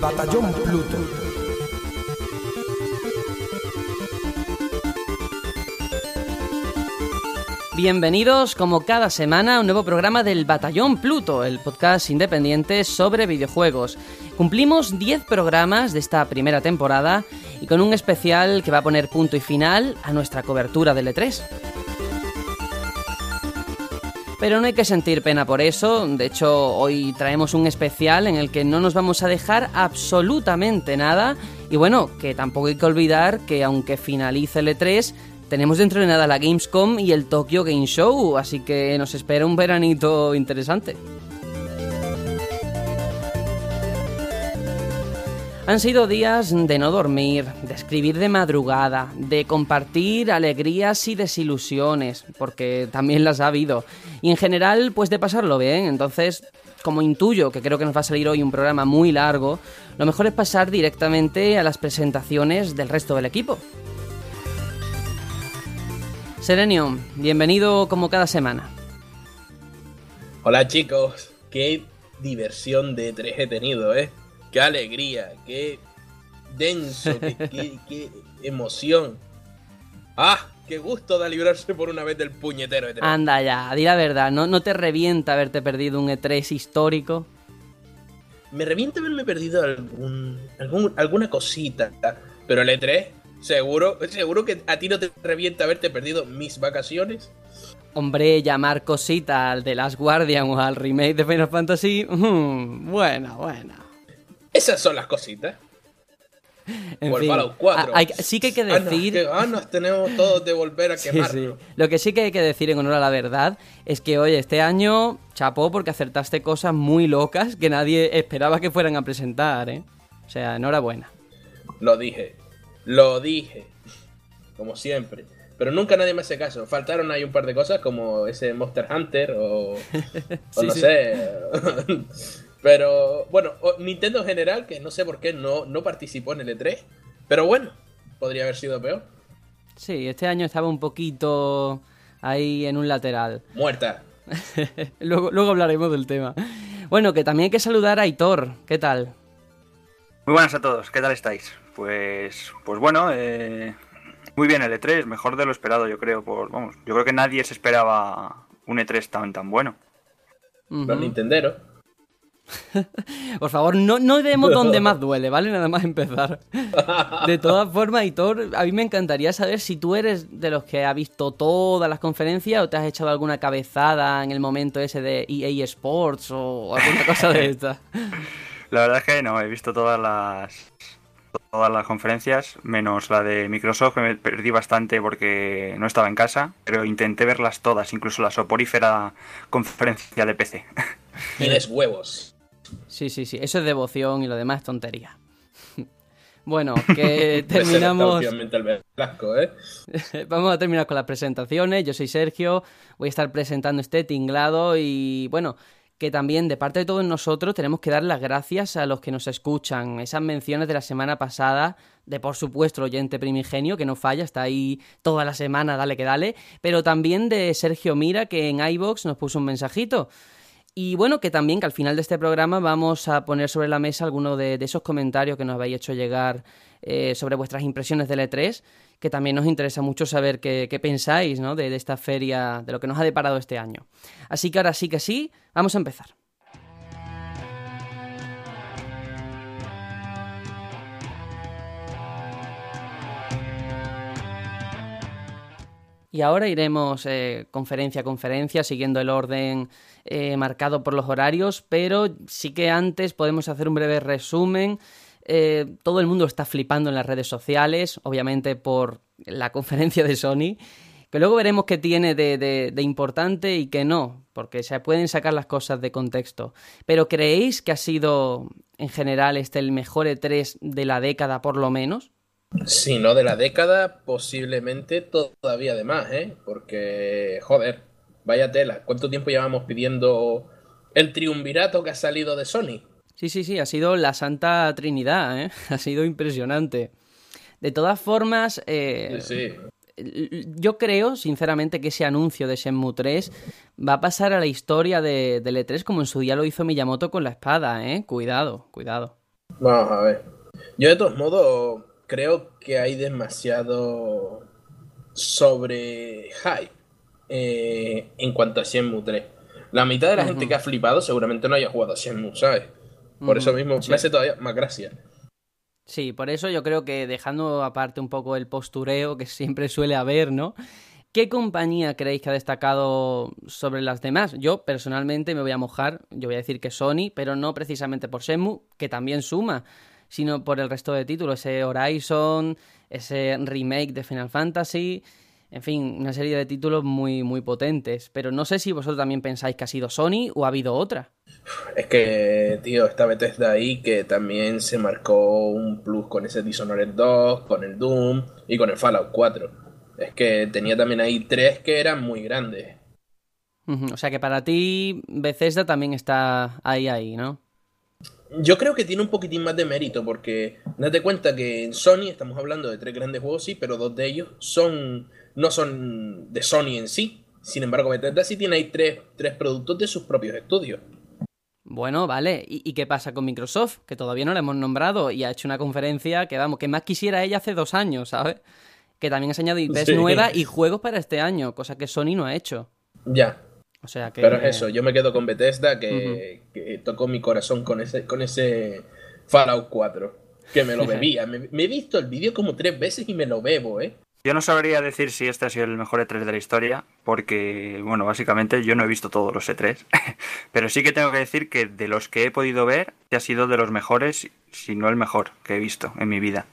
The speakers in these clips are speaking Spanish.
Batallón Pluto. Bienvenidos como cada semana a un nuevo programa del Batallón Pluto, el podcast independiente sobre videojuegos. Cumplimos 10 programas de esta primera temporada y con un especial que va a poner punto y final a nuestra cobertura del E3. Pero no hay que sentir pena por eso, de hecho hoy traemos un especial en el que no nos vamos a dejar absolutamente nada. Y bueno, que tampoco hay que olvidar que aunque finalice el E3, tenemos dentro de nada la Gamescom y el Tokyo Game Show, así que nos espera un veranito interesante. Han sido días de no dormir, de escribir de madrugada, de compartir alegrías y desilusiones, porque también las ha habido, y en general pues de pasarlo bien, entonces como intuyo que creo que nos va a salir hoy un programa muy largo, lo mejor es pasar directamente a las presentaciones del resto del equipo. Serenium, bienvenido como cada semana. Hola chicos, qué diversión de tres he tenido, ¿eh? Qué alegría, qué denso, qué, qué, qué emoción. ¡Ah! ¡Qué gusto de librarse por una vez del puñetero E3! Anda ya, di la verdad, ¿no, ¿no te revienta haberte perdido un E3 histórico? Me revienta haberme perdido algún, algún, alguna cosita, pero el E3 ¿Seguro? ¿Seguro que a ti no te revienta haberte perdido mis vacaciones? Hombre, llamar cosita al de Last Guardian o al remake de Final Fantasy. Mm, buena, buena. Esas son las cositas. En o el fin, Fallout 4. hay- sí que hay que Ah, decir. qué ganas tenemos todos de volver a Sí, quemarlo. sí. Lo que sí que hay que decir en honor a la verdad es que, oye, este año chapó porque acertaste cosas muy locas que nadie esperaba que fueran a presentar, ¿eh? O sea, enhorabuena. Lo dije. Lo dije. Como siempre. Pero nunca nadie me hace caso. Faltaron ahí un par de cosas como ese Monster Hunter o, o Sí, no sé. pero bueno, Nintendo en general, que no sé por qué no, no participó en el E3. Pero bueno, podría haber sido peor. Sí, este año estaba un poquito ahí en un lateral. Muerta. luego, luego hablaremos del tema. Bueno, que también hay que saludar a Aitor. ¿Qué tal? Muy buenas a todos, ¿qué tal estáis? Pues, pues bueno, eh, muy bien el E3, mejor de lo esperado, yo creo. Por, vamos, yo creo que nadie se esperaba un E3 tan tan bueno. Los Nintenderos. Por favor, no, no demos donde más duele, ¿vale? Nada más empezar. De todas formas, Hitor, a mí me encantaría saber si tú eres de los que ha visto todas las conferencias o te has echado alguna cabezada en el momento ese de EA Sports o alguna cosa de esta. La verdad es que no, he visto todas las todas las conferencias, menos la de Microsoft, que me perdí bastante porque no estaba en casa, pero intenté verlas todas, incluso la soporífera conferencia de PC. Tienes huevos. Sí, sí, sí, eso es devoción y lo demás es tontería. Bueno, que terminamos... ¿eh? Vamos a terminar con las presentaciones. Yo soy Sergio, voy a estar presentando este tinglado y bueno, que también de parte de todos nosotros tenemos que dar las gracias a los que nos escuchan. Esas menciones de la semana pasada, de por supuesto el oyente primigenio, que no falla, está ahí toda la semana, dale que dale, pero también de Sergio Mira, que en iBox nos puso un mensajito. Y bueno, que también que al final de este programa vamos a poner sobre la mesa algunos de, esos comentarios que nos habéis hecho llegar eh, sobre vuestras impresiones del E3, que también nos interesa mucho saber qué, pensáis ¿no? de, de esta feria, de lo que nos ha deparado este año. Así que ahora sí que sí, vamos a empezar. Y ahora iremos eh, conferencia a conferencia, siguiendo el orden eh, marcado por los horarios, pero sí que antes podemos hacer un breve resumen. Eh, todo el mundo está flipando en las redes sociales, obviamente por la conferencia de Sony, que luego veremos qué tiene de, de- importante y qué no, porque se pueden sacar las cosas de contexto. Pero ¿creéis que ha sido en general este el mejor E3 de la década por lo menos? Si no de la década, posiblemente todavía de más, ¿eh? Porque, joder, vaya tela. ¿Cuánto tiempo llevamos pidiendo el triunvirato que ha salido de Sony? Sí, sí, sí, ha sido la Santa Trinidad, ¿eh? Ha sido impresionante. De todas formas, eh, Sí, sí. yo creo, sinceramente, que ese anuncio de Shenmue 3 va a pasar a la historia de, del E3 como en su día lo hizo Miyamoto con la espada, ¿eh? Cuidado, cuidado. Vamos a ver. Yo de todos modos creo que hay demasiado sobre hype eh, en cuanto a Shenmue 3. La mitad de la gente que ha flipado seguramente no haya jugado a Shenmue, ¿sabes? Por eso mismo me hace todavía más gracia. Sí, por eso yo creo que dejando aparte un poco el postureo que siempre suele haber, ¿no? ¿Qué compañía creéis que ha destacado sobre las demás? Yo personalmente me voy a mojar, yo voy a decir que Sony, pero no precisamente por Shenmue, que también suma, sino por el resto de títulos, ese Horizon, ese remake de Final Fantasy, en fin, una serie de títulos muy muy potentes, pero no sé si vosotros también pensáis que ha sido Sony o ha habido otra. Es que, tío, esta Bethesda ahí que también se marcó un plus con ese Dishonored 2, con el Doom y con el Fallout 4. Es que tenía también ahí tres que eran muy grandes. O sea que para ti Bethesda también está ahí, ahí, ¿no? Yo creo que tiene un poquitín más de mérito porque date cuenta que en Sony estamos hablando de tres grandes juegos, sí, pero dos de ellos son no son de Sony en sí. Sin embargo, Bethesda sí tiene ahí tres, tres productos de sus propios estudios. Bueno, vale. ¿Y, qué pasa con Microsoft? Que todavía no la hemos nombrado y ha hecho una conferencia que, vamos, que más quisiera ella hace dos años, ¿sabes? que también ha añadido IPs nuevas y juegos para este año, cosa que Sony no ha hecho. Ya. O sea que... Pero es eso, yo me quedo con Bethesda que, tocó mi corazón con ese, con ese Fallout 4, que me lo bebía. me, he visto el vídeo como tres veces y me lo bebo, ¿eh? Yo no sabría decir si este ha sido el mejor E3 de la historia, porque, bueno, básicamente yo no he visto todos los E3, pero sí que tengo que decir que de los que he podido ver, ha sido de los mejores, si no el mejor que he visto en mi vida.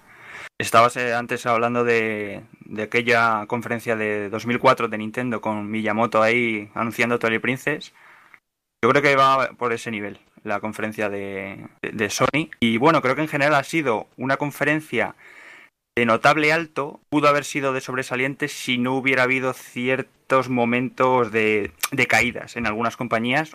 Estabas eh, antes hablando de, aquella conferencia de 2004 de Nintendo con Miyamoto ahí anunciando Twilight Princess. Yo creo que va por ese nivel la conferencia de, Sony. Y bueno, creo que en general ha sido una conferencia de notable alto. Pudo haber sido de sobresaliente si no hubiera habido ciertos momentos de, de caídas en algunas compañías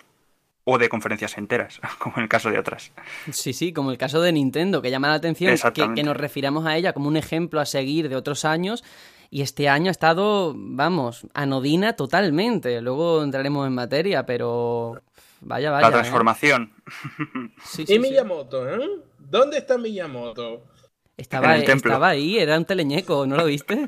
o de conferencias enteras, como en el caso de otras. Sí, sí, como el caso de Nintendo, que llama la atención que, nos refiramos a ella como un ejemplo a seguir de otros años. Y este año ha estado, vamos, anodina totalmente. Luego entraremos en materia, pero vaya, vaya. La ¿eh? transformación. y Miyamoto, ¿eh? ¿Dónde está Miyamoto? Estaba, estaba ahí, era un teleñeco, ¿no lo viste?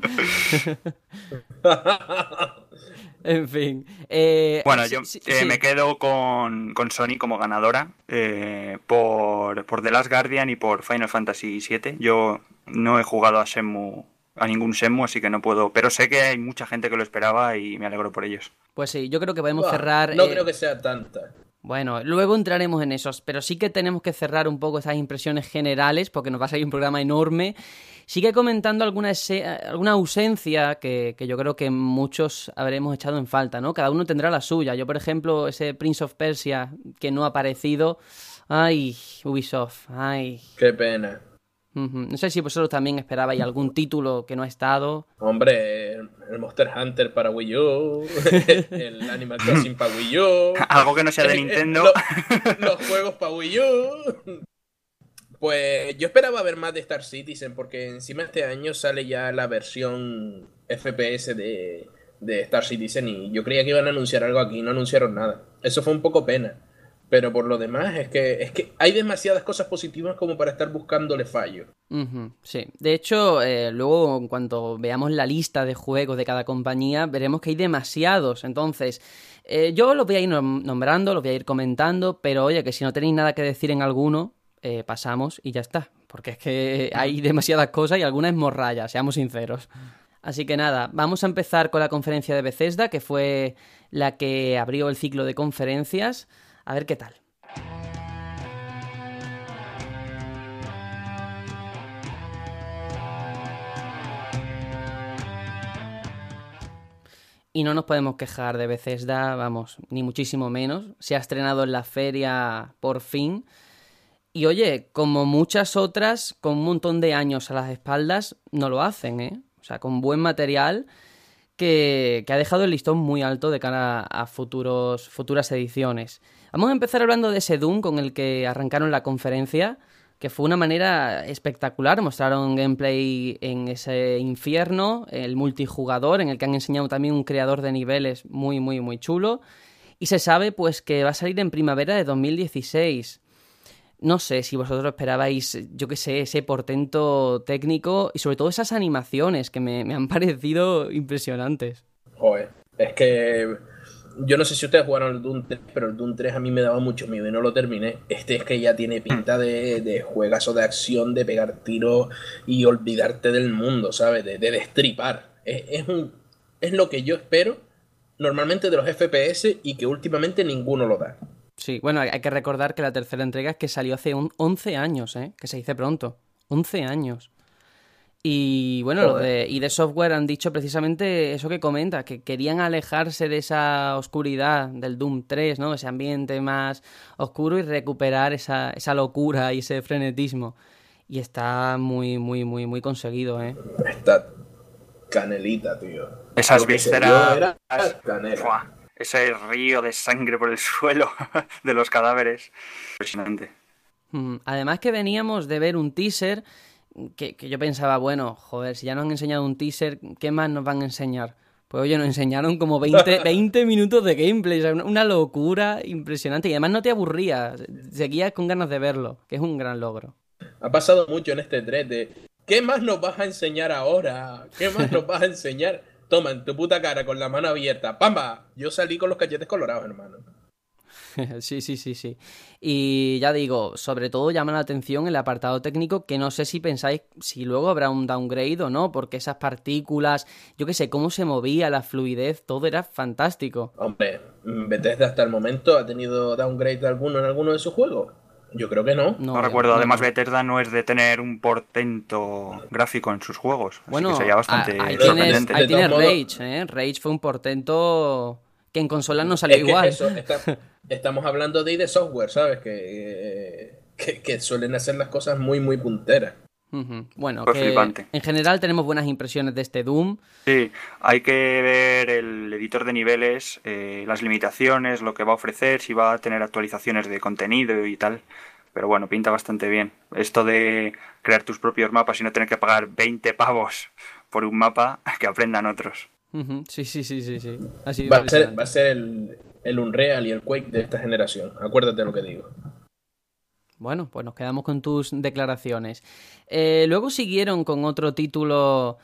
En fin. Eh, bueno, yo eh, me quedo con, Sony como ganadora eh, por, por The Last Guardian y por Final Fantasy VII. Yo no he jugado a Shenmue, a ningún Shenmue, así que no puedo. Pero sé que hay mucha gente que lo esperaba y me alegro por ellos. Pues sí, yo creo que podemos cerrar. No creo que sea tanta. Bueno, luego entraremos en esos, pero sí que tenemos que cerrar un poco esas impresiones generales porque nos va a salir un programa enorme Sigue comentando alguna, alguna ausencia que, yo creo que muchos habremos echado en falta, ¿no? Cada uno tendrá la suya. Yo, por ejemplo, ese Prince of Persia que no ha aparecido. Ay, Ubisoft, ay. Qué pena. No sé si vosotros también esperabais algún título que no ha estado. Hombre, el Monster Hunter para Wii U, el Animal Crossing para Wii U. Algo que no sea de Nintendo. los, los juegos para Wii U. Pues yo esperaba ver más de Star Citizen porque encima este año sale ya la versión FPS de, Star Citizen y yo creía que iban a anunciar algo aquí y no anunciaron nada. Eso fue un poco pena. Pero por lo demás es que, es que hay demasiadas cosas positivas como para estar buscándole fallo. sí, de hecho, eh, luego en cuanto veamos la lista de juegos de cada compañía, veremos que hay demasiados. Entonces, eh, yo los voy a ir nombrando, los voy a ir comentando, pero oye, que si no tenéis nada que decir en alguno, eh, pasamos y ya está. Porque es que hay demasiadas cosas y alguna es morralla, seamos sinceros. Así que nada, vamos a empezar con la conferencia de Bethesda, que fue la que abrió el ciclo de conferencias. A ver qué tal. Y no nos podemos quejar de Bethesda, vamos, ni muchísimo menos. Se ha estrenado en la feria por fin y oye, como muchas otras, con un montón de años a las espaldas, no lo hacen, ¿eh? O sea, con buen material que, ha dejado el listón muy alto de cara a futuros, futuras ediciones. Vamos a empezar hablando de ese Doom con el que arrancaron la conferencia, que fue una manera espectacular. Mostraron gameplay en ese infierno, el multijugador, en el que han enseñado también un creador de niveles muy, muy, muy chulo. Y se sabe pues que va a salir en primavera de 2016. No sé si vosotros esperabais, yo qué sé, ese portento técnico y sobre todo esas animaciones que me, han parecido impresionantes. Joder, es que yo no sé si ustedes jugaron el Doom 3, pero el Doom 3 a mí me daba mucho miedo y no lo terminé. Este es que ya tiene pinta de, de juegazo de acción, de pegar tiros y olvidarte del mundo, ¿sabes? De, de destripar. Es, es, un, es lo que yo espero normalmente de los FPS y que últimamente ninguno lo da. Sí, bueno, hay que recordar que la tercera entrega es que salió hace un 11 años, ¿eh? Que se dice pronto. 11 años. Y bueno, los de ID Software han dicho precisamente eso que comenta, que querían alejarse de esa oscuridad del Doom 3, ¿no? Ese ambiente más oscuro y recuperar esa, esa locura y ese frenetismo. Y está muy, muy, muy, muy conseguido, ¿eh? Está canelita, tío. Esas vísceras. Ese río de sangre por el suelo de los cadáveres. Impresionante. Mm, además que veníamos de ver un teaser que, que, yo pensaba, bueno, joder, si ya nos han enseñado un teaser, ¿qué más nos van a enseñar? Pues oye, nos enseñaron como 20, 20 minutos de gameplay, o sea, una locura impresionante y además no te aburría, seguías con ganas de verlo, que es un gran logro. Ha pasado mucho en este 3 de, ¿qué más nos vas a enseñar ahora? ¿Qué más nos vas a enseñar? Toma, en tu puta cara, con la mano abierta, ¡pamba! Yo salí con los cachetes colorados, hermano. sí, sí, sí, sí. Y ya digo, sobre todo llama la atención el apartado técnico, que no sé si pensáis si luego habrá un downgrade o no, porque esas partículas, yo qué sé, cómo se movía, la fluidez, todo era fantástico. Hombre, Bethesda hasta el momento ha tenido downgrade alguno en alguno de sus juegos. Yo creo que no. No, no recuerdo. Además, no. Bethesda no es de tener un portento gráfico en sus juegos. Bueno, así que sería bastante ahí tienes, ahí tienes Rage, ¿eh? Rage fue un portento que en consolas no salió es igual. Eso, está, estamos hablando de ID Software, ¿sabes? Que, que, que, suelen hacer las cosas muy, muy punteras. Uh -huh. Bueno, que en general tenemos buenas impresiones de este Doom. Sí, hay que ver el editor de niveles, eh, las limitaciones, lo que va a ofrecer, si va a tener actualizaciones de contenido y tal. Pero bueno, pinta bastante bien. Esto de crear tus propios mapas y no tener que pagar 20 pavos por un mapa, que aprendan otros. Uh -huh. Sí, sí, sí, sí, sí. Así va, a ser, va a ser el, el Unreal y el Quake de esta generación. Acuérdate de lo que digo. Bueno, pues nos quedamos con tus declaraciones. Eh, luego siguieron con otro título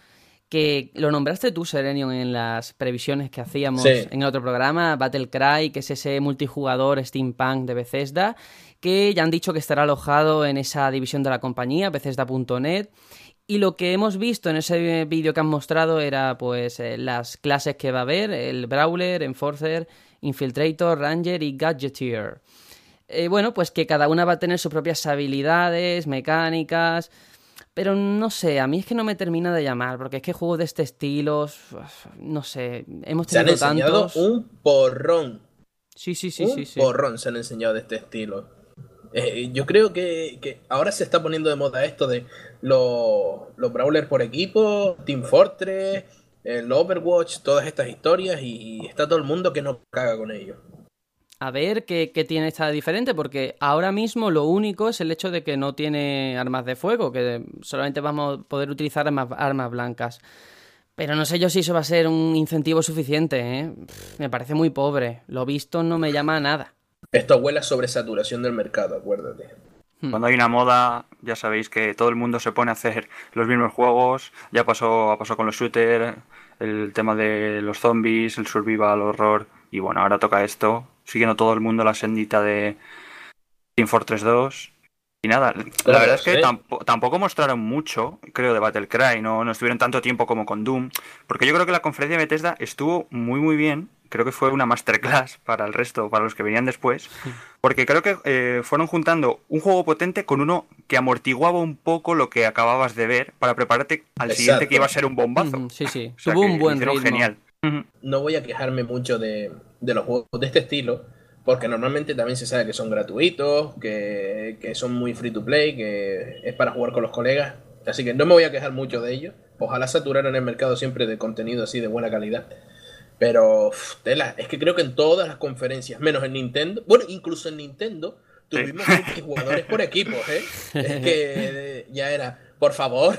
que lo nombraste tú, Serenion, en las previsiones que hacíamos Sí. en el otro programa, Battle Cry, que es ese multijugador steampunk de Bethesda, que ya han dicho que estará alojado en esa división de la compañía, Bethesda.net. Y lo que hemos visto en ese vídeo que han mostrado era pues eh, las clases que va a haber, el Brawler, Enforcer, Infiltrator, Ranger y Gadgeteer. Eh, bueno, pues que cada una va a tener sus propias habilidades, mecánicas, pero no sé, a mí es que no me termina de llamar, porque es que juegos de este estilo, no sé, hemos Se han tenido enseñado tantos... un porrón. Sí, sí, sí, un sí, sí. porrón se han enseñado de este estilo. Eh, yo creo que, que ahora se está poniendo de moda esto de los, los brawlers por equipo, Team Fortress, el Overwatch, todas estas historias y está todo el mundo que no caga con ellos. A ver qué, qué tiene esta diferente, porque ahora mismo lo único es el hecho de que no tiene armas de fuego, que solamente vamos a poder utilizar armas, armas blancas. Pero no sé yo si eso va a ser un incentivo suficiente, ¿eh? Pff, me parece muy pobre. Lo visto no me llama a nada. Esto huele a sobresaturación del mercado, acuérdate. Hmm. Cuando hay una moda, ya sabéis que todo el mundo se pone a hacer los mismos juegos. Ya pasó, pasó con los shooters, el tema de los zombies, el survival, horror. Y bueno, ahora toca esto, siguiendo todo el mundo la sendita de Team Fortress 2. Y nada, la Claro, verdad es que sí. tampo- tampoco mostraron mucho, creo, de Battle Cry, no, no estuvieron tanto tiempo como con Doom, porque yo creo que la conferencia de Bethesda estuvo muy muy bien, creo que fue una masterclass para el resto, para los que venían después, porque creo que eh, fueron juntando un juego potente con uno que amortiguaba un poco lo que acababas de ver para prepararte al siguiente que iba a ser un bombazo. Ujú, Sí, sí. O sea, Tuvo un buen ritmo. genial. No voy a quejarme mucho de, de los juegos de este estilo, porque normalmente también se sabe que son gratuitos, que, que son muy free to play, que es para jugar con los colegas. Así que no me voy a quejar mucho de ellos. Ojalá saturaran el mercado siempre de contenido así de buena calidad. Pero, uf, tela, es que creo que en todas las conferencias, menos en Nintendo, bueno, incluso en Nintendo, tuvimos multijugadores por equipos, ¿eh? Es que eh, ya era, por favor,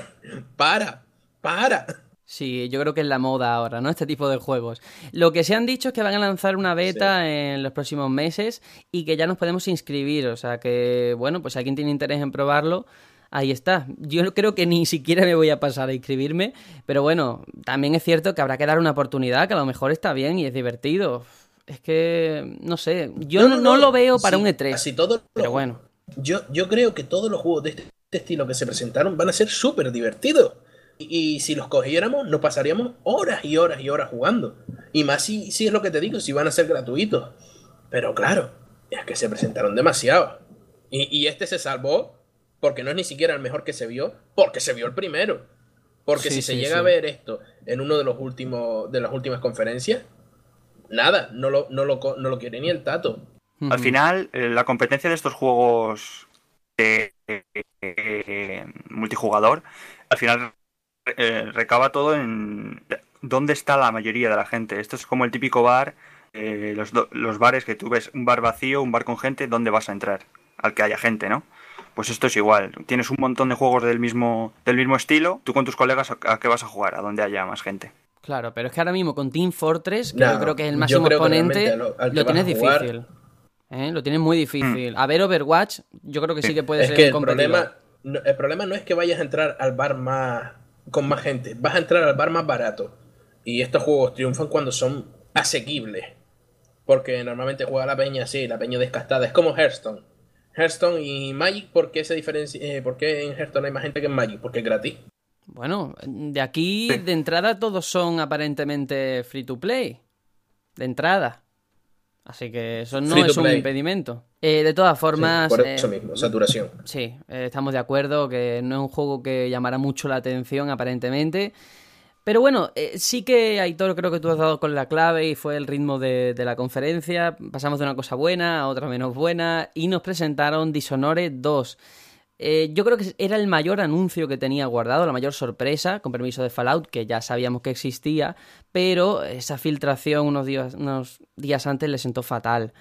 para, para. Sí, yo creo que es la moda ahora, ¿no? Este tipo de juegos. Lo que se han dicho es que van a lanzar una beta en los próximos meses y que ya nos podemos inscribir. O sea que, bueno, pues si alguien tiene interés en probarlo, ahí está. Yo creo que ni siquiera me voy a pasar a inscribirme, pero bueno, también es cierto que habrá que dar una oportunidad, que a lo mejor está bien y es divertido. Es que, no sé, yo no, lo veo para un E3. Así todo pero bueno. Yo, yo creo que todos los juegos de este estilo que se presentaron van a ser súper divertidos. Y, si los cogiéramos, nos pasaríamos horas y horas y horas jugando. Y más si, si es lo que te digo, si van a ser gratuitos. Pero claro, es que se presentaron demasiado. Y, este se salvó porque no es ni siquiera el mejor que se vio, porque se vio el primero. Porque si se llega a ver esto en uno de los últimos de las últimas conferencias, nada, no lo, no lo, no lo quiere ni el tato. Al final, eh, la competencia de estos juegos de, multijugador, al final eh, recaba todo en dónde está la mayoría de la gente. Esto es como el típico bar, eh, los, los, bares que tú ves un bar vacío, un bar con gente, ¿dónde vas a entrar? Al que haya gente, ¿no? Pues esto es igual. Tienes un montón de juegos del mismo, del mismo estilo. Tú con tus colegas, ¿a, qué vas a jugar? A donde haya más gente. Claro, pero es que ahora mismo con Team Fortress, que yo creo que es el máximo exponente, lo, tienes difícil. ¿eh? Lo tienes muy difícil. A ver Overwatch, yo creo que sí, que puede ser que el problema, el problema no es que vayas a entrar al bar más con más gente. Vas a entrar al bar más barato. Y estos juegos triunfan cuando son asequibles. Porque normalmente juega la peña así, la peña descastada. Es como Hearthstone. Hearthstone y Magic, ¿por qué se diferencia? Eh, ¿Por qué en Hearthstone hay más gente que en Magic? Porque es gratis. Bueno, de aquí de entrada todos son aparentemente free to play. De entrada. Así que eso no es un impedimento. Eh, de todas formas. por eso eh, mismo, saturación. Sí, eh, estamos de acuerdo que no es un juego que llamará mucho la atención, aparentemente. Pero bueno, sí que, Aitor, creo que tú has dado con la clave y fue el ritmo de, de, la conferencia. Pasamos de una cosa buena a otra menos buena y nos presentaron Dishonored 2. Eh, yo creo que era el mayor anuncio que tenía guardado, la mayor sorpresa, con permiso de Fallout, que ya sabíamos que existía, pero esa filtración unos días, unos días antes le sentó fatal.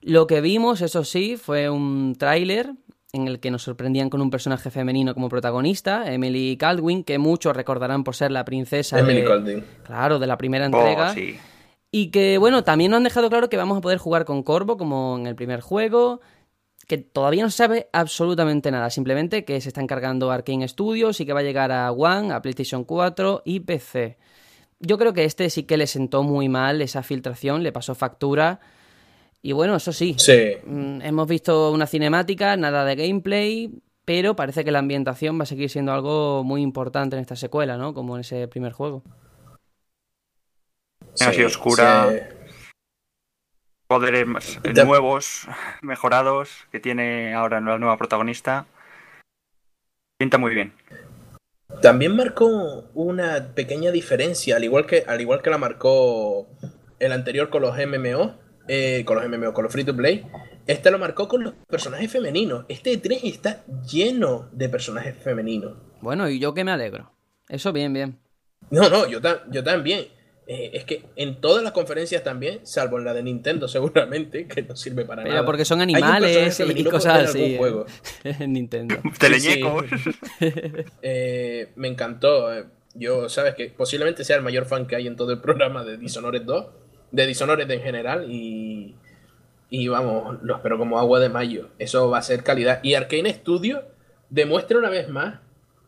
Lo que vimos, eso sí, fue un tráiler en el que nos sorprendían con un personaje femenino como protagonista, Emily Caldwin, que muchos recordarán por ser la princesa Emily de, claro, de la primera oh, entrega. sí. Y que, bueno, también nos han dejado claro que vamos a poder jugar con Corvo como en el primer juego, que todavía no se sabe absolutamente nada, simplemente que se está encargando Arkane Studios y que va a llegar a One, a PlayStation 4 y PC. Yo creo que este sí que le sentó muy mal esa filtración, le pasó factura. Y bueno, eso sí, sí. Mm, hemos visto una cinemática, nada de gameplay, pero parece que la ambientación va a seguir siendo algo muy importante en esta secuela, ¿no? Como en ese primer juego. así oscura poderes nuevos, mejorados, que tiene ahora la nueva protagonista. Pinta muy bien. También marcó una pequeña diferencia, al igual que, al igual que la marcó el anterior con los MMO, eh, con los MMO, con los Free to Play, este lo marcó con los personajes femeninos. Este 3 está lleno de personajes femeninos. Bueno, y yo que me alegro. Eso bien, bien. No, no, yo, yo también. Eh, es que en todas las conferencias también, salvo en la de Nintendo seguramente, que no sirve para Pero nada. porque son animales y cosas así. Juego. en Nintendo. Teleñecos. Eh, me encantó. Eh. Yo, sabes que posiblemente sea el mayor fan que hay en todo el programa de Dishonored 2, de Dishonored en general, y, y vamos, lo espero como agua de mayo. Eso va a ser calidad. Y Arkane Studio demuestra una vez más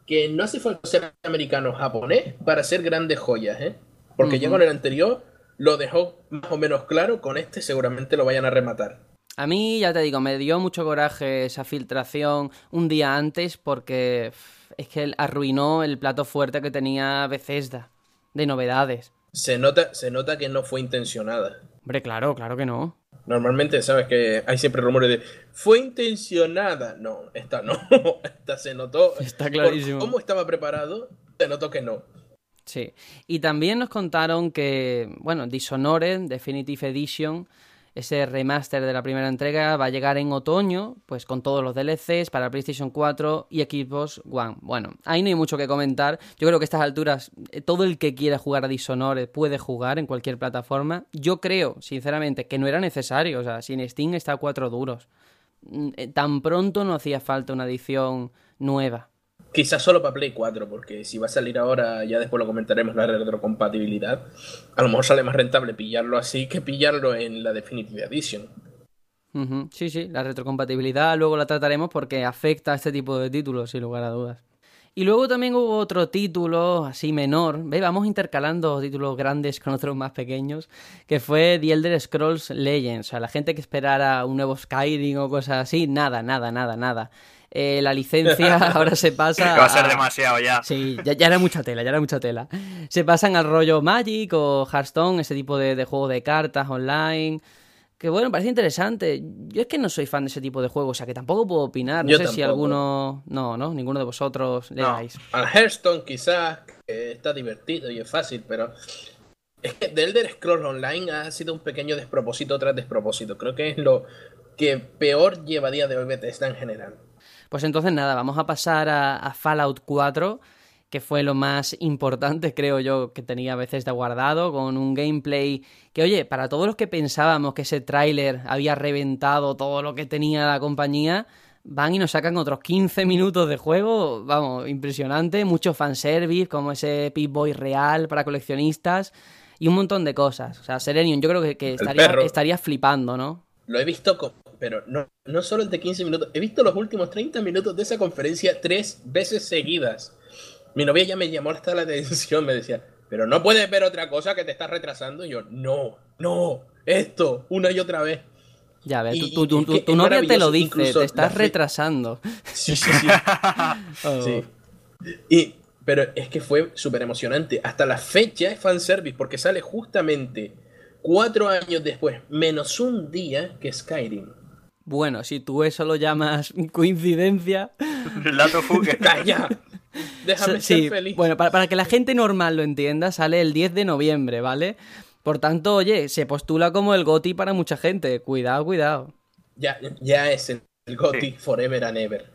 que no hace falta ser americano o japonés para hacer grandes joyas, ¿eh? Porque ya con el anterior lo dejó más o menos claro, con este seguramente lo vayan a rematar. A mí, ya te digo, me dio mucho coraje esa filtración un día antes porque es que él arruinó el plato fuerte que tenía Bethesda de novedades. Se nota, se nota que no fue intencionada. Hombre, claro, claro que no. Normalmente, sabes que hay siempre rumores de fue intencionada. No, esta no. esta se notó. Está clarísimo. ¿Cómo estaba preparado? Se notó que no. Sí, y también nos contaron que, bueno, Dishonored Definitive Edition, ese remaster de la primera entrega, va a llegar en otoño, pues con todos los DLCs para PlayStation 4 y Xbox One. Bueno, ahí no hay mucho que comentar. Yo creo que a estas alturas eh, todo el que quiera jugar a Dishonored puede jugar en cualquier plataforma. Yo creo, sinceramente, que no era necesario. O sea, sin Steam está a cuatro duros. Mm, eh, tan pronto no hacía falta una edición nueva. Quizás solo para Play 4, porque si va a salir ahora, ya después lo comentaremos, la retrocompatibilidad. A lo mejor sale más rentable pillarlo así que pillarlo en la Definitive Edition. Sí, sí, la retrocompatibilidad luego la trataremos porque afecta a este tipo de títulos, sin lugar a dudas. Y luego también hubo otro título así menor, ¿ve? vamos intercalando títulos grandes con otros más pequeños, que fue The Elder Scrolls Legends. O sea, la gente que esperara un nuevo Skyrim o cosas así, nada, nada, nada, nada. Eh, la licencia ahora se pasa. Va a ser demasiado ya. Sí, ya, era mucha tela, ya era mucha tela. Se pasan al rollo Magic o Hearthstone, ese tipo de, de juego de cartas online. Que bueno, parece interesante. Yo es que no soy fan de ese tipo de juegos, o sea que tampoco puedo opinar. No sé si alguno. No, no, ninguno de vosotros le dais. Al Hearthstone quizás, que está divertido y es fácil, pero. Es que The Elder Scrolls Online ha sido un pequeño despropósito tras despropósito. Creo que es lo que peor lleva a día de hoy Bethesda en general. Pues entonces nada, vamos a pasar a, a Fallout 4 que fue lo más importante, creo yo, que tenía a veces de guardado, con un gameplay que, oye, para todos los que pensábamos que ese tráiler había reventado todo lo que tenía la compañía, van y nos sacan otros 15 minutos de juego, vamos, impresionante, mucho fanservice, como ese Pip-Boy real para coleccionistas y un montón de cosas. O sea, Serenium, yo creo que, estaría, flipando, ¿no? Lo he visto, pero no, no solo el de 15 minutos, he visto los últimos 30 minutos de esa conferencia tres veces seguidas. Mi novia ya me llamó hasta la atención, me decía, pero no puedes ver otra cosa que te estás retrasando. Y yo, no, no, esto, una y otra vez. Ya ves, tu, novia te lo dice, te estás retrasando. Sí, sí, sí. Oh. sí. Y, pero es que fue súper emocionante. Hasta la fecha es fanservice porque sale justamente cuatro años después, menos un día que Skyrim. Bueno, si tú eso lo llamas coincidencia. Lato fugue. ¡Calla! Déjame ser feliz. Bueno, para, que la gente normal lo entienda, sale el 10 de noviembre, ¿vale? Por tanto, oye, se postula como el GOTI para mucha gente. Cuidado, cuidado. Ya, ya es el, GOTI forever and ever.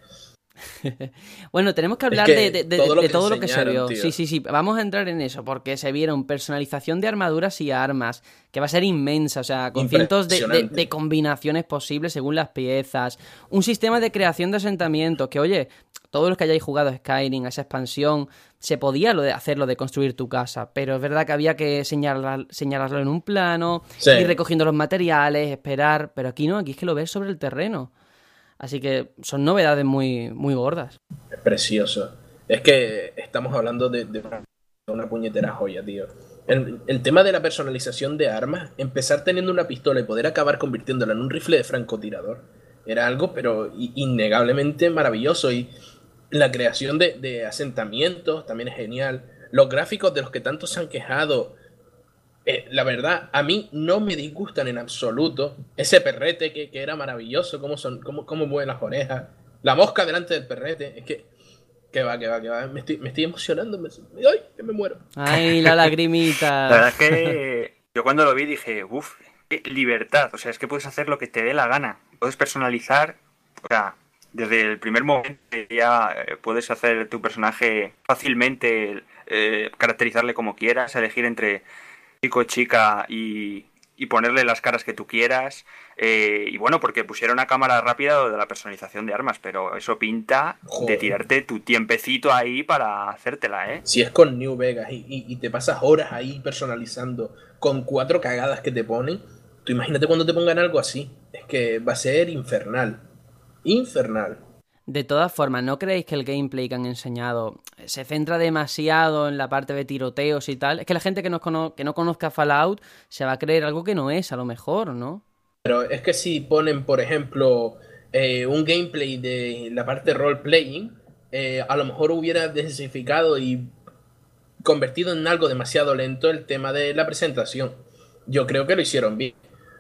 bueno, tenemos que hablar de, todo lo que, se vio. Sí, sí, sí. Vamos a entrar en eso, porque se vieron personalización de armaduras y armas, que va a ser inmensa, o sea, con cientos de, combinaciones posibles según las piezas. Un sistema de creación de asentamientos, que oye, todos los que hayáis jugado Skyrim, a esa expansión, se podía lo de hacerlo de construir tu casa, pero es verdad que había que señalarlo en un plano, ir recogiendo los materiales, esperar, pero aquí no, aquí es que lo ves sobre el terreno. Así que son novedades muy, muy gordas. Es precioso. Es que estamos hablando de, una puñetera joya, tío. El, el, tema de la personalización de armas, empezar teniendo una pistola y poder acabar convirtiéndola en un rifle de francotirador, era algo, pero innegablemente maravilloso. Y la creación de, asentamientos también es genial. Los gráficos de los que tanto se han quejado, eh, la verdad, a mí no me disgustan en absoluto. Ese perrete que, era maravilloso, cómo, son, cómo, cómo mueven las orejas. La mosca delante del perrete, es que... Que va, que va, que va. Me estoy, me estoy emocionando. ¡Ay, que me muero! ¡Ay, la lagrimita! la verdad es que yo cuando lo vi dije, uff, libertad. O sea, es que puedes hacer lo que te dé la gana. Puedes personalizar. O sea, desde el primer momento ya eh, puedes hacer tu personaje fácilmente, eh, caracterizarle como quieras, elegir entre chico, chica y, ponerle las caras que tú quieras. Eh, y bueno, porque pusieron una cámara rápida de la personalización de armas, pero eso pinta de tirarte tu tiempecito ahí para hacértela, ¿eh? Si es con New Vegas y, y, te pasas horas ahí personalizando con cuatro cagadas que te ponen, tú imagínate cuando te pongan algo así. Es que va a ser infernal infernal. De todas formas, ¿no creéis que el gameplay que han enseñado se centra demasiado en la parte de tiroteos y tal? Es que la gente que no, que no conozca Fallout se va a creer algo que no es, a lo mejor, ¿no? Pero es que si ponen, por ejemplo, eh, un gameplay de la parte role-playing, eh, a lo mejor hubiera densificado y convertido en algo demasiado lento el tema de la presentación. Yo creo que lo hicieron bien.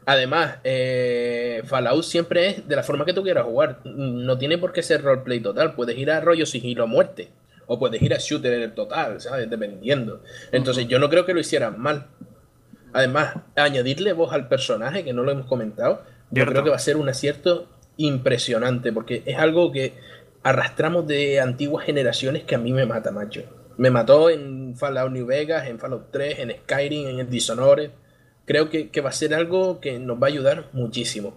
Además, eh, Fallout siempre es de la forma que tú quieras jugar. No tiene por qué ser roleplay total. Puedes ir a rollo sigilo a muerte. O puedes ir a shooter en el total, ¿sabes? Dependiendo. Entonces, yo no creo que lo hicieran mal. Además, añadirle voz al personaje, que no lo hemos comentado, yo creo que va a ser un acierto impresionante. Porque es algo que arrastramos de antiguas generaciones que a mí me mata, macho. Me mató en Fallout New Vegas, en Fallout 3, en Skyrim, en el Dishonored creo que, va a ser algo que nos va a ayudar muchísimo.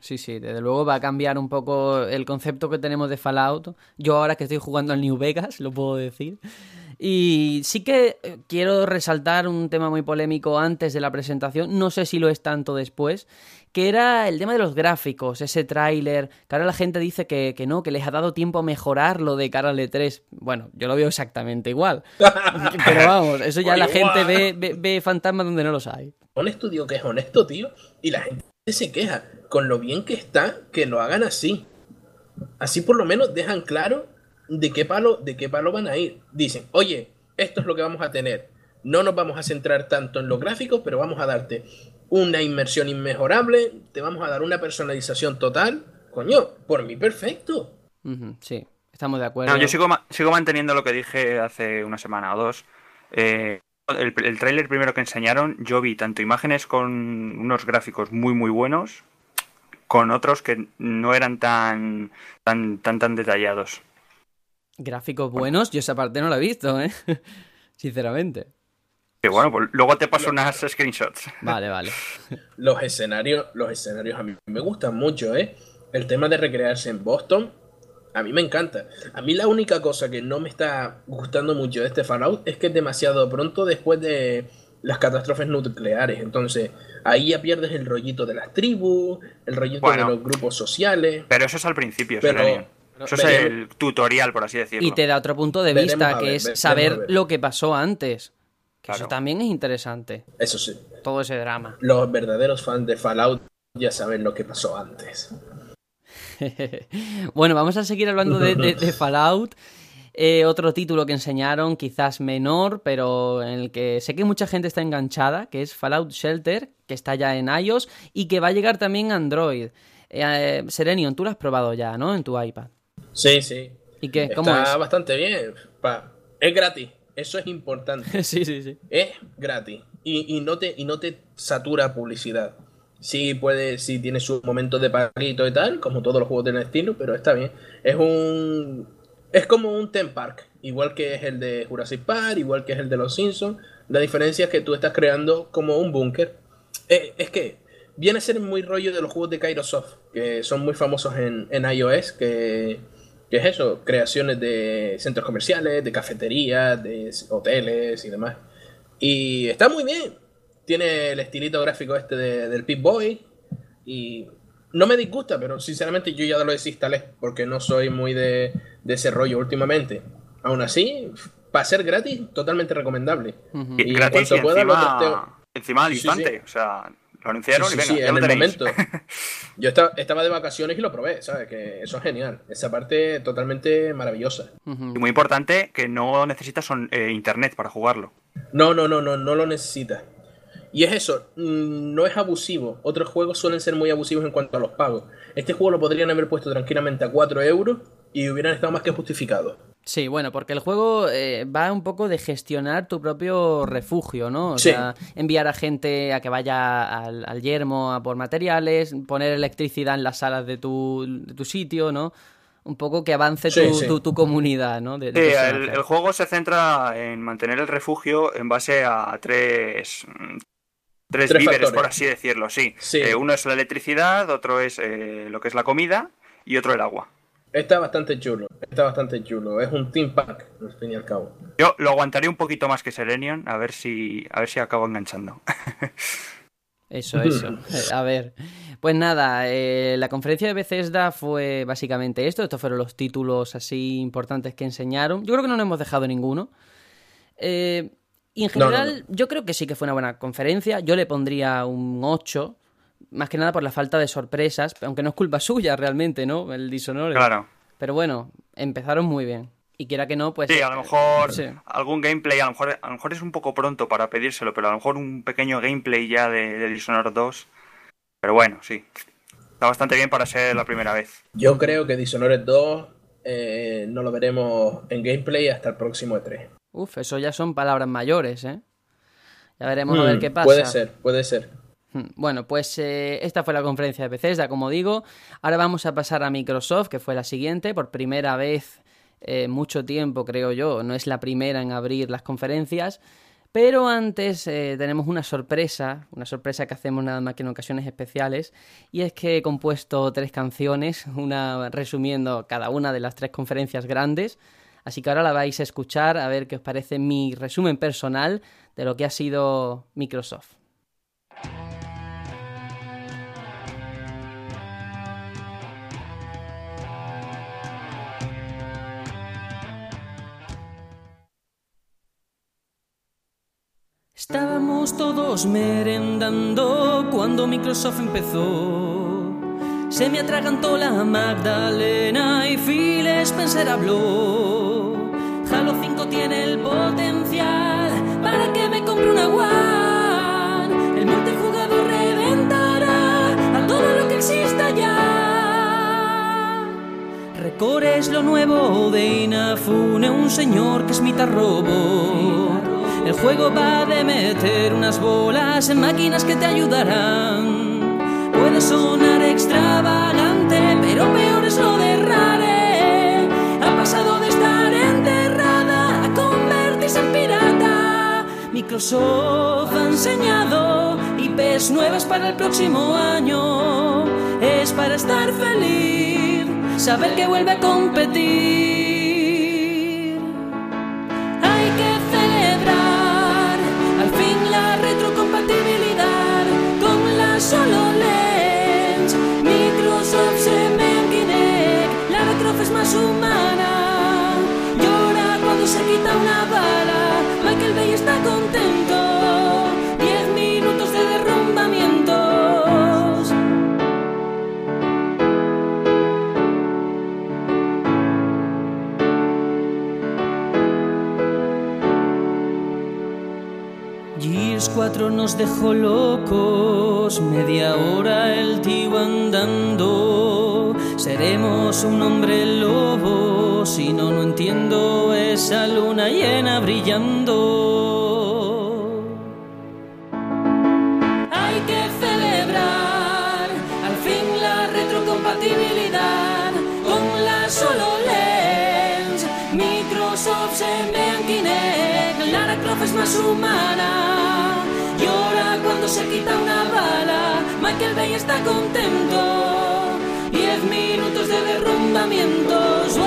Sí, sí, desde luego va a cambiar un poco el concepto que tenemos de Fallout. Yo ahora que estoy jugando al New Vegas, lo puedo decir. Y sí que eh, quiero resaltar un tema muy polémico antes de la presentación, no sé si lo es tanto después, que era el tema de los gráficos, ese tráiler, que ahora la gente dice que, que no, que les ha dado tiempo a mejorarlo de cara al E3. Bueno, yo lo veo exactamente igual. Pero vamos, eso ya la gente ve, ve, ve fantasmas donde no los hay. Un estudio que es honesto, tío, y la gente se queja con lo bien que está que lo hagan así. Así por lo menos dejan claro de qué palo, de qué palo van a ir. Dicen, oye, esto es lo que vamos a tener. No nos vamos a centrar tanto en los gráficos, pero vamos a darte una inmersión inmejorable, te vamos a dar una personalización total. Coño, por mí perfecto. Sí, estamos de acuerdo. No, yo sigo, ma- sigo manteniendo lo que dije hace una semana o dos. Eh, el, el tráiler primero que enseñaron, yo vi tanto imágenes con unos gráficos muy muy buenos, con otros que no eran tan tan tan tan detallados. Gráficos buenos, yo esa parte no la he visto, ¿eh? Sinceramente. Que bueno, pues luego te paso unas screenshots. Vale, vale. Los escenarios, los escenarios a mí me gustan mucho, ¿eh? El tema de recrearse en Boston, a mí me encanta. A mí la única cosa que no me está gustando mucho de este Fallout es que es demasiado pronto después de las catástrofes nucleares. Entonces, ahí ya pierdes el rollito de las tribus, el rollito Bueno. de los grupos sociales. Pero eso es al principio, Pero-. Eso es veremos- el tutorial, por así decirlo. Y te da otro punto de Veremos vista, que ver, es veremos saber lo que pasó antes. Eso también es interesante, Eso sí, todo ese drama. los verdaderos fans de Fallout ya saben lo que pasó antes. bueno, vamos a seguir hablando de, de- de Fallout. Eh, otro título que enseñaron, quizás menor, pero en el que sé que mucha gente está enganchada, que es Fallout Shelter, que está ya en iOS y que va a llegar también a Android. Eh, Serenion, tú lo has probado ya, ¿no? En tu iPad. Sí, sí. ¿Y qué? ¿Cómo Está bastante bien. Pa- Es gratis, eso es importante. sí, sí, sí. es gratis y, y no te y no te satura publicidad. Sí puede, sí tiene su momento de paguito y tal, como todos los juegos del estilo, pero está bien. Es un es como un theme park, igual que es el de Jurassic Park, igual que es el de los Simpsons. La diferencia es que tú estás creando como un búnker. Eh, es que viene a ser muy rollo de los juegos de Kairosoft, que son muy famosos en, en iOS, que, que es eso, creaciones de centros comerciales, de cafeterías, de hoteles y demás. Y está muy bien. Tiene el estilito gráfico este de- del Pip Boy. Y no me disgusta, pero sinceramente yo ya lo desinstalé porque no soy muy de, de ese rollo últimamente. Aún así, para ser gratis, totalmente recomendable. Y gratis y cuanto pueda, lo encima, testeo. encima al Sí, sí, instante. sí. O sea, lo anunciaron Sí, y venga, sí, ya en lo el tenéis. momento. Yo estaba, estaba de vacaciones y lo probé, ¿sabes? Que eso es genial. Esa parte totalmente maravillosa. Y muy importante que no necesitas on- eh, internet para jugarlo. No, no, no, no, no lo necesitas. Y es eso, mm, no es abusivo. Otros juegos suelen ser muy abusivos en cuanto a los pagos. Este juego lo podrían haber puesto tranquilamente a 4 euros y hubieran estado más que justificados. Sí, bueno, porque el juego eh, va un poco de gestionar tu propio refugio, ¿no? O Sí. sea, enviar a gente a que vaya al, al yermo a por materiales, poner electricidad en las salas de tu, de tu sitio, ¿no? Un poco que avance Sí, tu, sí. tu- tu comunidad, ¿no? De- de el, el juego se centra en mantener el refugio en base a tres, tres, Tres víveres, factores. por así decirlo, sí. Sí. Eh, uno es la electricidad, otro es eh, lo que es la comida y otro el agua. Está bastante chulo, está bastante chulo. Es un team pack, al fin y al cabo. Yo lo aguantaré un poquito más que Serenion, a ver si, a ver si acabo enganchando. Eso, eso. Eh, A ver. Pues nada, eh, la conferencia de Bethesda fue básicamente esto. Estos fueron los títulos así importantes que enseñaron. Yo creo que no nos hemos dejado ninguno. Eh, y en No, no, general, yo creo que sí que fue una buena conferencia. Yo le pondría un 8. Más que nada por la falta de sorpresas, aunque no es culpa suya realmente, ¿no? El Dishonored. Claro. Pero bueno, empezaron muy bien. Y quiera que no, pues... Sí, a lo mejor Sí. algún gameplay, a lo mejor, a lo mejor es un poco pronto para pedírselo, pero a lo mejor un pequeño gameplay ya de, de Dishonored 2. Pero bueno, sí. Está bastante bien para ser la primera vez. Yo creo que Dishonored 2 eh, no lo veremos en gameplay hasta el próximo E3. Uf, eso ya son palabras mayores, ¿eh? Ya veremos a ver Mm, qué pasa. Puede ser, puede ser. Hmm, Bueno, pues eh, esta fue la conferencia de Bethesda, como digo. Ahora vamos a pasar a Microsoft, que fue la siguiente, por primera vez en mucho tiempo, creo yo. No es la primera en abrir las conferencias. Pero antes eh, tenemos una sorpresa, una sorpresa que hacemos nada más que en ocasiones especiales, y es que he compuesto tres canciones, una resumiendo cada una de las tres conferencias grandes, así que ahora la vais a escuchar a ver qué os parece mi resumen personal de lo que ha sido Microsoft. Estábamos todos merendando cuando Microsoft empezó. Se me atragantó la Magdalena y Phil Spencer habló. Halo 5 tiene el potencial para que me compre una One. El multijugador reventará a todo lo que exista ya. Recore es lo nuevo de Inafune, un señor que es mitad robo. El juego va de meter unas bolas en máquinas que te ayudarán. Puede sonar extravagante, pero peor es lo de Rare. Ha pasado de estar enterrada a convertirse en pirata. Microsoft ha enseñado IPs nuevas para el próximo año. Es para estar feliz, saber que vuelve a competir. 4 nos dejó locos, media hora el tío andando. Seremos un hombre lobo, si no, no entiendo esa luna llena brillando. Hay que celebrar al fin la retrocompatibilidad con la solo lens. Microsoft se Lara Croft es más humana. Se quita una bala, Michael Bay está contento. Diez minutos de derrumbamientos.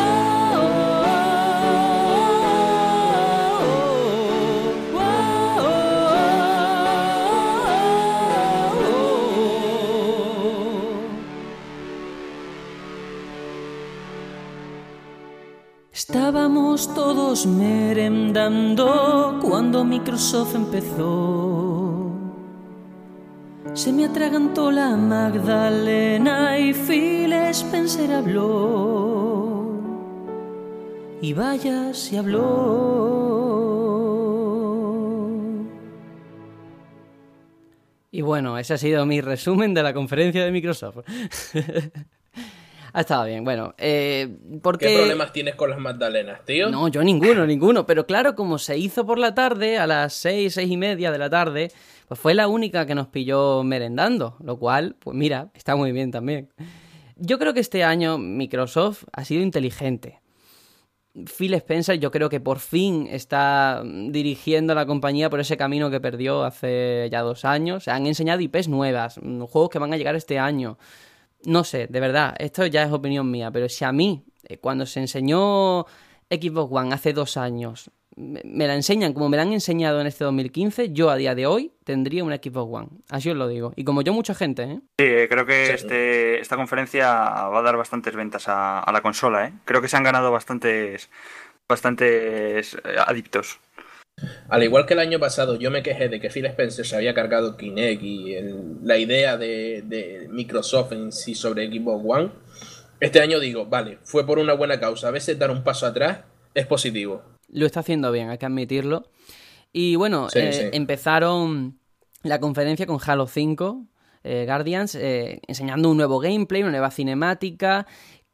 Estábamos todos merendando cuando Microsoft empezó. Se me atragantó la Magdalena y Phil Spencer habló. Y vaya si habló. Y bueno, ese ha sido mi resumen de la conferencia de Microsoft. Ha estado bien, bueno. Eh, porque... ¿Qué problemas tienes con las magdalenas, tío? No, yo ninguno, ninguno. Pero claro, como se hizo por la tarde, a las seis, seis y media de la tarde, pues fue la única que nos pilló merendando. Lo cual, pues mira, está muy bien también. Yo creo que este año Microsoft ha sido inteligente. Phil Spencer yo creo que por fin está dirigiendo a la compañía por ese camino que perdió hace ya dos años. Se han enseñado IPs nuevas, juegos que van a llegar este año no sé, de verdad, esto ya es opinión mía, pero si a mí, eh, cuando se enseñó Xbox One hace dos años, me, la enseñan como me la han enseñado en este 2015, yo a día de hoy tendría una Xbox One. Así os lo digo. Y como yo, mucha gente, ¿eh? Sí, creo que este, esta conferencia va a dar bastantes ventas a, a la consola, ¿eh? Creo que se han ganado bastantes, bastantes eh, adictos. Al igual que el año pasado, yo me quejé de que Phil Spencer se había cargado Kinect y la idea de, de, Microsoft en sí sobre Xbox One. Este año digo, vale, fue por una buena causa. A veces dar un paso atrás es positivo. Lo está haciendo bien, hay que admitirlo. Y bueno, sí, eh, sí. empezaron la conferencia con Halo 5, eh, Guardians, eh, enseñando un nuevo gameplay, una nueva cinemática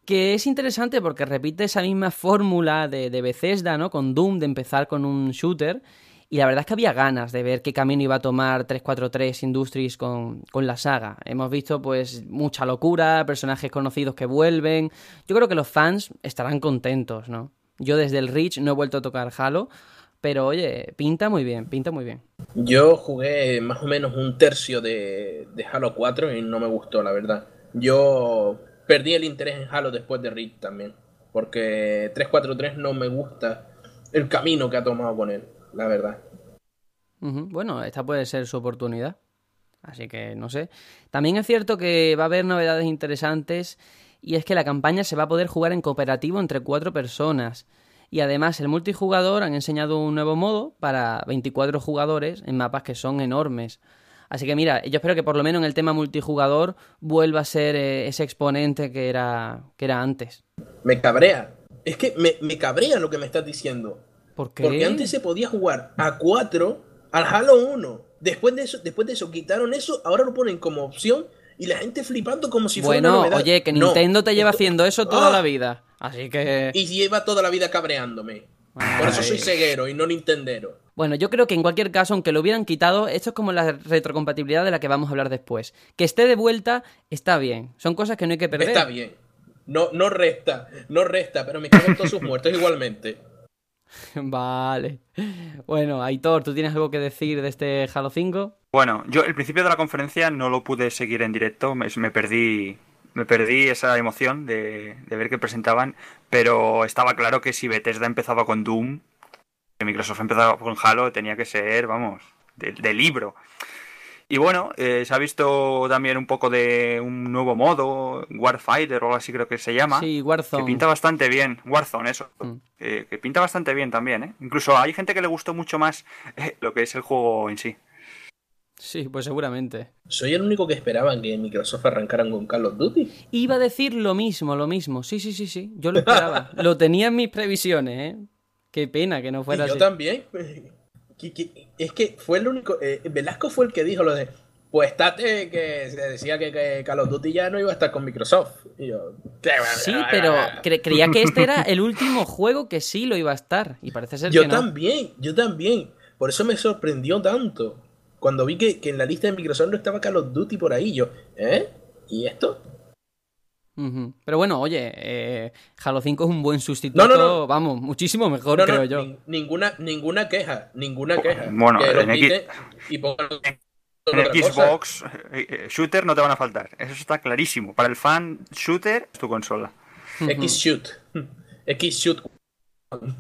que es interesante porque repite esa misma fórmula de, de, Bethesda, ¿no? Con Doom, de empezar con un shooter. Y la verdad es que había ganas de ver qué camino iba a tomar 343 Industries con, con la saga. Hemos visto pues mucha locura, personajes conocidos que vuelven. Yo creo que los fans estarán contentos, ¿no? Yo desde el Reach no he vuelto a tocar Halo, Pero oye, pinta muy bien, pinta muy bien. Yo jugué más o menos un tercio de, de Halo 4 y no me gustó, la verdad. Yo perdí el interés en Halo después de Reach también. Porque 343 no me gusta el camino que ha tomado con él, la verdad. Bueno, esta puede ser su oportunidad. Así que no sé. También es cierto que va a haber novedades interesantes y es que la campaña se va a poder jugar en cooperativo entre cuatro personas. Y además el multijugador han enseñado un nuevo modo para 24 jugadores en mapas que son enormes. Así que mira, yo espero que por lo menos en el tema multijugador vuelva a ser eh, ese exponente que era, que era antes. Me cabrea. Es que me, me cabrea lo que me estás diciendo. ¿Por qué? Porque antes se podía jugar a 4 al Halo 1. Después de eso, después de eso quitaron eso, ahora lo ponen como opción y la gente flipando como si fuera una Bueno, novedad. oye, que No, Nintendo te lleva esto- haciendo eso toda ¡Ah! la vida. Así que... Y lleva toda la vida cabreándome. Por eso soy ceguero y no nintendero. Bueno, yo creo que en cualquier caso, aunque lo hubieran quitado, esto es como la retrocompatibilidad de la que vamos a hablar después. Que esté de vuelta, está bien. Son cosas que no hay que perder. Está bien. No, no resta, no resta, pero me cago en todos sus muertos igualmente. Vale. Bueno, Aitor, ¿tú tienes algo que decir de este Halo 5? Bueno, yo el principio de la conferencia no lo pude seguir en directo, me, me perdí me perdí esa emoción de, de ver que presentaban, pero estaba claro que si Bethesda empezaba con Doom, que Microsoft empezaba con Halo, tenía que ser, vamos, de, de libro. Y bueno, eh, se ha visto también un poco de un nuevo modo, Warfighter o algo así creo que se llama. Sí, Que Warzone. pinta bastante bien, Warzone, eso. Mm. Eh, que pinta bastante bien también, ¿eh? Incluso hay gente que le gustó mucho más eh, lo que es el juego en sí. Sí, pues seguramente. Soy el único que esperaban que Microsoft arrancaran con Call of Duty. Iba a decir lo mismo, lo mismo. Sí, sí, sí, sí. Yo lo esperaba. lo tenía en mis previsiones, ¿eh? Qué pena que no Y fuera yo así. también. Que- que- Es que fue el único. eh, Velasco fue el que dijo lo de. Pues estate que se decía que, que Call of Duty ya no iba a estar con Microsoft. Y yo. "Qué va, Sí, pero va". cre- creía que este era el último juego que sí lo iba a estar. Y parece ser Yo que no. también, yo también. Por eso me sorprendió tanto. Cuando vi que, que en la lista de Microsoft no estaba Call of Duty por ahí, yo, ¿eh? ¿Y esto? Pero bueno, oye, eh, Halo 5 es un buen sustituto. No, no, no. Vamos, muchísimo mejor, No, no, creo yo. nin- ninguna, ninguna queja, ninguna queja. Bueno, que en X- y. Xbox, eh, eh, shooter no te van a faltar. Eso está clarísimo. Para el fan, shooter es tu consola. X Shoot. X Shoot.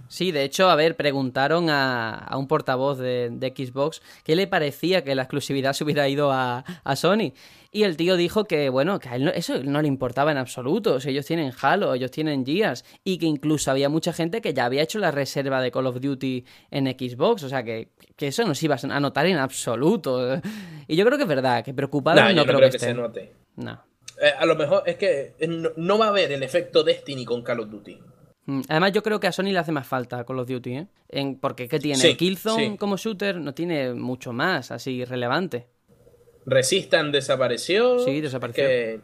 Sí, de hecho, a ver, preguntaron a, a un portavoz de, de Xbox qué le parecía que la exclusividad se hubiera ido a, a Sony. Y el tío dijo que, bueno, que a él no- eso no le importaba en absoluto. O sea, ellos tienen Halo, ellos tienen Gears. Y que incluso había mucha gente que ya había hecho la reserva de Call of Duty en Xbox. O sea, que, que eso no se iba a notar en absoluto. Y yo creo que es verdad, que preocupado Nah, no, yo no creo, creo que, que se note. No. Eh, a lo mejor es que no, no va a haber el efecto Destiny con Call of Duty. Mm, Además, yo creo que a Sony le hace más falta Call of Duty, ¿eh? En, porque ¿qué tiene? Sí, Killzone sí. como shooter no tiene mucho más así relevante. Resistan desapareció. Sí, desapareció. que-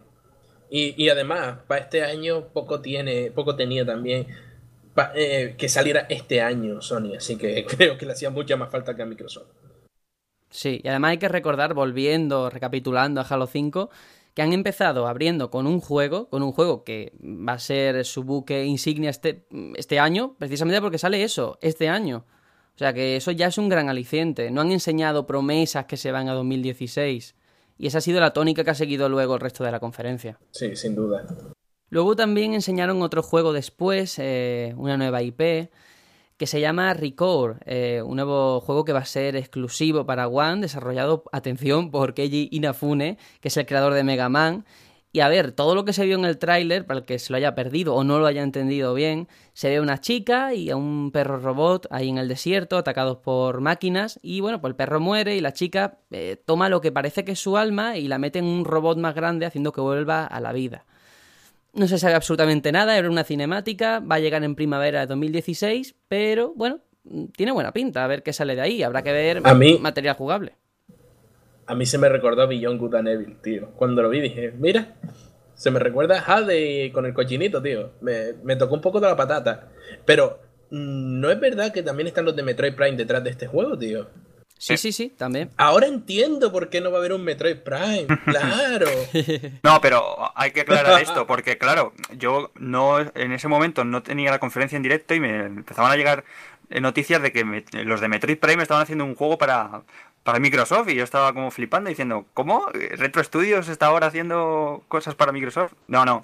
y, y además, para este año poco tiene, poco tenía también pa- eh, que saliera este año Sony, así que creo que le hacía mucha más falta que a Microsoft. Sí, y además hay que recordar, volviendo, recapitulando a Halo 5, que han empezado abriendo con un juego, con un juego que va a ser su buque insignia este, este año, precisamente porque sale eso, este año. O sea que eso ya es un gran aliciente. No han enseñado promesas que se van a 2016. Y esa ha sido la tónica que ha seguido luego el resto de la conferencia. Sí, sin duda. Luego también enseñaron otro juego después, eh, una nueva IP, que se llama Recore, eh, un nuevo juego que va a ser exclusivo para One, desarrollado, atención, por Keiji Inafune, que es el creador de Mega Man. Y a ver, todo lo que se vio en el tráiler, para el que se lo haya perdido o no lo haya entendido bien, se ve a una chica y a un perro robot ahí en el desierto, atacados por máquinas, y bueno, pues el perro muere y la chica eh, toma lo que parece que es su alma y la mete en un robot más grande, haciendo que vuelva a la vida. No se sabe absolutamente nada, era una cinemática, va a llegar en primavera de 2016, pero bueno, tiene buena pinta, a ver qué sale de ahí, habrá que ver A mí- material jugable. A mí se me recordó a Beyond Good and Evil, tío. Cuando lo vi dije, mira, se me recuerda a Hade con el cochinito, tío. Me, me tocó un poco de la patata. Pero, mm, ¿no es verdad que también están los de Metroid Prime detrás de este juego, tío? Sí, sí, sí, también. Ahora entiendo por qué no va a haber un Metroid Prime. Claro. No, pero hay que aclarar esto, porque claro, yo no en ese momento no tenía la conferencia en directo y me empezaban a llegar noticias de que los de Metroid Prime estaban haciendo un juego para, para Microsoft y yo estaba como flipando diciendo, ¿cómo? ¿Retro Studios está ahora haciendo cosas para Microsoft? No, no.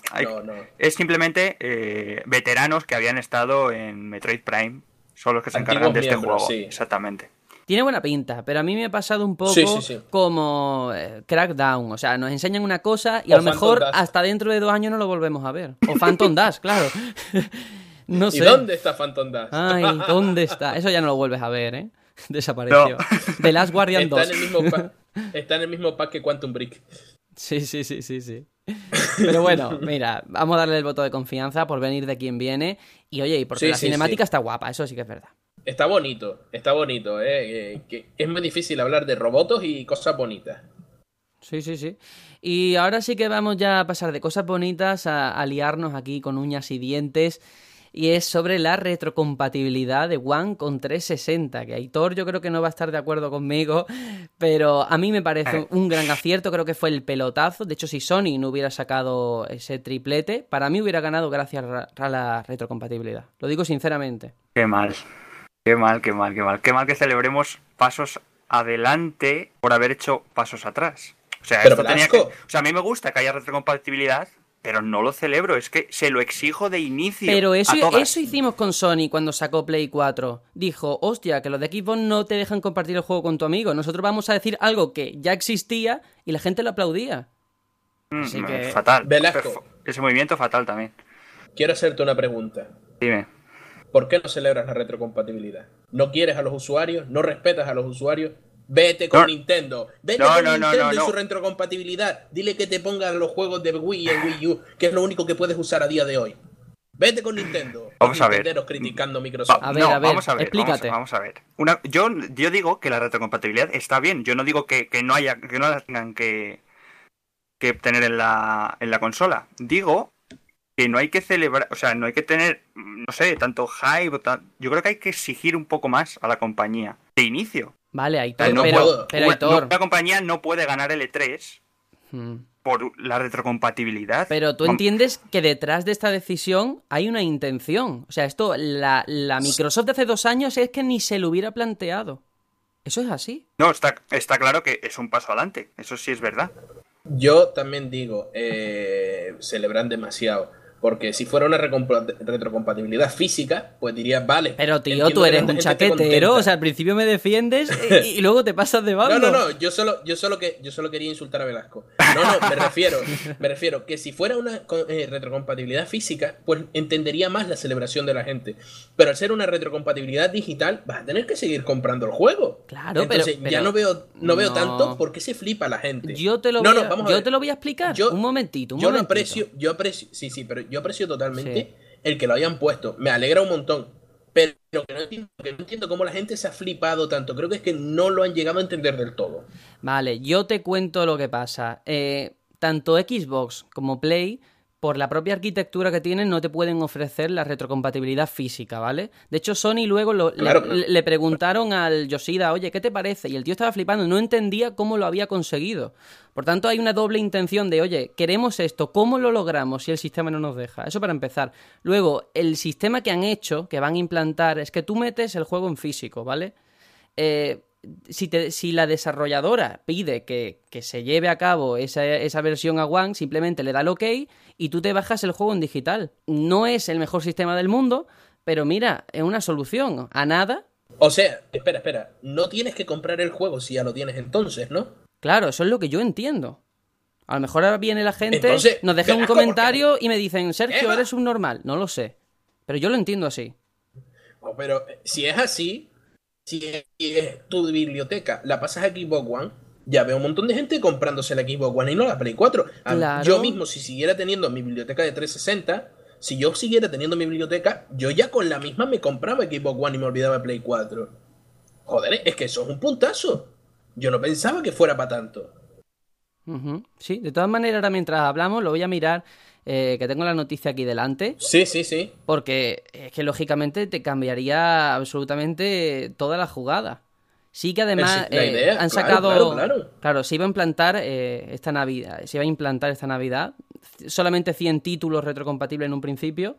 Es simplemente eh, veteranos que habían estado en Metroid Prime. Son los que se encargan de este juego. Sí. Exactamente. Tiene buena pinta, pero a mí me ha pasado un poco como eh, Crackdown. O sea, nos enseñan una cosa y a lo mejor hasta dentro de dos años no lo volvemos a ver. O Phantom Dash, claro. no sé. ¿Y dónde está Phantom Dash? Ay, ¿dónde está? Eso ya no lo vuelves a ver, ¿eh? Desapareció. The Last Guardian 2. Está en, el mismo está en el mismo pack que Quantum Brick. Sí, sí, sí, sí, sí. Pero bueno, mira, vamos a darle el voto de confianza por venir de quien viene. Y oye, y porque la cinemática está guapa, eso sí que es verdad. Está bonito, está bonito, ¿eh? eh que es muy difícil hablar de robots y cosas bonitas. Sí, sí, sí. Y ahora sí que vamos ya a pasar de cosas bonitas a, liarnos aquí con uñas y dientes. Y es sobre la retrocompatibilidad de One con 360. Que Aitor yo creo que no va a estar de acuerdo conmigo. Pero a mí me parece un gran acierto. Creo que fue el pelotazo. De hecho, si Sony no hubiera sacado ese triplete, para mí hubiera ganado gracias a la retrocompatibilidad. Lo digo sinceramente. Qué mal. Qué mal, qué mal, qué mal. Qué mal que celebremos pasos adelante por haber hecho pasos atrás. O sea, esto tenía que... o sea, a mí me gusta que haya retrocompatibilidad, pero no lo celebro, es que se lo exijo de inicio. Pero eso, eso hicimos con Sony cuando sacó Play 4. Dijo, hostia, que los de Xbox no te dejan compartir el juego con tu amigo. Nosotros vamos a decir algo que ya existía y la gente lo aplaudía. Mm, Así que... Fatal. Ese movimiento fatal también. Quiero hacerte una pregunta. Dime. ¿Por qué no celebras la retrocompatibilidad? ¿No quieres a los usuarios? ¿No respetas a los usuarios? Vete con Nintendo. Vete con Nintendo y su retrocompatibilidad. Dile que te pongan los juegos de Wii en Wii U, que es lo único que puedes usar a día de hoy. Vete con Nintendo. Vamos a ver. criticando Microsoft. A ver, a ver, vamos a ver, explícate. Vamos, a ver. Una, yo, yo digo que la retrocompatibilidad está bien. Yo no digo que, no haya, que no la tengan que, que tener en la, en la consola. Digo que no hay que celebrar, o sea, no hay que tener, no sé, tanto hype. Yo creo que hay que exigir un poco más a la compañía de inicio. Vale, Aitor, no pero, pero una, compañía no puede ganar el E3 hmm. por la retrocompatibilidad. Pero tú entiendes que detrás de esta decisión hay una intención. O sea, esto, la, la Microsoft de hace dos años es que ni se lo hubiera planteado. ¿Eso es así? No, está, está claro que es un paso adelante. Eso sí es verdad. Yo también digo, eh, celebran demasiado. Porque si fuera una retrocompatibilidad física, pues diría, vale. Pero tío, tú eres un chaquetero, o sea, al principio me defiendes y, luego te pasas de bando. No, no, no, yo solo, yo solo que yo solo quería insultar a Velasco. No, no, me refiero, me refiero que si fuera una eh, retrocompatibilidad física, pues entendería más la celebración de la gente. Pero al ser una retrocompatibilidad digital, vas a tener que seguir comprando el juego. Claro, Entonces, ya no veo, no, veo tanto por qué se flipa la gente. Yo te lo voy, a, yo te lo voy a explicar. un momentito, un yo lo aprecio, yo aprecio, sí, sí, pero yo aprecio totalmente el que lo hayan puesto. Me alegra un montón. Pero que no, entiendo, que no entiendo cómo la gente se ha flipado tanto. Creo que es que no lo han llegado a entender del todo. Vale, yo te cuento lo que pasa. Eh, tanto Xbox como Play por la propia arquitectura que tienen, no te pueden ofrecer la retrocompatibilidad física, ¿vale? De hecho, Sony luego le, preguntaron al Yoshida, oye, ¿qué te parece? Y el tío estaba flipando, no entendía cómo lo había conseguido. Por tanto, hay una doble intención de, oye, queremos esto, ¿cómo lo logramos si el sistema no nos deja? Eso para empezar. Luego, el sistema que han hecho, que van a implantar, es que tú metes el juego en físico, ¿vale? Eh, si, si, la desarrolladora pide que, se lleve a cabo esa, esa, versión a One, simplemente le da el OK y tú te bajas el juego en digital. No es el mejor sistema del mundo, pero mira, es una solución. A nada. O sea, espera, espera. No tienes que comprar el juego si ya lo tienes entonces, ¿no? Claro, eso es lo que yo entiendo. A lo mejor ahora viene la gente, nos deja un comentario y me dicen, Sergio, eres un normal. No lo sé. Pero yo lo entiendo así. pero eh, si es así, si es tu biblioteca, la pasas a Xbox One, ya veo un montón de gente comprándose la Xbox One y no la Play 4. Yo mismo, si siguiera teniendo mi biblioteca de 360, si yo siguiera teniendo mi biblioteca, yo ya con la misma me compraba Xbox One y me olvidaba Play 4. Joder, es que eso es un puntazo. Yo no pensaba que fuera para tanto. Sí, de todas maneras, ahora mientras hablamos, lo voy a mirar eh, que tengo la noticia aquí delante. Sí, sí, sí. Porque es que lógicamente te cambiaría absolutamente toda la jugada. Sí que además eh, han sacado. Claro, se iba a implantar eh, esta Navidad. Se iba a implantar esta Navidad. Solamente 100 títulos retrocompatibles en un principio.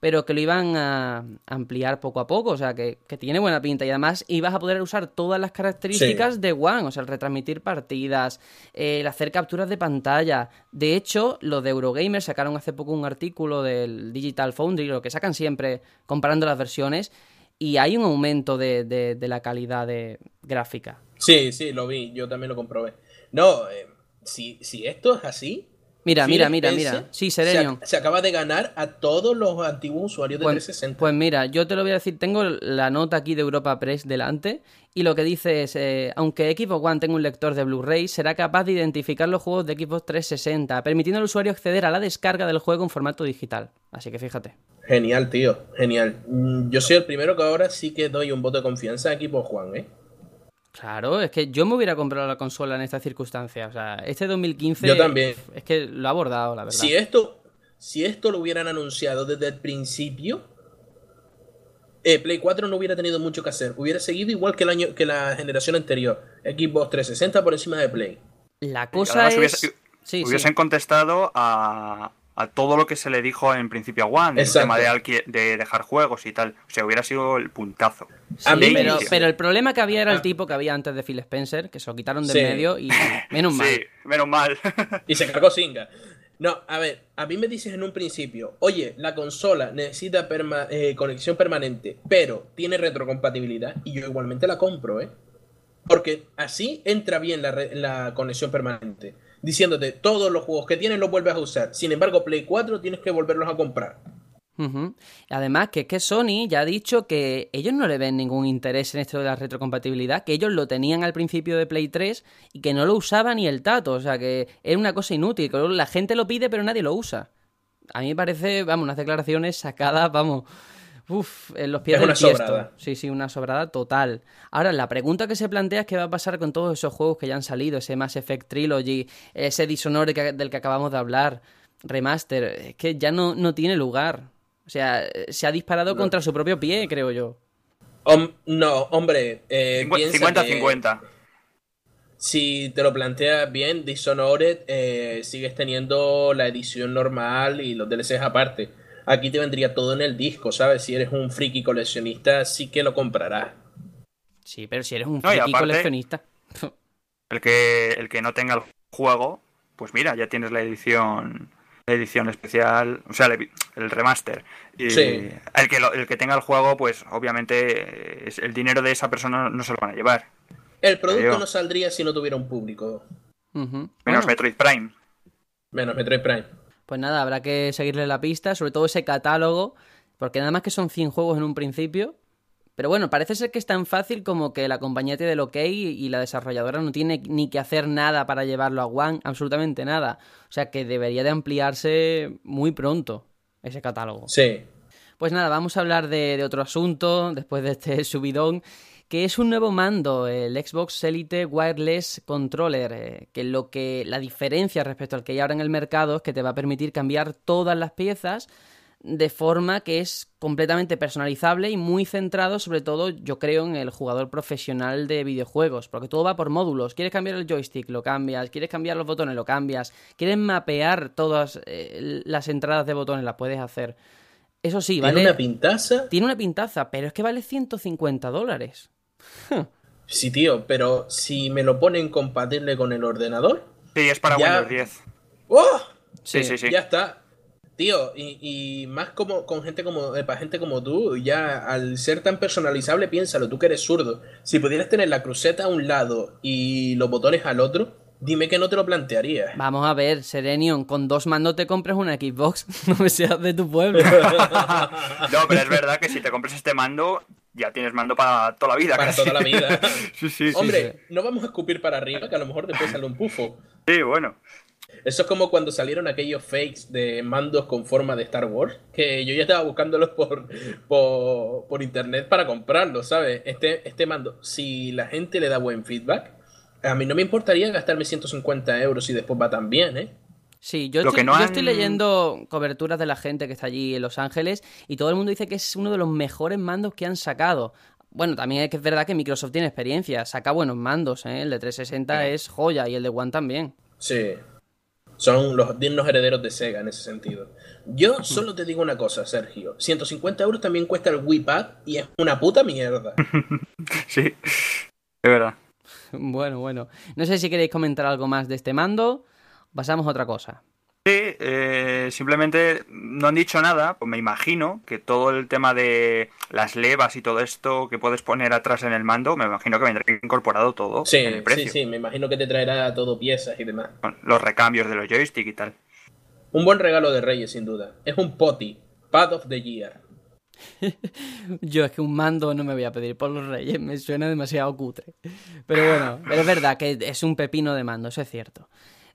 pero que lo iban a ampliar poco a poco, o sea, que, tiene buena pinta y además ibas a poder usar todas las características de One, o sea, el retransmitir partidas, el hacer capturas de pantalla. De hecho, los de Eurogamer sacaron hace poco un artículo del Digital Foundry, lo que sacan siempre comparando las versiones, y hay un aumento de, de, la calidad de gráfica. Sí, sí, lo vi, yo también lo comprobé. No, eh, si, si esto es así, Mira, mira, mira, mira. Sí, Serenion. Se, acaba de ganar a todos los antiguos usuarios de pues, 360. Pues mira, yo te lo voy a decir. Tengo la nota aquí de Europa Press delante. Y lo que dice es: eh, aunque Xbox One tenga un lector de Blu-ray, será capaz de identificar los juegos de Xbox 360, permitiendo al usuario acceder a la descarga del juego en formato digital. Así que fíjate. Genial, tío. Genial. Mm, yo soy el primero que ahora sí que doy un voto de confianza a Xbox One, ¿eh? Claro, es que yo me hubiera comprado la consola en estas circunstancias. O sea, este 2015. Yo también. Es que lo ha abordado, la verdad. Si esto, si esto lo hubieran anunciado desde el principio, eh, Play 4 no hubiera tenido mucho que hacer. Hubiera seguido igual que el año que la generación anterior. Xbox 360 por encima de Play. La cosa es. hubiesen contestado a, a todo lo que se le dijo en principio a One, el tema de, de, dejar juegos y tal. O sea, hubiera sido el puntazo. pero, el problema que había era el ah. tipo que había antes de Phil Spencer, que se lo quitaron de medio y menos mal. Sí, menos mal. y se cargó Singa. No, a ver, a mí me dices en un principio, oye, la consola necesita eh, conexión permanente, pero tiene retrocompatibilidad y yo igualmente la compro, ¿eh? Porque así entra bien la, la conexión permanente diciéndote todos los juegos que tienes los vuelves a usar. Sin embargo, Play 4 tienes que volverlos a comprar. Además, que es que Sony ya ha dicho que ellos no le ven ningún interés en esto de la retrocompatibilidad, que ellos lo tenían al principio de Play 3 y que no lo usaba ni el tato, o sea que era una cosa inútil, la gente lo pide pero nadie lo usa. A mí me parece, vamos, unas declaraciones sacadas, vamos, Uf, en los pies es del una sobrada. Sí, sí, una sobrada total. Ahora, la pregunta que se plantea es qué va a pasar con todos esos juegos que ya han salido, ese Mass Effect Trilogy, ese Dishonored del que acabamos de hablar, remaster, es que ya no, no tiene lugar. O sea, se ha disparado contra su propio pie, creo yo. no, hombre, 50-50. Eh, si te lo planteas bien, Dishonored eh, sigues teniendo la edición normal y los DLCs aparte aquí te vendría todo en el disco, ¿sabes? Si eres un friki coleccionista, sí que lo comprarás. Sí, pero si eres un friki coleccionista. El que, el que no tenga el juego, pues mira, ya tienes la edición la edición especial, o sea, el, remaster. Y el, que el que tenga el juego, pues obviamente el dinero de esa persona no se lo van a llevar. El producto no saldría si no tuviera un público. Menos Metroid Prime. Menos Metroid Prime. Pues nada, habrá que seguirle la pista, sobre todo ese catálogo, porque nada más que son 100 juegos en un principio. Pero bueno, parece ser que es tan fácil como que la compañía tiene el ok y la desarrolladora no tiene ni que hacer nada para llevarlo a One, absolutamente nada. O sea que debería de ampliarse muy pronto ese catálogo. Sí. Pues nada, vamos a hablar de, de otro asunto después de este subidón que es un nuevo mando, el Xbox Elite Wireless Controller, eh, que lo que la diferencia respecto al que hay ahora en el mercado es que te va a permitir cambiar todas las piezas de forma que es completamente personalizable y muy centrado sobre todo yo creo en el jugador profesional de videojuegos, porque todo va por módulos, quieres cambiar el joystick, lo cambias, quieres cambiar los botones, lo cambias, quieres mapear todas eh, las entradas de botones, las puedes hacer. Eso sí, ¿Tiene una pintaza? Tiene una pintaza, pero es que vale 150 dólares. Sí, tío, pero si me lo ponen compatible con el ordenador. Sí, es para Windows 10. ¡Oh! Sí, sí, sí. Ya está. Tío, y, más como con gente como, eh, para gente como tú, ya al ser tan personalizable, piénsalo, tú que eres zurdo. Si pudieras tener la cruceta a un lado y los botones al otro, dime que no te lo plantearías. Vamos a ver, Serenion, con dos mandos te compras una Xbox, no me seas de tu pueblo. no, pero es verdad que si te compras este mando, ya tienes mando para toda la vida. Para toda la vida. Hombre, no vamos a escupir para arriba, que a lo mejor después sale un pufo. Sí, bueno. Eso es como cuando salieron aquellos fakes de mandos con forma de Star Wars, que yo ya estaba buscándolos por, por, internet para comprarlos, ¿sabes? Este, este mando, si la gente le da buen feedback, a mí no me importaría gastarme 150 euros y después va tan bien, ¿eh? Sí, yo, estoy, yo estoy, leyendo coberturas de la gente que está allí en Los Ángeles y todo el mundo dice que es uno de los mejores mandos que han sacado. Bueno, también es verdad que Microsoft tiene experiencia, saca buenos mandos, ¿eh? el de 360 es joya y el de One también. Sí. Son los dignos herederos de Sega en ese sentido. Yo solo te digo una cosa, Sergio. 150 euros también cuesta el Wii Pad y es una puta mierda. sí, es verdad. Bueno, bueno. No sé si queréis comentar algo más de este mando. Pasamos a otra cosa. Sí, eh, simplemente no han dicho nada, pues me imagino que todo el tema de las levas y todo esto que puedes poner atrás en el mando, me imagino que vendrá incorporado todo sí, en el precio. Sí, sí, me imagino que te traerá todo piezas y demás. Los recambios de los joystick y tal. Un buen regalo de Reyes, sin duda. Es un poti, Pad of the Year. Yo es que un mando no me voy a pedir por los Reyes, me suena demasiado cutre. Pero bueno, es verdad que es un pepino de mando, eso es cierto.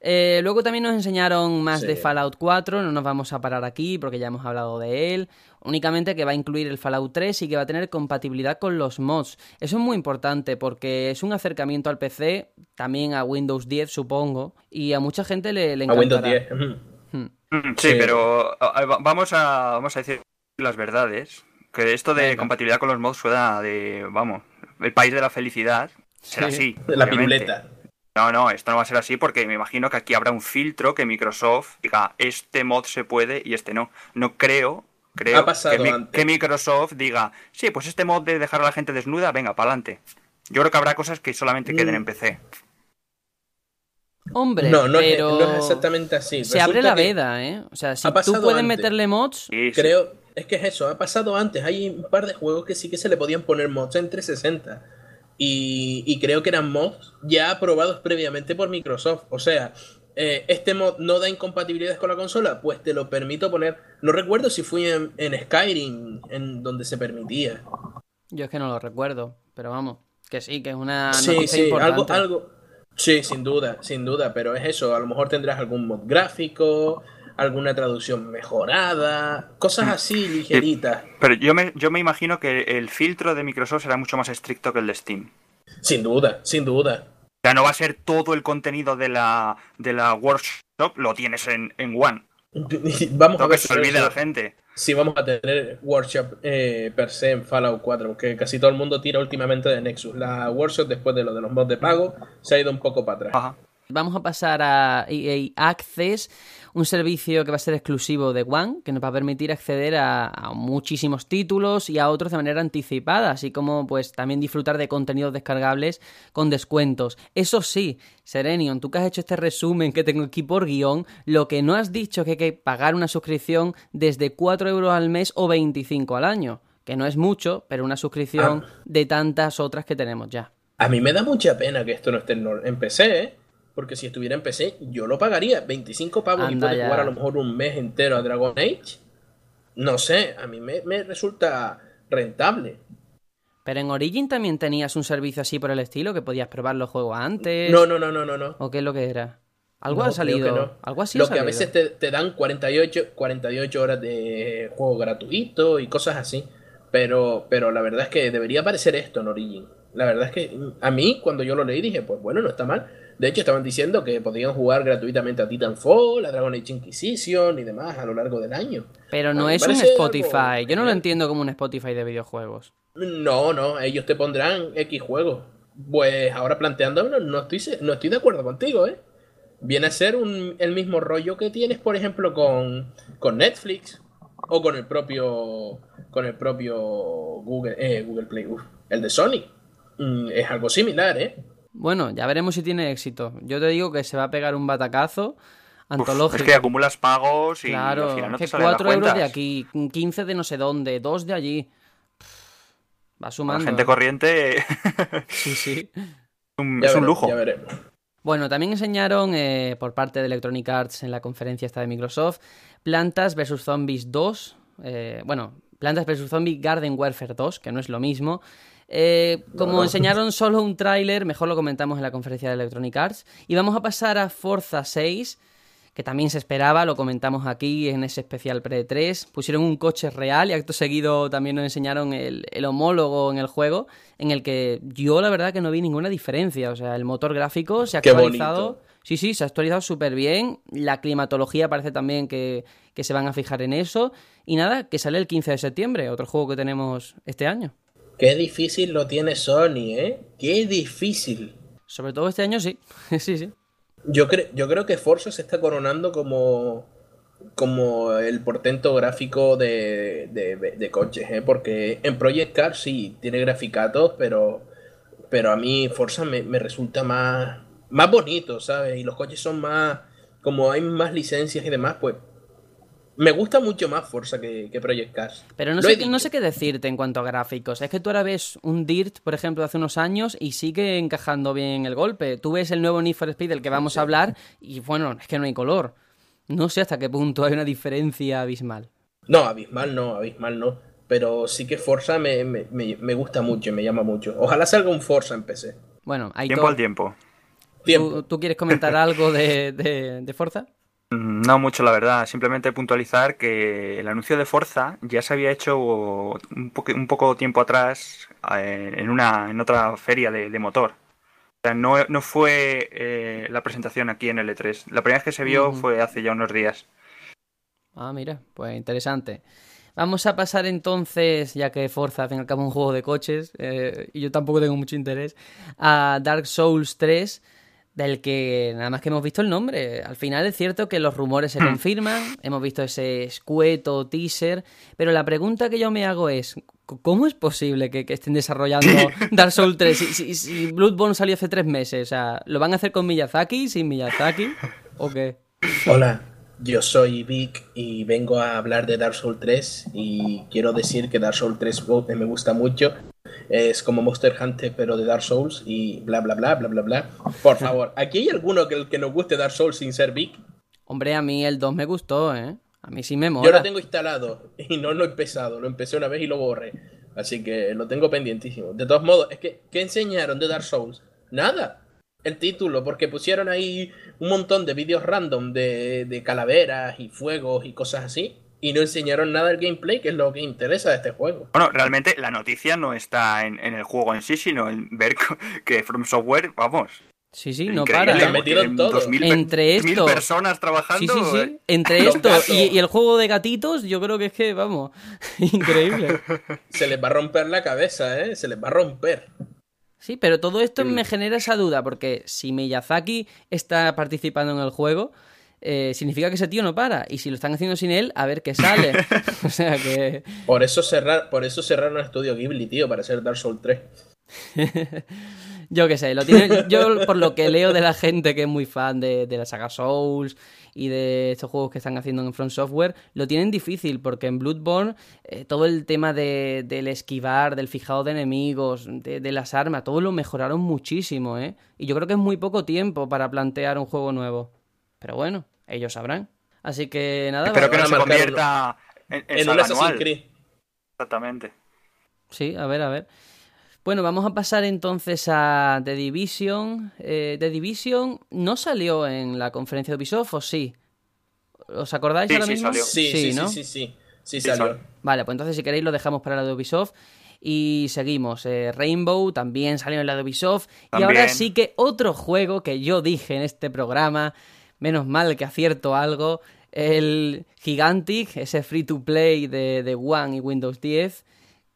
Eh, luego también nos enseñaron más de Fallout 4, no nos vamos a parar aquí porque ya hemos hablado de él. Únicamente que va a incluir el Fallout 3 y que va a tener compatibilidad con los mods. Eso es muy importante porque es un acercamiento al PC, también a Windows 10 supongo, y a mucha gente le, le encantará. A Windows 10. Hmm. Hmm, sí, pero vamos a, vamos a decir las verdades. Que esto de compatibilidad con los mods suena de, vamos, el país de la felicidad. Será así. La piruleta. No, no, esto no va a ser así porque me imagino que aquí habrá un filtro que Microsoft diga este mod se puede y este no. No creo, creo que, Microsoft diga, sí, pues este mod de dejar a la gente desnuda, venga, para adelante. Yo creo que habrá cosas que solamente queden en mm. PC. Hombre, no, no, pero... es, exactamente así. Se abre la veda, ¿eh? O sea, si tú puedes meterle mods... Creo, es que es eso, ha pasado antes. Hay un par de juegos que sí que se le podían poner mods en 360 y, creo que eran mods ya aprobados previamente por Microsoft. O sea, eh, este mod no da incompatibilidades con la consola, pues te lo permito poner. No recuerdo si fui en, Skyrim en donde se permitía. Yo es que no lo recuerdo, pero vamos, que sí, que es una sí, sí, Algo, algo, sí, sin duda, sin duda, pero es eso. A lo mejor tendrás algún mod gráfico, alguna traducción mejorada, cosas así ligeritas. Pero yo me, yo me imagino que el filtro de Microsoft será mucho más estricto que el de Steam. Sin duda, sin duda. O sea, no va a ser todo el contenido de la, de la workshop, lo tienes en, en One. vamos a ver que se olvide la gente. Sí, vamos a tener workshop eh, per se en Fallout 4, porque casi todo el mundo tira últimamente de Nexus. La workshop, después de lo de los mods de pago, se ha ido un poco para atrás. Vamos a pasar a EA Access, un servicio que va a ser exclusivo de One, que nos va a permitir acceder a, muchísimos títulos y a otros de manera anticipada, así como pues también disfrutar de contenidos descargables con descuentos. Eso sí, Serenion, tú que has hecho este resumen que tengo aquí por guion, lo que no has dicho es que hay que pagar una suscripción desde 4 euros al mes o 25 al año, que no es mucho, pero una suscripción ah. de tantas otras que tenemos ya. A mí me da mucha pena que esto no esté en PC, ¿eh? Porque si estuviera en PC, yo lo pagaría. 25 pavos y puedes jugar a lo mejor un mes entero a Dragon Age. No sé, a mí me, resulta rentable. Pero en Origin también tenías un servicio así por el estilo, que podías probar los juegos antes. No, no, no, no, no. no. ¿O qué es lo que era? Algo ha salido. Algo así Lo que a veces te, dan 48, 48 horas de juego gratuito y cosas así. Pero, pero la verdad es que debería aparecer esto en Origin. La verdad es que a mí, cuando yo lo leí, dije, pues bueno, no está mal. De hecho, estaban diciendo que podían jugar gratuitamente a Titanfall, a Dragon Age Inquisition y demás a lo largo del año. Pero no es un Spotify. Yo no lo entiendo como un Spotify de videojuegos. No, no, ellos te pondrán X juegos. Pues ahora planteándolo, no estoy, no estoy de acuerdo contigo, ¿eh? Viene a ser el mismo rollo que tienes, por ejemplo, con, con Netflix o con el propio con el propio Google, eh, Google Play, el de Sony. Mm, es algo similar, ¿eh? Bueno, ya veremos si tiene éxito. Yo te digo que se va a pegar un batacazo antológico. es que acumulas pagos y claro, al final no que te 4 euros de aquí, 15 de no sé dónde, 2 de allí. Va sumando. La gente corriente. sí, sí. es un lujo. Ya veremos. Bueno, también enseñaron eh, por parte de Electronic Arts en la conferencia esta de Microsoft Plantas vs Zombies 2. Eh, bueno, Plantas vs Zombies Garden Warfare 2, que no es lo mismo. Eh, como enseñaron solo un tráiler, mejor lo comentamos en la conferencia de Electronic Arts. Y vamos a pasar a Forza 6, que también se esperaba, lo comentamos aquí en ese especial pre-3. Pusieron un coche real y acto seguido también nos enseñaron el, homólogo en el juego, en el que yo la verdad que no vi ninguna diferencia. O sea, el motor gráfico se ha actualizado. Sí, sí, se ha actualizado súper bien. La climatología parece también que, que se van a fijar en eso. Y nada, que sale el 15 de septiembre, otro juego que tenemos este año. Qué difícil lo tiene Sony, ¿eh? Qué difícil. Sobre todo este año, sí. sí, sí. Yo, creo yo creo que Forza se está coronando como, como el portento gráfico de, de, coches, ¿eh? porque en Project Car sí tiene graficatos, pero, pero a mí Forza me, me resulta más, más bonito, ¿sabes? Y los coches son más, como hay más licencias y demás, pues me gusta mucho más Forza que, Project Cars. Pero no sé, no sé qué decirte en cuanto a gráficos. Es que tú ahora ves un Dirt, por ejemplo, de hace unos años y sigue encajando bien el golpe. Tú ves el nuevo Need for Speed del que vamos a hablar y bueno, es que no hay color. No sé hasta qué punto hay una diferencia abismal. No, abismal no, abismal no. Pero sí que Forza me, me, gusta mucho y me llama mucho. Ojalá salga un Forza en PC. Bueno, hay Tiempo al tiempo. ¿Tú, quieres comentar algo de, de, de Forza? No mucho, la verdad. Simplemente puntualizar que el anuncio de Forza ya se había hecho un, poco tiempo atrás eh, en, una, en otra feria de, motor. O sea, no, no fue eh, la presentación aquí en el E3. La primera vez que se vio fue hace ya unos días. Ah, mira, pues interesante. Vamos a pasar entonces, ya que Forza al fin y al cabo un juego de coches, eh, y yo tampoco tengo mucho interés, a Dark Souls 3 del que nada más que hemos visto el nombre. Al final es cierto que los rumores se hmm. confirman, hemos visto ese escueto teaser, pero la pregunta que yo me hago es, ¿cómo es posible que, estén desarrollando Dark Souls 3 si, si, Bloodborne salió hace tres meses? O sea, ¿lo van a hacer con Miyazaki, sin Miyazaki o qué? Hola, yo soy Vic y vengo a hablar de Dark Souls 3 y quiero decir que Dark Souls 3 me gusta mucho es como Monster Hunter pero de Dark Souls y bla bla bla bla bla bla. Por favor, ¿aquí hay alguno que, que nos guste Dark Souls sin ser Vic? Hombre, a mí el 2 me gustó, ¿eh? A mí sí me mola. Yo lo tengo instalado y no lo he empezado. Lo empecé una vez y lo borré. Así que lo tengo pendientísimo. De todos modos, es que, ¿qué enseñaron de Dark Souls? Nada. El título, porque pusieron ahí un montón de vídeos random de, de calaveras y fuegos y cosas así y no enseñaron nada del gameplay, que es lo que interesa de este juego. Bueno, realmente la noticia no está en, el juego en sí, sino en ver que From Software, vamos. Sí, sí, no para. Le metieron todo. Entre esto. personas trabajando. Sí, sí, sí. Eh. Entre esto y, el juego de gatitos, yo creo que es que, vamos, increíble. Se les va a romper la cabeza, ¿eh? Se les va a romper. Sí, pero todo esto me genera esa duda, porque si Miyazaki está participando en el juego, eh, significa que ese tío no para. Y si lo están haciendo sin él, a ver qué sale. o sea que. Por eso, cerrar, por eso cerraron el estudio Ghibli, tío, para hacer Dark Souls 3. yo qué sé, lo tiene, yo por lo que leo de la gente que es muy fan de, la saga Souls y de estos juegos que están haciendo en Front Software, lo tienen difícil porque en Bloodborne eh, todo el tema del esquivar, del fijado de enemigos, de, de, las armas, todo lo mejoraron muchísimo, ¿eh? Y yo creo que es muy poco tiempo para plantear un juego nuevo. Pero bueno, ellos sabrán. Así que nada. Espero que no se convierta en, en, un Assassin's Creed. Exactamente. Sí, a ver, a ver. Bueno, vamos a pasar entonces a The Division. Eh, The Division no salió en la conferencia de Ubisoft, ¿o sí? ¿Os acordáis ahora mismo? Sí, sí, sí, ¿no? sí, sí, sí, salió. Vale, pues entonces si queréis lo dejamos para la de Ubisoft. Y seguimos. Eh, Rainbow también salió en la de Ubisoft. Y ahora sí que otro juego que yo dije en este programa menos mal que acierto algo, el Gigantic, ese free to play de, de One y Windows 10,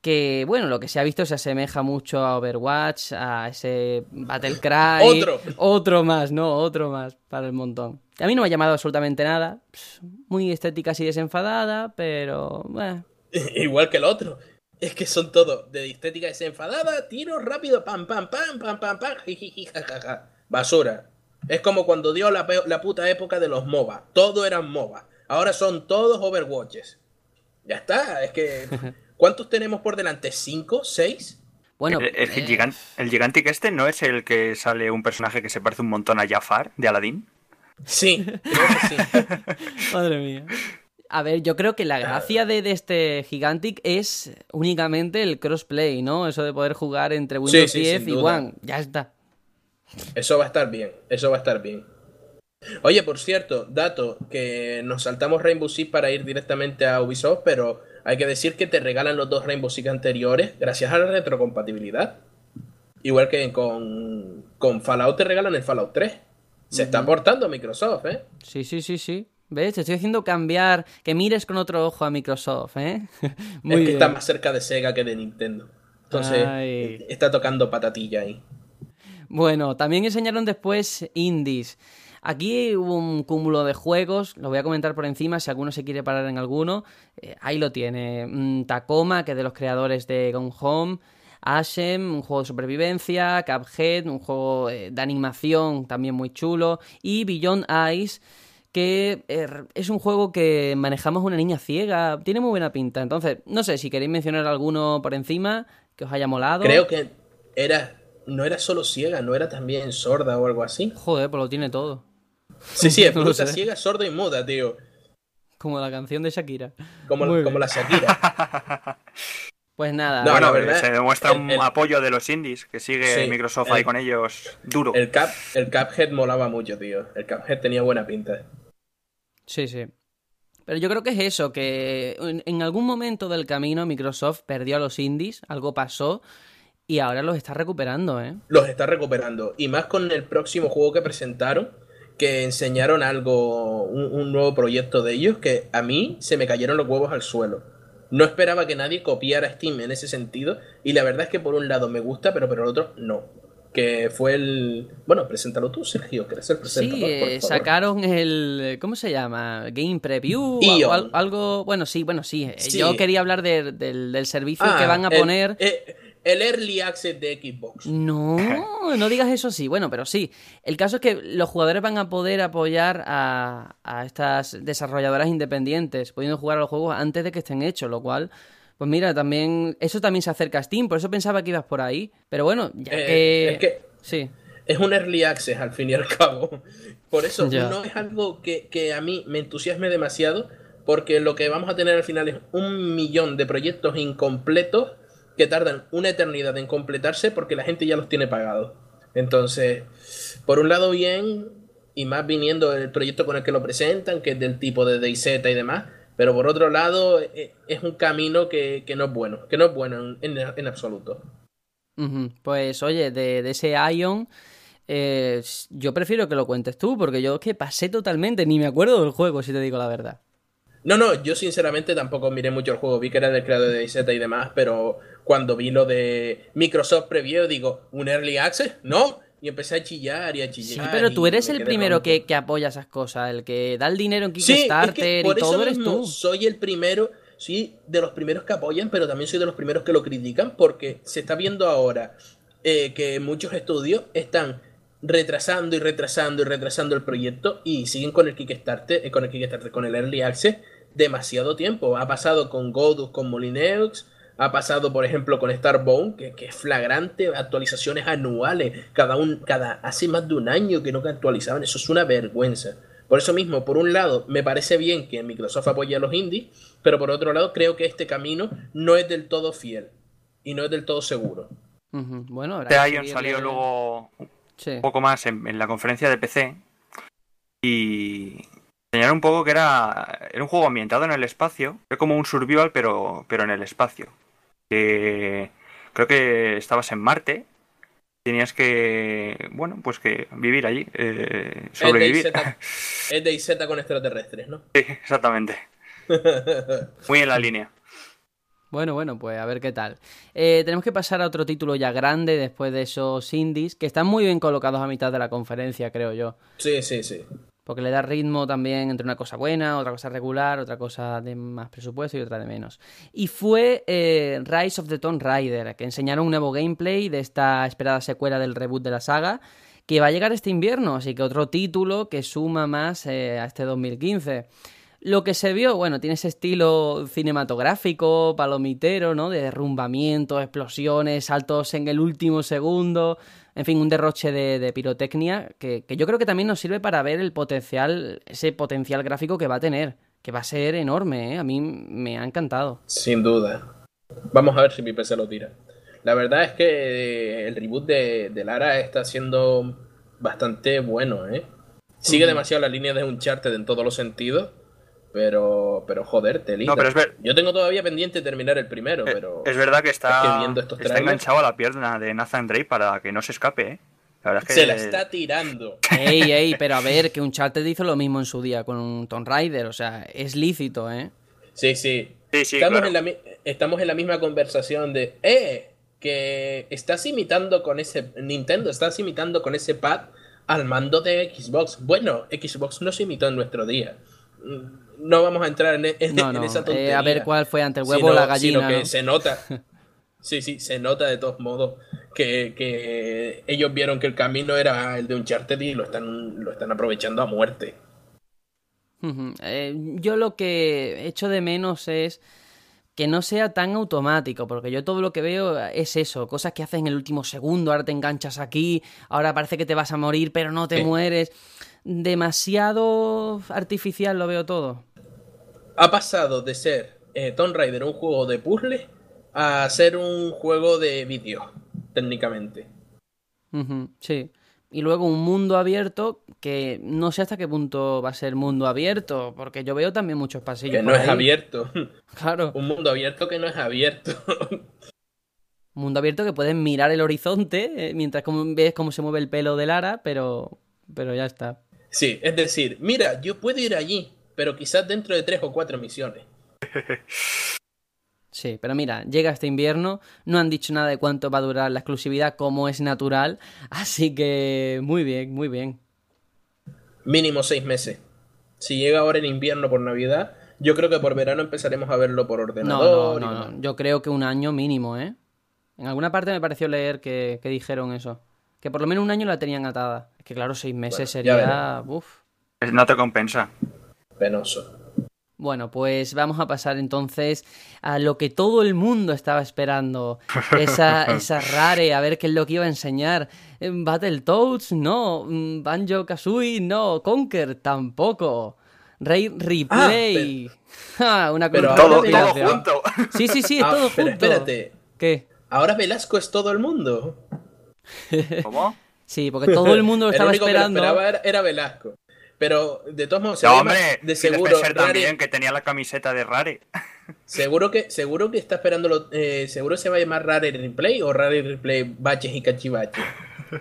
que bueno, lo que se ha visto se asemeja mucho a Overwatch, a ese Battlecry. otro. Otro más, ¿no? Otro más para el montón. A mí no me ha llamado absolutamente nada. Muy estética así desenfadada, pero... Igual que el otro. Es que son todos de estética desenfadada, tiro rápido, pam, pam, pam, pam, pam, pam, Basura. Es como cuando dio la, puta época de los MOBA. Todo eran MOBA. Ahora son todos Overwatches. Ya está. Es que. ¿Cuántos tenemos por delante? ¿Cinco? ¿Seis? Bueno, el, el, eh, el Gigantic este no es el que sale un personaje que se parece un montón a Jafar de Aladdin. Sí, sí. Madre mía. A ver, yo creo que la gracia de, este Gigantic es únicamente el crossplay, ¿no? Eso de poder jugar entre Windows 10 y One. Ya está. Eso va a estar bien, eso va a estar bien. Oye, por cierto, dato, que nos saltamos Rainbow Six para ir directamente a Ubisoft, pero hay que decir que te regalan los dos Rainbow Six anteriores gracias a la retrocompatibilidad. Igual que con, con Fallout te regalan el Fallout 3. Se está aportando Microsoft, ¿eh? Sí, sí, sí, sí. ¿Ves? Te estoy haciendo cambiar, que mires con otro ojo a Microsoft, ¿eh? Muy es que está más cerca de Sega que de Nintendo. Entonces, está tocando patatilla ahí. Bueno, también enseñaron después indies. Aquí hubo un cúmulo de juegos, lo voy a comentar por encima si alguno se quiere parar en alguno. Eh, ahí lo tiene. Mm, Tacoma, que es de los creadores de Gone Home. Ashem, un juego de supervivencia, Cuphead, un juego eh, de animación también muy chulo, y Beyond Eyes, que er, es un juego que manejamos una niña ciega, tiene muy buena pinta. Entonces, no sé si queréis mencionar alguno por encima que os haya molado. Creo que era no era solo ciega, no era también sorda o algo así. Joder, pues lo tiene todo. Sí, sí, es fruta ciega, sorda y muda, tío. Como la canción de Shakira. Como, como la Shakira. Pues nada. No, bueno, verdad, se demuestra un apoyo de los indies, que sigue Microsoft ahí con ellos duro. El, Cap, el Cuphead molaba mucho, tío. El Cuphead tenía buena pinta. Sí, sí. Pero yo creo que es eso, que en, algún momento del camino Microsoft perdió a los indies, algo pasó, y ahora los está recuperando, ¿eh? Los está recuperando. Y más con el próximo juego que presentaron, que enseñaron algo, un nuevo proyecto de ellos, que a mí se me cayeron los huevos al suelo no esperaba que nadie copiara Steam en ese sentido. Y la verdad es que por un lado me gusta, pero por el otro no. Que fue el. Bueno, preséntalo tú, Sergio, que eres el presentador. Sí, eh, sacaron el. ¿Cómo se llama? Game Preview. Algo, algo, Bueno, sí, bueno, sí. Yo quería hablar del, servicio que ah, van a poner. Eh, el Early Access de Xbox. No, no digas eso sí. Bueno, pero sí. El caso es que los jugadores van a poder apoyar a, estas desarrolladoras independientes, pudiendo jugar a los juegos antes de que estén hechos, lo cual pues mira, también eso también se acerca a Steam, por eso pensaba que ibas por ahí. Pero bueno, ya eh, que... Es que sí. es un early access al fin y al cabo. Por eso no es algo que, que, a mí me entusiasme demasiado, porque lo que vamos a tener al final es un millón de proyectos incompletos que tardan una eternidad en completarse porque la gente ya los tiene pagados. Entonces, por un lado bien, y más viniendo el proyecto con el que lo presentan, que es del tipo de DayZ y demás, pero por otro lado e, es un camino que, no es bueno, que no es bueno en, absoluto. Pues oye, de, ese Ion... Eh, yo prefiero que lo cuentes tú, porque yo es que pasé totalmente, ni me acuerdo del juego, si te digo la verdad. No, no, yo sinceramente tampoco miré mucho el juego, vi que era del creador de DayZ y demás, pero cuando vi lo de Microsoft Preview, digo, ¿un Early Access? No. Y empecé a chillar y a chillar. Sí, pero tú eres el primero que, apoya esas cosas, el que da el dinero en Kickstarter y todo eres tú. Soy el primero, sí, de los primeros que apoyan, pero también soy de los primeros que lo critican porque se está viendo ahora eh, que muchos estudios están retrasando y retrasando y retrasando el proyecto y siguen con el Kickstarter, eh, con el Kickstarter, con el Early Access demasiado tiempo. Ha pasado con Godus, con Molineux, ha pasado, por ejemplo, con Starbone, que, que es flagrante, actualizaciones anuales, cada un, cada, hace más de un año que no actualizaban, eso es una vergüenza. Por eso mismo, por un lado, me parece bien que Microsoft apoye a los indies, pero por otro lado, creo que este camino no es del todo fiel y no es del todo seguro. Bueno, este año salió luego un poco más en, la conferencia de PC y enseñaron un poco que era, era un juego ambientado en el espacio, es como un survival pero, pero en el espacio. Que creo que estabas en Marte, tenías que, bueno, pues que vivir allí, eh, sobrevivir. Es de IZ con extraterrestres, ¿no? Sí, exactamente. Muy en la línea. Bueno, bueno, pues a ver qué tal. Eh, tenemos que pasar a otro título ya grande después de esos indies, que están muy bien colocados a mitad de la conferencia, creo yo. Sí, sí, sí. Porque le da ritmo también entre una cosa buena, otra cosa regular, otra cosa de más presupuesto y otra de menos. Y fue eh, Rise of the Tomb Raider, que enseñaron un nuevo gameplay de esta esperada secuela del reboot de la saga, que va a llegar este invierno, así que otro título que suma más eh, a este 2015. Lo que se vio, bueno, tiene ese estilo cinematográfico, palomitero, ¿no? De derrumbamiento, explosiones, saltos en el último segundo, en fin, un derroche de, pirotecnia que, yo creo que también nos sirve para ver el potencial, ese potencial gráfico que va a tener, que va a ser enorme, ¿eh? A mí me ha encantado. Sin duda. Vamos a ver si mi PC lo tira. La verdad es que el reboot de, de Lara está siendo bastante bueno, ¿eh? Sigue demasiado la línea de Uncharted en todos los sentidos pero, pero joder, te no, pero Yo tengo todavía pendiente terminar el primero, eh, pero. Es verdad que está, está enganchado a la pierna de Nathan Drake para que no se escape, ¿eh? La verdad es que... Se la está tirando. Ey, ey, pero a ver, que un Uncharted hizo lo mismo en su día con un Tomb Raider, o sea, es lícito, ¿eh? Sí, sí. estamos, en la, estamos en la misma conversación de, eh, que estás imitando con ese, Nintendo, estás imitando con ese pad al mando de Xbox. Bueno, Xbox no se imitó en nuestro día. No vamos a entrar en, en, No, no, esa eh, tontería. a ver cuál fue ante el huevo sino- o la gallina. sino que ¿no? se nota. Sí, sí, se nota de todos modos que, que ellos vieron que el camino era el de Uncharted y lo están, lo están aprovechando a muerte. Eh, yo lo que echo de menos es que no sea tan automático, porque yo todo lo que veo es eso, cosas que haces en el último segundo, ahora te enganchas aquí, ahora parece que te vas a morir, pero no te mueres. Demasiado artificial lo veo todo. Ha pasado de ser eh, Tomb Raider un juego de puzzle a ser un juego de vídeo, técnicamente. Sí. Y luego un mundo abierto que no sé hasta qué punto va a ser mundo abierto, porque yo veo también muchos pasillos. Que no es ahí. abierto. Claro. Un mundo abierto que no es abierto. Un mundo abierto que puedes mirar el horizonte eh, mientras como ves cómo se mueve el pelo de Lara, pero, pero ya está. Sí, es decir, mira, yo puedo ir allí, pero quizás dentro de tres o cuatro misiones. Sí, pero mira, llega este invierno, no han dicho nada de cuánto va a durar la exclusividad como es natural, así que muy bien, muy bien. Mínimo seis meses. Si llega ahora en invierno por Navidad, yo creo que por verano empezaremos a verlo por ordenador. no, no, no, yo creo que un año mínimo, ¿eh? En alguna parte me pareció leer que, que dijeron eso. Que por lo menos un año la tenían atada. Es que claro, seis meses Bueno, sería... Uf. No te compensa. Penoso. Bueno, pues vamos a pasar entonces a lo que todo el mundo estaba esperando. Esa, esa rare, a ver qué es lo que iba a enseñar. Eh, Battletoads, no. Mm, Banjo Kazooie, no. Conker, tampoco. Ray Replay. Ja, una pero cosa Todo, todo junto. Sí, sí, sí, es Ah, todo pero junto. espérate. ¿Qué? Ahora Velasco es todo el mundo. ¿Cómo? Sí, porque todo el mundo lo el estaba único esperando. que lo esperaba era, Velasco. Pero de todos modos, No, hombre, de seguro, Rare- también, que tenía la camiseta de Rare. seguro que seguro que está esperando eh, seguro se va a llamar Rare Replay o Rare Replay Baches y Cachivaches.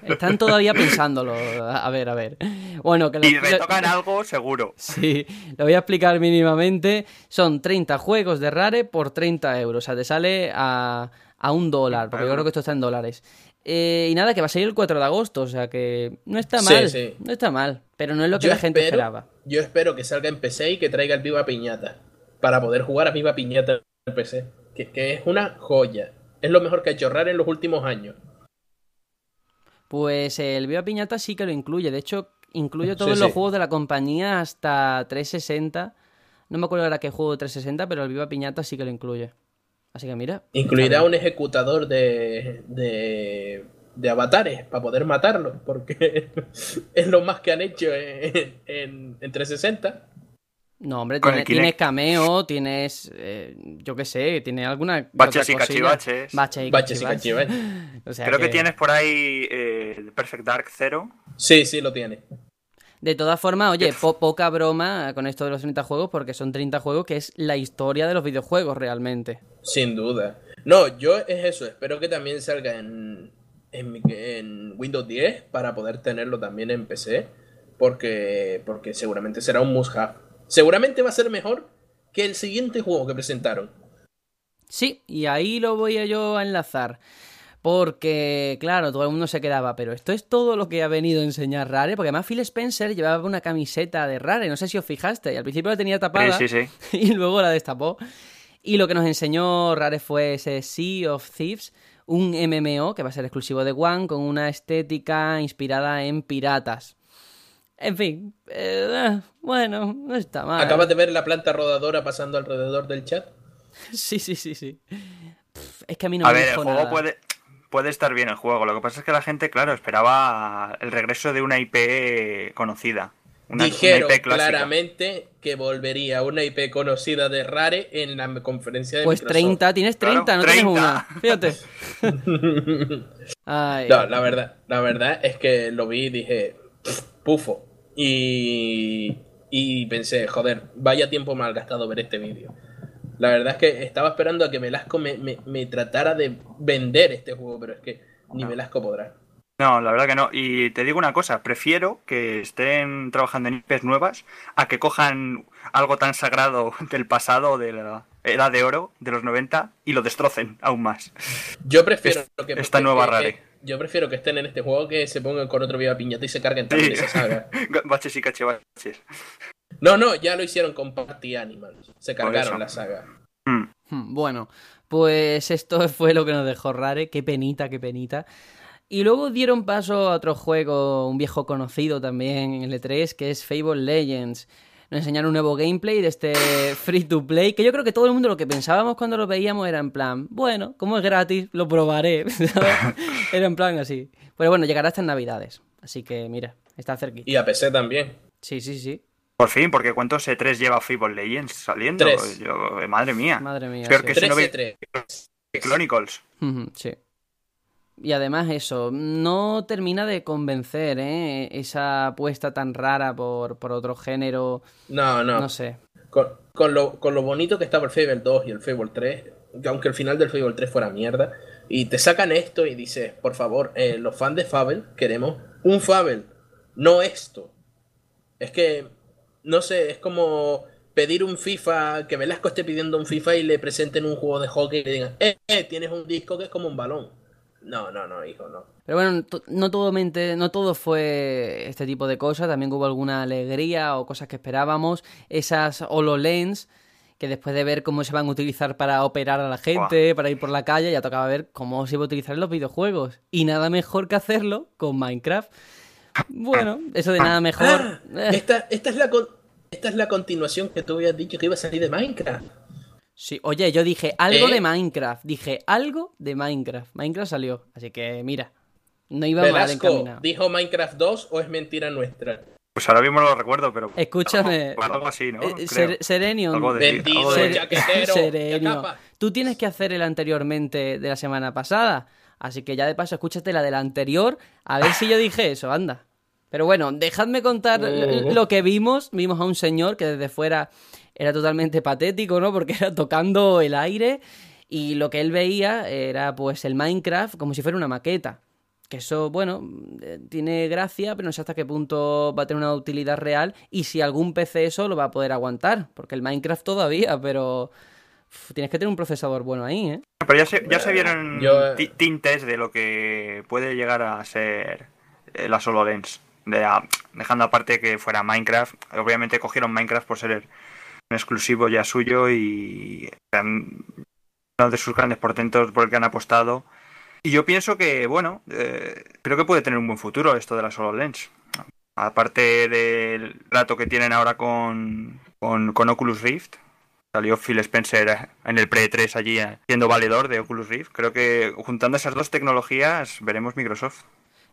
Están todavía pensándolo. A ver, a ver. Bueno, que lo- Y lo- retocan algo, seguro. Sí, lo voy a explicar mínimamente. Son 30 juegos de Rare por 30 euros. O sea, te sale a, a un dólar, porque yo creo que esto está en dólares. Eh, y nada, que va a salir el 4 de agosto, o sea que no está mal. sí. No está mal, pero no es lo que Yo la gente esperaba. Yo espero que salga en PC y que traiga el Viva Piñata para poder jugar a Viva Piñata en PC, que, que es una joya. Es lo mejor que ha hecho Rare en los últimos años. Pues el Viva Piñata sí que lo incluye. De hecho, incluye todos Sí, los juegos de la compañía hasta 360. No me acuerdo ahora qué juego de 360, pero el Viva Piñata sí que lo incluye. Así que mira. Incluirá un ejecutador de, de, de avatares para poder matarlos, porque es lo más que han hecho en, en, en 360. No, hombre, tiene- tienes cameo, tienes. eh, yo qué sé, tiene alguna. Baches y cachivaches. Baches y Baches y cachivaches. O sea Creo que... tienes por ahí eh, Perfect Dark Zero. Sí, sí, lo tiene. De todas formas, oye, po- poca broma con esto de los 30 juegos, porque son 30 juegos que es la historia de los videojuegos realmente. Sin duda. No, yo es eso. Espero que también salga en, en, mi- en Windows 10 para poder tenerlo también en PC. Porque, porque seguramente será un must-have. Seguramente va a ser mejor que el siguiente juego que presentaron. Sí, y ahí lo voy a yo a enlazar. Porque, claro, todo el mundo se quedaba, pero esto es todo lo que ha venido a enseñar Rare, porque además Phil Spencer llevaba una camiseta de Rare, no sé si os fijaste, y al principio la tenía tapada Sí, sí, sí. y luego la destapó. Y lo que nos enseñó Rare fue ese Sea of Thieves, un MMO que va a ser exclusivo de One, con una estética inspirada en piratas. En fin, eh, bueno, no está mal. ¿Acabas de ver la planta rodadora pasando alrededor del chat? Sí, sí, sí, sí. Pff, Es que a mí no A me ver, el dijo juego nada. puede, puede estar bien el juego. Lo que pasa es que la gente, claro, esperaba el regreso de una IP conocida. Una, una Dijeron IP clásica. claramente que volvería una IP conocida de Rare en la conferencia de Pues Microsoft. 30, tienes 30, Claro, no tienes 30. una. Fíjate. Ay, No, la verdad, la verdad es que lo vi y dije, pufo. Y, y pensé, joder, vaya tiempo mal gastado ver este vídeo. La verdad es que estaba esperando a que Velasco me, me- me tratara de vender este juego, pero es que ni No. Velasco podrá. No, la verdad que no. Y te digo una cosa, prefiero que estén trabajando en IPs nuevas a que cojan algo tan sagrado del pasado, de la edad de oro, de los 90, y lo destrocen aún más. Yo prefiero Es- que, esta nueva que- Rare. Yo prefiero que estén en este juego que se pongan con otro Viva Piñata y se carguen también Sí. esa saga. Baches y cachivaches. No, no, ya lo hicieron con Party Animals. Se cargaron la saga. Mm. Hmm, Bueno, pues esto fue lo que nos dejó Rare. Qué penita, qué penita. Y luego dieron paso a otro juego, un viejo conocido también en el E3, que es Fable Legends. Nos enseñaron un nuevo gameplay de este free to play, que yo creo que todo el mundo lo que pensábamos cuando lo veíamos era en plan, bueno, como es gratis, lo probaré. ¿sabes? era en plan así. Pero bueno, llegará hasta en Navidades. Así que mira, está cerquita. Y a PC también. Sí, sí, sí. Por fin, porque ¿cuántos E3 lleva Fable Legends saliendo? Tres. Yo- eh, madre mía. Madre mía. Es peor sí. que ese 13 3. Chronicles. Ujú, Sí. Y además eso, no termina de convencer, ¿eh? Esa apuesta tan rara por, por otro género, No, no. no sé. Con, con lo, con lo bonito que estaba el Fable 2 y el Fable 3, que aunque el final del Fable 3 fuera mierda, y te sacan esto y dices, por favor, eh, los fans de Fable queremos un Fable, no esto. Es que, no sé, es como pedir un FIFA, que Velasco esté pidiendo un FIFA y le presenten un juego de hockey y le digan, eh, eh, tienes un disco que es como un balón. No, no, no, hijo, no. Pero bueno, no todo, mente- no todo fue este tipo de cosas, también hubo alguna alegría o cosas que esperábamos. Esas HoloLens, que después de ver cómo se van a utilizar para operar a la gente, para ir por la calle, ya tocaba ver cómo se iba a utilizar en los videojuegos. Y nada mejor que hacerlo con Minecraft. Bueno, eso de nada mejor. Ah, esta, esta, es la con- esta es la continuación que tú habías dicho que iba a salir de Minecraft. Sí, oye, yo dije algo ¿Eh? de Minecraft. Dije algo de Minecraft. Minecraft salió. Así que mira, no iba mal Velasco, encaminado. ¿dijo Minecraft 2 o es mentira nuestra? Pues ahora mismo no lo recuerdo, pero. Escúchame. Algo, algo así, ¿no? Eh, Creo. Ser- Serenium, Algo de- Vendido, algo de- chaquetero, Serenio, ya capa. tú tienes que hacer el anteriormente de la semana pasada. Así que ya de paso, escúchate la de la anterior. A ver si yo dije eso, anda. Pero bueno, dejadme contar Oh. lo que vimos. Vimos a un señor que desde fuera era totalmente patético, ¿no? Porque era tocando el aire y lo que él veía era pues el Minecraft como si fuera una maqueta. Que eso, bueno, eh, tiene gracia, pero no sé hasta qué punto va a tener una utilidad real y si algún PC eso lo va a poder aguantar. Porque el Minecraft todavía, pero uf, tienes que tener un procesador bueno ahí, ¿eh? Pero ya se, ya se vieron Yo- ti- tintes de lo que puede llegar a ser eh, la HoloLens. De, ah, dejando aparte que fuera Minecraft. Obviamente cogieron Minecraft por ser exclusivo ya suyo y uno de sus grandes portentos por el que han apostado. Y yo pienso que, bueno, eh, creo que puede tener un buen futuro esto de la HoloLens. Aparte del trato que tienen ahora con, con, con Oculus Rift, Salió Phil Spencer en el pre-3 allí eh, siendo valedor de Oculus Rift. Creo que juntando esas dos tecnologías veremos Microsoft.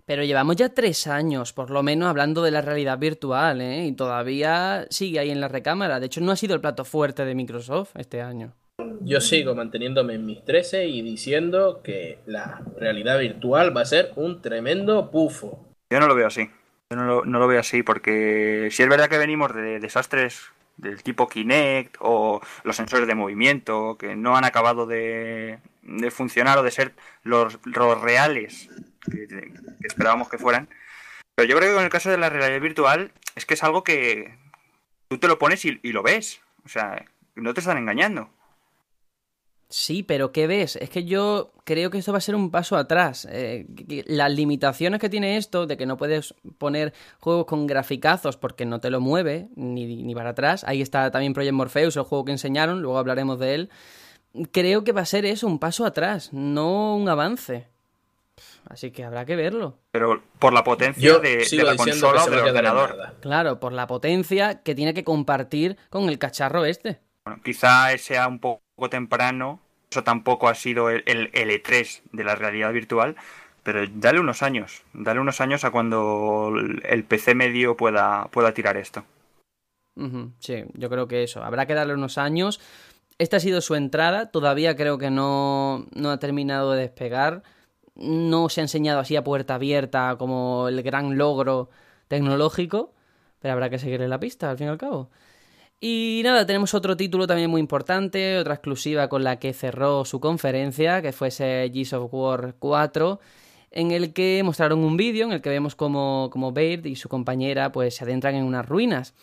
Pero llevamos ya tres años, por lo menos, hablando de la realidad virtual, ¿eh? Y todavía sigue ahí en la recámara. De hecho, no ha sido el plato fuerte de Microsoft este año. Yo sigo manteniéndome en mis 13 y diciendo que la realidad virtual va a ser un tremendo pufo. Yo no lo veo así. Yo no lo, no lo veo así porque si es verdad que venimos de desastres del tipo Kinect o los sensores de movimiento que no han acabado de, de funcionar o de ser los, los reales que, esperábamos que fueran. Pero yo creo que con el caso de la realidad virtual es que es algo que tú te lo pones y, lo ves. O sea, no te están engañando. Sí, pero ¿qué ves? Es que yo creo que esto va a ser un paso atrás. Eh, las limitaciones que tiene esto, de que no puedes poner juegos con graficazos porque no te lo mueve, ni, ni para atrás. Ahí está también Project Morpheus, el juego que enseñaron, luego hablaremos de él. Creo que va a ser eso, un paso atrás, no un avance. Así que habrá que verlo. Pero por la potencia Yo de, la consola o del ordenador. Claro, por la potencia que tiene que compartir con el cacharro este. Bueno, quizá sea un poco temprano, eso tampoco ha sido el, el L3 de la realidad virtual, pero dale unos años, dale unos años a cuando el- el PC medio pueda, pueda tirar esto. Sí, yo creo que eso. Habrá que darle unos años. Esta ha sido su entrada. Todavía creo que no, no ha terminado de despegar. No se ha enseñado así a puerta abierta como el gran logro tecnológico. Pero habrá que seguirle la pista, al fin y al cabo. Y nada, tenemos otro título también muy importante, otra exclusiva con la que cerró su conferencia, que fue ese Gears of War 4, en el que mostraron un vídeo en el que vemos como, como Baird y su compañera pues se adentran en unas ruinas.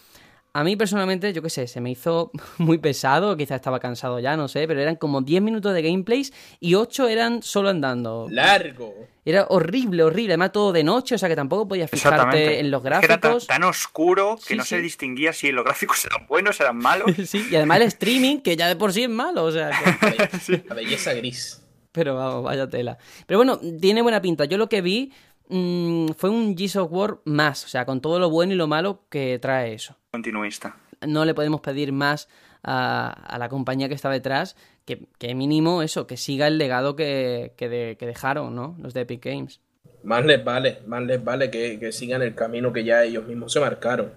A mí personalmente, yo qué sé, se me hizo muy pesado, quizás estaba cansado ya, no sé, pero eran como 10 minutos de gameplays y 8 eran solo andando. Largo. Era horrible, horrible, además todo de noche, o sea que tampoco podías fijarte en los gráficos. Era tan, tan oscuro que no se distinguía si los gráficos eran buenos, eran malos. sí, y además el streaming, que ya de por sí es malo, o sea... Que... La belleza gris. Pero vamos, vaya tela. Pero bueno, tiene buena pinta. Yo lo que vi mmm, fue un Gears of War más, o sea, con todo lo bueno y lo malo que trae eso. Continuista. No le podemos pedir más a, a la compañía que está detrás que, que, mínimo eso, que siga el legado que, que, de, que, dejaron, ¿no? Los de Epic Games. Más les vale, más les vale que, que sigan el camino que ya ellos mismos se marcaron.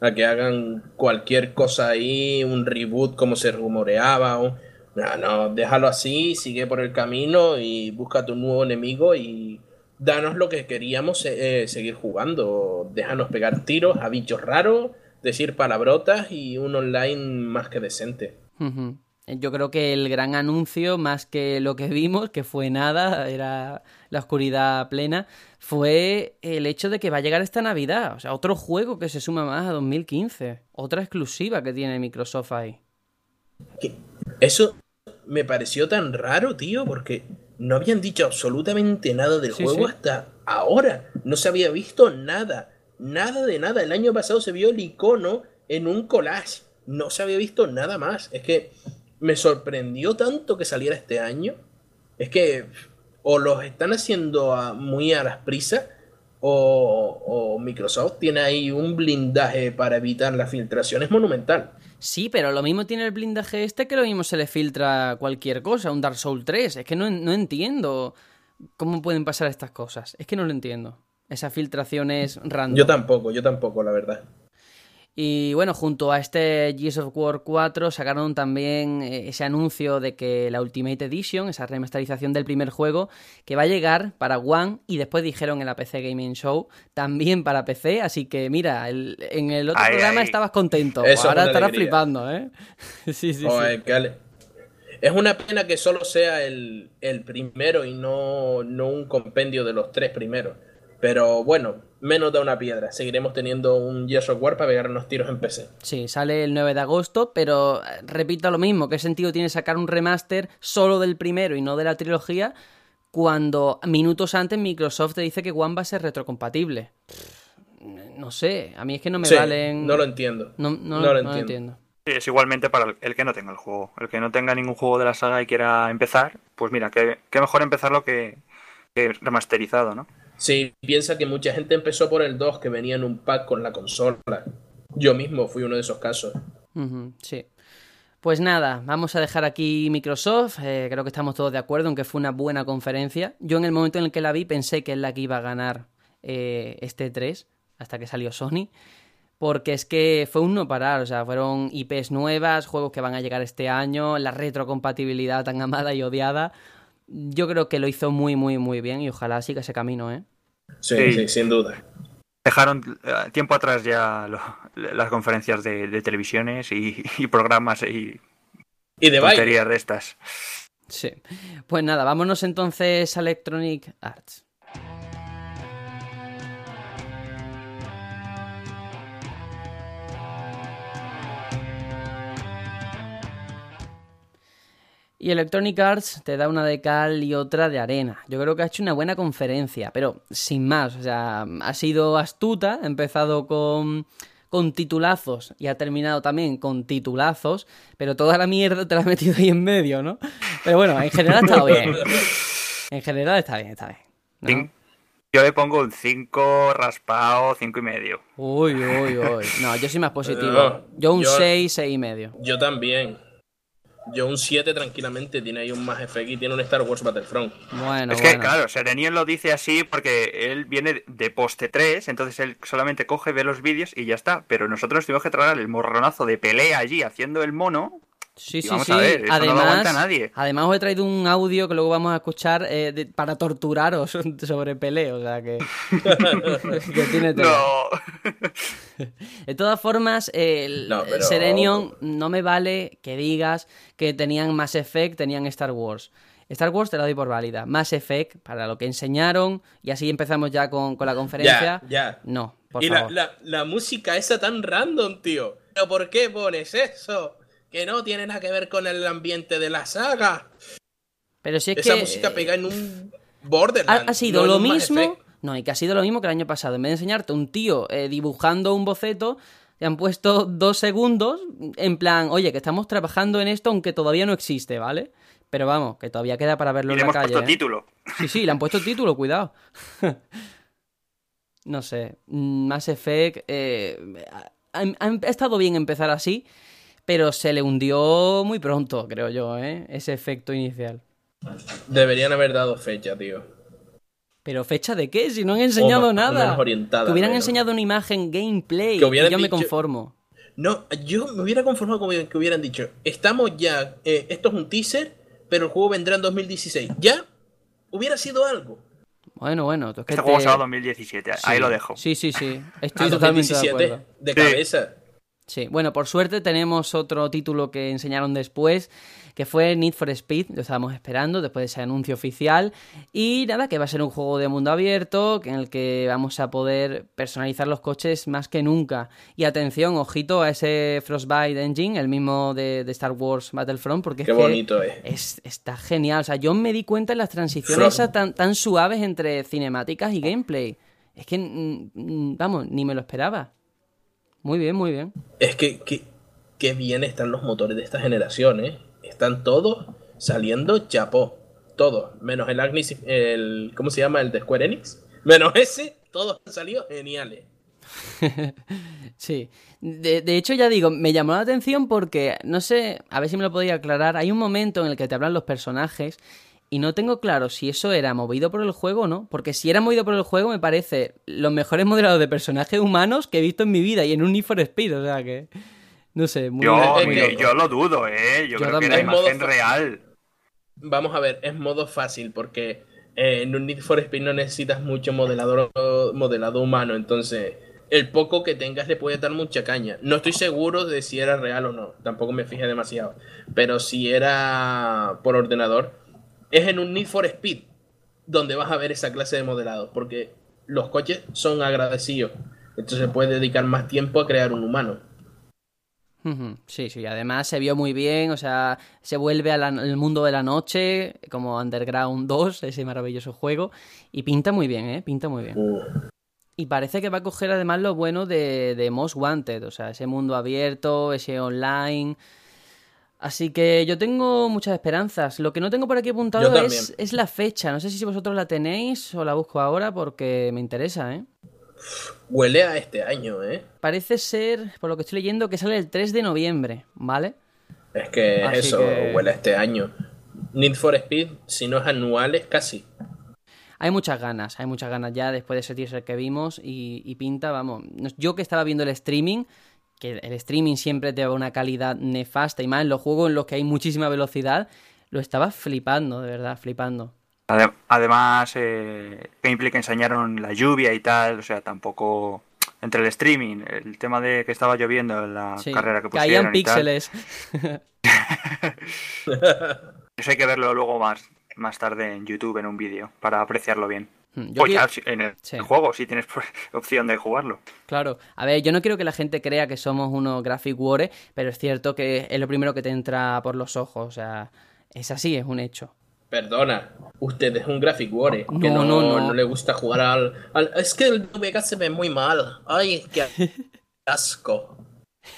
A que hagan cualquier cosa ahí, un reboot como se rumoreaba, o no, no, déjalo así, sigue por el camino y busca tu nuevo enemigo y danos lo que queríamos eh, seguir jugando. Déjanos pegar tiros a bichos raros, decir palabrotas y un online más que decente. Uh -huh. Yo creo que el gran anuncio, más que lo que vimos, que fue nada, era la oscuridad plena, fue el hecho de que va a llegar esta Navidad. O sea, otro juego que se suma más a 2015. Otra exclusiva que tiene Microsoft ahí. ¿Qué? Eso me pareció tan raro, tío, porque no habían dicho absolutamente nada del sí, juego sí. hasta ahora. No se había visto nada. Nada de nada. El año pasado se vio el icono en un collage. No se había visto nada más. Es que me sorprendió tanto que saliera este año. Es que o los están haciendo a, muy a las prisas o, o, Microsoft tiene ahí un blindaje para evitar la filtración. Es monumental. Sí, pero lo mismo tiene el blindaje este que lo mismo se le filtra cualquier cosa, un Dark Souls 3. Es que no, no entiendo cómo pueden pasar estas cosas. Es que no lo entiendo. Esa filtración es random. Yo tampoco, yo tampoco, la verdad. Y bueno, junto a este Gears of War 4 sacaron también ese anuncio de que la Ultimate Edition, esa remasterización del primer juego, que va a llegar para One y después dijeron en la PC Gaming Show también para PC, así que mira, el, en el otro ay, programa ay. estabas contento, Eso ahora estarás alegría. flipando, ¿eh? sí, sí, oh, sí. Es una pena que solo sea el, el primero y no, no un compendio de los tres primeros. Pero bueno, menos da una piedra. Seguiremos teniendo un Gears of War para pegarnos tiros en PC. Sí, sale el 9 de agosto, pero eh, repito lo mismo. ¿Qué sentido tiene sacar un remaster solo del primero y no de la trilogía cuando minutos antes Microsoft te dice que One va a ser retrocompatible? No sé, a mí es que no me sí, valen... No lo entiendo. No, no, no lo no entiendo. lo entiendo. Sí, es igualmente para el que no tenga el juego. El que no tenga ningún juego de la saga y quiera empezar, pues mira, qué, qué mejor empezarlo que, que remasterizado, ¿no? Sí, piensa que mucha gente empezó por el 2 que venía en un pack con la consola. Yo mismo fui uno de esos casos. Sí. Pues nada, vamos a dejar aquí Microsoft. Eh, creo que estamos todos de acuerdo en que fue una buena conferencia. Yo en el momento en el que la vi pensé que es la que iba a ganar eh, este 3, hasta que salió Sony. Porque es que fue un no parar, o sea, fueron IPs nuevas, juegos que van a llegar este año, la retrocompatibilidad tan amada y odiada yo creo que lo hizo muy, muy, muy bien y ojalá siga ese camino, ¿eh? Sí, sí, sí sin duda. Dejaron uh, tiempo atrás ya lo, las conferencias de, de televisiones y, y, programas y, y de tonterías de estas. Sí. Pues nada, vámonos entonces a Electronic Arts. Y Electronic Arts te da una de cal y otra de arena. Yo creo que ha hecho una buena conferencia, pero sin más. O sea, ha sido astuta, ha empezado con, con titulazos y ha terminado también con titulazos, pero toda la mierda te la ha metido ahí en medio, ¿no? Pero bueno, en general ha estado bien. En general está bien, está bien. ¿no? Yo le pongo un 5 raspado, 5 y medio. Uy, uy, uy. No, yo soy más positivo. Yo un 6, 6 y medio. Yo también. Yo un 7 tranquilamente, tiene ahí un más FX y tiene un Star Wars Battlefront. Bueno, es bueno. que claro, Serenion lo dice así porque él viene de poste 3, entonces él solamente coge, ve los vídeos y ya está. Pero nosotros tuvimos que tragar el morronazo de pelea allí haciendo el mono. Sí, sí, sí. Ver, además, no nadie. además os he traído un audio que luego vamos a escuchar eh, de, para torturaros sobre pelea, o sea que, que tiene No. De todas formas, el no, pero... Serenion no me vale que digas que tenían Mass Effect, tenían Star Wars. Star Wars te la doy por válida. Mass Effect, para lo que enseñaron, y así empezamos ya con, con la conferencia. Ya, ya. No. y la, música esa tan random, tío. ¿Pero por qué pones eso? Que no tiene nada que ver con el ambiente de la saga. Pero si es esa que. música pega en un Borderlands. Ha, sido lo mismo. No, y que ha sido lo mismo que el año pasado. En vez de enseñarte un tío eh, dibujando un boceto, te han puesto dos segundos en plan, oye, que estamos trabajando en esto aunque todavía no existe, ¿vale? Pero vamos, que todavía queda para verlo en la calle. Le han puesto ¿eh? título. Sí, sí, le han puesto título, cuidado. no sé, Mass Effect eh, ha, estado bien empezar así, pero se le hundió muy pronto, creo yo, ¿eh? ese efecto inicial. Deberían haber dado fecha, tío. ¿Pero fecha de qué? Si no han enseñado nada. que hubieran enseñado una imagen gameplay que yo me conformo. No, yo me hubiera conformado con que hubieran dicho, estamos ya, eh, esto es un teaser, pero el juego vendrá en 2016. ¿Ya? Hubiera sido algo. Bueno, bueno. este juego se va 2017, ahí lo dejo. Sí, sí, sí. Estoy totalmente de acuerdo. De cabeza. Sí, bueno, por suerte tenemos otro título que enseñaron después, que fue Need for Speed, lo estábamos esperando después de ese anuncio oficial. Y nada, que va a ser un juego de mundo abierto en el que vamos a poder personalizar los coches más que nunca. Y atención, ojito a ese Frostbite Engine, el mismo de, Star Wars Battlefront, porque Qué es bonito es. Está genial. O sea, yo me di cuenta en las transiciones tan, tan suaves entre cinemáticas y gameplay. Es que, mm, mm, vamos, ni me lo esperaba. Muy bien, muy bien. Es que, que, bien están los motores de esta generación, ¿eh? Están todos saliendo chapó. Todos. Menos el Agnes, el. ¿Cómo se llama? El de Square Enix. Menos ese, todos han salido geniales. sí. De, de, hecho, ya digo, me llamó la atención porque, no sé, a ver si me lo podía aclarar. Hay un momento en el que te hablan los personajes y no tengo claro si eso era movido por el juego o no, porque si era movido por el juego me parece los mejores modelados de personajes humanos que he visto en mi vida y en un Need for Speed, o sea que... No sé, muy yo, yo lo dudo, ¿eh? Yo, creo que era imagen real. Vamos a ver, es modo fácil porque eh, en un Need for Speed no necesitas mucho modelador, modelado humano, entonces el poco que tengas le puede dar mucha caña. No estoy seguro de si era real o no, tampoco me fijé demasiado, pero si era por ordenador, es en un Need for Speed donde vas a ver esa clase de modelado, porque los coches son agradecidos, entonces puedes dedicar más tiempo a crear un humano. Sí, sí, además se vio muy bien, o sea, se vuelve al mundo de la noche, como Underground 2, ese maravilloso juego, y pinta muy bien, ¿eh? Pinta muy bien. Uh. Y parece que va a coger además lo bueno de, de Most Wanted, o sea, ese mundo abierto, ese online, Así que yo tengo muchas esperanzas. Lo que no tengo por aquí apuntado es, es, la fecha. No sé si vosotros la tenéis o la busco ahora porque me interesa, ¿eh? Huele a este año, ¿eh? Parece ser, por lo que estoy leyendo, que sale el 3 de noviembre, ¿vale? Es que eso, huele a este año. Need for Speed, si no es anual, es casi. Hay muchas ganas, hay muchas ganas ya después de ese teaser que vimos y, y pinta, vamos. Yo que estaba viendo el streaming, que el streaming siempre te da una calidad nefasta y más en los juegos en los que hay muchísima velocidad, lo estaba flipando, de verdad, flipando. Además, eh, gameplay que enseñaron la lluvia y tal, o sea, tampoco entre el streaming, el tema de que estaba lloviendo en la carrera que pusieron Caían píxeles. Eso hay que verlo luego más, más tarde en YouTube en un vídeo para apreciarlo bien. Yo pues en el, juego, si tienes opción de jugarlo. Claro. A ver, yo no quiero que la gente crea que somos unos graphic war, pero es cierto que es lo primero que te entra por los ojos. O sea, es así, es un hecho. Perdona, usted es un graphic war, que no, no, no, no, le gusta jugar al, Es que el Vega se ve muy mal. Ay, qué asco.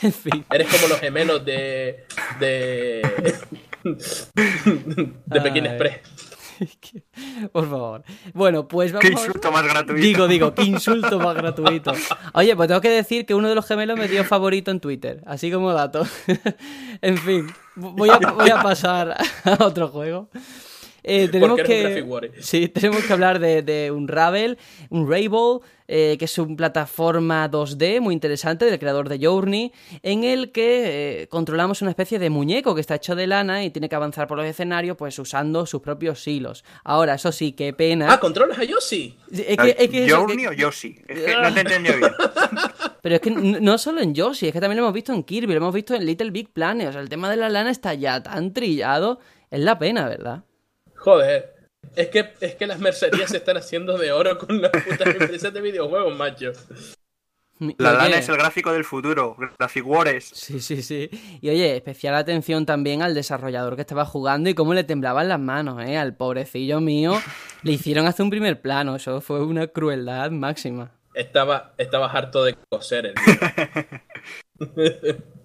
en fin. Eres como los gemelos de... de... de Pekin Express. Por favor. Bueno, pues vamos. Qué insulto más gratuito. Digo, digo, qué insulto más gratuito. Oye, pues tengo que decir que uno de los gemelos me dio favorito en Twitter, así como dato. en fin, voy a, voy a pasar a otro juego. Eh, tenemos que sí, tenemos que hablar de, de un Ravel, un Ravel, eh, que es una plataforma 2D muy interesante del creador de Journey, en el que eh, controlamos una especie de muñeco que está hecho de lana y tiene que avanzar por los escenarios pues usando sus propios hilos. Ahora, eso sí, qué pena. Ah, controlas a Yoshi. Es que, ¿Journey o Yoshi? Es que no te entendí bien. Pero es que no solo en Yoshi, es que también lo hemos visto en Kirby, lo hemos visto en Little Big Planet. O sea, el tema de la lana está ya tan trillado. Es la pena, ¿verdad? Joder. Es que, es que las mercerías se están haciendo de oro con las putas empresas de videojuegos, macho. La lana es el gráfico del futuro, Graphic Wars. Sí, sí, sí. Y oye, especial atención también al desarrollador que estaba jugando y cómo le temblaban las manos, ¿eh? Al pobrecillo mío le hicieron hacer un primer plano, eso fue una crueldad máxima. Estaba, estaba harto de coser el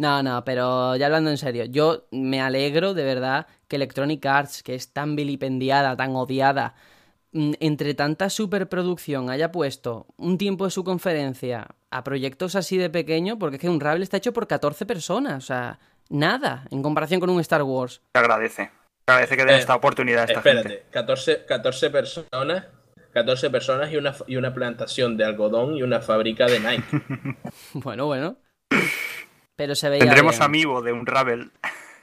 No, no, pero ya hablando en serio, yo me alegro de verdad que Electronic Arts, que es tan vilipendiada, tan odiada, mm, entre tanta superproducción haya puesto un tiempo de su conferencia a proyectos así de pequeño, porque es que un Ravel está hecho por 14 personas, o sea, nada, en comparación con un Star Wars. Se agradece. Se agradece que den Eh, esta oportunidad a esta Espérate, gente. 14, 14 personas, 14 personas y una, y una plantación de algodón y una fábrica de Nike. Bueno, bueno. Pero se veía Tendremos bien. amigo de un Ravel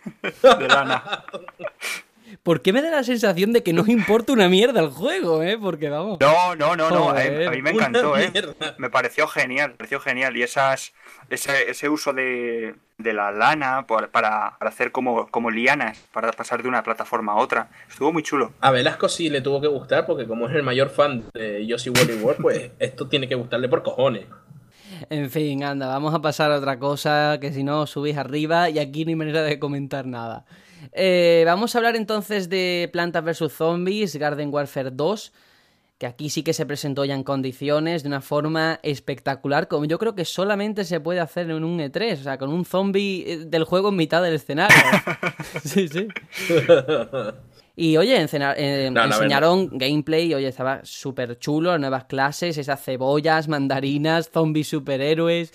de lana. ¿Por qué me da la sensación de que no importa una mierda el juego, eh? Porque vamos. No, no, no, no. A Joder. a mí me encantó, ¿eh? Me pareció genial, me pareció genial. Y esas, ese, ese uso de, de la lana por- para, para hacer como, como lianas, para pasar de una plataforma a otra. Estuvo muy chulo. A Velasco sí le tuvo que gustar porque como es el mayor fan de Yoshi Woolly World, pues esto tiene que gustarle por cojones. En fin, anda, vamos a pasar a otra cosa, que si no subís arriba y aquí no hay manera de comentar nada. Eh, vamos a hablar entonces de Plantas vs. Zombies, Garden Warfare 2, que aquí sí que se presentó ya en condiciones, de una forma espectacular, como yo creo que solamente se puede hacer en un E3, o sea, con un zombie eh, del juego en mitad del escenario. sí, sí. Y oye, encena- eh, No, enseñaron gameplay, oye, estaba súper chulo, nuevas clases, esas cebollas, mandarinas, zombies superhéroes.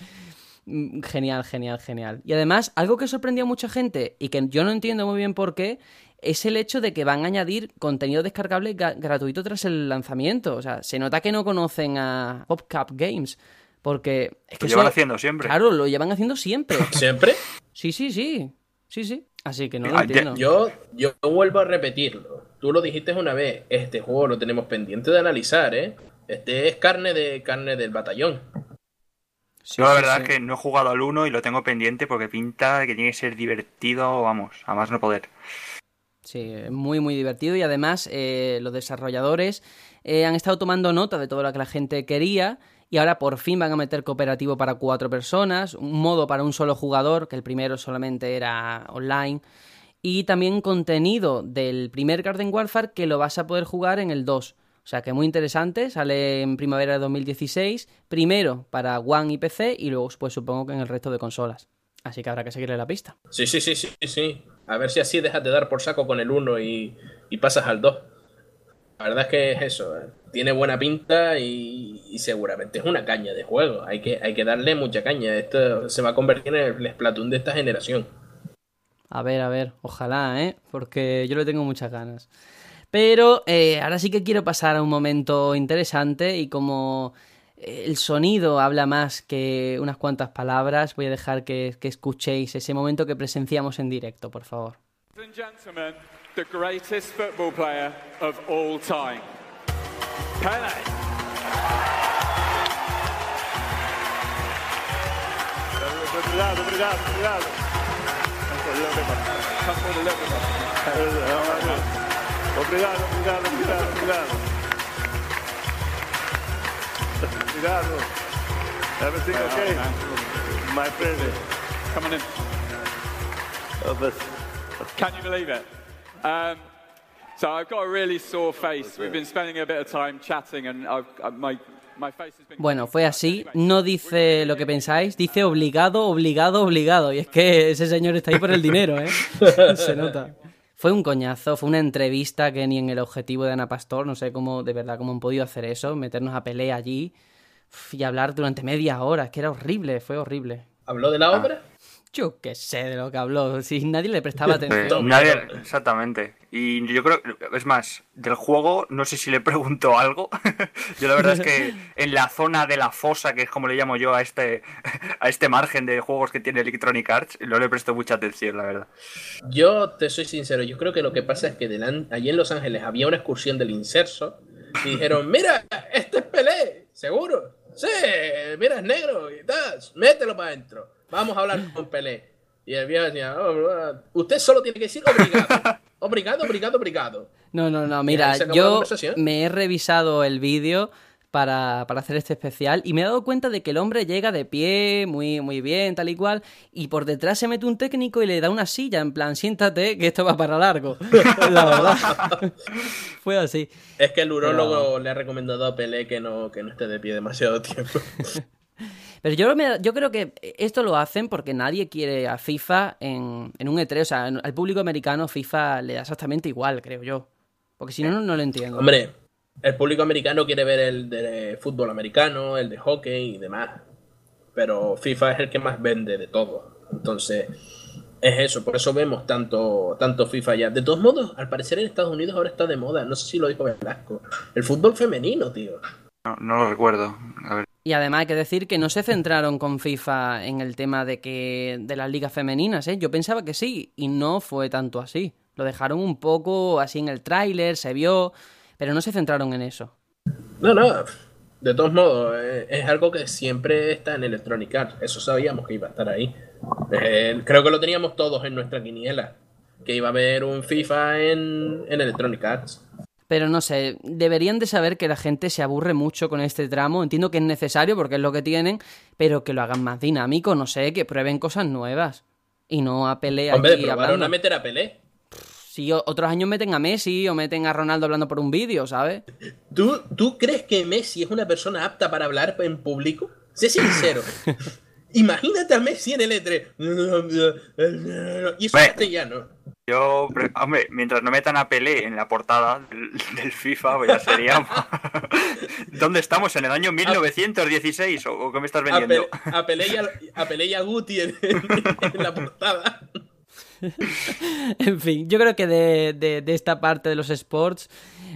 Mm, Genial, genial, genial. Y además, algo que sorprendió a mucha gente y que yo no entiendo muy bien por qué, es el hecho de que van a añadir contenido descargable ga- gratuito tras el lanzamiento. O sea, se nota que no conocen a PopCap Games. Porque es que Lo llevan eso- haciendo siempre. Claro, lo llevan haciendo siempre. ¿Siempre? Sí, sí, sí. Sí, sí. Así que no lo Ah, entiendo. Yo, yo vuelvo a repetirlo. Tú lo dijiste una vez, este juego lo tenemos pendiente de analizar, ¿eh? Este es carne de carne del batallón. Sí, Yo la sí, verdad sí. es que no he jugado al 1 y lo tengo pendiente porque pinta que tiene que ser divertido, vamos, a más no poder. Sí, muy muy divertido y además eh, los desarrolladores eh, han estado tomando nota de todo lo que la gente quería y ahora por fin van a meter cooperativo para cuatro personas, un modo para un solo jugador, que el primero solamente era online, y también contenido del primer Garden Warfare que lo vas a poder jugar en el 2. O sea que muy interesante, sale en primavera de 2016, primero para One y PC y luego pues supongo que en el resto de consolas. Así que habrá que seguirle la pista. Sí, sí, sí, sí, sí. A ver si así dejas de dar por saco con el 1 y, y pasas al 2. La verdad es que es eso. Tiene buena pinta y, y seguramente es una caña de juego. Hay que, hay que darle mucha caña. Esto se va a convertir en el Splatoon de esta generación. A ver, a ver, ojalá, ¿eh? Porque yo le tengo muchas ganas. Pero eh, ahora sí que quiero pasar a un momento interesante y como eh, el sonido habla más que unas cuantas palabras, voy a dejar que, que escuchéis ese momento que presenciamos en directo, por favor. Ladies and gentlemen, the greatest football player of all time. Pele. Obrigado, obrigado, obrigado. Obrigado, obrigado, obrigado, obrigado. Obrigado. Everything okay? My friend. Come on in. Can you believe it? Um, so I've got a really sore face. We've been spending a bit of time chatting, and I've, uh, my my face has been. Bueno, fue así, no dice lo que pensáis, dice obligado, obligado, obligado. Y es que ese señor está ahí por el dinero, ¿eh? Se nota. Fue un coñazo, fue una entrevista que ni en el objetivo de Ana Pastor, no sé cómo, de verdad, cómo han podido hacer eso, meternos a pelea allí y hablar durante media hora, es que era horrible, fue horrible. ¿Habló de la obra? Yo qué sé de lo que habló, si nadie le prestaba atención. nadie- exactamente. Y yo creo, es más, del juego no sé si le pregunto algo. yo la verdad es que en la zona de la fosa, que es como le llamo yo a este, a este margen de juegos que tiene Electronic Arts, no le presto mucha atención, la verdad. Yo te soy sincero, yo creo que lo que pasa es que delan- allí en Los Ángeles había una excursión del inserso y dijeron, mira, este es Pelé, seguro. Sí, mira, es negro y tal, mételo para adentro. Vamos a hablar con Pelé. Y el viejo decía, "Oh, usted solo tiene que decir obrigado. Obrigado, obrigado, obrigado. No, no, no, mira, yo me he revisado el vídeo, para, para hacer este especial y me he dado cuenta de que el hombre llega de pie, muy, muy bien, tal y cual, y por detrás se mete un técnico y le da una silla, en plan, siéntate, que esto va para largo. La verdad. Fue así. Es que el urólogo le ha recomendado a Pelé que no, que no esté de pie demasiado tiempo. Pero yo, me- yo creo que esto lo hacen porque nadie quiere a FIFA en, en un E3. O sea, al público americano FIFA le da exactamente igual, creo yo. Porque si no, no, no lo entiendo. Hombre, el público americano quiere ver el de fútbol americano, el de hockey y demás. Pero FIFA es el que más vende de todo. Entonces, es eso. Por eso vemos tanto, tanto FIFA ya. De todos modos, al parecer en Estados Unidos ahora está de moda. No sé si lo dijo Velasco. El fútbol femenino, tío. No, no lo recuerdo. A ver. Y además hay que decir que no se centraron con FIFA en el tema de que de las ligas femeninas, ¿eh? Yo pensaba que sí, y no fue tanto así. Lo dejaron un poco así en el tráiler, se vio, pero no se centraron en eso. No, no. De todos modos, eh, es algo que siempre está en Electronic Arts. Eso sabíamos que iba a estar ahí. Eh, creo que lo teníamos todos en nuestra quiniela. Que iba a haber un FIFA en, en Electronic Arts. Pero no sé, deberían de saber que la gente se aburre mucho con este tramo. Entiendo que es necesario porque es lo que tienen, pero que lo hagan más dinámico, no sé, que prueben cosas nuevas. Y no a pelear Hombre, aquí probaron hablando. a meter a Pelé. Si otros años meten a Messi o meten a Ronaldo hablando por un vídeo, ¿sabes? ¿Tú, ¿Tú crees que Messi es una persona apta para hablar en público? Sé sincero. Imagínate a Messi en el E3. Y eso es castellano. Yo, hombre, mientras no metan a Pelé en la portada del, del FIFA, pues ya sería. ¿Dónde estamos? ¿En el año 1916? ¿O, o qué me estás A, vendiendo? A, Pelé y a, a Pelé y a Guti en, en la portada. En fin, yo creo que de, de- de esta parte de los sports,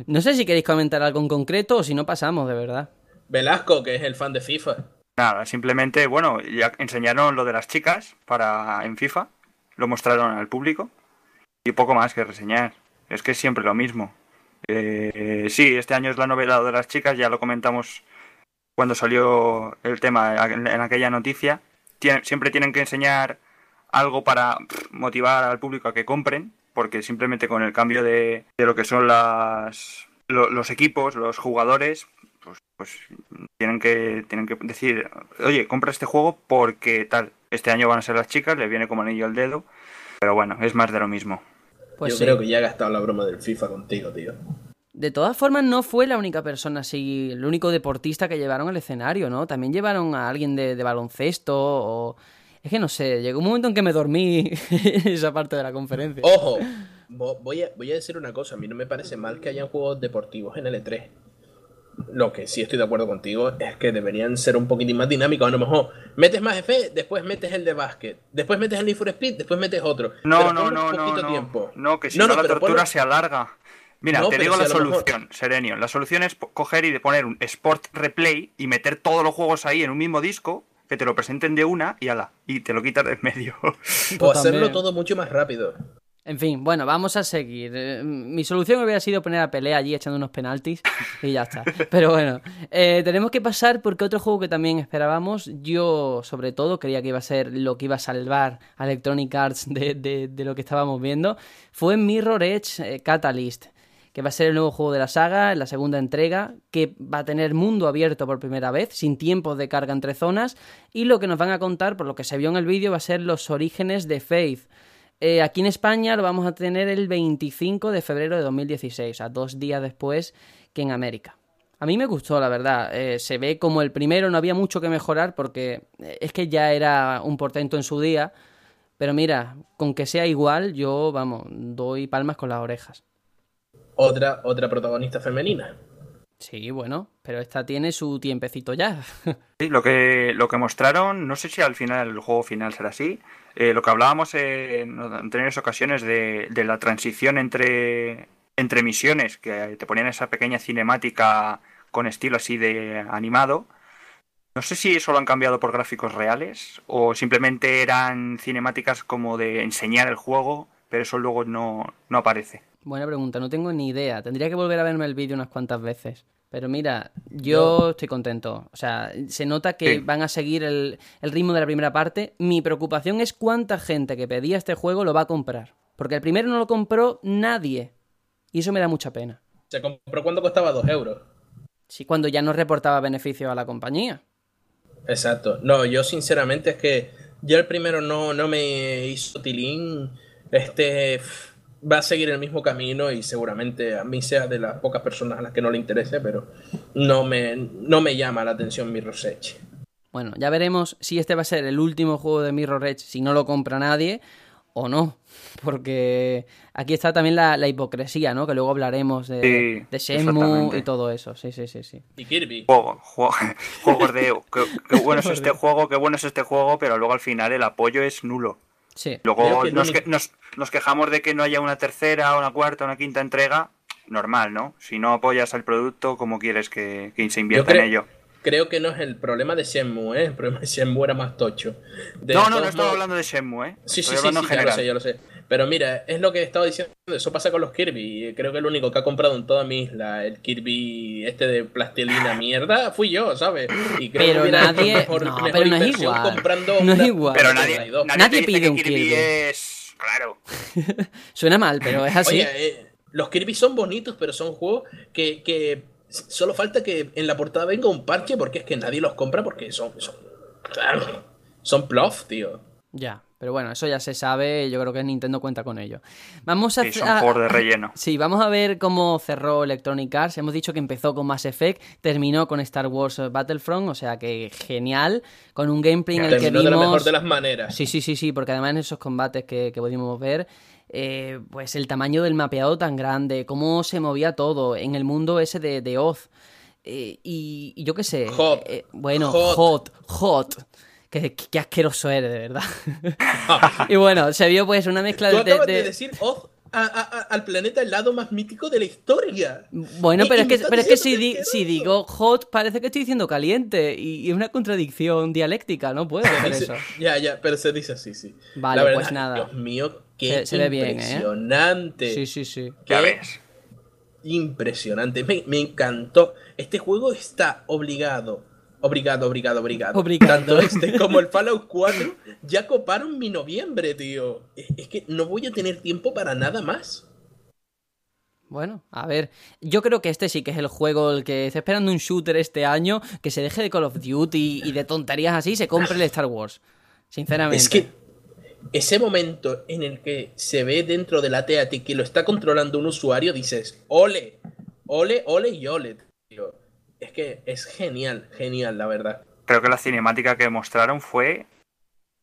no sé si queréis comentar algo en concreto o si no pasamos, de verdad. Velasco, que es el fan de FIFA. Nada, simplemente, bueno, ya enseñaron lo de las chicas para en FIFA, lo mostraron al público y poco más que reseñar. Es que es siempre lo mismo. Eh, sí, este año es la novedad de las chicas, ya lo comentamos cuando salió el tema en, aquella noticia. Siempre tienen que enseñar algo para motivar al público a que compren, porque simplemente con el cambio de, de lo que son las, lo- los equipos, los jugadores, pues, pues tienen que tienen que decir, oye, compra este juego porque tal. Este año van a ser las chicas, les viene como anillo al dedo, pero bueno, es más de lo mismo. Pues Yo sí. creo que ya he gastado la broma del FIFA contigo, tío. De todas formas, no fue la única persona así, el único deportista que llevaron al escenario, ¿no? También llevaron a alguien de, de baloncesto o... Es que no sé, llegó un momento en que me dormí en esa parte de la conferencia. Ojo, vo- voy a, voy a decir una cosa. A mí no me parece mal que hayan juegos deportivos en el E3. Lo que sí estoy de acuerdo contigo es que deberían ser un poquitín más dinámicos. A lo mejor metes más F, después metes el de básquet, después metes el Need for Speed, después metes otro. No, Pero no, no, no, no. tiempo. No, que si no, la tortura ponlo- se alarga. Mira, No, te digo si la mejor- solución, Serenio. La solución es coger y de poner un Sport Replay y meter todos los juegos ahí en un mismo disco, que te lo presenten de una y ala, y te lo quitas de en medio. O hacerlo todo mucho más rápido. En fin, bueno, vamos a seguir. Eh, Mi solución hubiera sido poner a pelea allí echando unos penaltis y ya está. Pero bueno, eh, tenemos que pasar porque otro juego que también esperábamos, yo sobre todo creía que iba a ser lo que iba a salvar a Electronic Arts de, de- de lo que estábamos viendo, fue Mirror Edge eh, Catalyst, que va a ser el nuevo juego de la saga, la segunda entrega, que va a tener mundo abierto por primera vez, sin tiempos de carga entre zonas, y lo que nos van a contar, por lo que se vio en el vídeo, va a ser los orígenes de Faith. Eh, aquí en España lo vamos a tener el 25 de febrero de 2016, a dos días después que en América. A mí me gustó, la verdad. Eh, se ve como el primero, no había mucho que mejorar porque eh, es que ya era un portento en su día. Pero mira, con que sea igual, yo, vamos, doy palmas con las orejas. Otra, otra protagonista femenina. Sí, bueno, pero esta tiene su tiempecito ya. Sí, lo que, lo que mostraron, no sé si al final el juego final será así. eh, lo que hablábamos en anteriores ocasiones de, de la transición entre, entre misiones, que te ponían esa pequeña cinemática con estilo así de animado. No sé si eso lo han cambiado por gráficos reales o simplemente eran cinemáticas como de enseñar el juego, pero eso luego no, no aparece. Buena pregunta, no tengo ni idea. Tendría que volver a verme el vídeo unas cuantas veces. Pero mira, yo estoy contento. O sea, se nota que Sí. van a seguir el, el ritmo de la primera parte. Mi preocupación es cuánta gente que pedía este juego lo va a comprar. Porque el primero no lo compró nadie. Y eso me da mucha pena. Se compró cuando costaba 2 euros. Sí, cuando ya no reportaba beneficios a la compañía. Exacto. No, yo sinceramente es que ya el primero no, no me hizo tilín. Este va a seguir el mismo camino y seguramente a mí sea de las pocas personas a las que no le interese, pero no me, no me llama la atención Mirror's Edge. Bueno, ya veremos si este va a ser el último juego de Mirror Edge si no lo compra nadie o no. Porque aquí está también la, la hipocresía, ¿no? Que luego hablaremos de, Sí, de Shenmue y todo eso. Sí, sí, sí, sí. Y Kirby. Juego, juego- juegos de qué, qué bueno es este juego, qué bueno es este juego, pero luego al final el apoyo es nulo. Sí. Luego que nos, que- nos, nos quejamos de que no haya una tercera, una cuarta, una quinta entrega. Normal, ¿no? Si no apoyas al producto, ¿cómo quieres que, que se invierta en ello? Creo que no es el problema de Shenmue, ¿eh? El problema de Shenmue era más tocho. De no, no, no estaba modos- hablando de Shenmue, ¿eh? Sí, sí, sí, sí, en ya lo sé, ya lo sé. Pero mira, es lo que estaba diciendo, eso pasa con los Kirby. Creo que el único que ha comprado en toda mi isla el Kirby este de plastilina mierda fui yo, ¿sabes? Y creo Pero que nadie- mejor- no, mejor pero no es igual. comprando No es igual. Pero nadie, nadie, pide un Kirby Kirby. es... Claro. Suena mal, pero es así. Oye, eh, los Kirby son bonitos, pero son juegos que, que solo falta que en la portada venga un parche porque es que nadie los compra porque son... son son plof, tío. Ya, pero bueno, eso ya se sabe, yo creo que Nintendo cuenta con ello. Vamos a... Sí, son juegos de relleno. Sí, vamos a ver cómo cerró Electronic Arts. Hemos dicho que empezó con Mass Effect, terminó con Star Wars Battlefront, o sea que genial, con un gameplay en el que Terminó de la mejor vimos... de las maneras. Sí, sí, sí, sí, porque además en esos combates que, que pudimos ver, eh, pues el tamaño del mapeado tan grande, cómo se movía todo en el mundo ese de, de Oz. Eh, y, y yo qué sé. Hot. eh, bueno, Hot. hot, hot. Qué, qué asqueroso eres, de verdad. y bueno, se vio pues una mezcla Tú de... acabas de- de, decir Oz a- a- a- al planeta helado más mítico de la historia. Bueno, Y- pero y es que, pero es que si, di- que digo hot, parece que estoy diciendo caliente. Y, es una contradicción dialéctica, no puedo hacer eso. Ya, ya, pero se dice así, sí. Vale, La verdad, pues nada. Dios mío, qué Se- se ve bien, ¿eh? impresionante. Sí, sí, sí. Qué ves. Impresionante. Me, me encantó. Este juego está obligado. Obligado, obligado. Obligado. Tanto este como el Fallout 4 ya coparon mi noviembre, tío. Es, que no voy a tener tiempo para nada más. Bueno, a ver, yo creo que este sí que es el juego el que está esperando un shooter este año, que se deje de Call of Duty y de tonterías así y se compre el Star Wars. Sinceramente. Es que ese momento en el que se ve dentro del AT-AT que lo está controlando un usuario, dices, ole, ole, ole y ole, tío. Es que es genial, genial, la verdad. Creo que la cinemática que mostraron fue...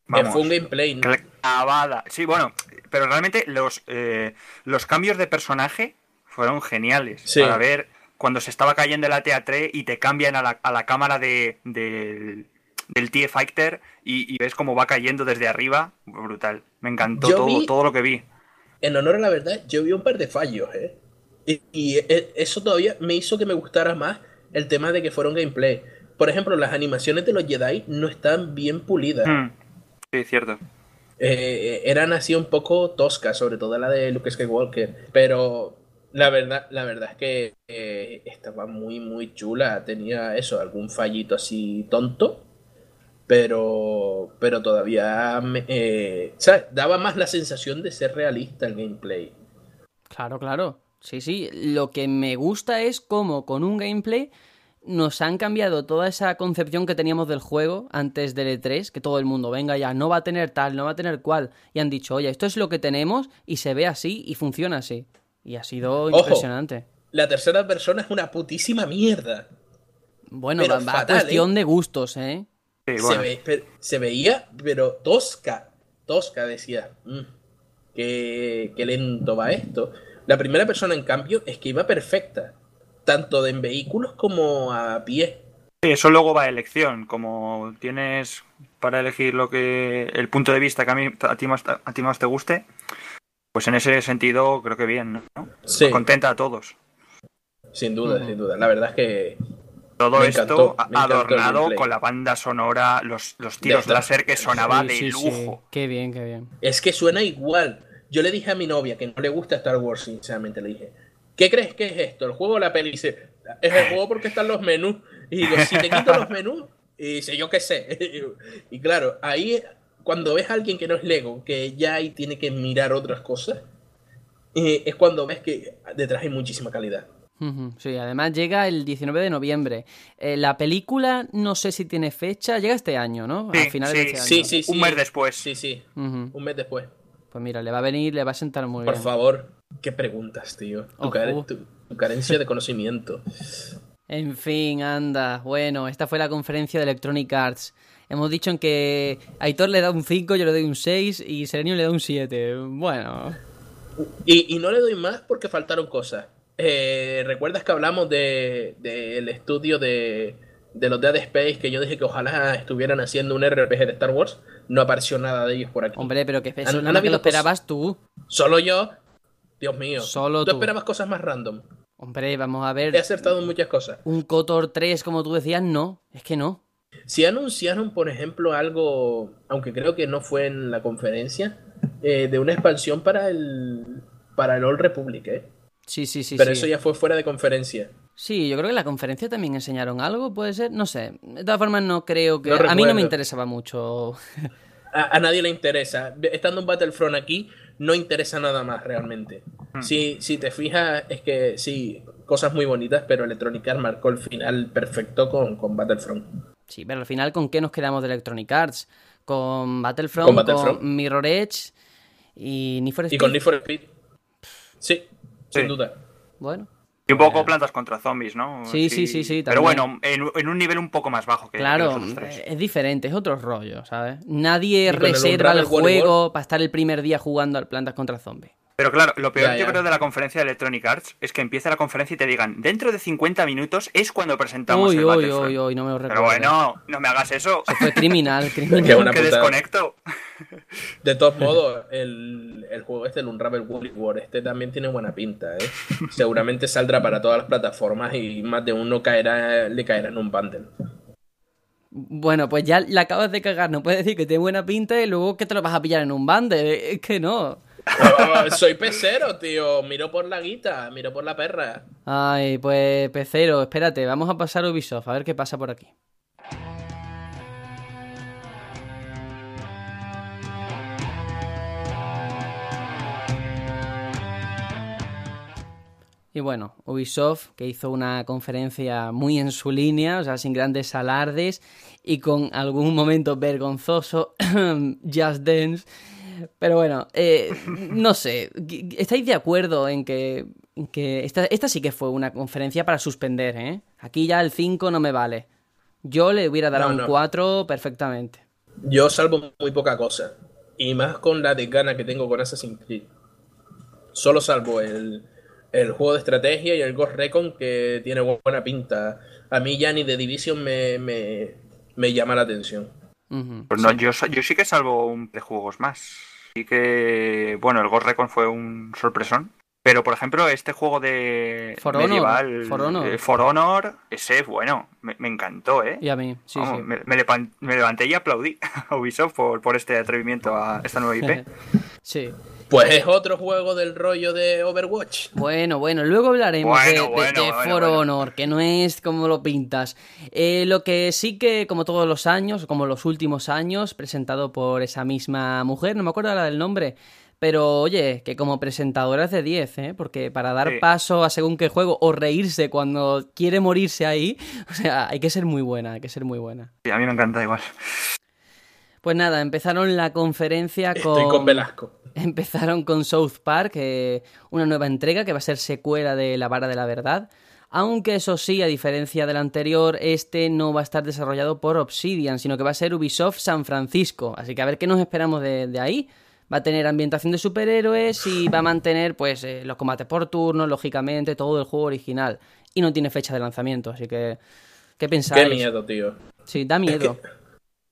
Vamos, Fue un gameplay. ¿no? clavada. Sí, bueno, pero realmente los, eh, los cambios de personaje fueron geniales. Sí. Para ver cuando se estaba cayendo el AT-3 y te cambian a la, a la cámara de, del, del TIE Fighter y, y ves cómo va cayendo desde arriba. Brutal. Me encantó Yo todo, vi- todo lo que vi. En honor a la verdad, yo vi un par de fallos, ¿eh? Y, y, eh, eso todavía me hizo que me gustara más el tema de que fueron gameplay. Por ejemplo, las animaciones de los Jedi no están bien pulidas. Mm. Sí, cierto. Eh, eran así un poco toscas, sobre todo la de Luke Skywalker. Pero la verdad, la verdad es que eh, estaba muy, muy chula. Tenía eso, algún fallito así tonto. Pero, pero todavía me, eh, ¿sabes? daba más la sensación de ser realista el gameplay. Claro, claro. Sí, sí. Lo que me gusta es cómo con un gameplay nos han cambiado toda esa concepción que teníamos del juego antes del E3, que todo el mundo venga ya, no va a tener tal, no va a tener cual. Y han dicho, oye, esto es lo que tenemos y se ve así y funciona así. Y ha sido Ojo. impresionante. La tercera persona es una putísima mierda. Bueno, Pero va, va a fatal, cuestión de gustos, ¿eh? Sí, Se, ve- pero- se veía, pero tosca. Tosca, decía. "Mm, qué, qué lento va esto. La primera persona, en cambio, es que iba perfecta. Tanto en vehículos como a pie. Sí, eso luego va a elección. Como tienes para elegir lo que el punto de vista que a, mí, a, ti, más, a ti más te guste, pues en ese sentido creo que bien, ¿no? Sí, Contenta a todos. sin duda, sin duda. La verdad es que Todo Me esto encantó, adornado con la banda sonora, los, los tiros De- láser que sonaba Sí, de sí, sí. lujo. Qué bien, qué bien. es que suena igual. Yo le dije a mi novia que no le gusta Star Wars, sinceramente, le dije, ¿qué crees que es esto? ¿El juego o la peli? Y dice, es el juego porque están los menús. Y digo, si te quito los menús, y dice, yo qué sé. y claro, ahí cuando ves a alguien que no es Lego, que ya ahí tiene que mirar otras cosas, eh, es cuando ves que detrás hay muchísima calidad. Sí, además llega el 19 de noviembre. Eh, la película no sé si tiene fecha, llega este año, ¿no? Sí, a finales de sí, este año. Sí, sí, sí. Un mes después. Sí, sí. Un mes después. Pues mira, le va a venir, le va a sentar muy Por bien. favor, qué preguntas, tío. Tu, Ojo. care- tu- tu carencia de conocimiento. En fin, anda. Bueno, esta fue la conferencia de Electronic Arts. Hemos dicho en que Aitor le da un 5, yo le doy un 6 y Serenio le da un 7. Bueno, Y, y no le doy más porque faltaron cosas. Eh, ¿Recuerdas que hablamos de- del estudio de, de los Dead Space? Que yo dije que ojalá estuvieran haciendo un RPG de Star Wars. No apareció nada de ellos por aquí. hombre, pero que eso habido lo esperabas tú. Solo yo. Dios mío. Solo tú tú. esperabas cosas más random. Hombre, vamos a He ver. acertado en muchas cosas. Un Kotor 3, como tú decías, no. Es que no. Si anunciaron, por ejemplo, algo, aunque creo que no fue en la conferencia, eh, de una expansión para el para el Old Republic, ¿eh? Sí, sí, sí. Pero sí. eso ya fue fuera de conferencia. Sí, yo creo que en la conferencia también enseñaron algo, puede ser. No sé. De todas formas, no creo que. No a mí no me interesaba mucho. A, a nadie le interesa. Estando en Battlefront aquí, no interesa nada más realmente. Si, si te fijas, es que sí, cosas muy bonitas, pero Electronic Arts marcó el final perfecto con, con Battlefront. Sí, pero al final, ¿con qué nos quedamos de Electronic Arts? Con Battlefront, Con con, Battlefront. Mirror Edge y Need for Y Speed. con Need for Speed. Sí, sin duda. Bueno, Y un poco plantas contra zombies, ¿no? Sí, sí, sí, sí, Pero también. bueno, en, en un nivel un poco más bajo que, claro, los tres. eh, es diferente, es otro rollo, ¿sabes? Nadie el reserva el World juego para estar el primer día jugando al Plantas contra Zombies. Pero claro, lo peor Ya, yo ya. creo de la conferencia de Electronic Arts es que empieza la conferencia y te digan, dentro de 50 minutos es cuando presentamos Uy, el uy, Battlefront. uy, uy, no me lo Pero bueno, no me hagas eso, Fue criminal, criminal. Que putada. desconecto. De todos modos, el, el juego este, el Unravel World War, este también tiene buena pinta, ¿eh? Seguramente saldrá para todas las plataformas y más de uno caerá, le caerá en un bundle. Bueno, pues ya la acabas de cagar, no puedes decir que tiene buena pinta y luego que te lo vas a pillar en un bande. Es que no. Soy pecero, tío. Miro por la guita, miro por la perra. Ay, pues pecero, espérate, vamos a pasar Ubisoft, a ver qué pasa por aquí. Y bueno, Ubisoft, que hizo una conferencia muy en su línea, o sea, sin grandes alardes y con algún momento vergonzoso, Just Dance. Pero bueno, eh, no sé, ¿estáis de acuerdo en que, en que esta, esta sí que fue una conferencia para suspender, ¿eh? Aquí ya el 5 no me vale. Yo le hubiera dado No, un no. 4 perfectamente. Yo salvo muy poca cosa. Y más con la desgana que tengo con Assassin's Creed. Solo salvo el, el juego de estrategia y el Ghost Recon que tiene bu- buena pinta. A mí ya ni de Division me, me, me llama la atención. Ujú. Pues no, yo, sa- yo sí que salvo un de juegos más. Sí que, bueno, el Ghost Recon fue un sorpresón. Pero, por ejemplo, este juego de For Honor, medieval, For Honor. eh, For Honor, ese, bueno, me, me encantó, ¿eh? Y a mí, sí, Vamos, sí. Me, me me levanté y aplaudí a Ubisoft por, por este atrevimiento a esta nueva IP. Sí. Pues es otro juego del rollo de Overwatch. Bueno, bueno, luego hablaremos Bueno, de, bueno, de bueno, For. Honor, que no es como lo pintas. Eh, lo que sí que, como todos los años, como los últimos años, presentado por esa misma mujer, no me acuerdo ahora del nombre, pero oye, que como presentadora es de 10, ¿eh? Porque para dar Sí. paso a según qué juego o reírse cuando quiere morirse ahí, o sea, hay que ser muy buena, hay que ser muy buena. Sí, a mí me encanta igual. Pues nada, empezaron la conferencia con... Estoy con Velasco. Empezaron con South Park, eh, una nueva entrega que va a ser secuela de La Vara de la Verdad. Aunque eso sí, a diferencia del anterior, este no va a estar desarrollado por Obsidian, sino que va a ser Ubisoft San Francisco. Así que a ver qué nos esperamos de, de ahí. Va a tener ambientación de superhéroes y va a mantener pues eh, los combates por turnos, lógicamente, todo el juego original. Y no tiene fecha de lanzamiento, así que... ¿Qué pensáis? Qué miedo, tío. Sí, da miedo.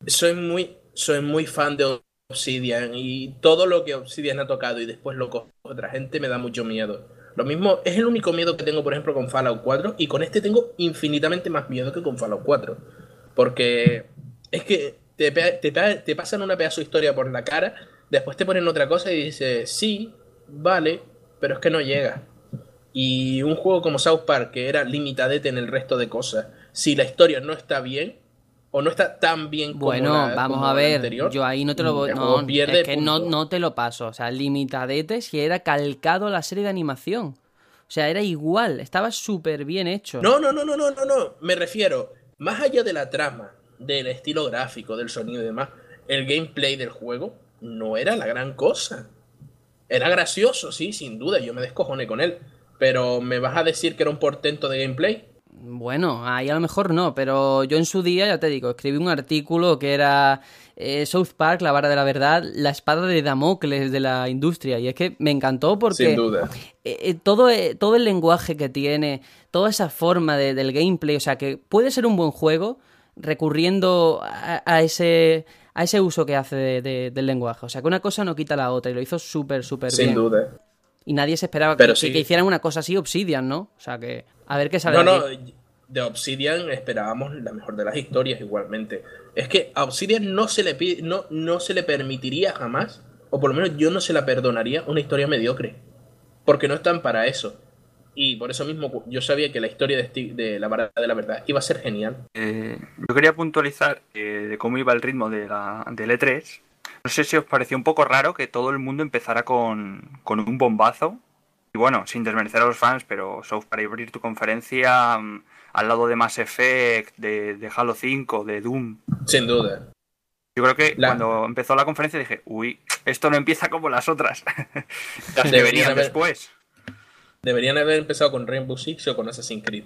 Soy muy, soy muy fan de Obsidian y todo lo que Obsidian ha tocado y después lo coge otra gente me da mucho miedo. Lo mismo, es el único miedo que tengo, por ejemplo, con Fallout 4 y con este tengo infinitamente más miedo que con Fallout 4. Porque es que te, te, te pasan una pedazo de historia por la cara, después te ponen otra cosa y dices, sí, vale, pero es que no llega. Y un juego como South Park, que era limitadete en el resto de cosas, si la historia no está bien, o no está tan bien como Bueno, la- vamos como a ver, anterior, yo ahí no te lo voy, el no, es que no, no te lo paso, o sea, limitadete si era calcado la serie de animación. O sea, era igual, estaba súper bien hecho. No, no, no, no, no, no, no. Me refiero, más allá de la trama, del estilo gráfico, del sonido y demás, el gameplay del juego no era la gran cosa. Era gracioso, sí, sin duda, yo me descojoné con él. Pero ¿me vas a decir que era un portento de gameplay? Bueno, ahí a lo mejor no, pero yo en su día, ya te digo, escribí un artículo que era eh, South Park, la vara de la verdad, la espada de Damocles de la industria. Y es que me encantó porque Sin duda. eh, eh, todo, eh, todo el lenguaje que tiene, toda esa forma de- del gameplay, o sea, que puede ser un buen juego recurriendo a, a ese, a ese uso que hace de- de- del lenguaje. O sea, que una cosa no quita la otra y lo hizo súper, súper Sin bien. duda. Y nadie se esperaba Pero que, sí. que hicieran una cosa así Obsidian, ¿no? O sea, que a ver qué sale No, de no, aquí. de Obsidian esperábamos la mejor de las historias igualmente. Es que a Obsidian no se le pide, no, no se le permitiría jamás, o por lo menos yo no se la perdonaría, una historia mediocre. Porque no están para eso. Y por eso mismo yo sabía que la historia de la vara de la verdad iba a ser genial. Eh, yo quería puntualizar eh, de cómo iba el ritmo de la, del E3. No sé si os pareció un poco raro que todo el mundo empezara con, con un bombazo. Y bueno, sin desmerecer a los fans, pero South para abrir tu conferencia mm, al lado de Mass Effect, de, de Halo 5, de Doom. Sin duda. Yo creo que La- cuando empezó la conferencia dije, uy, esto no empieza como las otras. las que Deberían venían haber- después. Deberían haber empezado con Rainbow Six o con Assassin's Creed.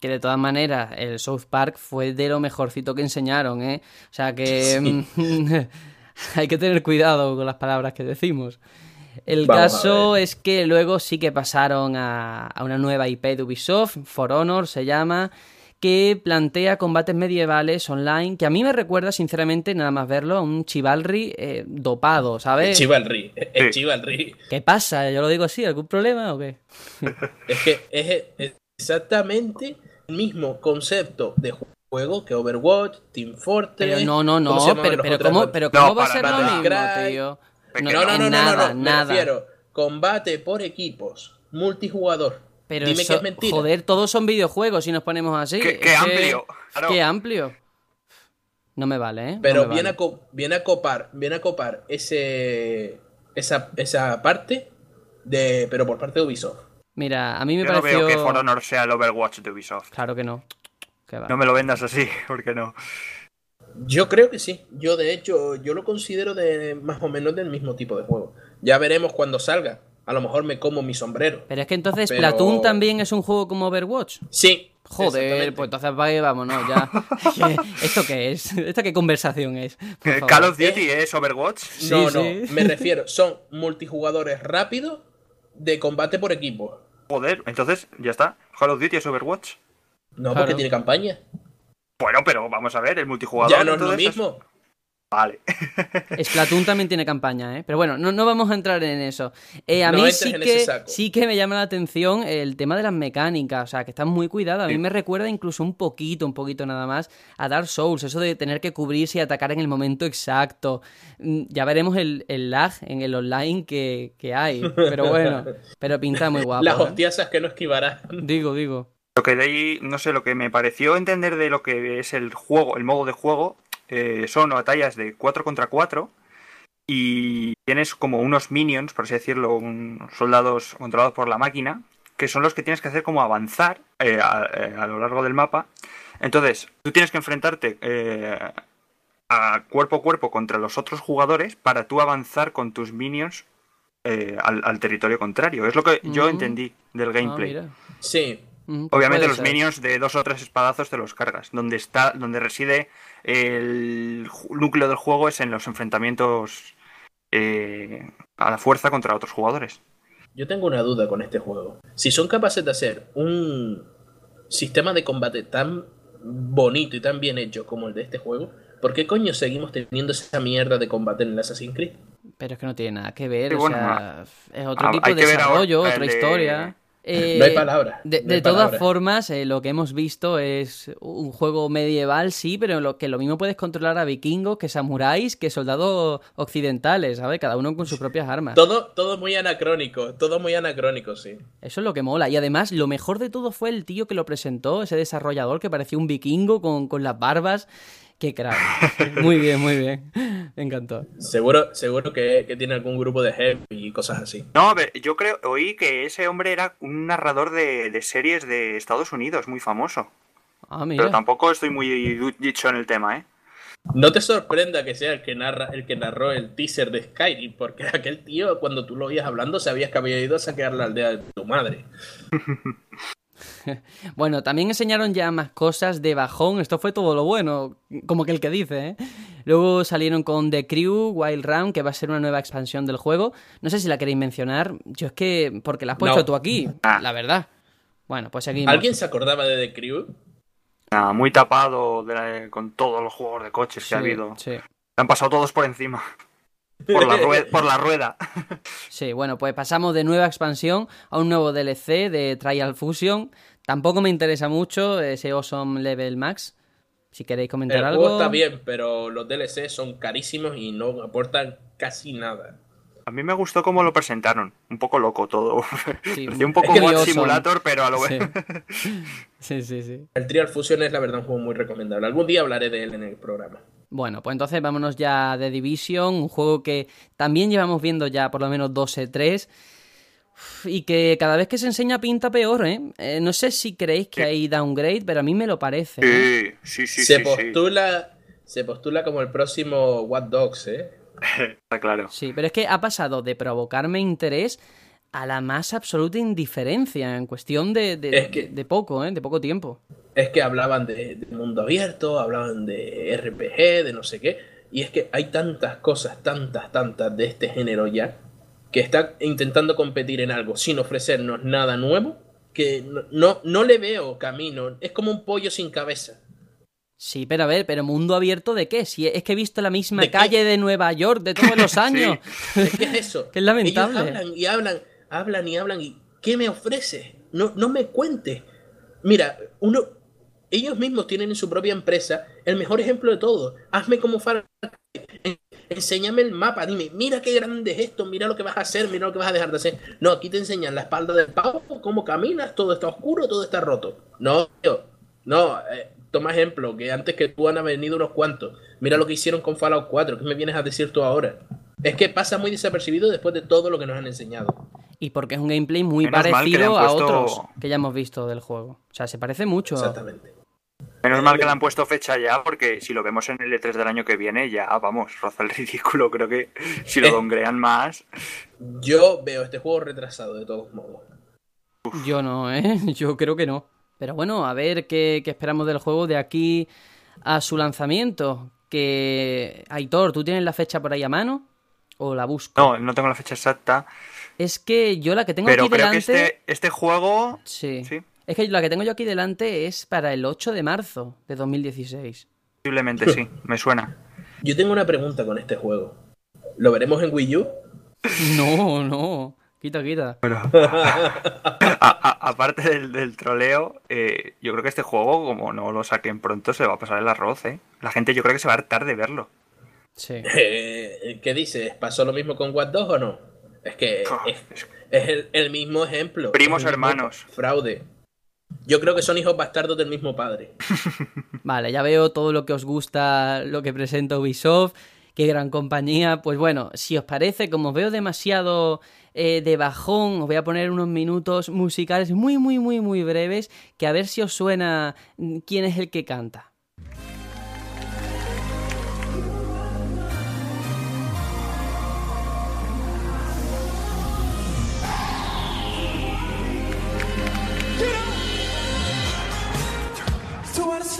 Que de todas maneras, el South Park fue de lo mejorcito que enseñaron, ¿eh? O sea que mm, hay que tener cuidado con las palabras que decimos. El Vamos caso es que luego sí que pasaron a, a una nueva IP de Ubisoft, For Honor se llama, que plantea combates medievales online, que a mí me recuerda, sinceramente, nada más verlo, a un Chivalry eh, dopado, ¿sabes? Chivalry. Es Sí. Chivalry. ¿Qué pasa? Yo lo digo así, ¿algún problema o qué? Es que es exactamente el mismo concepto de juego que Overwatch, Team Fortress. Pero no, no, ¿cómo no, pero, pero? ¿cómo, pero No, ¿cómo va a ser lo mismo, Cry. tío? No, no, no, no, no, nada, no, me nada. refiero. Combate por equipos, multijugador. Pero Dime eso- que es mentira. joder, todos son videojuegos si nos ponemos así. Qué- amplio, claro. Qué amplio. No me vale, ¿eh? No Pero viene, vale. a co- viene a copar, viene a copar ese esa, esa parte de pero por parte de Ubisoft. Mira, a mí me Yo no pareció... veo que For Honor sea el Overwatch de Ubisoft. Claro que no. No me lo vendas así, porque no. Yo creo que sí. Yo de hecho yo lo considero de más o menos del mismo tipo de juego. Ya veremos cuando salga. A lo mejor me como mi sombrero. Pero es que entonces Pero- Platoon también es un juego como Overwatch. Sí. Joder, pues entonces vámonos ya. ¿Qué- ¿Esto qué es? ¿Esta qué conversación es? Eh. Call of Duty es Overwatch. No, Sí, no, sí. me refiero, son multijugadores rápidos de combate por equipo. Joder, entonces ya está. Call of Duty es Overwatch. No, Claro. porque tiene campaña. Bueno, pero vamos a ver, el multijugador. Ya no es lo mismo. Vale. Splatoon también tiene campaña, ¿eh? Pero bueno, no, no vamos a entrar en eso. Eh, a No mí sí que, sí que me llama la atención el tema de las mecánicas, o sea, que están muy cuidadas. A mí Sí. me recuerda incluso un poquito, un poquito nada más, a Dark Souls, eso de tener que cubrirse y atacar en el momento exacto. Mm, Ya veremos el, el lag en el online que, que hay, pero bueno, pero pinta muy guapo. Las ¿eh? hostiasas que no esquivarán. Digo, digo. Lo que de ahí, no sé, lo que me pareció entender de lo que es el juego, el modo de juego, eh, son batallas de 4 contra 4 y tienes como unos minions, por así decirlo, un- soldados controlados por la máquina, que son los que tienes que hacer como avanzar eh, a, eh, a lo largo del mapa. Entonces, tú tienes que enfrentarte eh, a cuerpo a cuerpo contra los otros jugadores para tú avanzar con tus minions eh, al, al territorio contrario. Es lo que yo Mm. entendí del Ah, gameplay. Sí. Mm, pues Obviamente los ser. minions de dos o tres espadazos te los cargas. Donde está, donde reside el núcleo del juego es en los enfrentamientos eh, a la fuerza contra otros jugadores. Yo tengo una duda con este juego. Si son capaces de hacer un sistema de combate tan bonito y tan bien hecho como el de este juego, ¿por qué coño seguimos teniendo esa mierda de combate en el Assassin's Creed? Pero es que no tiene nada que ver, Sí, o bueno, sea, es otro tipo de desarrollo, otra de- historia. Eh, No hay palabra, De, no de todas formas, eh, lo que hemos visto es un juego medieval, sí, pero lo que lo mismo puedes controlar a vikingos, que samuráis, que soldados occidentales, ¿sabes? Cada uno con sus propias armas. Todo, todo muy anacrónico, todo muy anacrónico, sí. Eso es lo que mola. Y además, lo mejor de todo fue el tío que lo presentó, ese desarrollador que parecía un vikingo con, con las barbas. Qué crack. Muy bien, muy bien. Me encantó. Seguro, seguro que, que tiene algún grupo de heavy y cosas así. No, a ver, yo creo, oí que ese hombre era un narrador de, de series de Estados Unidos, muy famoso. Ah, mira. Pero tampoco estoy muy dicho en el tema, ¿eh? No te sorprenda que sea el que narra, el que narró el teaser de Skyrim, porque aquel tío, cuando tú lo oías hablando, sabías que había ido a saquear la aldea de tu madre. Bueno, también enseñaron ya más cosas de bajón. Esto fue todo lo bueno, como que el que dice, ¿eh? Luego salieron con The Crew, Wild Round, que va a ser una nueva expansión del juego. No sé si la queréis mencionar. Yo es que, porque la has puesto No. tú aquí, Ah. la verdad. Bueno, pues seguimos. ¿Alguien se acordaba de The Crew? Nada, muy tapado de la- con todos los juegos de coches que ha habido. Sí. Han pasado todos por encima. Por la, rue- por la rueda. Sí, bueno, pues pasamos de nueva expansión a un nuevo DLC de Trial Fusion. Tampoco me interesa mucho ese Awesome Level Max. Si queréis comentar El algo. juego está bien, pero los DLC son carísimos y no aportan casi nada. A mí me gustó cómo lo presentaron. Un poco loco todo. Sí, Parecía un poco Goat Dios, Simulator, pero a lo Sí. sí, sí, sí. El Trial Fusion es la verdad un juego muy recomendable. Algún día hablaré de él en el programa. Bueno, pues entonces vámonos ya de Division, un juego que también llevamos viendo ya por lo menos 12-3 y que cada vez que se enseña pinta peor, ¿eh? Eh, No sé si creéis que hay downgrade, pero a mí me lo parece. ¿eh? Sí, sí, sí. se sí, sí. postula, se postula como el próximo What Dogs, ¿eh? Está claro. Sí, pero es que ha pasado de provocarme interés a la más absoluta indiferencia en cuestión de, de, Es que- de- poco, ¿eh? De poco tiempo. Es que hablaban de, de mundo abierto, hablaban de RPG, de no sé qué. Y es que hay tantas cosas, tantas, tantas de este género ya, que están intentando competir en algo sin ofrecernos nada nuevo, que no, no, no le veo camino. Es como un pollo sin cabeza. Sí, pero a ver, pero mundo abierto de qué? Si es que he visto la misma ¿De qué? calle de Nueva York de todos los años. Que es eso. Que es lamentable. Ellos hablan y hablan, hablan y hablan. ¿Y qué me ofrece? No, no me cuente. Mira, uno, ellos mismos tienen en su propia empresa el mejor ejemplo de todo. Hazme como Far Enséñame el mapa, dime, mira qué grande es esto, mira lo que vas a hacer, mira lo que vas a dejar de hacer. No, aquí te enseñan la espalda del pavo, cómo caminas, todo está oscuro, todo está roto. No, tío, no, eh, toma ejemplo, que antes que tú han venido unos cuantos. Mira lo que hicieron con Fallout 4, ¿qué me vienes a decir tú ahora? Es que pasa muy desapercibido después de todo lo que nos han enseñado. Y porque es un gameplay muy Menos parecido a otros que ya hemos visto del juego. O sea, se parece mucho. Exactamente. Menos mal que le han puesto fecha ya, porque si lo vemos en el E3 del año que viene, ya vamos, roza el ridículo. Creo que si lo Eh. dongrean más. Yo veo este juego retrasado de todos modos. Yo no, ¿eh? Yo creo que no. Pero bueno, a ver qué, qué esperamos del juego de aquí a su lanzamiento. Que, Aitor, ¿tú tienes la fecha por ahí a mano? ¿O la busco? No, no tengo la fecha exacta, Es que yo la que tengo pero aquí creo delante... que este, este juego. Sí. Sí. Es que la que tengo yo aquí delante es para el 8 de marzo de 2016. Posiblemente sí, me suena. Yo tengo una pregunta con este juego. ¿Lo veremos en Wii U? No, no. Quita, quita. Aparte del, del troleo, eh, yo creo que este juego, como no lo saquen pronto, se va a pasar el arroz, ¿eh? La gente yo creo que se va a hartar de verlo. Sí. Eh, ¿Qué dices? ¿Pasó lo mismo con What 2 o no? Es que Ah, es, es el, el mismo ejemplo. Primos mismo hermanos. Fraude. Yo creo que son hijos bastardos del mismo padre. Vale, ya veo todo lo que os gusta, lo que presenta Ubisoft, qué gran compañía. Pues bueno, si os parece, como os veo demasiado eh, de bajón, os voy a poner unos minutos musicales muy, muy, muy, muy breves, que a ver si os suena mm, quién es el que canta.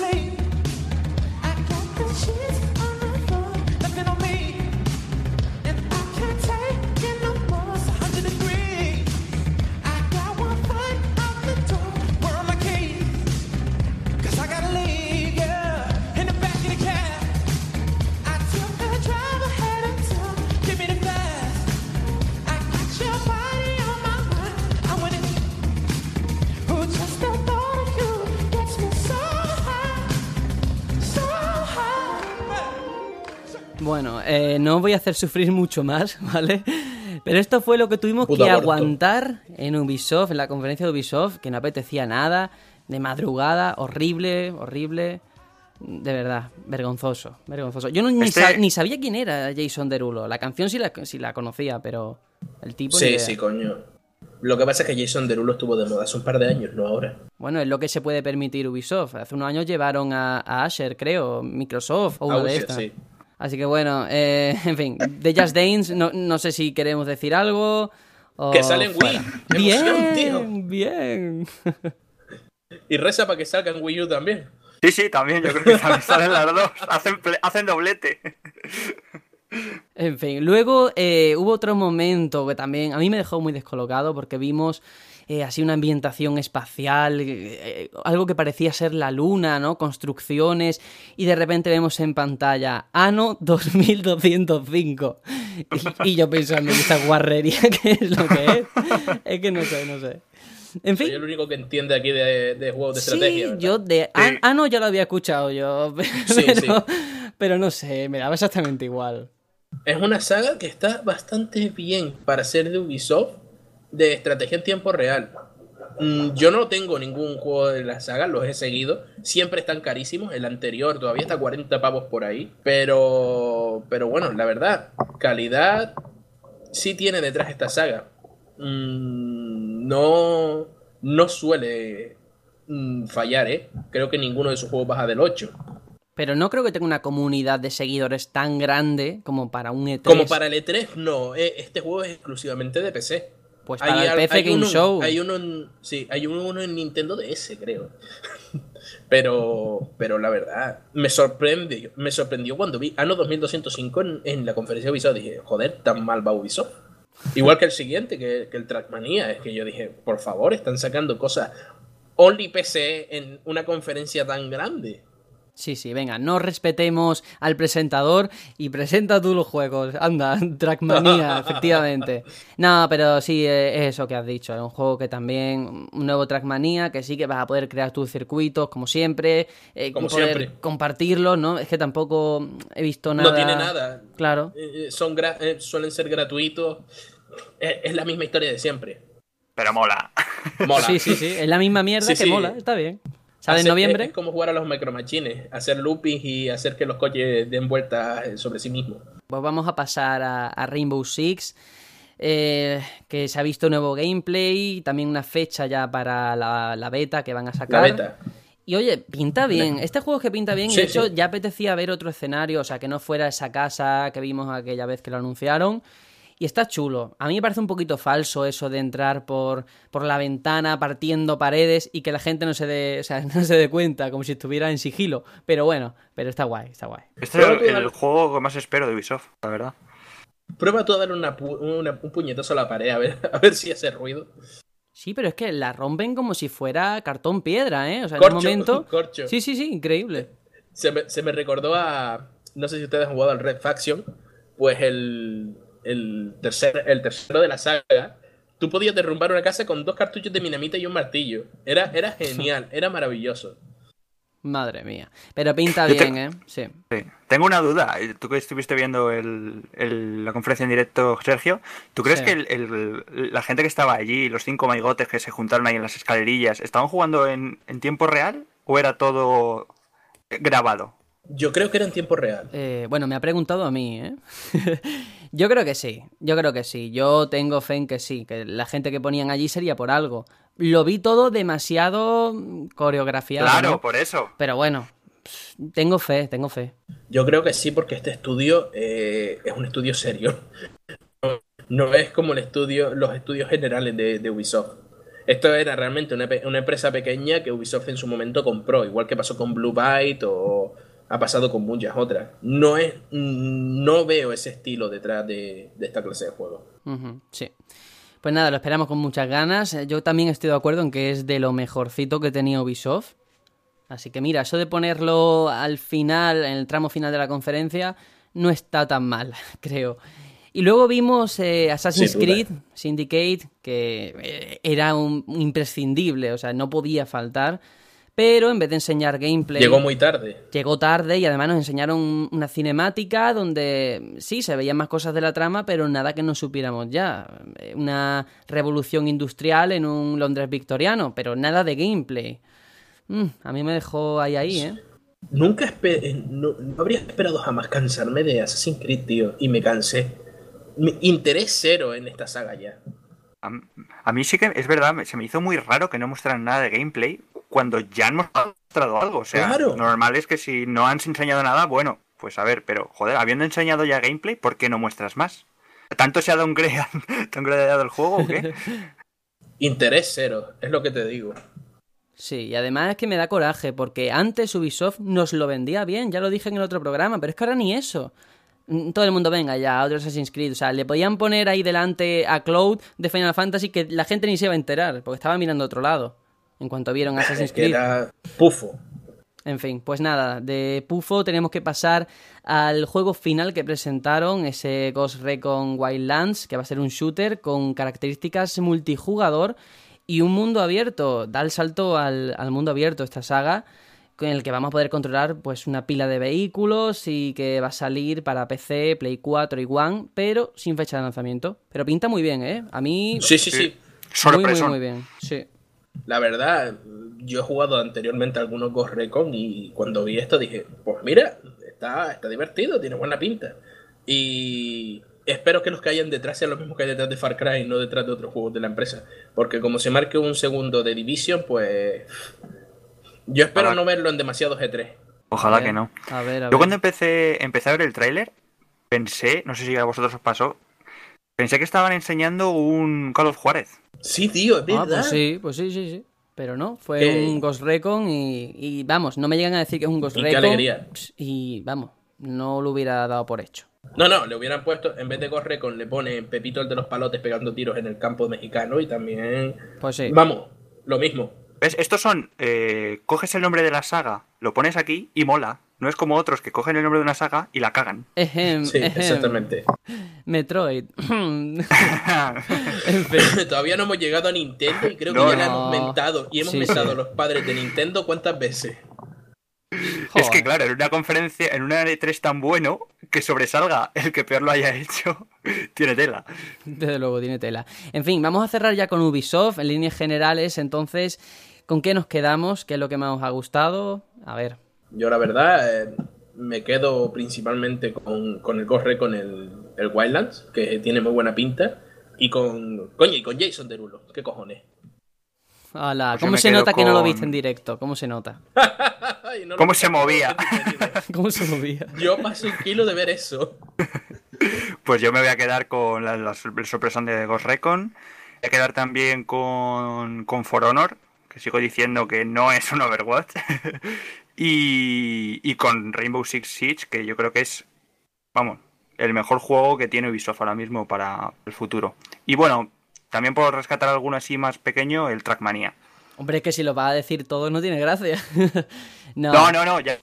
Sleep. Bueno, eh, no voy a hacer sufrir mucho más, ¿vale? Pero esto fue lo que tuvimos que aborto. aguantar en Ubisoft, en la conferencia de Ubisoft, que no apetecía nada, de madrugada, horrible, horrible. De verdad, vergonzoso, vergonzoso. Yo no, ni, Este- sa- ni sabía quién era Jason Derulo. La canción sí la, sí la conocía, pero el tipo... Sí, sí, coño. Lo que pasa es que Jason Derulo estuvo de moda hace un par de años, no ahora. Bueno, es lo que se puede permitir Ubisoft. Hace unos años llevaron a, a Asher, creo, Microsoft o una Ah, de sí, estas. sí. Así que bueno, eh, en fin, de Just Dance, no, no sé si queremos decir algo. o Que sale en Wii. Emoción, Bien, tío. bien. Y reza para que salga en Wii U también. Sí, sí, también, yo creo que también salen las dos. Hacen, ple- hacen doblete. En fin, luego eh, hubo otro momento que también a mí me dejó muy descolocado porque vimos eh, así una ambientación espacial, eh, algo que parecía ser la luna, ¿no? Construcciones y de repente vemos en pantalla Ano 2205 y, y yo pensando, ¿y esta guarrería qué es lo que es? Es que no sé, no sé. En fin, Soy el único que entiende aquí de, de juegos de Sí, estrategia. ¿verdad? yo de Sí. Ano ya lo había escuchado yo, Sí, pero, sí. pero no sé, me daba exactamente igual. Es una saga que está bastante bien para ser de Ubisoft de estrategia en tiempo real. Mm, Yo no tengo ningún juego de la saga, los he seguido. Siempre están carísimos. El anterior todavía está a 40 pavos por ahí. Pero, pero bueno, la verdad, calidad sí tiene detrás esta saga. Mm, No, no suele mm, fallar, ¿eh? Creo que ninguno de sus juegos baja del 8. Pero no creo que tenga una comunidad de seguidores tan grande como para un E3. Como para el E3, no. eh, Este juego es exclusivamente de PC. Pues para el Game uno, Show. Hay uno en, sí, hay uno, uno en Nintendo DS, creo. pero, pero la verdad, me sorprendió, me sorprendió cuando vi Ano 2205 en, en la conferencia de Ubisoft. Dije, joder, tan mal va Ubisoft. Igual que el siguiente, que, que el Trackmania. Es que yo dije, por favor, están sacando cosas only PC en una conferencia tan grande. Sí, sí, venga, no respetemos al presentador y presenta tú los juegos. Anda, Trackmania, efectivamente. No, pero sí, eh, es eso que has dicho. Es un juego que también, un nuevo Trackmania, que sí que vas a poder crear tus circuitos, como siempre. eh, Como poder siempre. compartirlos, ¿no? Es que tampoco he visto nada. No tiene nada. Claro. Eh, eh, son gra- eh, suelen ser gratuitos. Eh, es la misma historia de siempre. Pero mola. Mola. Sí, sí, sí. Es la misma mierda Sí, que sí. mola, está bien. Sale en Hacer- noviembre. Es, como jugar a los Micro Machines, hacer loopings y hacer que los coches den vueltas eh, sobre sí mismos. Pues vamos a pasar a, a Rainbow Six. eh, que se ha visto nuevo gameplay, también una fecha ya para la, la beta que van a La sacar. beta. Y oye, pinta bien. Este juego es que pinta bien. y de hecho, sí. ya apetecía ver otro escenario, o sea, que no fuera esa casa que vimos aquella vez que lo anunciaron. Y está chulo. A mí me parece un poquito falso eso de entrar por, por la ventana partiendo paredes y que la gente no se dé, o sea, no se dé cuenta, como si estuviera en sigilo. Pero bueno, pero está guay, está guay. Este es el, juego que más espero de Ubisoft, la verdad. Prueba tú a darle una pu- una- un puñetazo a la pared a ver, a ver si hace ruido. Sí, pero es que la rompen como si fuera cartón piedra, ¿eh? O sea, en un Corcho, momento. corcho. Sí, sí, sí, increíble. Se me, se me recordó a. No sé si ustedes han jugado al Red Faction. Pues el, el, tercer, el tercero de la saga. Tú podías derrumbar una casa con dos cartuchos de minamita y un martillo. Era, era genial, era maravilloso. Madre mía. Pero pinta Yo te- bien, ¿eh? Sí. Sí. Tengo una duda. Tú que estuviste viendo el- el- la conferencia en directo, Sergio, ¿tú crees Sí. que el- el- la gente que estaba allí, los cinco maigotes que se juntaron ahí en las escalerillas, estaban jugando en, en tiempo real o era todo grabado? Yo creo que era en tiempo real. Eh, bueno, me ha preguntado a mí, ¿eh? yo creo que sí, yo creo que sí. Yo tengo fe en que sí, que la gente que ponían allí sería por algo. Lo vi todo demasiado mm, coreografiado. Claro, ¿no? por eso. Pero bueno, tengo fe, tengo fe. Yo creo que sí, porque este estudio eh, es un estudio serio. No, no es como el estudio, los estudios generales de, de Ubisoft. Esto era realmente una empresa pequeña que Ubisoft en su momento compró, igual que pasó con Blue Byte o ha pasado con muchas otras. No es, mm, no veo ese estilo detrás de, de esta clase de juegos. Ujú, sí. Pues nada, lo esperamos con muchas ganas. Eh, Yo también estoy de acuerdo en que es de lo mejorcito que tenía Ubisoft. Así que mira, eso de ponerlo al final, en el tramo final de la conferencia, no está tan mal, creo. Y luego vimos eh, Assassin's. Creed Syndicate, que eh, era un imprescindible, o sea, no podía faltar. Pero en vez de enseñar gameplay... Llegó muy tarde. Llegó tarde y además nos enseñaron una cinemática donde sí, se veían más cosas de la trama, pero nada que no supiéramos ya. Una revolución industrial en un Londres victoriano, pero nada de gameplay. Mm, a mí me dejó ahí, ahí, ¿eh? nunca espe- eh, no, no habría esperado jamás cansarme de Assassin's Creed, tío. Y me cansé. Mi- interés cero en esta saga ya. A, a mí sí que es verdad, se me hizo muy raro que no mostraran nada de gameplay cuando ya han mostrado algo. O sea, Claro. normal es que si no han enseñado nada, bueno, pues a ver, pero joder, habiendo enseñado ya gameplay, ¿por qué no muestras más? ¿Tanto se ha downgrade- downgradeado el juego o qué? Interés cero, es lo que te digo. Sí, y además es que me da coraje, porque antes Ubisoft nos lo vendía bien, ya lo dije en el otro programa, pero es que ahora ni eso. Mm, Todo el mundo venga ya, otro Assassin's Creed. O sea, le podían poner ahí delante a Cloud de Final Fantasy que la gente ni se iba a enterar, porque estaba mirando a otro lado. En cuanto vieron Assassin's Creed. era pufo. En fin, pues nada, de Pufo tenemos que pasar al juego final que presentaron, ese Ghost Recon Wildlands, que va a ser un shooter con características multijugador y un mundo abierto. Da el salto al, al mundo abierto esta saga, con el que vamos a poder controlar pues una pila de vehículos y que va a salir para PC, Play 4 y One, pero sin fecha de lanzamiento. Pero pinta muy bien, ¿eh? A mí... Sí, sí, sí. Muy, muy, muy bien. Sí. La verdad, yo he jugado anteriormente algunos Ghost Recon y cuando vi esto dije, pues mira, está, está divertido, tiene buena pinta. Y espero que los que hayan detrás sean los mismos que hay detrás de Far Cry y no detrás de otros juegos de la empresa. Porque como se marque un segundo de Division, pues... Yo espero Ojalá. no verlo en demasiado G3. Ojalá A ver, que no. A ver, a ver. Yo cuando empecé, empecé a ver el tráiler, pensé, no sé si a vosotros os pasó, pensé que estaban enseñando un Call of Juárez. Sí, tío, es Ah, verdad. pues sí, pues sí, sí, sí. Pero no, fue ¿Qué? un Ghost Recon y, y vamos, no me llegan a decir que es un Ghost Y qué Recon. alegría. ps, Y vamos, no lo hubiera dado por hecho. No, no, le hubieran puesto, en vez de Ghost Recon, le ponen Pepito el de los palotes pegando tiros en el campo mexicano y también... Pues sí. Vamos, lo mismo. ¿Ves? Estos son, eh, coges el nombre de la saga, lo pones aquí y mola. No es como otros que cogen el nombre de una saga y la cagan. Ejem, Sí, ejem. exactamente. Metroid. en fin. Todavía no hemos llegado a Nintendo y creo que No, ya la no. hemos mentado. Y hemos Sí, mentado sí. a los padres de Nintendo cuántas veces. Es que claro, en una conferencia, en una E3 tan bueno, que sobresalga el que peor lo haya hecho, tiene tela. Desde luego, tiene tela. En fin, vamos a cerrar ya con Ubisoft en líneas generales. Entonces, ¿con qué nos quedamos? ¿Qué es lo que más os ha gustado? A ver. Yo la verdad eh, me quedo principalmente con, con el Ghost con el, el Wildlands, que tiene muy buena pinta. Y con. Coño, y con Jason Derulo. ¿Qué cojones? Hola, Pues ¿cómo se nota que no lo viste en directo? ¿Cómo se nota? Ay, no ¿Cómo se movía? ¿Cómo se movía? Yo paso un kilo de ver eso. Pues yo me voy a quedar con la, la sor- sorpresa de Ghost Recon. Voy a quedar también con, con For Honor, que sigo diciendo que no es un Overwatch. Y, y con Rainbow Six Siege, que yo creo que es, vamos, el mejor juego que tiene Ubisoft ahora mismo para el futuro. Y bueno, también puedo rescatar alguno así más pequeño, el Trackmania. Hombre, es que si lo va a decir todo no tiene gracia. no, No, no, no, ya.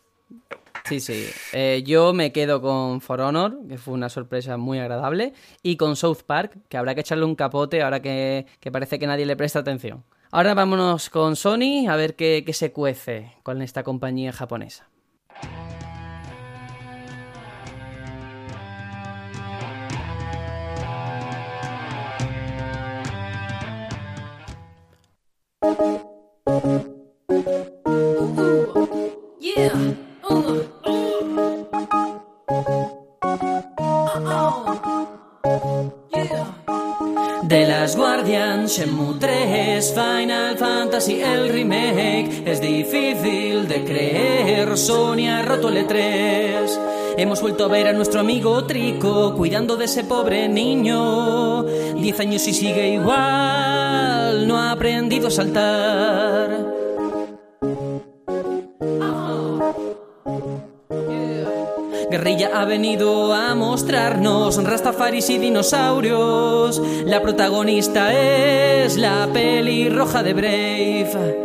Sí, sí. Eh, yo me quedo con For Honor, que fue una sorpresa muy agradable, y con South Park, que habrá que echarle un capote ahora que, que parece que nadie le presta atención. Ahora vámonos con Sony a ver qué, qué se cuece con esta compañía japonesa. Guardians, Shenmue 3, Final Fantasy, el remake. Es difícil de creer, Sony ha roto el E3. Hemos vuelto a ver a nuestro amigo Trico cuidando de ese pobre niño. Diez años y sigue igual, no ha aprendido a saltar. Guerrilla ha venido a mostrarnos Rastafaris y dinosaurios. La protagonista es la pelirroja de Brave.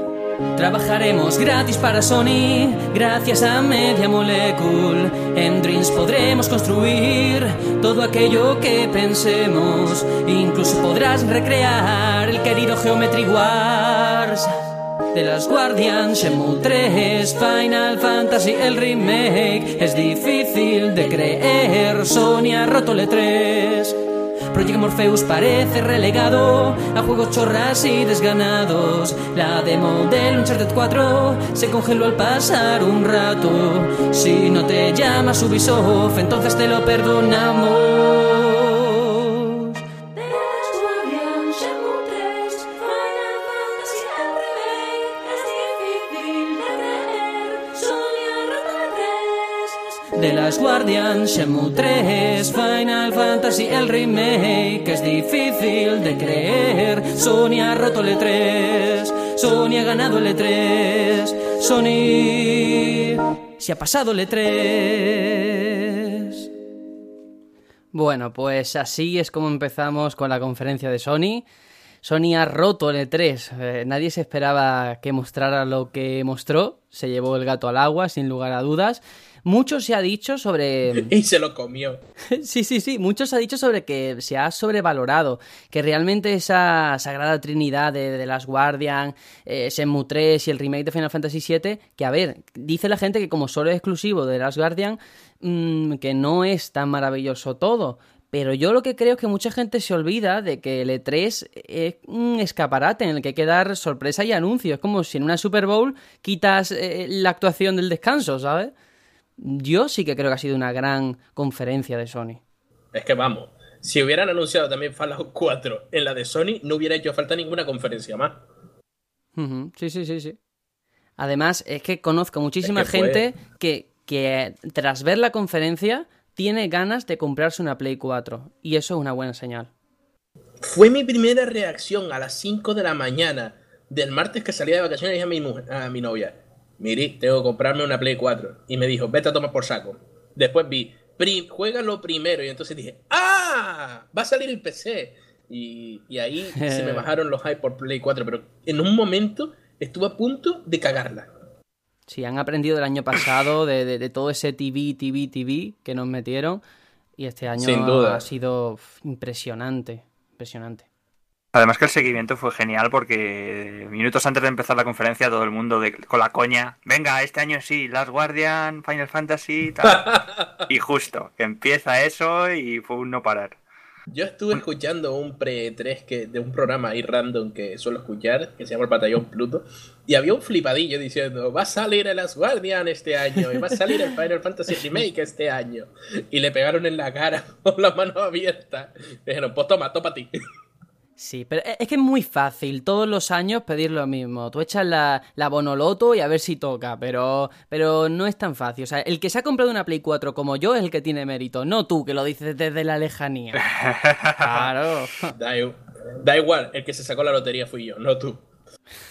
Trabajaremos gratis para Sony, gracias a Media Molecule. En Dreams podremos construir todo aquello que pensemos. Incluso podrás recrear el querido Geometry Wars. De las Guardians, Shenmue 3, Final Fantasy, el remake Es difícil de creer, Sony ha roto el E3 Project Morpheus parece relegado a juegos chorras y desganados. La demo del Uncharted 4 se congeló al pasar un rato. Si no te llamas Ubisoft, entonces te lo perdonamos. 3. De las Guardian, Shenmue 3, Final Fantasy el remake es difícil de creer. Sony ha roto el E3, Sony ha ganado el E3, Sony se ha pasado el E3. Bueno, pues así es como empezamos con la conferencia de Sony. Sony ha roto el E3. Eh, nadie se esperaba que mostrara lo que mostró. Se llevó el gato al agua, sin lugar a dudas. Mucho se ha dicho sobre... Y se lo comió. Sí, sí, sí. Mucho se ha dicho sobre que se ha sobrevalorado. Que realmente esa sagrada trinidad de, de Last Guardian, eh, Shenmue 3 y el remake de Final Fantasy VII, que a ver, dice la gente que como solo es exclusivo de Last Guardian, mm, que no es tan maravilloso todo. Pero yo lo que creo es que mucha gente se olvida de que el E3 es un escaparate en el que hay que dar sorpresa y anuncios. Es como si en una Super Bowl quitas eh, la actuación del descanso, ¿sabes? Yo sí que creo que ha sido una gran conferencia de Sony. Es que vamos, si hubieran anunciado también Fallout 4 en la de Sony, no hubiera hecho falta ninguna conferencia más. Sí, sí, sí, sí. Además, es que conozco muchísima Es que fue- gente que, que tras ver la conferencia tiene ganas de comprarse una Play 4. Y eso es una buena señal. Fue mi primera reacción a las 5 de la mañana del martes que salía de vacaciones y dije a mi, mujer- a mi novia, Miri, tengo que comprarme una Play 4. Y me dijo, vete a tomar por saco. Después vi, "Pri- juégalo primero. Y entonces dije, ¡ah! Va a salir el PC. Y, y ahí se me bajaron los hype por Play 4. Pero en un momento estuve a punto de cagarla. Sí, han aprendido del año pasado de, de- de todo ese TV, TV, TV que nos metieron. Y este año Sin duda. ha sido impresionante. Impresionante. Además que el seguimiento fue genial porque minutos antes de empezar la conferencia todo el mundo de- con la coña, venga, este año sí, Last Guardian, Final Fantasy, tal. y justo, que empieza eso y fue un no parar. Yo estuve escuchando un pre-3 que, de un programa ahí random que suelo escuchar, que se llama el Batallón Pluto, y había un flipadillo diciendo, va a salir el Last Guardian este año, y va a salir el Final Fantasy Remake este año. Y le pegaron en la cara con las manos abiertas. Dijeron, pues toma, topa a ti. Sí, pero e- es que es muy fácil todos los años pedir lo mismo. Tú echas la, la bonoloto y a ver si toca, pero, pero no es tan fácil. O sea, el que se ha comprado una Play 4 como yo es el que tiene mérito, no tú que lo dices desde la lejanía. Claro. Da, da igual, el que se sacó la lotería fui yo, no tú.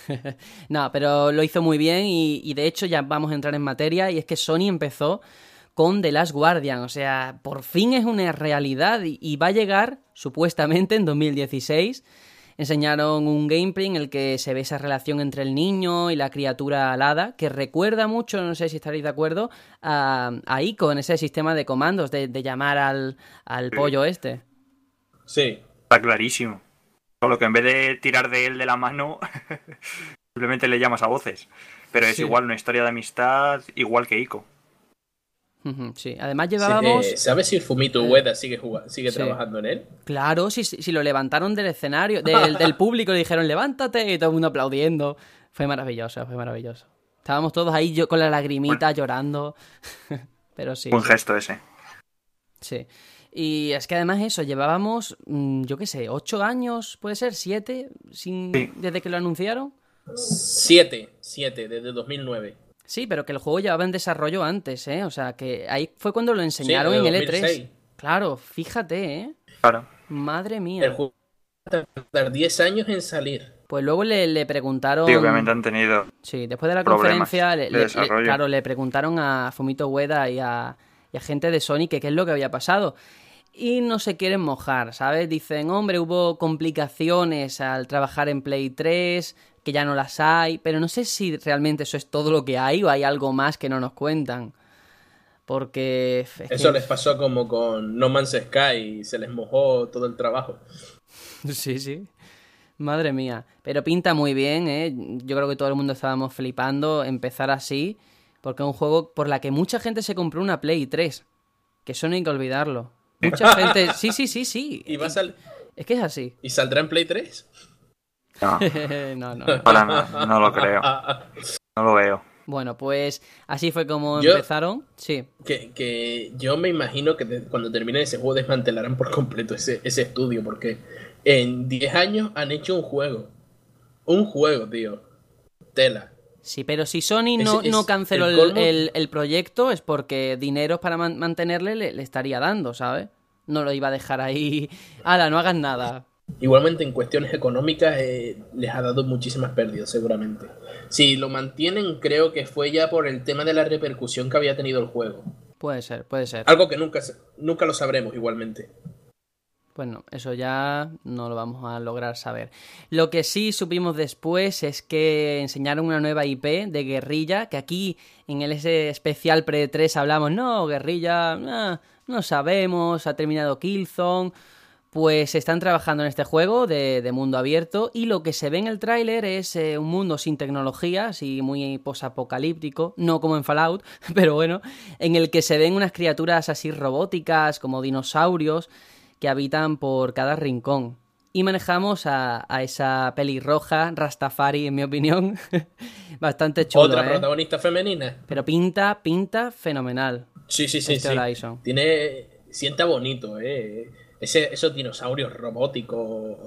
No, pero lo hizo muy bien y, y de hecho ya vamos a entrar en materia y es que Sony empezó con The Last Guardian, o sea, por fin es una realidad y, y va a llegar supuestamente en 2016. Enseñaron un gameplay en el que se ve esa relación entre el niño y la criatura alada, que recuerda mucho, no sé si estaréis de acuerdo, a, a Ico en ese sistema de comandos, de, de llamar al, al pollo este. Sí. Está clarísimo. Solo que en vez de tirar de él de la mano, simplemente le llamas a voces. Pero es Sí. igual una historia de amistad, igual que Ico. Sí, además Sí, llevábamos... eh, ¿Sabes si Fumito Ueda sigue, jugando, sigue Sí. trabajando en él? Claro, si, si lo levantaron del escenario, del, del público, le dijeron levántate y todo el mundo aplaudiendo. Fue maravilloso, fue maravilloso. Estábamos todos ahí yo con la lagrimita llorando. Pero sí, sí, gesto ese. sí. Y es que además eso, llevábamos, mm, yo qué sé, ocho años, puede ser, siete, sin, Sí. desde que lo anunciaron. Siete, siete, desde 2009. Sí, pero que el juego llevaba en desarrollo antes, ¿eh? O sea, que ahí fue cuando lo enseñaron en el 2006. E3. Claro, fíjate, ¿eh? Claro. Madre mía. El juego va a tardar 10 años en salir. Pues luego le, le preguntaron... Sí, obviamente han tenido. Sí, después de la conferencia, de le- le- desarrollo. claro, le preguntaron a Fumito Ueda y a, y a gente de Sony que qué es lo que había pasado. Y no se quieren mojar, ¿sabes? Dicen, hombre, hubo complicaciones al trabajar en Play 3, que ya no las hay, pero no sé si realmente eso es todo lo que hay o hay algo más que no nos cuentan. Porque... es que- Eso les pasó como con No Man's Sky y se les mojó todo el trabajo. Sí, sí. Madre mía. Pero pinta muy bien, ¿eh? Yo creo que todo el mundo estábamos flipando empezar así, porque es un juego por la que mucha gente se compró una Play 3. Que eso no hay que olvidarlo. Mucha gente. Sí, sí, sí, sí. ¿Y, va a sal- Es que es así. ¿Y saldrá en Play 3? No, no, no. para nada, no lo creo. No lo veo. Bueno, pues así fue como Yo- empezaron. Sí. Que, que yo me imagino que de- cuando termine ese juego desmantelarán por completo ese, ese estudio, porque en 10 años han hecho un juego. Un juego, tío. Tela. Sí, pero si Sony no, es no canceló el el, colmo. el- el proyecto es porque dinero para man- mantenerle le, le estaría dando, ¿sabes? No lo iba a dejar ahí. ¡Hala, no hagas nada! Igualmente en cuestiones económicas eh, les ha dado muchísimas pérdidas, seguramente. Si lo mantienen, creo que fue ya por el tema de la repercusión que había tenido el juego. Puede ser, puede ser. Algo que nunca, nunca lo sabremos igualmente. Bueno, eso ya no lo vamos a lograr saber. Lo que sí supimos después es que enseñaron una nueva IP de Guerrilla, que aquí en el ese especial pre-3 hablamos, no, Guerrilla, ah, no sabemos, ha terminado Killzone. Pues están trabajando en este juego de, de mundo abierto y lo que se ve en el tráiler es eh, un mundo sin tecnología, así muy posapocalíptico, no como en Fallout, pero bueno, en el que se ven unas criaturas así robóticas como dinosaurios que habitan por cada rincón. Y manejamos a, a esa pelirroja Rastafari, en mi opinión. Bastante chulo, Otra ¿eh? protagonista femenina. Pero pinta, pinta fenomenal. Sí, sí, sí. Este sí. Horizon. Tiene. Sienta bonito, eh. Ese, esos dinosaurios robóticos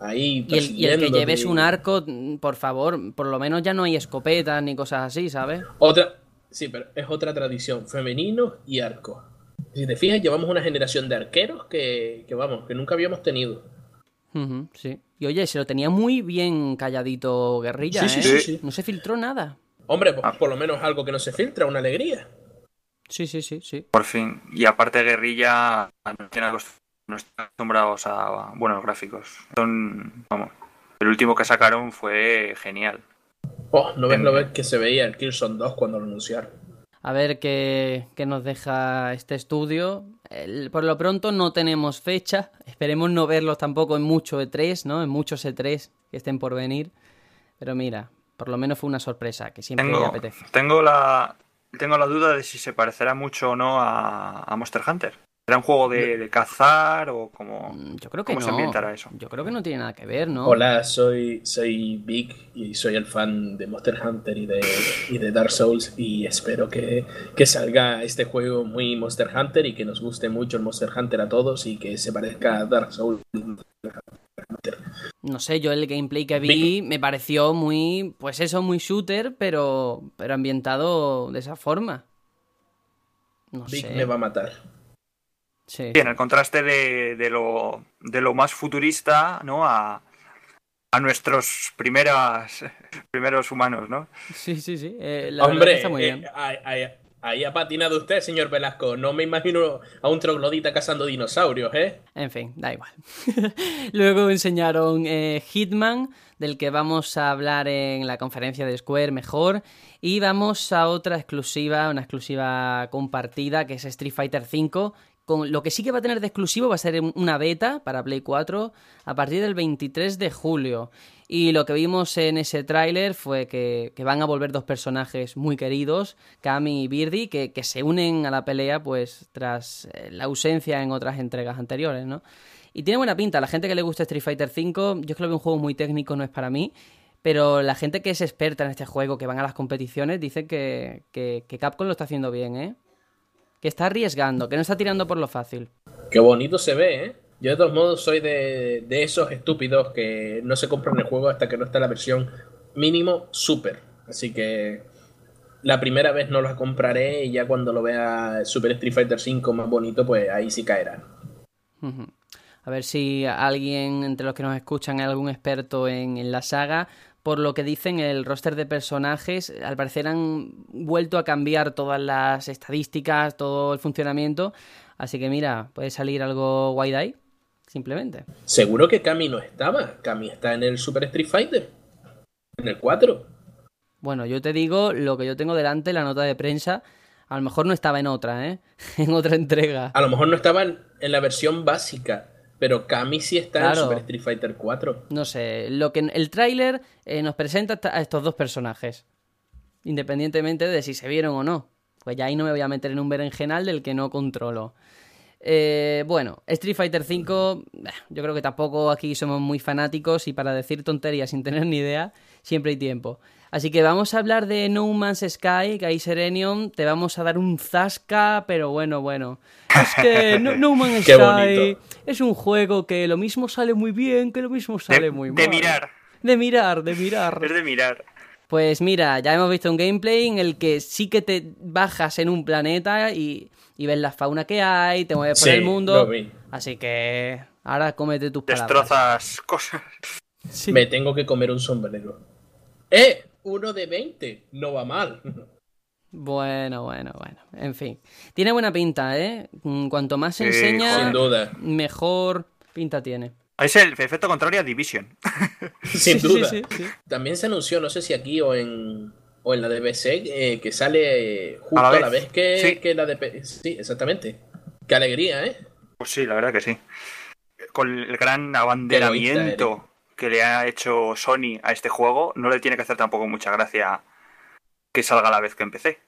ahí. Y el, y el que lleves un arco, por favor, por lo menos ya no hay escopetas ni cosas así, ¿sabes? Otra. Sí, pero es otra tradición. Femenino y arco. Si te fijas, llevamos una generación de arqueros que, que vamos, que nunca habíamos tenido. Sí. Y oye, se lo tenía muy bien calladito Guerrilla, Sí, ¿eh? sí, sí, sí. No se filtró nada. Hombre, pues por lo menos algo que no se filtra, una alegría. Sí, sí, sí, sí. Por fin. Y aparte Guerrilla no tiene acost- no están acostumbrados a buenos gráficos. Son, vamos, el último que sacaron fue genial. Oh, no ves lo ves que se veía el Killzone 2 cuando lo anunciaron. A ver qué, qué nos deja este estudio. El- por lo pronto no tenemos fecha. Esperemos no verlos tampoco en mucho E3, ¿no? En muchos E3 que estén por venir. Pero mira, por lo menos fue una sorpresa que siempre Tengo, apetece. tengo la tengo la duda de si se parecerá mucho o no a, a Monster Hunter. ¿Será un juego de, de cazar o como Mm, Yo creo que cómo no. se ambientará eso? Yo creo que no tiene nada que ver, ¿no? Hola, soy, soy Vic y soy el fan de Monster Hunter y de, y de Dark Souls y espero que, que salga este juego muy Monster Hunter y que nos guste mucho el Monster Hunter a todos y que se parezca a Dark Souls. No sé, yo el gameplay que vi me pareció muy, pues eso, muy shooter, pero, pero ambientado de esa forma. No Vic sé. me va a matar. Sí. Bien, el contraste de, de lo, de lo más futurista, ¿no? A, a nuestros primeras, primeros humanos, ¿no? Sí, sí, sí. eh, la Hombre, está muy eh, bien. ahí, ahí- ahí ha patinado usted, señor Velasco. No me imagino a un troglodita cazando dinosaurios, ¿eh? En fin, da igual. Luego enseñaron eh, Hitman, del que vamos a hablar en la conferencia de Square mejor. Y vamos a otra exclusiva, una exclusiva compartida, que es Street Fighter V. Lo que sí que va a tener de exclusivo va a ser una beta para Play 4 a partir del 23 de julio. Y lo que vimos en ese tráiler fue que, van a volver dos personajes muy queridos, Kami y Birdie, que, se unen a la pelea pues tras eh, la ausencia en otras entregas anteriores, ¿no? Y tiene buena pinta, la gente que le gusta Street Fighter V, yo es que veo un juego muy técnico, no es para mí, pero la gente que es experta en este juego, que van a las competiciones, dice que, que Capcom lo está haciendo bien, ¿eh? Que está arriesgando, que no está tirando por lo fácil. Qué bonito se ve, ¿eh? Yo de todos modos soy de, de esos estúpidos que no se compran el juego hasta que no está la versión mínimo super. Así que la primera vez no la compraré y ya cuando lo vea Super Street Fighter 5 más bonito, pues ahí sí caerá. Ujú. A ver si alguien entre los que nos escuchan es algún experto en, en la saga. Por lo que dicen, el roster de personajes al parecer han vuelto a cambiar todas las estadísticas, todo el funcionamiento. Así que mira, puede salir algo guay de ahí, simplemente. Seguro que Kami no estaba. Kami está en el Super Street Fighter. En el 4. Bueno, yo te digo lo que yo tengo delante, la nota de prensa. A lo mejor no estaba en otra, ¿eh? en otra entrega. A lo mejor no estaba en la versión básica. Pero Kami sí está en Claro. Super Street Fighter 4. No sé, lo que el tráiler eh, nos presenta a estos dos personajes, independientemente de si se vieron o no. Pues ya ahí no me voy a meter en un berenjenal del que no controlo. Eh, bueno, Street Fighter V, eh, yo creo que tampoco aquí somos muy fanáticos y para decir tonterías sin tener ni idea, siempre hay tiempo. Así que vamos a hablar de No Man's Sky, que ahí Serenium, te vamos a dar un zasca, pero bueno, bueno. Es que No, No Man's Sky bonito. es un juego que lo mismo sale muy bien, que lo mismo sale De, muy mal. de mirar. De mirar, de mirar. Es de mirar. Pues mira, ya hemos visto un gameplay en el que sí que te bajas en un planeta y, y ves la fauna que hay, te mueves por Sí, el mundo. lo vi. Así que ahora cómete tus palabras. Destrozas cosas. Sí. Me tengo que comer un sombrero. ¡Eh! Uno de 20. No va mal. Bueno, bueno, bueno. En fin. Tiene buena pinta, ¿eh? Mm, Cuanto más se Sí, enseña, Sin duda. mejor pinta tiene. Es el efecto contrario a Division. Sin duda. sí, sí. También se anunció, no sé si aquí o en, o en la DBC, eh, que sale justo A a la vez. que, Sí. que la de... P- Sí, exactamente. Qué alegría, ¿eh? Pues sí, la verdad que sí. Con el gran abanderamiento que le ha hecho Sony a este juego, no le tiene que hacer tampoco mucha gracia que salga a la vez que empecé.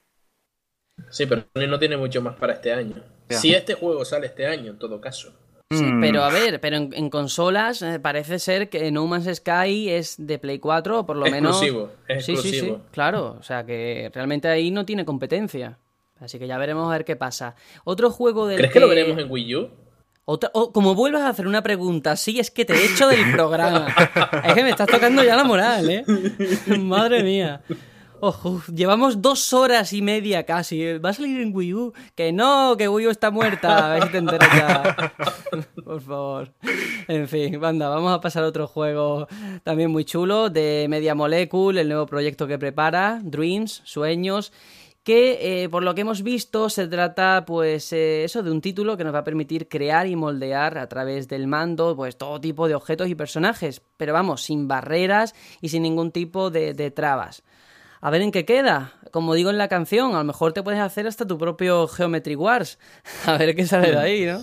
Sí, pero Sony no tiene mucho más para este año. Ya. Si este juego sale este año, en todo caso. Sí, Mm. pero a ver, pero en, en consolas eh, parece ser que No Man's Sky es de Play 4, o por lo menos. Exclusivo, es Sí, sí, sí, exclusivo. claro. O sea que realmente ahí no tiene competencia. Así que ya veremos a ver qué pasa. Otro juego del ¿Crees que lo veremos en Wii U? Otra- oh, como vuelvas a hacer una pregunta así, es que te echo del programa. es que me estás tocando ya la moral, ¿eh? Madre mía. Ojo, llevamos dos horas y media casi. ¿Va a salir en Wii U? Que no, que Wii U está muerta. A ver si te enteras ya. Por favor. En fin, banda, vamos a pasar a otro juego también muy chulo de Media Molecule, el nuevo proyecto que prepara, Dreams, Sueños que eh, por lo que hemos visto se trata pues eh, eso de un título que nos va a permitir crear y moldear a través del mando pues todo tipo de objetos y personajes, pero vamos, sin barreras y sin ningún tipo de, de trabas. A ver en qué queda. Como digo en la canción, a lo mejor te puedes hacer hasta tu propio Geometry Wars. A ver qué sale de ahí, ¿no?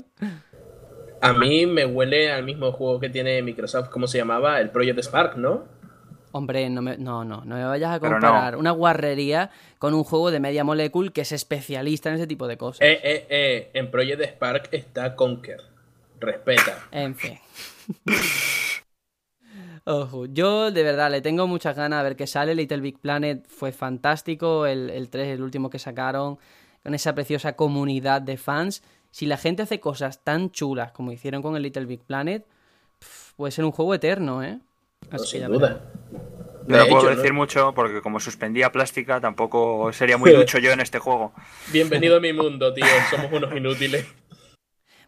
A mí me huele al mismo juego que tiene Microsoft, ¿cómo se llamaba? El Project Spark, ¿no? Hombre, no, me, no, no, no me vayas a no. comparar una guarrería con un juego de Media Molecule que es especialista en ese tipo de cosas. Eh, eh, eh. En Project Spark está Conker. Respeta. En fin. Ojo, yo de verdad le tengo muchas ganas a ver qué sale. Little Big Planet fue fantástico. El, el 3, el último que sacaron, con esa preciosa comunidad de fans. Si la gente hace cosas tan chulas como hicieron con el Little Big Planet, puede ser un juego eterno, ¿eh? No, Así sin duda. Yo De no puedo decir mucho porque como suspendía plástica tampoco sería muy ducho yo en este juego. Bienvenido a mi mundo, tío. Somos unos inútiles.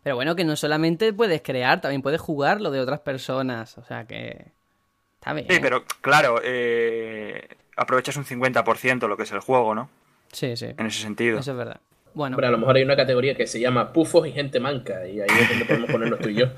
Pero bueno, que no solamente puedes crear, también puedes jugar lo de otras personas. O sea que. Está bien. Sí, pero claro, eh, aprovechas un 50% lo que es el juego, ¿no? Sí, sí. En ese sentido. Eso es verdad. Bueno, Hombre, a lo mejor hay una categoría que se llama pufos y gente manca. Y ahí es donde podemos ponernos tú y yo.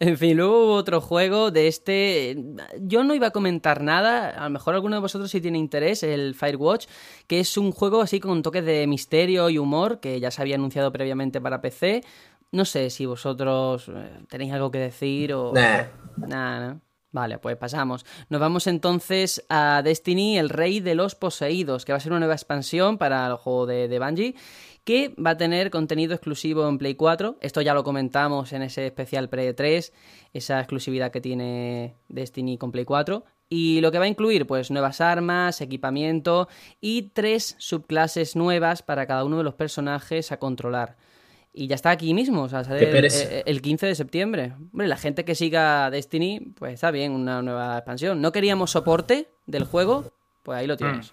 En fin, luego hubo otro juego de este. Yo no iba a comentar nada, a lo mejor alguno de vosotros sí tiene interés, el Firewatch, que es un juego así con toques de misterio y humor, que ya se había anunciado previamente para PC. No sé si vosotros eh, tenéis algo que decir o. Nah. Nah, ¿no? Vale, pues pasamos. Nos vamos entonces a Destiny, el rey de los poseídos, que va a ser una nueva expansión para el juego de, de Bungie, que va a tener contenido exclusivo en Play 4. Esto ya lo comentamos en ese especial Pre 3, esa exclusividad que tiene Destiny con Play 4. Y lo que va a incluir, pues nuevas armas, equipamiento y tres subclases nuevas para cada uno de los personajes a controlar. Y ya está aquí mismo, o sea, sale el, pereza. eh, el 15 de septiembre. Hombre, la gente que siga Destiny, pues está bien, una nueva expansión. ¿No queríamos soporte del juego? Pues ahí lo tienes.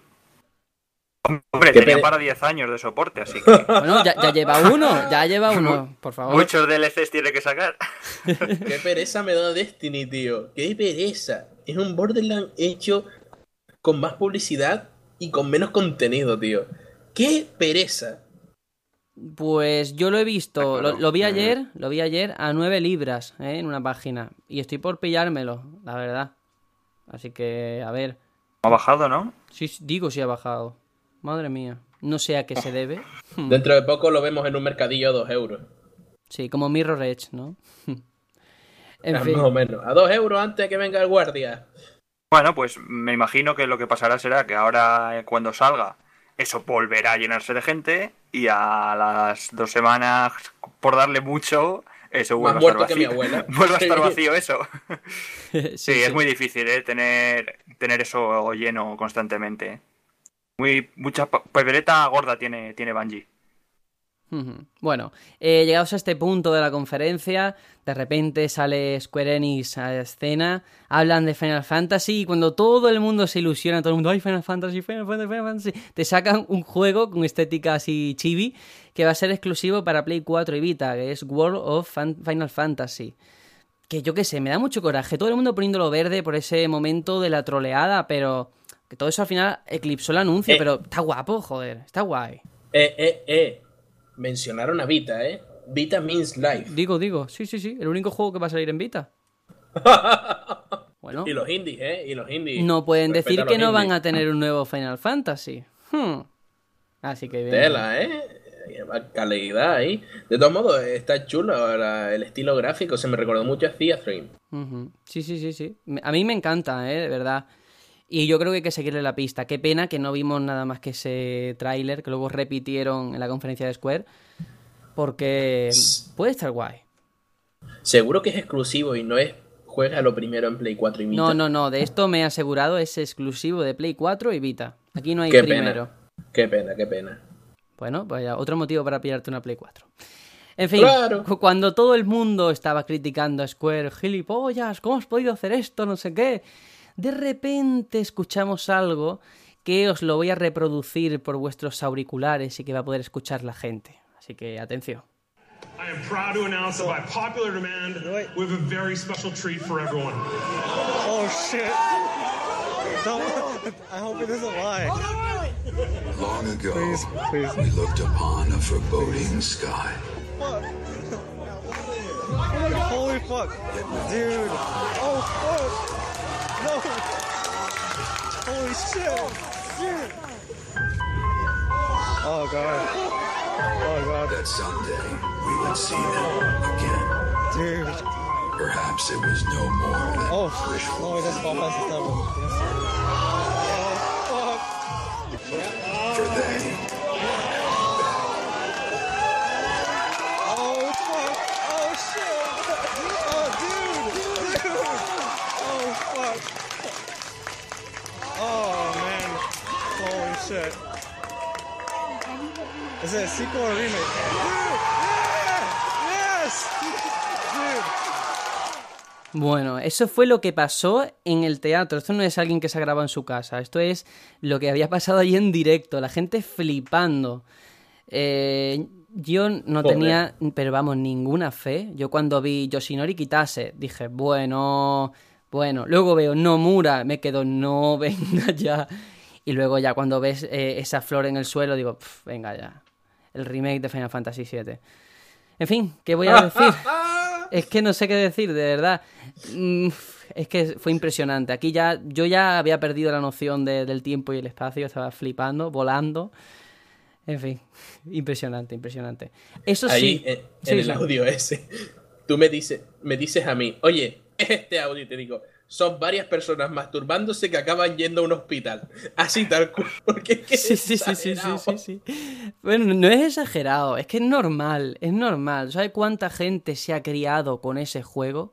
Hombre, tenía pere- para 10 años de soporte, así que Bueno, ya, ya lleva uno, ya lleva uno, por favor. muchos DLCs tiene que sacar. Qué pereza me da Destiny, tío. Qué pereza. Es un Borderland hecho con más publicidad y con menos contenido, tío. Qué pereza. Pues yo lo he visto, lo, Claro. lo vi Eh. ayer, lo vi ayer a 9 libras ¿eh? en una página. Y estoy por pillármelo, la verdad. Así que, a ver. Ha bajado, ¿no? Sí, digo si ha bajado. Madre mía. No sé a qué se debe. Dentro de poco lo vemos en un mercadillo a 2 euros. Sí, como Mirror Edge, ¿no? en fin. Más o menos. A 2 euros antes de que venga el guardia. Bueno, pues me imagino que lo que pasará será que ahora eh, cuando salga eso volverá a llenarse de gente y a las dos semanas, por darle mucho, eso vuelve a estar vacío. vuelve a estar vacío eso. sí, Sí, es muy difícil ¿eh? tener, tener eso lleno constantemente. Muy, mucha pa- papeleta gorda tiene, tiene Bungie. Bueno, eh, llegados a este punto de la conferencia, de repente sale Square Enix a escena, hablan de Final Fantasy y cuando todo el mundo se ilusiona, todo el mundo, ¡ay, Final Fantasy, Final Fantasy, Final Fantasy! Te sacan un juego con estética así chibi que va a ser exclusivo para Play 4 y Vita, que es World of Fan- Final Fantasy. Que yo qué sé, me da mucho coraje, todo el mundo poniéndolo verde por ese momento de la troleada, pero que todo eso al final eclipsó el anuncio, Eh. pero está guapo, joder, está guay. Eh, eh, eh. Mencionaron a Vita, ¿eh? Vita means life. Digo, digo, sí, sí, sí, el único juego que va a salir en Vita. Bueno, Y los indies, ¿eh? Y los indies. no pueden Respeta decir que no van a tener un nuevo Final Fantasy. Hmm. Así que bien. Tela, ¿eh? Calidad ahí. De todos modos, está chulo ahora el estilo gráfico. Se me recordó mucho a Theatrine. Sí, sí, sí, sí. A mí me encanta, ¿eh? De verdad. Y yo creo que hay que seguirle la pista. Qué pena que no vimos nada más que ese tráiler que luego repitieron en la conferencia de Square. Porque puede estar guay. Seguro que es exclusivo y no es juega lo primero en Play 4 y Vita. No, no, no. De esto me he asegurado. Es exclusivo de Play 4 y Vita. Aquí no hay Qué primero. pena. Qué pena, qué pena. Bueno, pues ya, otro motivo para pillarte una Play 4. En fin, Claro. cuando todo el mundo estaba criticando a Square, gilipollas, ¿cómo has podido hacer esto? No sé qué. De repente escuchamos algo que os lo voy a reproducir por vuestros auriculares y que va a poder escuchar la gente. Así que atención. I am proud to announce that by popular demand, we have a very special treat for everyone. Oh shit. Don't, I hope it doesn't lie. Long ago, Please, please. we looked upon a foreboding sky. Fuck. Holy fuck. Dude. Oh fuck. No. Holy shit. Shit. Oh god. Oh god. That someday we would see them again. Dude. Perhaps it was no more than Oh. wishful No, that's Final Fantasy VII. Yes. for Oh man. Holy shit. Is it a sequel or remake? Yes. Bueno, eso fue lo que pasó en el teatro. Esto no es alguien que se ha grabado en su casa. Esto es lo que había pasado allí en directo. La gente flipando. Eh, yo no tenía, pero vamos, ninguna fe. Yo cuando vi Yoshinori Kitase dije, bueno, bueno. Luego veo Nomura, me quedo, no, venga ya. Y luego ya cuando ves eh, esa flor en el suelo, digo, "Pf, venga ya. El remake de Final Fantasy VII. En fin, ¿qué voy a decir? Es que no sé qué decir, de verdad. Mm, Es que fue impresionante. Aquí ya, yo ya había perdido la noción de- del tiempo y el espacio, estaba flipando, volando. En fin, impresionante, impresionante. Eso Ahí, sí. en, el sí. audio ese, tú me dices, me dices a mí, oye, este audio, y te digo, son varias personas masturbándose que acaban yendo a un hospital. Así tal cual. Porque es que Sí, es sí, sí, sí, sí, sí, sí. Bueno, no es exagerado, es que es normal, es normal. ¿Sabes cuánta gente se ha criado con ese juego?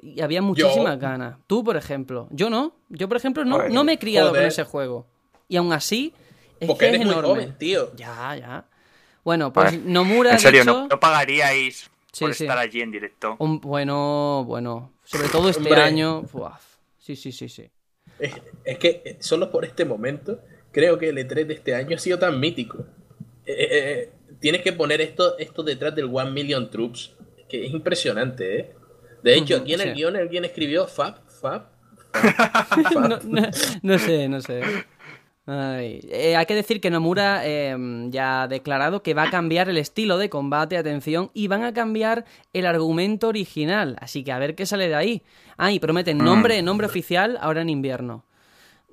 Y había muchísimas ganas. Tú, por ejemplo. Yo no. Yo, por ejemplo, no, no me he criado con ese juego. Y aún así, es Porque que es eres muy joven, tío. Ya, ya. Bueno, pues. Nomura En serio, dicho... ¿no, no pagaríais Sí, por sí. estar allí en directo? Un- bueno, bueno. Sobre todo este Hombre. año. buah. Sí, sí, sí, sí. Es, es que solo por este momento, creo que el E3 de este año ha sido tan mítico. Eh, eh, eh, tienes que poner esto, esto detrás del One Million Troops, que es impresionante, ¿eh? De hecho, aquí en el sí. guion alguien escribió Fab, Fab, Fab, no, no- no sé, no sé. Ay, eh, hay que decir que Nomura eh, ya ha declarado que va a cambiar el estilo de combate, atención, y van a cambiar el argumento original. Así que a ver qué sale de ahí. Ah, y prometen nombre, nombre oficial ahora en invierno.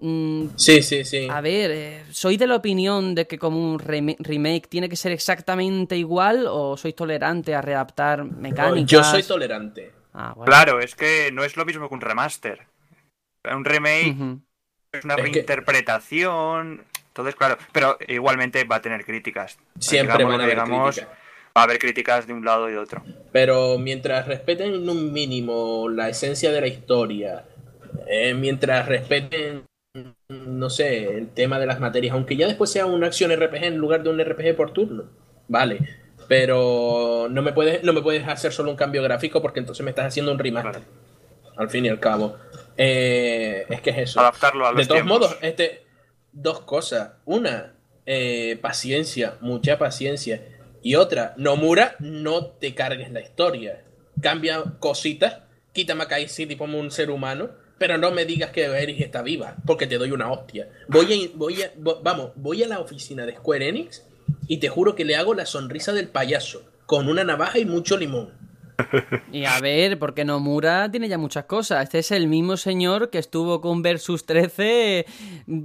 Mm, Sí, sí, sí. a ver, eh, ¿sois de la opinión de que como un remake tiene que ser exactamente igual o sois tolerante a readaptar mecánicas? Yo soy tolerante. Ah, bueno. Claro, es que no es lo mismo que un remaster. Un remake. Es una Es que- reinterpretación. Entonces, claro, pero igualmente va a tener críticas. Siempre Digamos van a haber digamos, críticas. Va a haber críticas de un lado y de otro. Pero mientras respeten en un mínimo la esencia de la historia, eh, mientras respeten, no sé, el tema de las materias, aunque ya después sea una acción RPG en lugar de un RPG por turno, vale. Pero no me puedes, no me puedes hacer solo un cambio gráfico porque entonces me estás haciendo un remaster. Al fin y al cabo. Eh, es que es eso. Adaptarlo a los De todos tiempos. modos, este, dos cosas. Una, eh, paciencia, mucha paciencia. Y otra, Nomura, no te cargues la historia. Cambia cositas, quita Makai City como un ser humano, pero no me digas que Eris está viva, porque te doy una hostia. Voy a, voy a, vamos, voy a la oficina de Square Enix y te juro que le hago la sonrisa del payaso, con una navaja y mucho limón. Y a ver, porque Nomura tiene ya muchas cosas. Este es el mismo señor que estuvo con Versus 13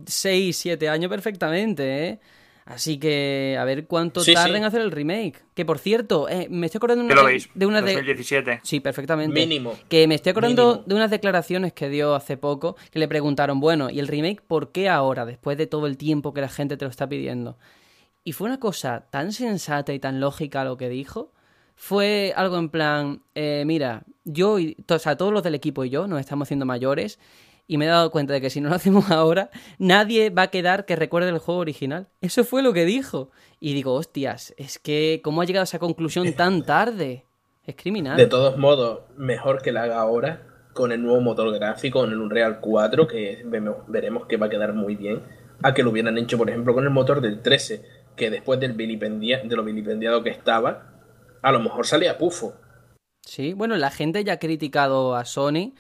6, 7 años perfectamente, ¿eh? Así que a ver cuánto Sí, tarda sí. en hacer el remake. Que por cierto, eh, me estoy acordando de ¿Qué una, lo de, veis? de una de... 2017. Sí, perfectamente. Mínimo. Que me estoy acordando Mínimo. de unas declaraciones que dio hace poco, que le preguntaron, bueno, ¿y el remake por qué ahora, después de todo el tiempo que la gente te lo está pidiendo? Y fue una cosa tan sensata y tan lógica lo que dijo. Fue algo en plan, eh, mira, yo y o sea, todos los del equipo y yo nos estamos haciendo mayores y me he dado cuenta de que si no lo hacemos ahora, nadie va a quedar que recuerde el juego original. Eso fue lo que dijo. Y digo, hostias, es que ¿cómo ha llegado a esa conclusión tan tarde? Es criminal. De todos modos, mejor que la haga ahora con el nuevo motor gráfico, con el Unreal 4, que vemos- veremos que va a quedar muy bien, a que lo hubieran hecho, por ejemplo, con el motor del 13, que después del vilipendia- de lo vilipendiado que estaba, a lo mejor salía pufo. Sí, bueno, la gente ya ha criticado a Sony,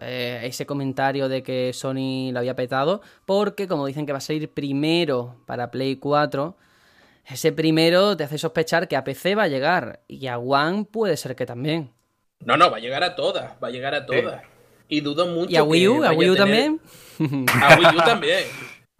eh, ese comentario de que Sony lo había petado, porque como dicen que va a salir primero para Play 4, ese primero te hace sospechar que a PC va a llegar y a One puede ser que también. No, no, va a llegar a todas, va a llegar a todas. Y dudo mucho ¿Y a Wii U? ¿A Wii U tener- también? A Wii U también.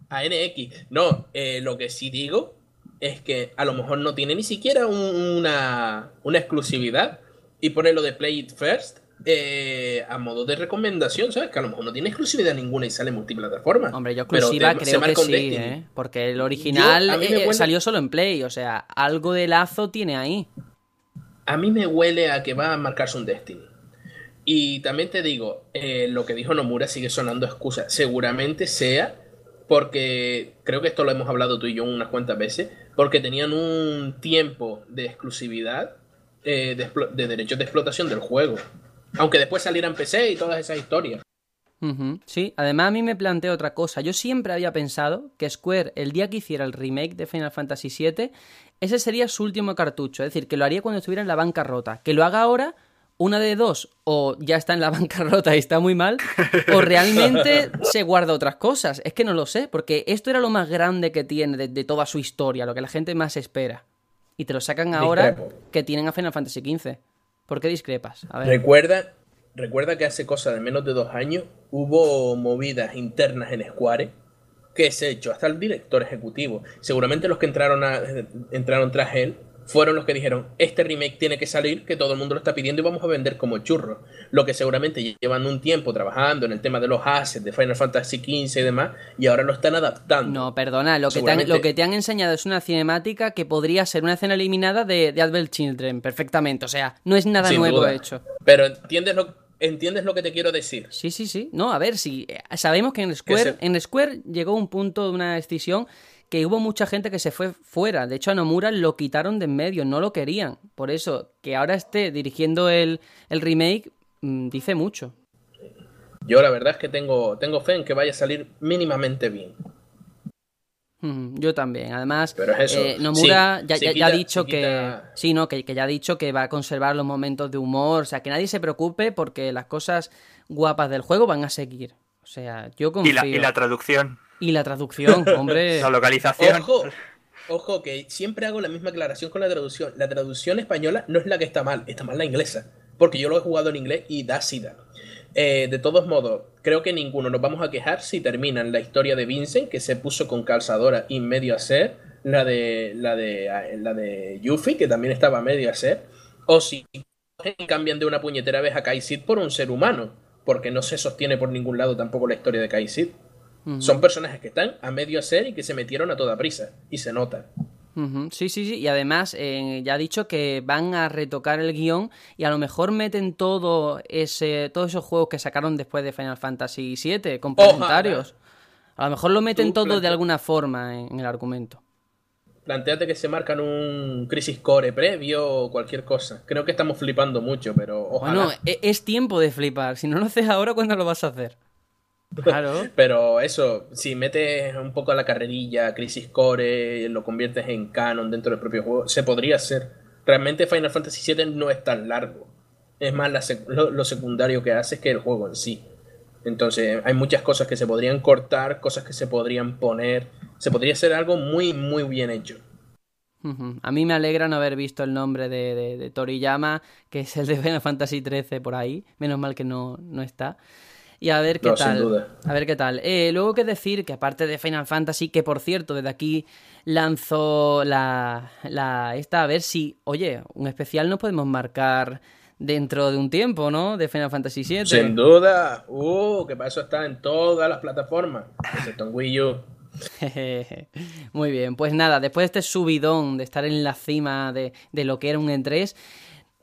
A NX. No, eh, lo que sí digo es que a lo mejor no tiene ni siquiera un- una, una exclusividad y pone lo de Play It First eh, a modo de recomendación, ¿sabes? Que a lo mejor no tiene exclusividad ninguna y sale multiplataforma. Hombre, yo exclusiva te- se creo que marca un sí, Destiny. ¿eh? Porque el original Yo- eh, huele- salió solo en Play, o sea, algo de lazo tiene ahí. A mí me huele a que va a marcarse un Destiny. Y también te digo, eh, lo que dijo Nomura sigue sonando excusa. Seguramente sea porque, creo que esto lo hemos hablado tú y yo unas cuantas veces, porque tenían un tiempo de exclusividad eh, de, de derechos de explotación del juego. Aunque después salieran PC y todas esas historias. Sí, además a mí me planteo otra cosa. Yo siempre había pensado que Square, el día que hiciera el remake de Final Fantasy VII, ese sería su último cartucho. Es decir, que lo haría cuando estuviera en la bancarrota. Que lo haga ahora, una de dos, o ya está en la bancarrota y está muy mal, o realmente se guarda otras cosas. Es que no lo sé, porque esto era lo más grande que tiene de, de toda su historia, lo que la gente más espera. Y te lo sacan ahora Discrepo. que tienen a Final Fantasy XV. ¿Por qué discrepas? A ver. Recuerda, recuerda que hace cosa de menos de dos años hubo movidas internas en Square que se echó hasta el director ejecutivo. Seguramente los que entraron, a- entraron tras él fueron los que dijeron, este remake tiene que salir, que todo el mundo lo está pidiendo y vamos a vender como churro. Lo que seguramente llevan un tiempo trabajando en el tema de los assets de Final Fantasy XV y demás, y ahora lo están adaptando. No, perdona, lo que, te han, lo que te han enseñado es una cinemática que podría ser una escena eliminada de, de Advent Children, perfectamente. O sea, no es nada Sin nuevo duda. hecho. Pero entiendes lo, entiendes lo que te quiero decir. Sí, sí, sí. No, a ver, si sabemos que en Square, en Square llegó un punto de una decisión que hubo mucha gente que se fue fuera. De hecho, a Nomura lo quitaron de en medio, no lo querían. Por eso, que ahora esté dirigiendo el, el remake, mm, dice mucho. Yo la verdad es que tengo, tengo fe en que vaya a salir mínimamente bien. Mm, Yo también. Además, Pero es eso. eh, Nomura Sí, ya, ha dicho que sí, no, que, que ya ha dicho que va a conservar los momentos de humor, o sea, que nadie se preocupe porque las cosas guapas del juego van a seguir. O sea, yo confío. Y la, y la traducción, Y la traducción, hombre. la localización. Ojo, ojo, que siempre hago la misma aclaración con la traducción. La traducción española no es la que está mal, está mal la inglesa. Porque yo lo he jugado en inglés y da sida. Eh, de todos modos, creo que ninguno nos vamos a quejar si terminan la historia de Vincent, que se puso con calzadora y medio a ser, la de la de la de Yuffie, que también estaba medio a ser, o si cambian de una puñetera vez a Kaisid por un ser humano, porque no se sostiene por ningún lado tampoco la historia de Kaisid. Son personajes que están a medio hacer y que se metieron a toda prisa. Y se nota. Sí, sí, sí. Y además, eh, ya ha dicho que van a retocar el guion y a lo mejor meten todo ese, todos esos juegos que sacaron después de Final Fantasy VII, complementarios. A lo mejor lo meten todo de alguna forma en, en el argumento. Planteate que se marcan un Crisis Core previo o cualquier cosa. Creo que estamos flipando mucho, pero ojalá. Bueno, e- es tiempo de flipar. Si no lo haces ahora, ¿cuándo lo vas a hacer? Claro. Pero eso, si metes un poco a la carrerilla, Crisis Core, lo conviertes en canon dentro del propio juego, se podría hacer. Realmente Final Fantasy VII no es tan largo. Es más la sec- lo, lo secundario que hace es que el juego en sí. Entonces hay muchas cosas que se podrían cortar, cosas que se podrían poner. Se podría hacer algo muy, muy bien hecho. A mí me alegra no haber visto el nombre de, de- de Toriyama, que es el de Final Fantasy XIII por ahí. Menos mal que no, no está. Y a ver qué No, sin tal. duda. A ver qué tal. Eh, luego que decir que aparte de Final Fantasy, que por cierto, desde aquí lanzó la, la esta, a ver si, oye, un especial nos podemos marcar dentro de un tiempo, ¿no? De Final Fantasy VII. Sin duda. Uh, que para eso está en todas las plataformas. Excepto en Wii U. Muy bien, pues nada, después de este subidón de estar en la cima de, de lo que era un E3,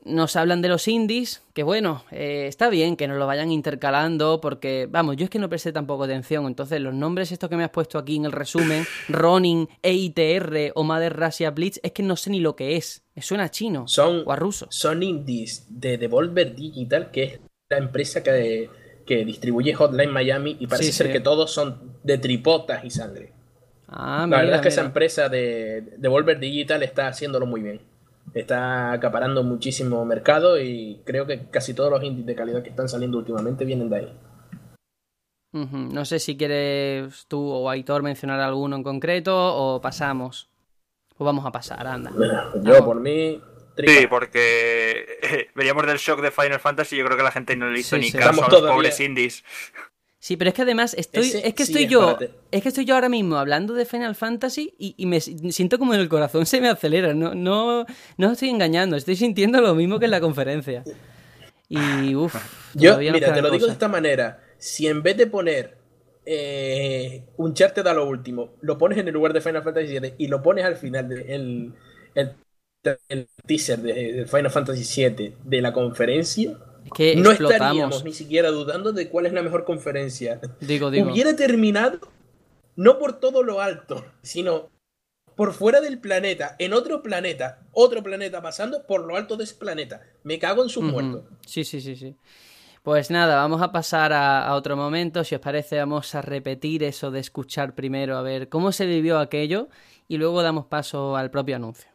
nos hablan de los indies, que bueno, eh, está bien que nos lo vayan intercalando, porque vamos, yo es que no presté tampoco atención, entonces los nombres estos que me has puesto aquí en el resumen, Ronin, EITR o Mother Russia Blitz, es que no sé ni lo que es, me suena a chino Son, o a ruso. son indies de Devolver Digital, que es la empresa que, que distribuye Hotline Miami, y parece Sí, ser sí. que todos son de tripotas y sangre. Ah, la mira, verdad es que esa empresa de Devolver Digital está haciéndolo muy bien. Está acaparando muchísimo mercado y creo que casi todos los indies de calidad que están saliendo últimamente vienen de ahí. No sé si quieres tú o Aitor mencionar alguno en concreto o pasamos. Pues vamos a pasar, anda. Yo, Vamos. por mí, Sí, porque veníamos del shock de Final Fantasy y yo creo que la gente no le hizo Sí, ni sí. caso Estamos a los pobres indies. Sí, pero es que además estoy, Ese es que estoy es yo, es que estoy yo ahora mismo hablando de Final Fantasy y, y me si- siento como en el corazón se me acelera. No, no, no estoy engañando, estoy sintiendo lo mismo que en la conferencia. Y uff, Yo, mira, te lo digo de esta manera. Si en vez de poner eh, Uncharted a lo último, lo pones en el lugar de Final Fantasy VII y lo pones al final del el, el teaser de, de Final Fantasy VII de la conferencia, Es que no explotamos. estaríamos ni siquiera dudando de cuál es la mejor conferencia. Digo, digo. Hubiera terminado no por todo lo alto, sino por fuera del planeta, en otro planeta, otro planeta pasando por lo alto de ese planeta. Me cago en sus muertos. Sí, sí, sí, sí. Pues nada, vamos a pasar a, a otro momento. Si os parece, vamos a repetir eso de escuchar primero, a ver cómo se vivió aquello y luego damos paso al propio anuncio.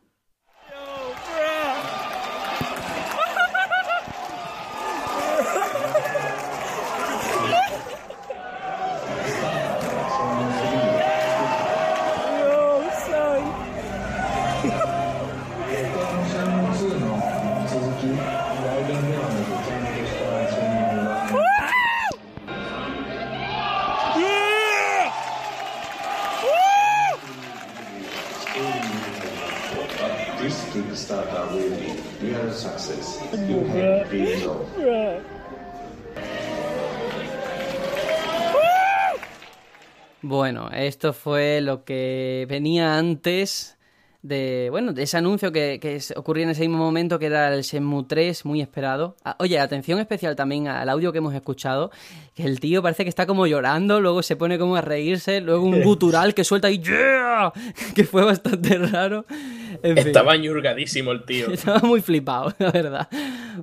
Bueno, esto fue lo que venía antes de, bueno, de ese anuncio que, que ocurría en ese mismo momento, que era el Shenmue 3, muy esperado. Ah, oye, atención especial también al audio que hemos escuchado, que el tío parece que está como llorando, luego se pone como a reírse, luego un gutural que suelta y ¡Yeah! que fue bastante raro. En fin, Estaba ñurgadísimo el tío. estaba muy flipado, la verdad.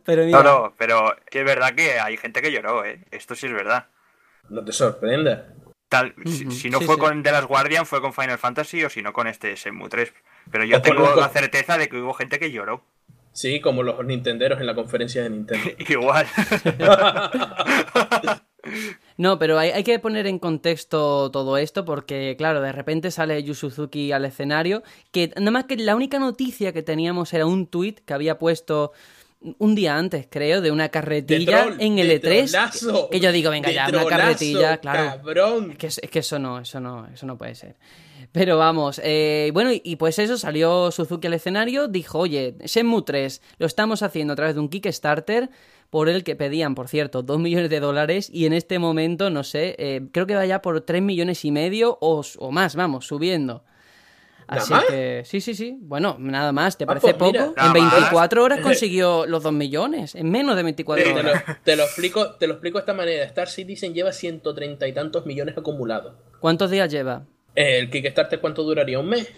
Pero mira, No, no, pero que es verdad que hay gente que lloró, ¿eh? Esto sí es verdad. No te sorprenda. Tal, si, no sí, fue sí. con The Last Guardian, fue con Final Fantasy o si no con este Shenmue 3. Pero yo O tengo la certeza de que hubo gente que lloró. Sí, como los nintenderos en la conferencia de Nintendo. Igual. No, pero hay, hay que poner en contexto todo esto porque, claro, de repente sale Yu Suzuki al escenario, que nada más que la única noticia que teníamos era un tuit que había puesto un día antes, creo, de una carretilla troll, en el de E3. trolazo, que yo digo, venga ya, una carretilla, claro. Cabrón. Es que, es que eso no, eso no, eso no puede ser. Pero vamos, eh, bueno, y, y pues eso, salió Suzuki al escenario, dijo, oye, Shenmue 3 lo estamos haciendo a través de un Kickstarter por el que pedían, por cierto, 2 millones de dólares y en este momento, no sé, eh, creo que va ya por 3 millones y medio o, o más, vamos, subiendo. ¿Nada Así más? que, sí, sí, sí. Bueno, nada más, ¿te Ah, parece pues mira. poco? En más. 24 horas consiguió los 2 millones, en menos de 24 Te lo, horas. te lo explico, te lo explico de esta manera. Star Citizen lleva 130 y tantos millones acumulados. ¿Cuántos días lleva? ¿El Kickstarter cuánto duraría? ¿Un mes?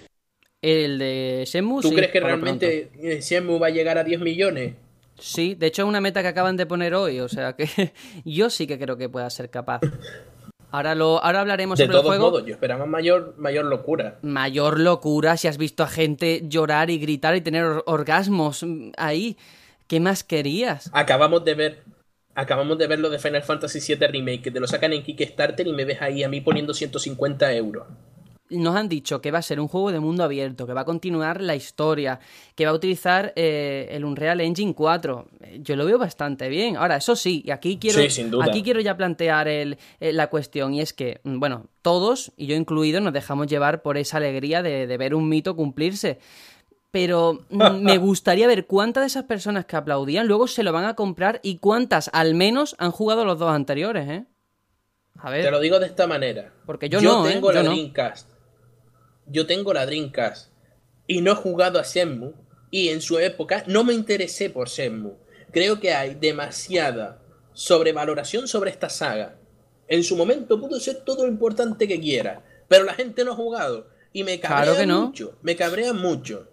El de Shenmue, ¿Tú sí, crees que lo pronto. realmente eh, Shenmue va a llegar a 10 millones? Sí, de hecho es una meta que acaban de poner hoy, o sea que yo sí que creo que pueda ser capaz. Ahora, lo, ahora hablaremos De sobre el todos juego. modos, yo esperaba mayor, mayor locura. Mayor locura si has visto a gente llorar y gritar y tener or- orgasmos mm, ahí. ¿Qué más querías? Acabamos de ver. Acabamos de ver lo de Final Fantasy VII Remake, que te lo sacan en Kickstarter y me ves ahí a mí poniendo 150 euros. Nos han dicho que va a ser un juego de mundo abierto, que va a continuar la historia, que va a utilizar eh, el Unreal Engine 4. Eh, Yo lo veo bastante bien. Ahora, eso sí, y aquí quiero, Sí, aquí quiero ya plantear el- eh, la cuestión, y es que, mm, bueno, todos, y yo incluido, nos dejamos llevar por esa alegría de, de ver un mito cumplirse. Pero mm, me gustaría ver cuántas de esas personas que aplaudían luego se lo van a comprar y cuántas al menos han jugado los dos anteriores, ¿eh? A ver. Te lo digo de esta manera. Porque yo no, ¿eh? tengo Yo la no. Yo tengo la Dreamcast. Y no he jugado a Shenmue. Y en su época no me interesé por Shenmue. Creo que hay demasiada sobrevaloración sobre esta saga. En su momento pudo ser todo lo importante que quiera. Pero la gente no ha jugado. Y me cabrea Claro que no. mucho. Me cabrea mucho.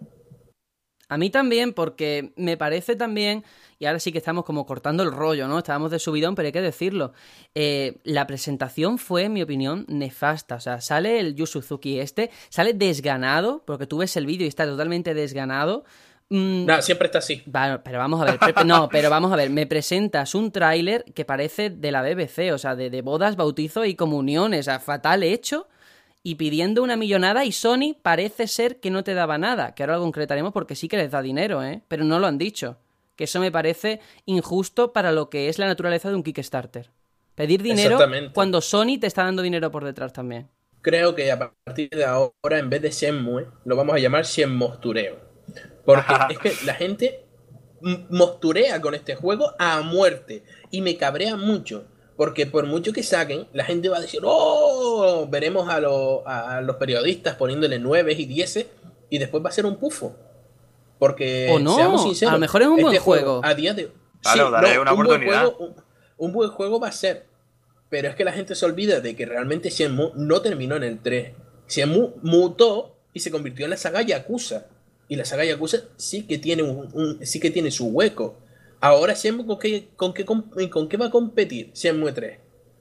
A mí también, porque me parece también, y ahora sí que estamos como cortando el rollo, ¿no? Estábamos de subidón, pero hay que decirlo. eh, la presentación fue, en mi opinión, nefasta. O sea, sale el Yu Suzuki este, sale desganado, porque tú ves el vídeo y está totalmente desganado. Mm, Nada, siempre está así. Pero vamos a ver, no, pero vamos a ver, me presentas un tráiler que parece de la BBC, o sea, de, de bodas, bautizos y comuniones, o sea, fatal hecho, y pidiendo una millonada, y Sony parece ser que no te daba nada, que ahora lo concretaremos porque sí que les da dinero, ¿eh? Pero no lo han dicho, que eso me parece injusto para lo que es la naturaleza de un Kickstarter. Pedir dinero cuando Sony te está dando dinero por detrás también. Creo que a partir de ahora, en vez de Shenmue, lo vamos a llamar Shenmostureo. Porque es que la gente mosturea con este juego a muerte. Y me cabrea mucho. Porque por mucho que saquen, la gente va a decir, ¡Oh! Veremos a, lo- a los periodistas poniéndole 9 y 10 y después va a ser un pufo. Porque, O no, seamos sinceros, a lo mejor es un buen este juego. A día de Claro, una un buen oportunidad. juego- un, un buen juego va a ser. Pero es que la gente se olvida de que realmente Shenmue no terminó en el 3. Shenmue mutó y se convirtió en la saga Yakuza. Y la saga Yakuza sí que tiene, un, un- sí que tiene su hueco. Ahora Shenmue ¿con qué, con, qué, com- con qué va a competir Shenmue 3?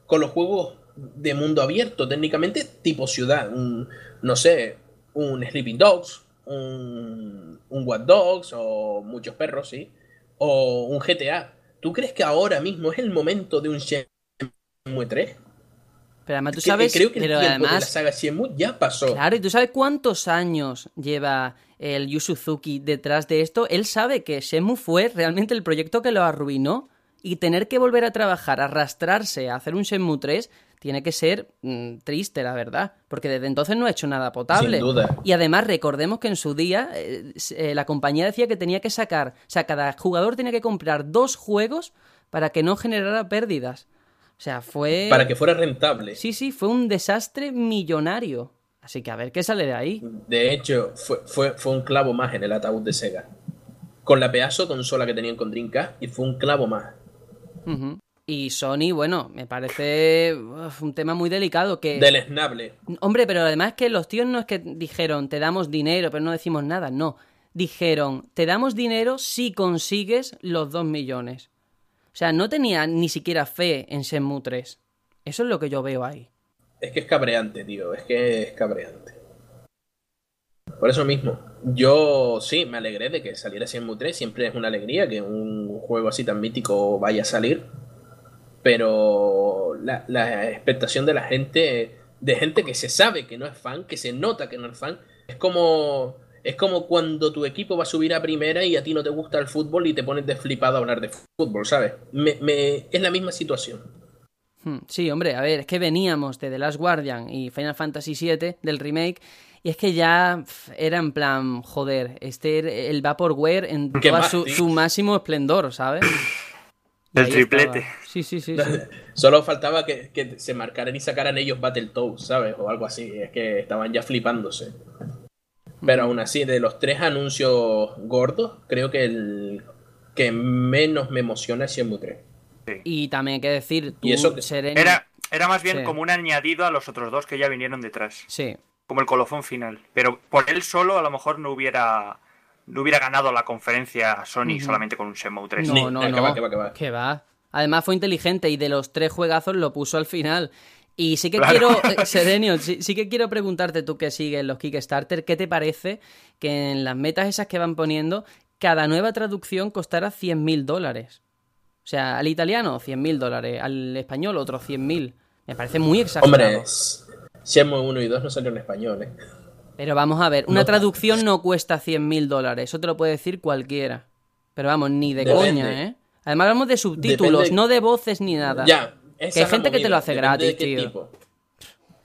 Con los juegos de mundo abierto, técnicamente tipo ciudad. Un, no sé, un Sleeping Dogs, un, un Watch Dogs o muchos perros, sí. O un GTA. ¿Tú crees que ahora mismo es el momento de un Shenmue 3? Pero además tú Que- sabes, creo que el pero tiempo de la además saga Shenmue ya pasó. Claro, y tú sabes cuántos años lleva el Yu Suzuki detrás de esto. Él sabe que Shenmue fue realmente el proyecto que lo arruinó y tener que volver a trabajar, arrastrarse a hacer un Shenmue 3 tiene que ser mm, triste, la verdad, porque desde entonces no ha hecho nada potable. Sin duda. Y además recordemos que en su día eh, eh, la compañía decía que tenía que sacar, o sea, cada jugador tenía que comprar dos juegos para que no generara pérdidas. O sea, fue... Para que fuera rentable. Sí, sí, fue un desastre millonario. Así que a ver qué sale de ahí. De hecho, fue, fue, fue un clavo más en el ataúd de Sega. Con la pedazo consola que tenían con Dreamcast y fue un clavo más. Ujú. Y Sony, bueno, me parece uf, un tema muy delicado que... Deleznable. Hombre, pero además que los tíos no es que dijeron, te damos dinero, pero no decimos nada, no. Dijeron, te damos dinero si consigues los dos millones. O sea, no tenía ni siquiera fe en Shenmue 3. Eso es lo que yo veo ahí. Es que es cabreante, tío. Es que es cabreante. Por eso mismo. Yo sí, me alegré de que saliera Shenmue 3. Siempre es una alegría que un juego así tan mítico vaya a salir. Pero la, la expectación de la gente, de gente que se sabe que no es fan, que se nota que no es fan, es como, es como cuando tu equipo va a subir a primera y a ti no te gusta el fútbol y te pones de flipado a hablar de fútbol, ¿sabes? Me, me- es la misma situación. Hmm, Sí, hombre, a ver, es que veníamos de The Last Guardian y Final Fantasy VII del remake Y es que ya era en plan, joder, este el Vaporware en ¿Qué todo su, su máximo esplendor, ¿sabes? El ahí triplete. estaba. Sí, sí, sí. sí. Solo faltaba que, que se marcaran y sacaran ellos Battletoads, ¿sabes? O algo así. Es que estaban ya flipándose. Pero aún así, de los tres anuncios gordos, creo que el que menos me emociona es Shenmue 3. Y también hay que decir, tú, Y eso que- Sereno- Era, era más bien Sí. como un añadido a los otros dos que ya vinieron detrás. Sí, Como el colofón final. Pero por él solo a lo mejor no hubiera no hubiera ganado la conferencia Sony solamente con un Shenmue 3. No, no, eh, no. que va, que va, que va. Que va. Además fue inteligente y de los tres juegazos lo puso al final. Y sí que Claro. quiero, eh, Serenio, sí, sí que quiero preguntarte tú que sigues los Kickstarter, ¿qué te parece que en las metas esas que van poniendo, cada nueva traducción costara 100.000 dólares? O sea, al italiano 100.000 dólares, al español otros 100.000. Me parece muy exagerado. Hombre, Shenmue 1 y 2 no salió en español, ¿eh? Pero vamos a ver, una No. traducción no cuesta 100.000 dólares, eso te lo puede decir cualquiera. Pero vamos, ni de Depende. coña, ¿eh? Además hablamos de subtítulos, Depende- no de voces ni nada. Ya. Que hay gente que te lo hace depende gratis, tío. tipo.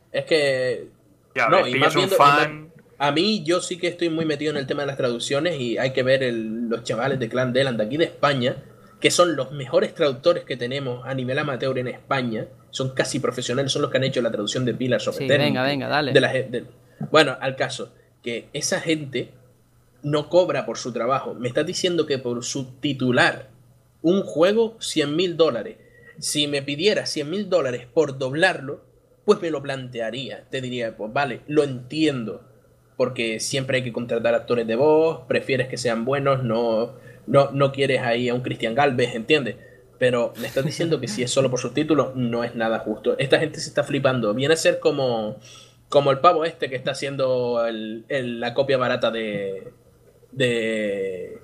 Es que. Ya, no, y más un viendo- fan. a mí, yo sí que estoy muy metido en el tema de las traducciones y hay que ver el- los chavales de Clan Deland de aquí de España, que son los mejores traductores que tenemos a nivel amateur en España. Son casi profesionales, son los que han hecho la traducción de Pillars of Sí, Eternity, venga, venga, dale. de la ge- de- bueno, al caso, que esa gente no cobra por su trabajo. Me estás diciendo que por subtitular un juego 100 mil dólares. Si me pidiera 100 mil dólares por doblarlo, pues me lo plantearía. Te diría, pues vale, lo entiendo. Porque siempre hay que contratar actores de voz, prefieres que sean buenos, no, no, no quieres ahí a un Cristian Galvez, ¿entiendes? Pero me estás diciendo que si es solo por subtítulos, no es nada justo. Esta gente se está flipando. Viene a ser como, como el pavo este que está haciendo el- el- la copia barata de, de,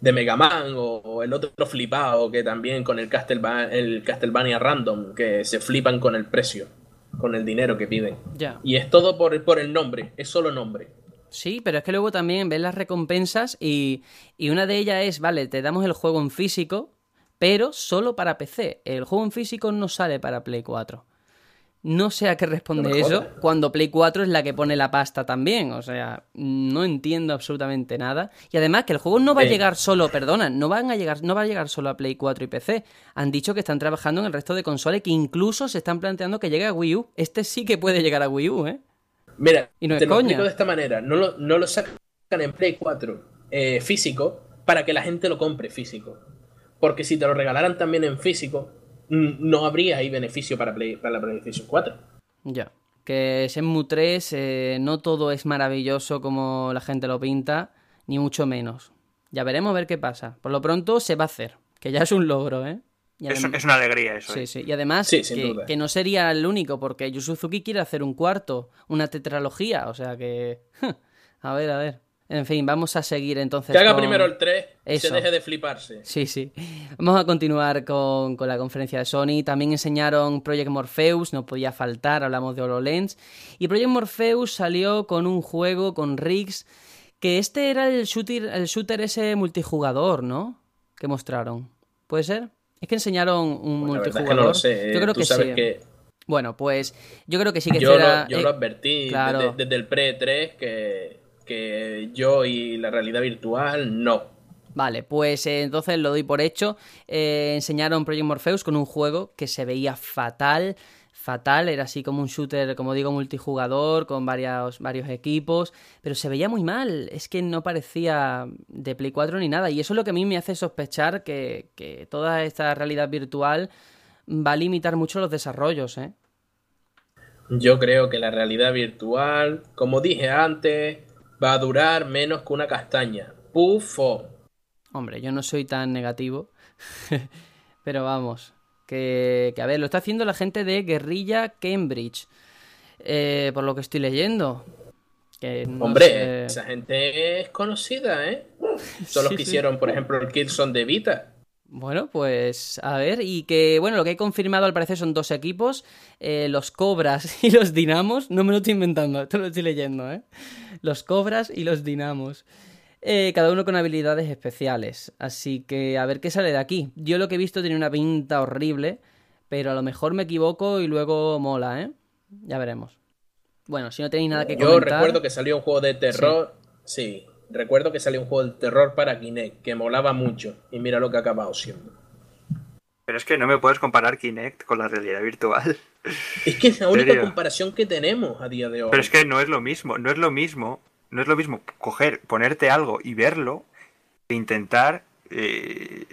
de Mega Man o, o el otro flipado que también con el, Castleva- el Castlevania Random, que se flipan con el precio, con el dinero que piden. Y es todo por, por el nombre, es solo nombre. Sí, pero es que luego también ves las recompensas y, y una de ellas es, vale, te damos el juego en físico, pero solo para PC. El juego en físico no sale para Play 4. No sé a qué responde eso, cuando Play 4 es la que pone la pasta también. O sea, no entiendo absolutamente nada. Y además que el juego no va a Eh. llegar solo, perdona, no van a llegar, no va a llegar solo a Play 4 y PC. Han dicho que están trabajando en el resto de consolas y que incluso se están planteando que llegue a Wii U. Este sí que puede llegar a Wii U, ¿eh? Mira, Y no es te lo coña. explico de esta manera. No lo, no lo sacan en Play 4 eh, físico para que la gente lo compre físico. Porque si te lo regalaran también en físico, no habría ahí beneficio para, Play, para la PlayStation 4. Ya. Que Shenmue 3 eh, no todo es maravilloso como la gente lo pinta, ni mucho menos. Ya veremos a ver qué pasa. Por lo pronto se va a hacer, que ya es un logro, ¿eh? Es, una alegría eso. Sí, ¿eh? sí. Y además Sí, sin que, duda. que no sería el único, porque Yu Suzuki quiere hacer un cuarto, una tetralogía, o sea que... a ver, a ver. En fin, vamos a seguir entonces Que haga con- primero el 3 y se Eso. deje de fliparse. Sí, sí. Vamos a continuar con, con la conferencia de Sony. También enseñaron Project Morpheus, no podía faltar, hablamos de HoloLens. Y Project Morpheus salió con un juego con Riggs, que este era el shooter, el shooter ese multijugador, ¿no? Que mostraron. ¿Puede ser? Es que enseñaron un Pues verdad es que multijugador. no lo sé. eh, Yo creo Tú que sabes sí. que Bueno, pues yo creo que sí que yo, lo, yo eh, lo advertí claro. desde, desde el pre-3 que, que yo y la realidad virtual no. Vale, pues eh, entonces lo doy por hecho. Eh, enseñaron Project Morpheus con un juego que se veía fatal, fatal, era así como un shooter, como digo, multijugador, con varios, varios equipos, pero se veía muy mal, es que no parecía de Play 4 ni nada, y eso es lo que a mí me hace sospechar que, que toda esta realidad virtual va a limitar mucho los desarrollos, ¿eh? Yo creo que la realidad virtual, como dije antes, va a durar menos que una castaña. Pufo. Hombre, yo no soy tan negativo. Pero vamos. Que, que, a ver, lo está haciendo la gente de Guerrilla Cambridge. eh, por lo que estoy leyendo. Que no Hombre, sé- esa gente es conocida, ¿eh? Son los Sí, que sí. hicieron, por ejemplo, el Killzone de Vita. Bueno, pues a ver, y que bueno, lo que he confirmado al parecer son dos equipos, eh, los Cobras y los Dinamos, no me lo estoy inventando, esto lo estoy leyendo, ¿eh? Los Cobras y los Dinamos. Eh, cada uno con habilidades especiales, así que a ver qué sale de aquí. Yo lo que he visto tiene una pinta horrible, pero a lo mejor me equivoco y luego mola, ¿eh? Ya veremos. Bueno, si no tenéis nada que Yo comentar... recuerdo que salió un juego de terror. Sí. Recuerdo que salió un juego de terror para Kinect que molaba mucho. Y mira lo que ha acabado siendo. Pero es que no me puedes comparar Kinect con la realidad virtual. Es que es la única serio? comparación que tenemos a día de hoy. Pero es que no es lo mismo, no es lo mismo, no es lo mismo coger, ponerte algo y verlo e intentar, eh,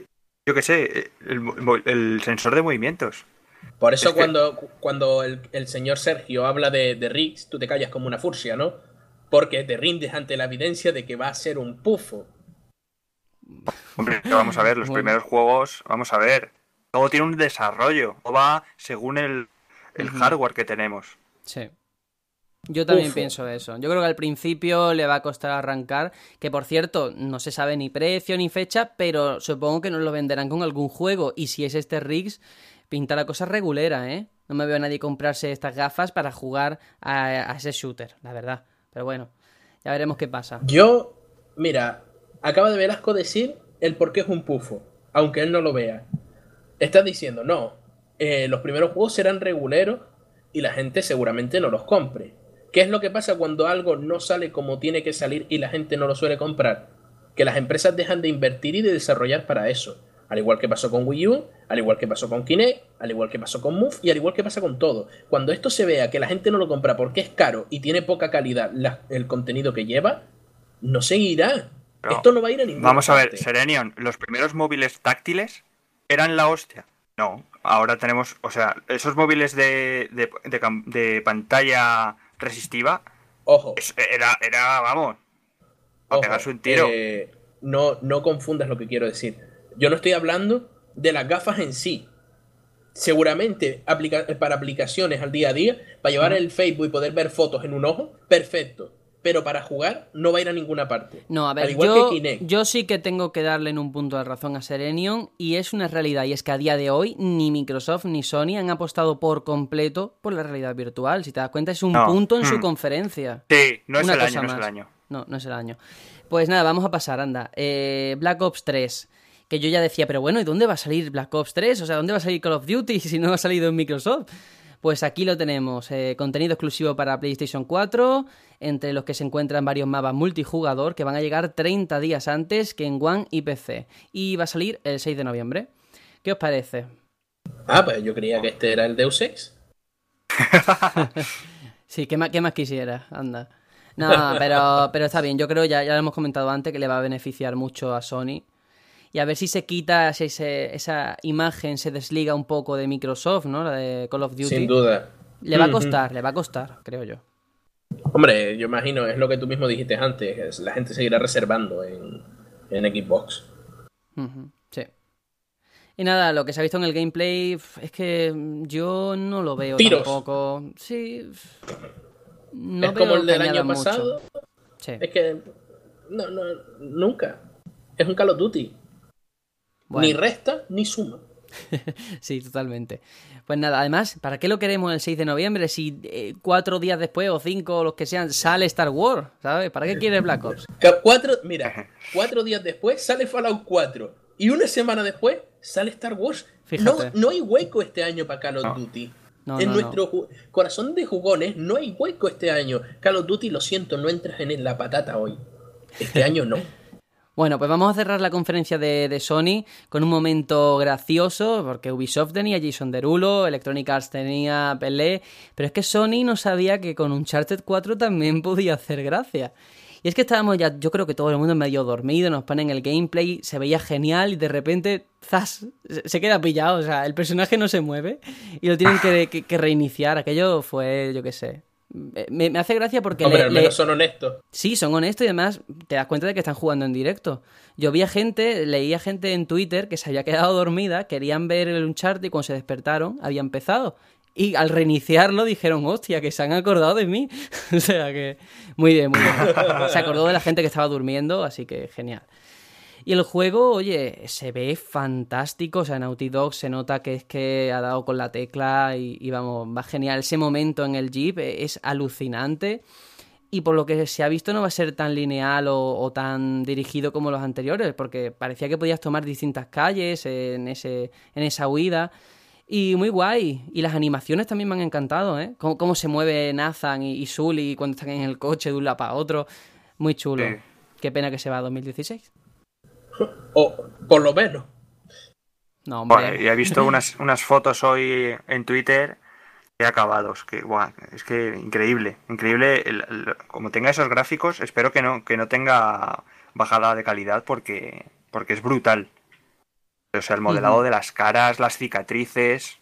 yo qué sé, el, sensor de movimientos. Por eso Es que- cuando, cuando el, el señor Sergio habla de, de Riggs, tú te callas como una furcia, ¿no? Porque te rindes ante la evidencia de que va a ser un pufo. Hombre, vamos a ver, los Bueno. primeros juegos, vamos a ver, todo tiene un desarrollo, todo va según el, hardware que tenemos. Sí. Yo también pienso eso. Yo creo que al principio le va a costar arrancar, que por cierto, no se sabe ni precio ni fecha, pero supongo que nos lo venderán con algún juego. Y si es este Riggs, pinta la cosa regulera, ¿eh? No me veo a nadie comprarse estas gafas para jugar a, a ese shooter, la verdad. Pero bueno, ya veremos qué pasa. Yo, mira, acaba de Velasco decir el por qué es un pufo, aunque él no lo vea. Está diciendo, no, eh, los primeros juegos serán reguleros y la gente seguramente no los compre. ¿Qué es lo que pasa cuando algo no sale como tiene que salir y la gente no lo suele comprar? Que las empresas dejan de invertir y de desarrollar para eso. Al igual que pasó con Wii U, al igual que pasó con Kinect, al igual que pasó con Move y al igual que pasa con todo. Cuando esto se vea que la gente no lo compra porque es caro y tiene poca calidad la- el contenido que lleva, no seguirá. Esto no va a ir a ninguna Vamos a ver. Serenion, los primeros móviles táctiles eran la hostia. No, ahora tenemos, o sea, esos móviles de, de, de pantalla resistiva, Ojo, es- era, era, vamos, a ojo, pegarse un tiro. eh, no, no confundas lo que quiero decir. Yo no estoy hablando de las gafas en sí. Seguramente aplica- para aplicaciones al día a día, para llevar el Facebook y poder ver fotos en un ojo, perfecto. Pero para jugar no va a ir a ninguna parte. No, a ver, Al igual yo, que Kinect. yo sí que tengo que darle en un punto de razón a Serenion y es una realidad y es que a día de hoy ni Microsoft ni Sony han apostado por completo por la realidad virtual. Si te das cuenta es un No. punto en su Hmm. conferencia. Sí, no es Una el cosa año, no es el año. No, no es el año. Pues nada, vamos a pasar, anda. Eh, Black Ops 3. Que yo ya decía, pero bueno, ¿y dónde va a salir Black Ops 3? O sea, ¿dónde va a salir Call of Duty si no ha salido en Microsoft? Pues aquí lo tenemos, eh, contenido exclusivo para PlayStation 4, entre los que se encuentran varios mapas multijugador que van a llegar 30 días antes que en One y PC. Y va a salir el 6 de noviembre. ¿Qué os parece? Ah, pues yo creía que este era el Deus Ex. Sí, ¿qué más, qué más quisiera? Anda. No, pero, pero está bien. Yo creo, ya, ya lo hemos comentado antes, que le va a beneficiar mucho a Sony. Y a ver si se quita si se- esa imagen, se desliga un poco de Microsoft, ¿no? La de Call of Duty. Sin duda. Le va a costar, le va a costar, creo yo. Hombre, yo imagino, es lo que tú mismo dijiste antes, es- la gente seguirá reservando en, en Xbox. Sí. Y nada, lo que se ha visto en el gameplay es que yo no lo veo Tiros. tampoco. Sí. No es veo como el del año pasado. Sí. Es que no, no, nunca. Es un Call of Duty. Bueno. Ni resta ni suma. Sí, totalmente. Pues nada, además, ¿para qué lo queremos el 6 de noviembre si eh, cuatro días después o cinco o los que sean sale Star Wars? ¿Sabes? ¿Para qué quiere Black Ops? Cuatro, mira, cuatro días después sale Fallout 4. Y una semana después sale Star Wars. No, Fíjate. no hay hueco este año para Call of No. Duty. No, en no, nuestro corazón de jugones no hay hueco este año. Call of Duty, lo siento, no entras en la patata hoy. Este año no. Bueno, pues vamos a cerrar la conferencia de, de Sony con un momento gracioso, porque Ubisoft tenía Jason Derulo, Electronic Arts tenía Pelé, pero es que Sony no sabía que con Uncharted 4 también podía hacer gracia. Y es que estábamos ya, yo creo que todo el mundo medio dormido, nos ponen el gameplay, se veía genial y de repente, ¡zas! Se queda pillado, o sea, el personaje no se mueve y lo tienen que, que- que reiniciar. Aquello fue, yo qué sé. Me, me hace gracia porque Hombre, le- al le- menos son honestos. Sí, son honestos y además te das cuenta de que están jugando en directo. Yo vi a gente, leía gente en Twitter que se había quedado dormida, querían ver el Uncharted y cuando se despertaron había empezado. Y al reiniciarlo dijeron, hostia, que se han acordado de mí. o sea que muy bien, muy bien. Se acordó de la gente que estaba durmiendo, así que genial. Y el juego, oye, se ve fantástico. O sea, Naughty Dog se nota que es que ha dado con la tecla y, y vamos, va genial. Ese momento en el Jeep es alucinante. Y por lo que se ha visto no va a ser tan lineal o, o tan dirigido como los anteriores, porque parecía que podías tomar distintas calles en, ese, en esa huida. Y muy guay. Y las animaciones también me han encantado, ¿eh? Cómo, cómo se mueve Nathan y, y Sully cuando están en el coche de un lado para otro. Muy chulo. Sí. Qué pena que se va a 2016. O por lo menos. No, hombre. He visto unas, unas fotos hoy en Twitter de acabados, que es que increíble, increíble. el- el- como tenga esos gráficos, espero que no, que no tenga bajada de calidad porque, porque es brutal. O sea, el modelado de las caras, las cicatrices.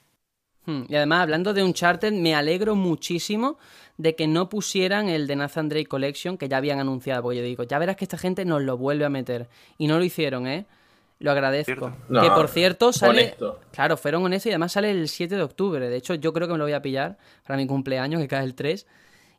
Hmm, Y además, hablando de Uncharted, me alegro muchísimo de que no pusieran el de Nathan Drake Collection que ya habían anunciado, porque yo digo, ya verás que esta gente nos lo vuelve a meter. Y no lo hicieron, ¿eh? Lo agradezco. No, que por cierto sale... honesto. Claro, fueron honestos y además sale el 7 de octubre. De hecho, yo creo que me lo voy a pillar para mi cumpleaños, que cae el 3.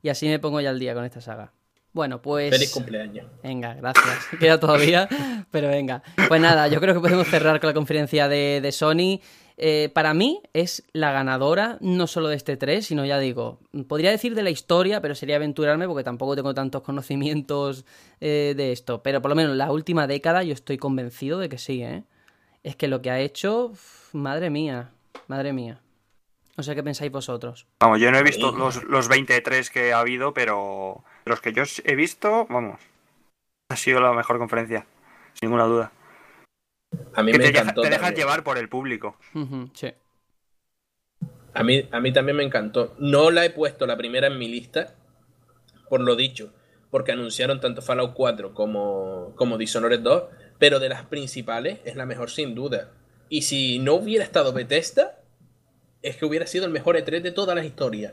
Y así me pongo ya al día con esta saga. Bueno, pues... Feliz cumpleaños. Venga, gracias. Queda todavía, pero venga. Pues nada, yo creo que podemos cerrar con la conferencia de, de Sony. Eh, para mí es la ganadora, no solo de este 3, sino ya digo, podría decir de la historia, pero sería aventurarme porque tampoco tengo tantos conocimientos eh, de esto. Pero por lo menos la última década yo estoy convencido de que sí, ¿eh? Es que lo que ha hecho, madre mía, madre mía. No sé qué pensáis vosotros. Vamos, yo no he visto los, los 23 que ha habido, pero los que yo he visto, vamos, ha sido la mejor conferencia, sin ninguna duda. A mí Que me te, deja- encantó. te dejas también. llevar por el público. Sí. A mí, a mí también me encantó. No la he puesto la primera en mi lista, por lo dicho, porque anunciaron tanto Fallout 4 como, como Dishonored 2, pero de las principales es la mejor sin duda. Y si no hubiera estado Bethesda, es que hubiera sido el mejor E3 de todas las historias.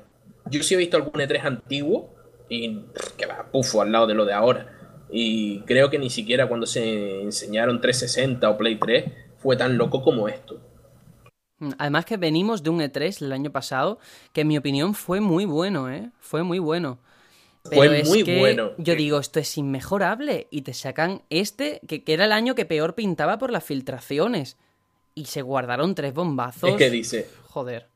Yo sí he visto algún E3 antiguo y pff, que va pufo al lado de lo de ahora. Y creo que ni siquiera cuando se enseñaron 360 o Play 3 fue tan loco como esto. Mm, Además que venimos de un E3 el año pasado que en mi opinión fue muy bueno, ¿eh? Fue muy bueno. Fue es muy que bueno. Yo digo, esto es inmejorable. Y te sacan este, que, que era el año que peor pintaba por las filtraciones. Y se guardaron tres bombazos. Es que dice, Joder.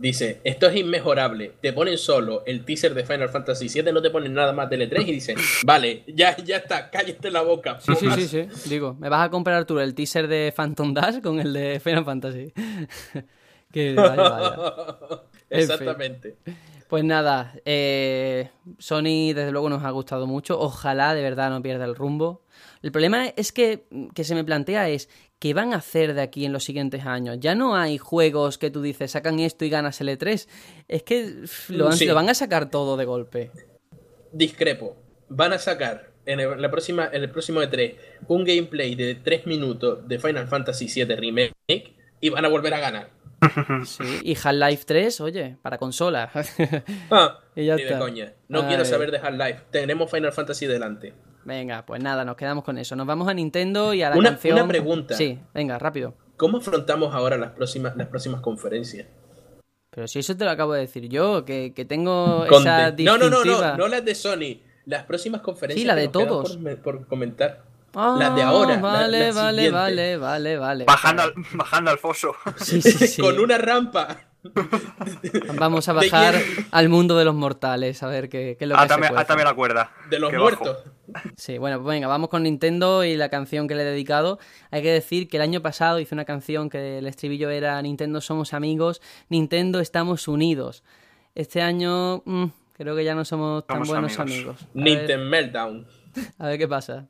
Dice, esto es inmejorable. Te ponen solo el teaser de Final Fantasy VII, no te ponen nada más del E3 y dicen, vale, ya, ya está, cállate la boca. Sí, sí, pongas". sí, sí. Digo, ¿me vas a comparar tú el teaser de Phantom Dash con el de Final Fantasy? que vaya, vaya. En fin. Exactamente. Pues nada, eh, Sony desde luego nos ha gustado mucho. Ojalá de verdad no pierda el rumbo. El problema es que, que se me plantea es qué van a hacer de aquí en los siguientes años. Ya no hay juegos que tú dices sacan esto y ganas el E3. Es que lo, van- Sí. lo van a sacar todo de golpe. Discrepo. Van a sacar en el, la próxima, en el próximo E3 un gameplay de 3 minutos de Final Fantasy VII Remake y van a volver a ganar. Sí, y Half-Life 3, oye, para consola. Ah, Y ya ni de está. coña. No Ay. quiero saber de Half-Life. Tenemos Final Fantasy delante. Venga, pues nada, nos quedamos con eso. Nos vamos a Nintendo y a la Una- canción. una pregunta. Sí, venga, rápido. ¿Cómo afrontamos ahora las próximas, las próximas conferencias? Pero si eso te lo acabo de decir yo, que, que tengo Con esa de- no, no, no, no, no las de Sony. Las próximas conferencias. Sí, la que de todos. Por, por comentar. Ah, las de ahora. Vale, la vale, vale, vale, vale. Bajando al, bajando al foso. Sí, sí, sí. Con una rampa. Vamos a ¿De bajar al mundo de los mortales, a ver qué, qué es lo que Átame, se cuece. átame la cuerda. De los bajo. muertos. Sí, bueno, pues venga, vamos con Nintendo y la canción que le he dedicado. Hay que decir que el año pasado hice una canción que el estribillo era Nintendo somos amigos, Nintendo estamos unidos. Este año mm, creo que ya no somos tan Somos buenos amigos. Nintendo Meltdown. a ver qué pasa.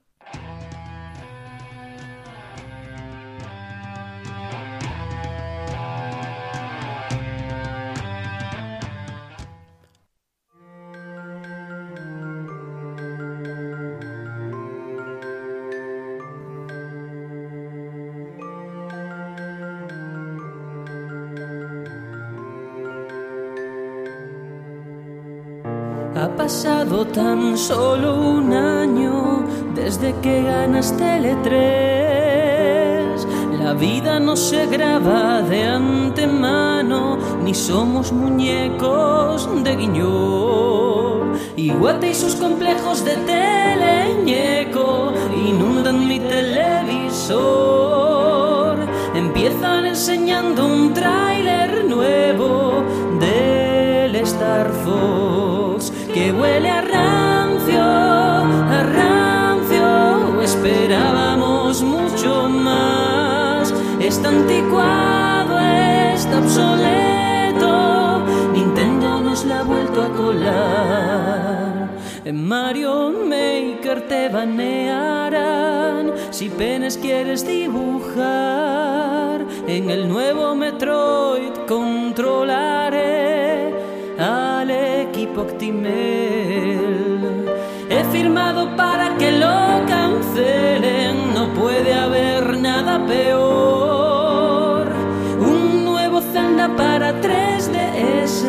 Ha pasado tan solo un año desde que ganaste el E3. La vida no se graba de antemano, ni somos muñecos de guiñol. Y Guate y sus complejos de teleñeco inundan mi televisor. Empiezan enseñando un tráiler nuevo del Star Fox que huele a rancio, a rancio. Esperábamos mucho más. Está anticuado, está obsoleto. Nintendo nos la ha vuelto a colar. En Mario Maker te banearán si penes quieres dibujar. En el nuevo Metroid controlaré equipo. He firmado para que lo cancelen, no puede haber nada peor. Un nuevo Zelda para 3DS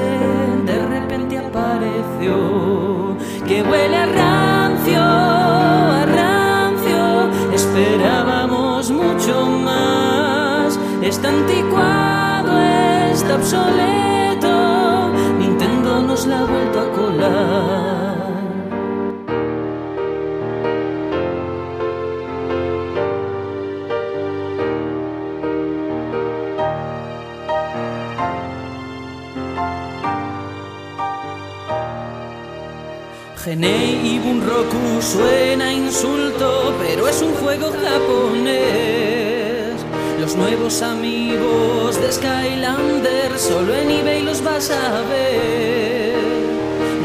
de repente apareció. Que huele a rancio, a rancio. Esperábamos mucho más. Está anticuado, está obsoleto. Nos la ha vuelto a colar. Genei y Bunroku suena insulto, pero es un juego japonés. Los nuevos amigos de Skylander solo en eBay los vas a ver.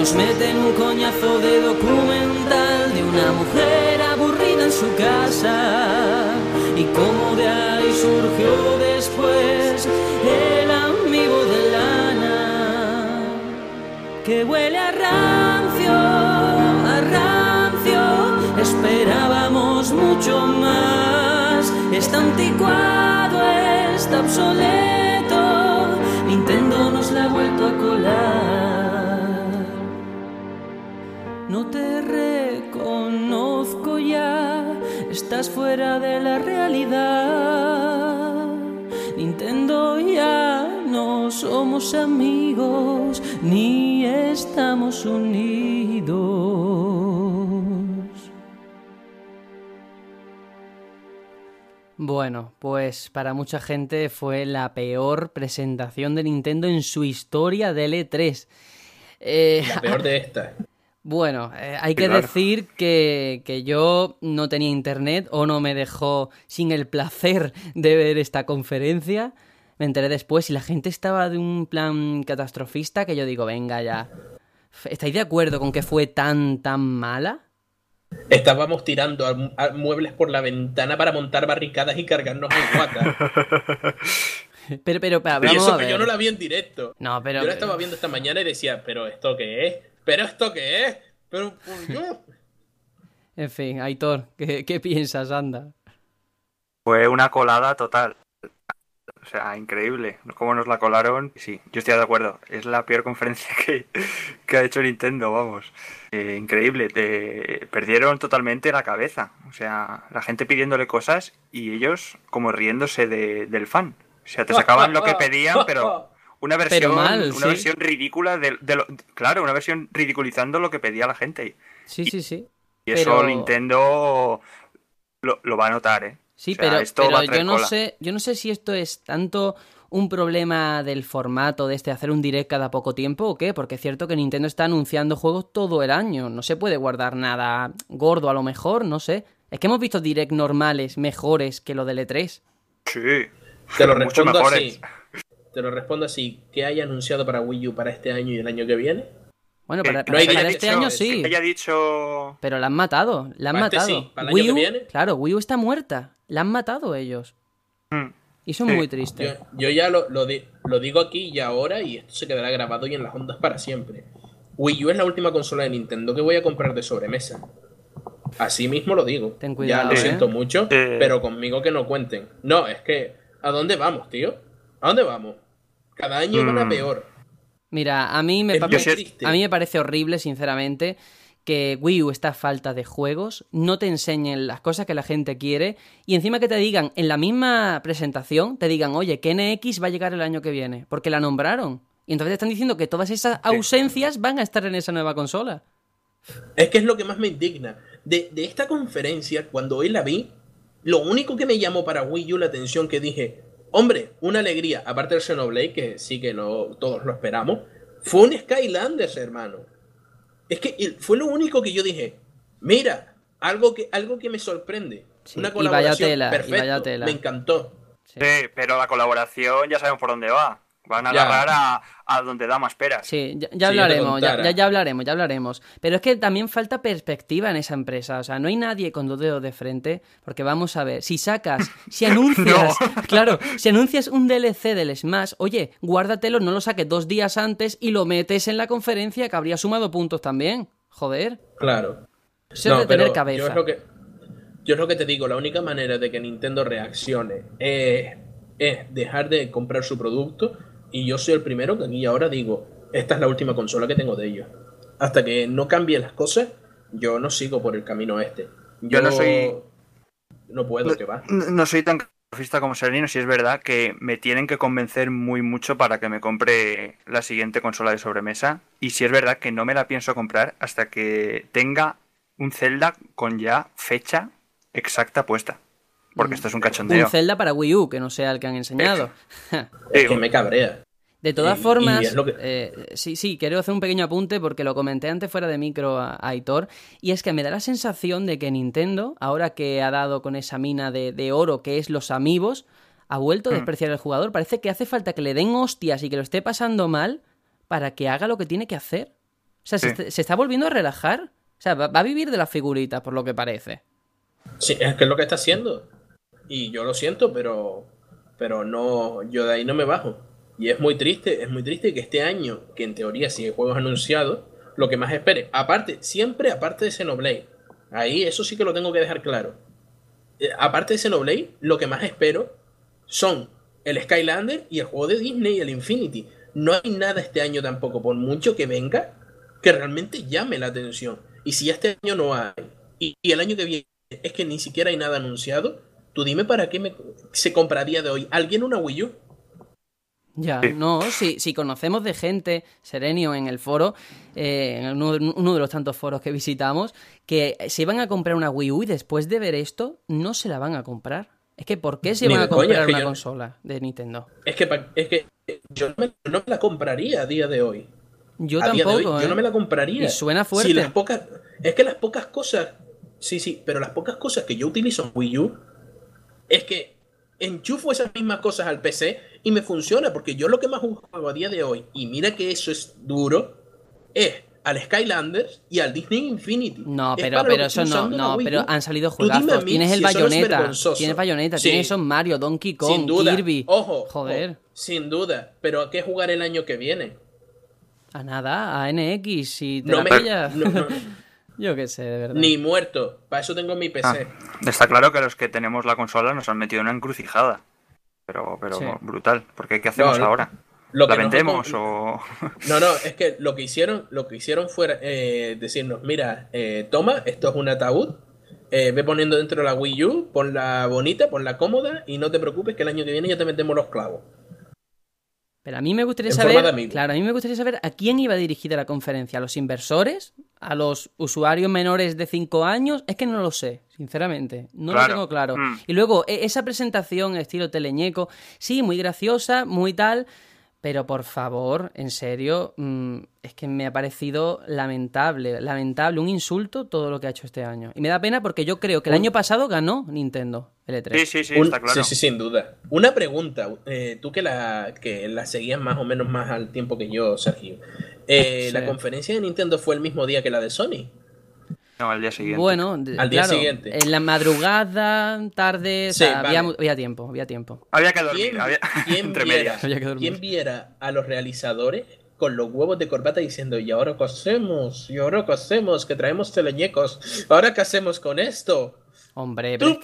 Nos meten un coñazo de documental de una mujer aburrida en su casa. Y como de ahí surgió después el amigo de Lana que huele a rancio, a rancio. Esperábamos mucho más. Está anticuado, está obsoleto. Nintendo nos la ha vuelto a colar. Estás fuera de la realidad. Nintendo ya no somos amigos ni estamos unidos. Bueno, pues para mucha gente fue la peor presentación de Nintendo en su historia del E3. Eh, La peor de esta. Bueno, eh, hay que Claro. decir que, que yo no tenía internet o no me dejó sin el placer de ver esta conferencia. Me enteré después y la gente estaba de un plan catastrofista que yo digo, venga ya. ¿Estáis de acuerdo con que fue tan, tan mala? Estábamos tirando a- a muebles por la ventana para montar barricadas y cargarnos en guata. Pero, pero, pero, y vamos eso a que ver. yo no la vi en directo. No, pero- Yo la estaba viendo esta mañana y decía, ¿pero esto qué es? ¿Pero esto qué es? ¿Pero por Dios? En fin, Aitor, ¿qué, qué piensas, anda? Fue una colada total. O sea, increíble. Cómo nos la colaron. Sí, yo estoy de acuerdo. Es la peor conferencia que, que ha hecho Nintendo, vamos. Eh, increíble. Te- perdieron totalmente la cabeza. O sea, la gente pidiéndole cosas y ellos como riéndose de- del fan. O sea, te sacaban lo que pedían, pero una versión, Pero mal, una sí. versión ridícula de, de lo- claro, una versión ridiculizando lo que pedía la gente. Sí, sí, sí. Y eso Pero- Nintendo lo, lo va a notar, ¿eh? Sí, O sea, pero, esto yo no cola. sé, yo no sé si esto es tanto un problema del formato de este hacer un direct cada poco tiempo o qué, porque es cierto que Nintendo está anunciando juegos todo el año, no se puede guardar nada gordo a lo mejor, no sé. Es que hemos visto direct normales mejores que lo del E E3. Sí. Te lo Mucho respondo mejores. así. Te lo respondo así. ¿Qué hay anunciado para Wii U para este año y el año que viene? Bueno, Que- para, que para- este año sí, Que haya dicho. pero la han matado, la han Para este matado. sí, para el año Wii que U, viene. claro, Wii U está muerta, la han matado ellos. Hmm. Y eso es Sí. muy triste. Yo, yo ya lo, lo, di- lo digo aquí y ahora y esto se quedará grabado y en las ondas para siempre. Wii U es la última consola de Nintendo que voy a comprar de sobremesa. Así mismo lo digo. Ten cuidado, ya lo ¿eh? siento mucho, Eh. pero conmigo que no cuenten. No, es que ¿a dónde vamos, tío? ¿A dónde vamos? Cada año van a Mm. peor. Mira, a mí me, a mí me parece horrible, sinceramente, que Wii U está a falta de juegos, no te enseñen las cosas que la gente quiere y encima que te digan en la misma presentación, te digan, oye, que NX va a llegar el año que viene, porque la nombraron. Y entonces te están diciendo que todas esas ausencias van a estar en esa nueva consola. Es que es lo que más me indigna. De, de esta conferencia, cuando hoy la vi, lo único que me llamó para Wii U la atención que dije, hombre, una alegría, aparte del Xenoblade, que sí que no todos lo esperamos, fue un Skylanders, hermano. Es que fue lo único que yo dije, mira, algo que, algo que me sorprende. Sí, una y vaya colaboración tela, y perfecto, vaya tela. me encantó. sí. Sí, pero la colaboración ya sabemos por dónde va. Van a Ya. agarrar a, a donde da más peras. Sí, ya, ya Si yo te hablaremos, ya, ya, ya hablaremos, ya hablaremos. Pero es que también falta perspectiva en esa empresa. O sea, no hay nadie con dos dedos de frente. Porque vamos a ver, si sacas, si anuncias, claro, si anuncias un DLC del Smash, oye, guárdatelo, no lo saques dos días antes y lo metes en la conferencia que habría sumado puntos también. Joder. Claro. Eso es de tener Yo cabeza. es, lo que, yo es lo que te digo, la única manera de que Nintendo reaccione es, es dejar de comprar su producto y yo soy el primero que aquí ahora digo, esta es la última consola que tengo de ellos. Hasta que no cambien las cosas, yo no sigo por el camino este. Yo no soy- No puedo, que va. No no soy tan catastrofista como Sereno, si es verdad que me tienen que convencer muy mucho para que me compre la siguiente consola de sobremesa. Y si es verdad que no me la pienso comprar hasta que tenga un Zelda con ya fecha exacta puesta. Porque esto es un cachondeo. Un Zelda para Wii U, que no sea el que han enseñado. Es que me cabrea. De todas Y- formas, que- eh, sí, sí, quiero hacer un pequeño apunte porque lo comenté antes fuera de micro a, a Aitor, y es que me da la sensación de que Nintendo, ahora que ha dado con esa mina de, de oro que es los amigos, ha vuelto a Hmm. despreciar al jugador. Parece que hace falta que le den hostias y que lo esté pasando mal para que haga lo que tiene que hacer. O sea, se, Sí. está, se está volviendo a relajar. O sea, va, va a vivir de las figuritas, por lo que parece. Sí, es que es lo que está haciendo. Y yo lo siento, pero, pero no, yo de ahí no me bajo. Y es muy triste, es muy triste que este año, que en teoría sigue juegos anunciados, lo que más espere, aparte, siempre aparte de Xenoblade, ahí eso sí que lo tengo que dejar claro. Eh, aparte de Xenoblade, lo que más espero son el Skylander y el juego de Disney, el Infinity. No hay nada este año tampoco, por mucho que venga, que realmente llame la atención. Y si este año no hay, y, y el año que viene es que ni siquiera hay nada anunciado, tú dime para qué me, se compra a día de hoy alguien una Wii U. Ya, Sí. no, si, si conocemos de gente, Serenio, en el foro, eh, en uno, uno de los tantos foros que visitamos, que se iban a comprar una Wii U y después de ver esto, no se la van a comprar. Es que, ¿por qué se van de a coña, comprar es que una yo- consola de Nintendo? Es que, es que yo no me, no me la compraría a día de hoy. Yo a hoy, tampoco, yo ¿eh? no me la compraría. Y suena Si fuerte. las pocas, es que las pocas cosas, sí, sí, pero las pocas cosas que yo utilizo en Wii U es que enchufo esas mismas cosas al PC y me funciona, porque yo lo que más juego a día de hoy, y mira que eso es duro, es al Skylanders y al Disney Infinity. No, pero, pero eso no, no, pero han salido juegazos. mí Tienes el si no Bayonetta, vergonzoso. tienes Bayonetta, Sí. tienes esos Mario, Donkey Kong, Sin duda. Kirby. Ojo, Joder. ojo, sin duda. Pero ¿a qué jugar el año que viene? A nada, a NX, si te No la me- pillas. no, no, Yo qué sé, de verdad. ni muerto. Para eso tengo mi PC. Ah, está claro que los que tenemos la consola nos han metido en una encrucijada. Pero, pero Sí. brutal. Porque ¿qué hacemos No, no. ahora? Lo ¿La que nos- vendemos o...? No, no, es que lo que hicieron, lo que hicieron fue eh, decirnos, mira, eh, toma, esto es un ataúd, eh, ve poniendo dentro la Wii U, ponla bonita, ponla cómoda y no te preocupes que el año que viene ya te metemos los clavos. Pero a mí me gustaría En saber, claro, a mí me gustaría saber a quién iba dirigida la conferencia, a los inversores, a los usuarios menores de 5 años, es que no lo sé, sinceramente, no Claro. lo tengo claro. Mm. Y luego e- esa presentación estilo teleñeco, sí, muy graciosa, muy tal, pero por favor, en serio, mm, es que me ha parecido lamentable, lamentable, un insulto todo lo que ha hecho este año. Y me da pena porque yo creo que el Un- año pasado ganó Nintendo el E3. Sí, sí, sí, Un- está claro. Sí, sí, sin duda. Una pregunta, eh, tú que la, que la seguías más o menos más al tiempo que yo, Sergio. Eh, Sí. ¿La conferencia de Nintendo fue el mismo día que la de Sony? No, al día siguiente. Bueno, Al día claro, siguiente. en la madrugada, tarde, o Sí, sea, había, vale. mu- había tiempo, había tiempo. Había que dormir, ¿Quién, había... quién entre viera, medias. Había que dormir. quién viera a los realizadores con los huevos de corbata diciendo, ¿y ahora qué hacemos? ¿Y ahora qué hacemos? Que traemos teleñecos. ¿Ahora qué hacemos con esto? Hombre, pero es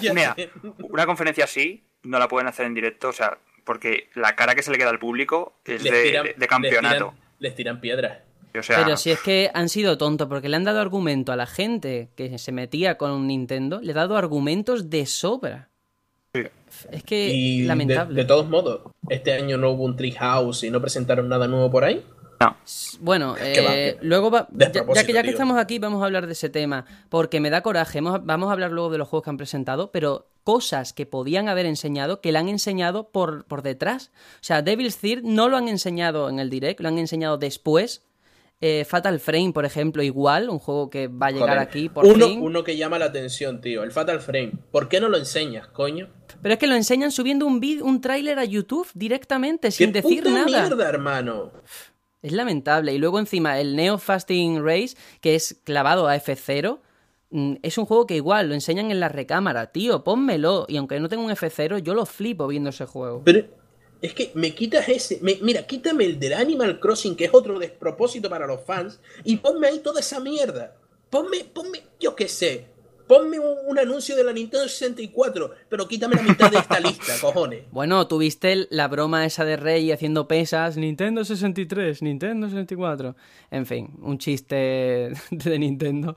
que- mira, una conferencia así no la pueden hacer en directo, o sea, porque la cara que se le queda al público es Les de, tiran- de- de campeonato. Les tiran, les tiran piedras. O sea, Pero si es que han sido tontos, porque le han dado argumento a la gente que se metía con Nintendo, le ha dado argumentos de sobra. Es que Y lamentable. de todos modos, este año no hubo un Treehouse y no presentaron nada nuevo por ahí. Bueno, Que va, eh, luego va, ya, que ya que estamos aquí vamos a hablar de ese tema, porque me da coraje. Hemos- vamos a hablar luego de los juegos que han presentado, pero cosas que podían haber enseñado, que le han enseñado por, por detrás. O sea, Devil's Third no lo han enseñado en el direct, lo han enseñado después. Eh, Fatal Frame, por ejemplo, igual, un juego que va a llegar Joder, aquí por uno, fin. uno que llama la atención, tío. El Fatal Frame. ¿Por qué no lo enseñas, coño? Pero es que lo enseñan subiendo un vid- un tráiler a YouTube directamente, sin ¡Qué decir puta nada. mierda, hermano! Es lamentable. Y luego encima el Neo Fasting Race, que es clavado a F0, mm, es un juego que igual lo enseñan en la recámara. Tío, pónmelo. Y aunque no tenga un F0, yo lo flipo viendo ese juego. Pero es que me quitas ese. me- mira, quítame el del Animal Crossing, que es otro despropósito para los fans, y ponme ahí toda esa mierda. Ponme, ponme, yo qué sé. Ponme un, un anuncio de la Nintendo 64, pero quítame la mitad de esta lista, cojones. Bueno, tuviste el- la broma esa de Rey haciendo pesas, Nintendo 63, Nintendo 64. En fin, un chiste de Nintendo.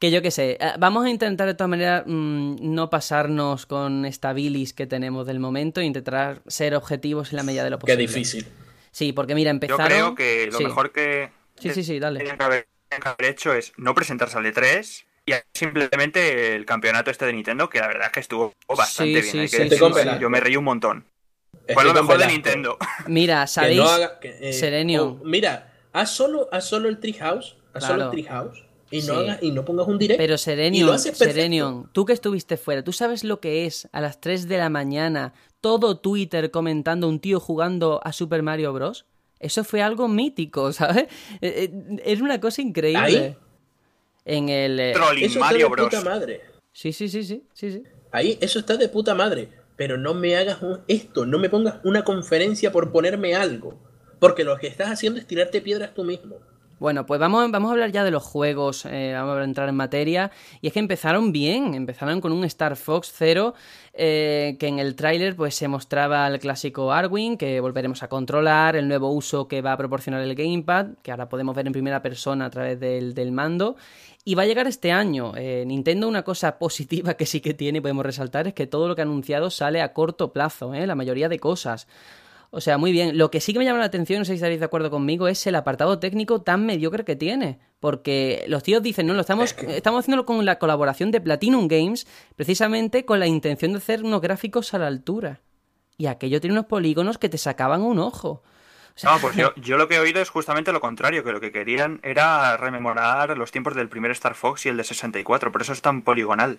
Que yo qué sé, eh, vamos a intentar de todas maneras mm, no pasarnos con esta bilis que tenemos del momento e intentar ser objetivos en la medida de lo Qué posible. difícil. Sí, porque mira, Yo empezaron... creo que lo Sí. mejor que Sí, sí, sí, dale. que haber, tenían que haber hecho es no presentarse al E3 y simplemente el campeonato este de Nintendo, que la verdad es que estuvo bastante Sí, bien. hay sí, que sí, decirlo, sí, sí. Yo me reí un montón. Estoy Fue lo mejor de. Nintendo. Mira, Que ¿sabéis? no haga- que, eh, Serenium. o- mira, haz solo, haz solo el Treehouse. Haz solo el Treehouse. Y Sí. no, hagas- y no pongas un direct. Pero Serenion. Serenion, tú que estuviste fuera, ¿tú sabes lo que es a las 3 de la mañana todo Twitter comentando un tío jugando a Super Mario Bros? Eso fue algo mítico, ¿sabes? Eh, eh, Es una cosa increíble. ¿Ahí? En el... eh, Trolling Eso está Mario de Bros. puta madre. Sí, sí, sí, sí, sí, sí. Ahí, eso está de puta madre. Pero no me hagas un- esto, no me pongas una conferencia por ponerme algo. Porque lo que estás haciendo es tirarte piedras tú mismo. Bueno, pues vamos, vamos a hablar ya de los juegos, eh, vamos a entrar en materia. Y es que empezaron bien, empezaron con un Star Fox 0, eh, que en el tráiler pues se mostraba el clásico Arwing, que volveremos a controlar, el nuevo uso que va a proporcionar el Gamepad, que ahora podemos ver en primera persona a través del, del mando. Y va a llegar este año. Eh, Nintendo una cosa positiva que sí que tiene podemos resaltar es que todo lo que ha anunciado sale a corto plazo, la mayoría de cosas. O sea, muy bien. Lo que sí que me llama la atención, no sé si estaréis de acuerdo conmigo, es el apartado técnico tan mediocre que tiene. Porque los tíos dicen, no, lo estamos, estamos haciéndolo con la colaboración de Platinum Games, precisamente con la intención de hacer unos gráficos a la altura. Y aquello tiene unos polígonos que te sacaban un ojo. No, pues yo, yo lo que he oído es justamente lo contrario, que lo que querían era rememorar los tiempos del primer Star Fox y el de 64, por eso es tan poligonal.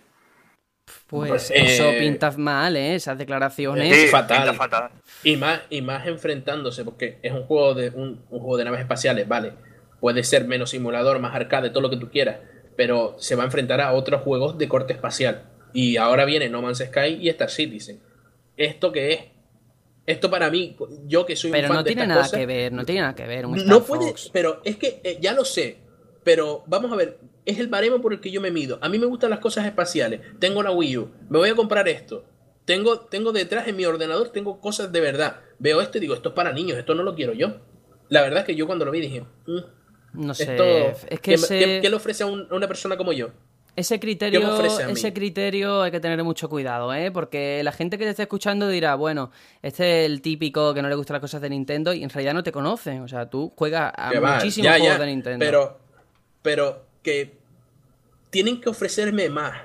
Pues eh, eso pinta mal, ¿eh? Esas declaraciones. Sí, fatal. pinta fatal. Y más, y más enfrentándose, porque es un juego de un, un juego de naves espaciales, vale. Puede ser menos simulador, más arcade, todo lo que tú quieras. Pero se va a enfrentar a otros juegos de corte espacial. Y ahora viene No Man's Sky y Star Citizen. ¿Esto qué es? Esto para mí, yo que soy Pero un fan no de tiene nada cosas, que ver, no tiene nada que ver. Un Star no puede, Fox. pero es que eh, ya lo sé. Pero vamos a ver, es el baremo por el que yo me mido. A mí me gustan las cosas espaciales. Tengo la Wii U, me voy a comprar esto. Tengo, tengo detrás en mi ordenador, tengo cosas de verdad. Veo esto y digo, esto es para niños, esto no lo quiero yo. La verdad es que yo cuando lo vi dije, "Mm, No sé. esto, es que ¿qué, ese... qué- qué le ofrece a, un- a una persona como yo? Ese ¿Qué criterio, ese criterio hay que tener mucho cuidado, ¿eh? Porque la gente que te esté escuchando dirá, bueno, este es el típico que no le gustan las cosas de Nintendo y en realidad no te conoce. O sea, tú juegas a muchísimos juegos ya, de Nintendo. Pero, pero que tienen que ofrecerme más.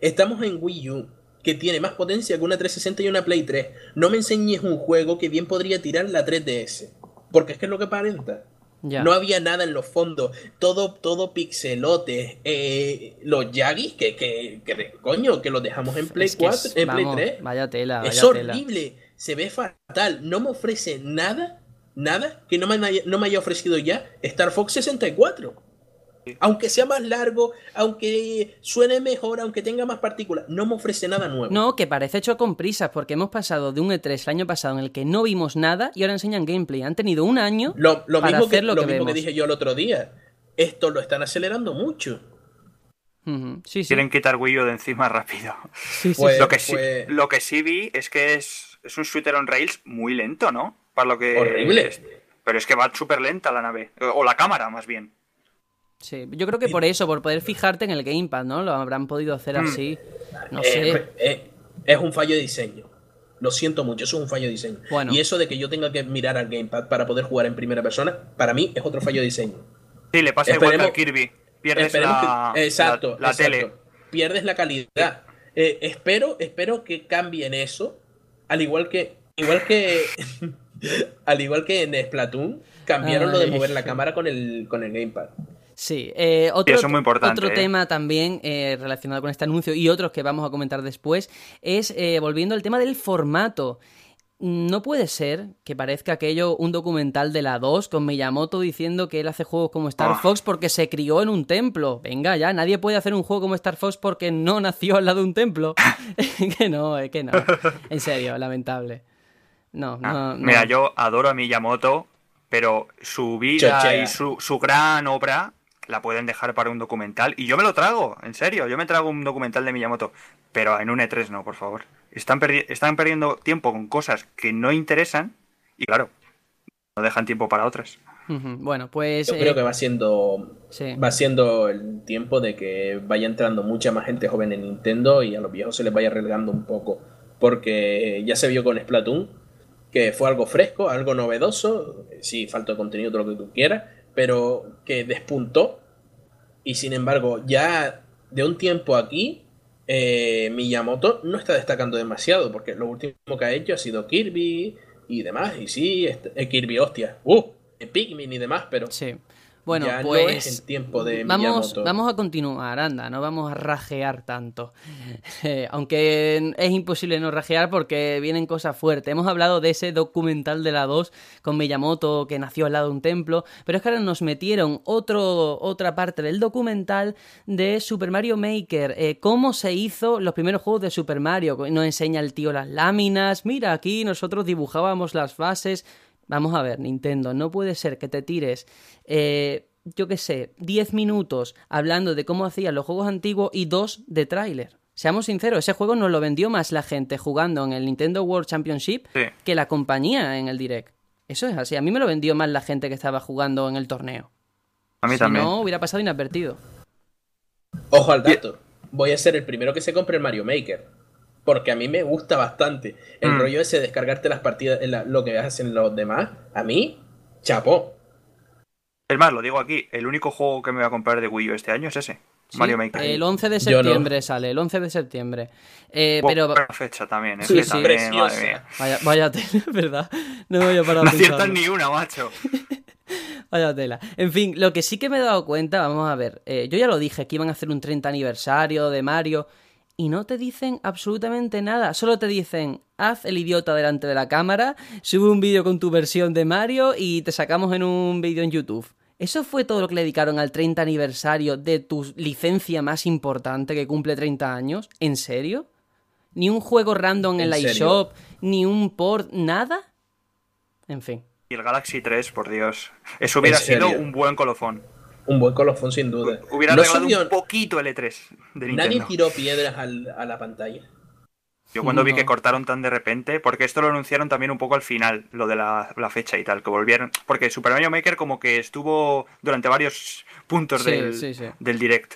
Estamos en Wii U, que tiene más potencia que una 360 y una Play 3. No me enseñes un juego que bien podría tirar la 3DS. Porque es que es lo que aparenta. Ya. No había nada en los fondos. Todo, todo pixelote. Eh, los Yagis, que, que, que, coño, que los dejamos en Play Es que 4, es- en Play vamos, 3. Vaya tela, vaya Es tela. horrible, se ve fatal, no me ofrece nada, nada que no me no me haya ofrecido ya Star Fox 64. Aunque sea más largo, aunque suene mejor, aunque tenga más partículas, no me ofrece nada nuevo. No, que parece hecho con prisas, porque hemos pasado de un E3 el año pasado en el que no vimos nada y ahora enseñan gameplay. Han tenido un año Lo, lo para mismo, que, lo, lo que mismo que dije yo el otro día. Esto lo están acelerando mucho. Ujú, Sí, sí. Quieren quitar Wii U de encima rápido. Sí, sí, Pues- lo, que sí, pues- lo que sí vi es que es, es un shooter on rails muy lento, ¿no? Para lo que Horrible. es- pero es que va súper lenta la nave. O la cámara, más bien. Sí, yo creo que por eso, por poder fijarte en el gamepad, ¿no? Lo habrán podido hacer Mm. así. No Eh, sé. eh, es un fallo de diseño. Lo siento mucho, eso es un fallo de diseño. Bueno. Y eso de que yo tenga que mirar al gamepad para poder jugar en primera persona, para mí es otro fallo de diseño. Sí, le pasa igual al Kirby. Pierdes la, que- exacto, la, la exacto. tele. Pierdes la calidad. Eh, espero, espero que cambien eso. Al igual que. Igual que. Al igual que en Splatoon, cambiaron lo de mover la cámara con el, con el gamepad. Sí, eh, otro, eso es muy importante, otro ¿eh? tema también eh, relacionado con este anuncio y otros que vamos a comentar después es, volviendo al tema del formato. No puede ser que parezca aquello un documental de la 2 con Miyamoto diciendo que él hace juegos como Star Ah. Fox porque se crió en un templo. Venga ya, nadie puede hacer un juego como Star Fox porque no nació al lado de un templo. que no, que no. En serio, lamentable. No, Ah, no, no. Mira, yo adoro a Miyamoto, pero su vida Chochea. y su, su gran obra la pueden dejar para un documental. Y yo me lo trago, en serio, yo me trago un documental de Miyamoto. Pero en un E3 no, por favor. Están, perdi- están perdiendo tiempo con cosas que no interesan y claro, no dejan tiempo para otras. Bueno, pues... Yo eh, creo que va siendo, sí. va siendo el tiempo de que vaya entrando mucha más gente joven en Nintendo y a los viejos se les vaya relegando un poco. Porque ya se vio con Splatoon, que fue algo fresco, algo novedoso, sí, falta de contenido, todo lo que tú quieras, pero que despuntó. Y sin embargo, ya de un tiempo aquí, eh, Miyamoto no está destacando demasiado, porque lo último que ha hecho ha sido Kirby y demás. Y sí, este- eh, Kirby, hostia, uh, Pikmin y demás, pero Sí. Bueno, ya pues no es el tiempo de vamos, vamos a continuar, anda, no vamos a rajear tanto. Eh, aunque es imposible no rajear porque vienen cosas fuertes. Hemos hablado de ese documental de la 2 con Miyamoto que nació al lado de un templo, pero es que ahora nos metieron otro, otra parte del documental de Super Mario Maker, eh, cómo se hizo los primeros juegos de Super Mario. Nos enseña el tío las láminas, mira aquí nosotros dibujábamos las fases. Vamos a ver, Nintendo, no puede ser que te tires, eh, yo qué sé, 10 minutos hablando de cómo hacían los juegos antiguos y dos de tráiler. Seamos sinceros, ese juego nos lo vendió más la gente jugando en el Nintendo World Championship Sí. que la compañía en el Direct. Eso es así, a mí me lo vendió más la gente que estaba jugando en el torneo. A mí si también. no, hubiera pasado inadvertido. Ojo al dato. Voy a ser el primero que se compre el Mario Maker. Porque a mí me gusta bastante. El Mm. rollo ese de descargarte las partidas, la- lo que hacen los demás. A mí, chapó. Es más, lo digo aquí, el único juego que me voy a comprar de Wii U este año es ese, Sí, Mario Maker. El 11 de Yo no. septiembre sale, el 11 de septiembre. Eh, Buena pero fecha también, es Sí, que sí. también, Preciosa. madre mía. vaya, vaya tela, ¿verdad? No me voy a parar a No aciertan pensarlo. ni una, macho. Vaya tela. En fin, lo que sí que me he dado cuenta, vamos a ver, eh, yo ya lo dije, que iban a hacer un 30 aniversario de Mario y no te dicen absolutamente nada, solo te dicen, haz el idiota delante de la cámara, sube un vídeo con tu versión de Mario y te sacamos en un vídeo en YouTube. ¿Eso fue todo lo que le dedicaron al 30 aniversario de tu licencia más importante que cumple 30 años? ¿En serio? ¿Ni un juego random en ¿En la eShop? ¿Ni un port? ¿Nada? En fin. Y el Galaxy 3, por Dios. Eso hubiera sido un buen colofón. Un buen colofón sin duda. Hubiera No regalado subió- un poquito el E3 de Nadie tiró piedras al- a la pantalla. Yo cuando vi que cortaron tan de repente, porque esto lo anunciaron también un poco al final, lo de la, la fecha y tal, que volvieron. Porque Super Mario Maker como que estuvo durante varios puntos Sí, del, sí, sí. del direct.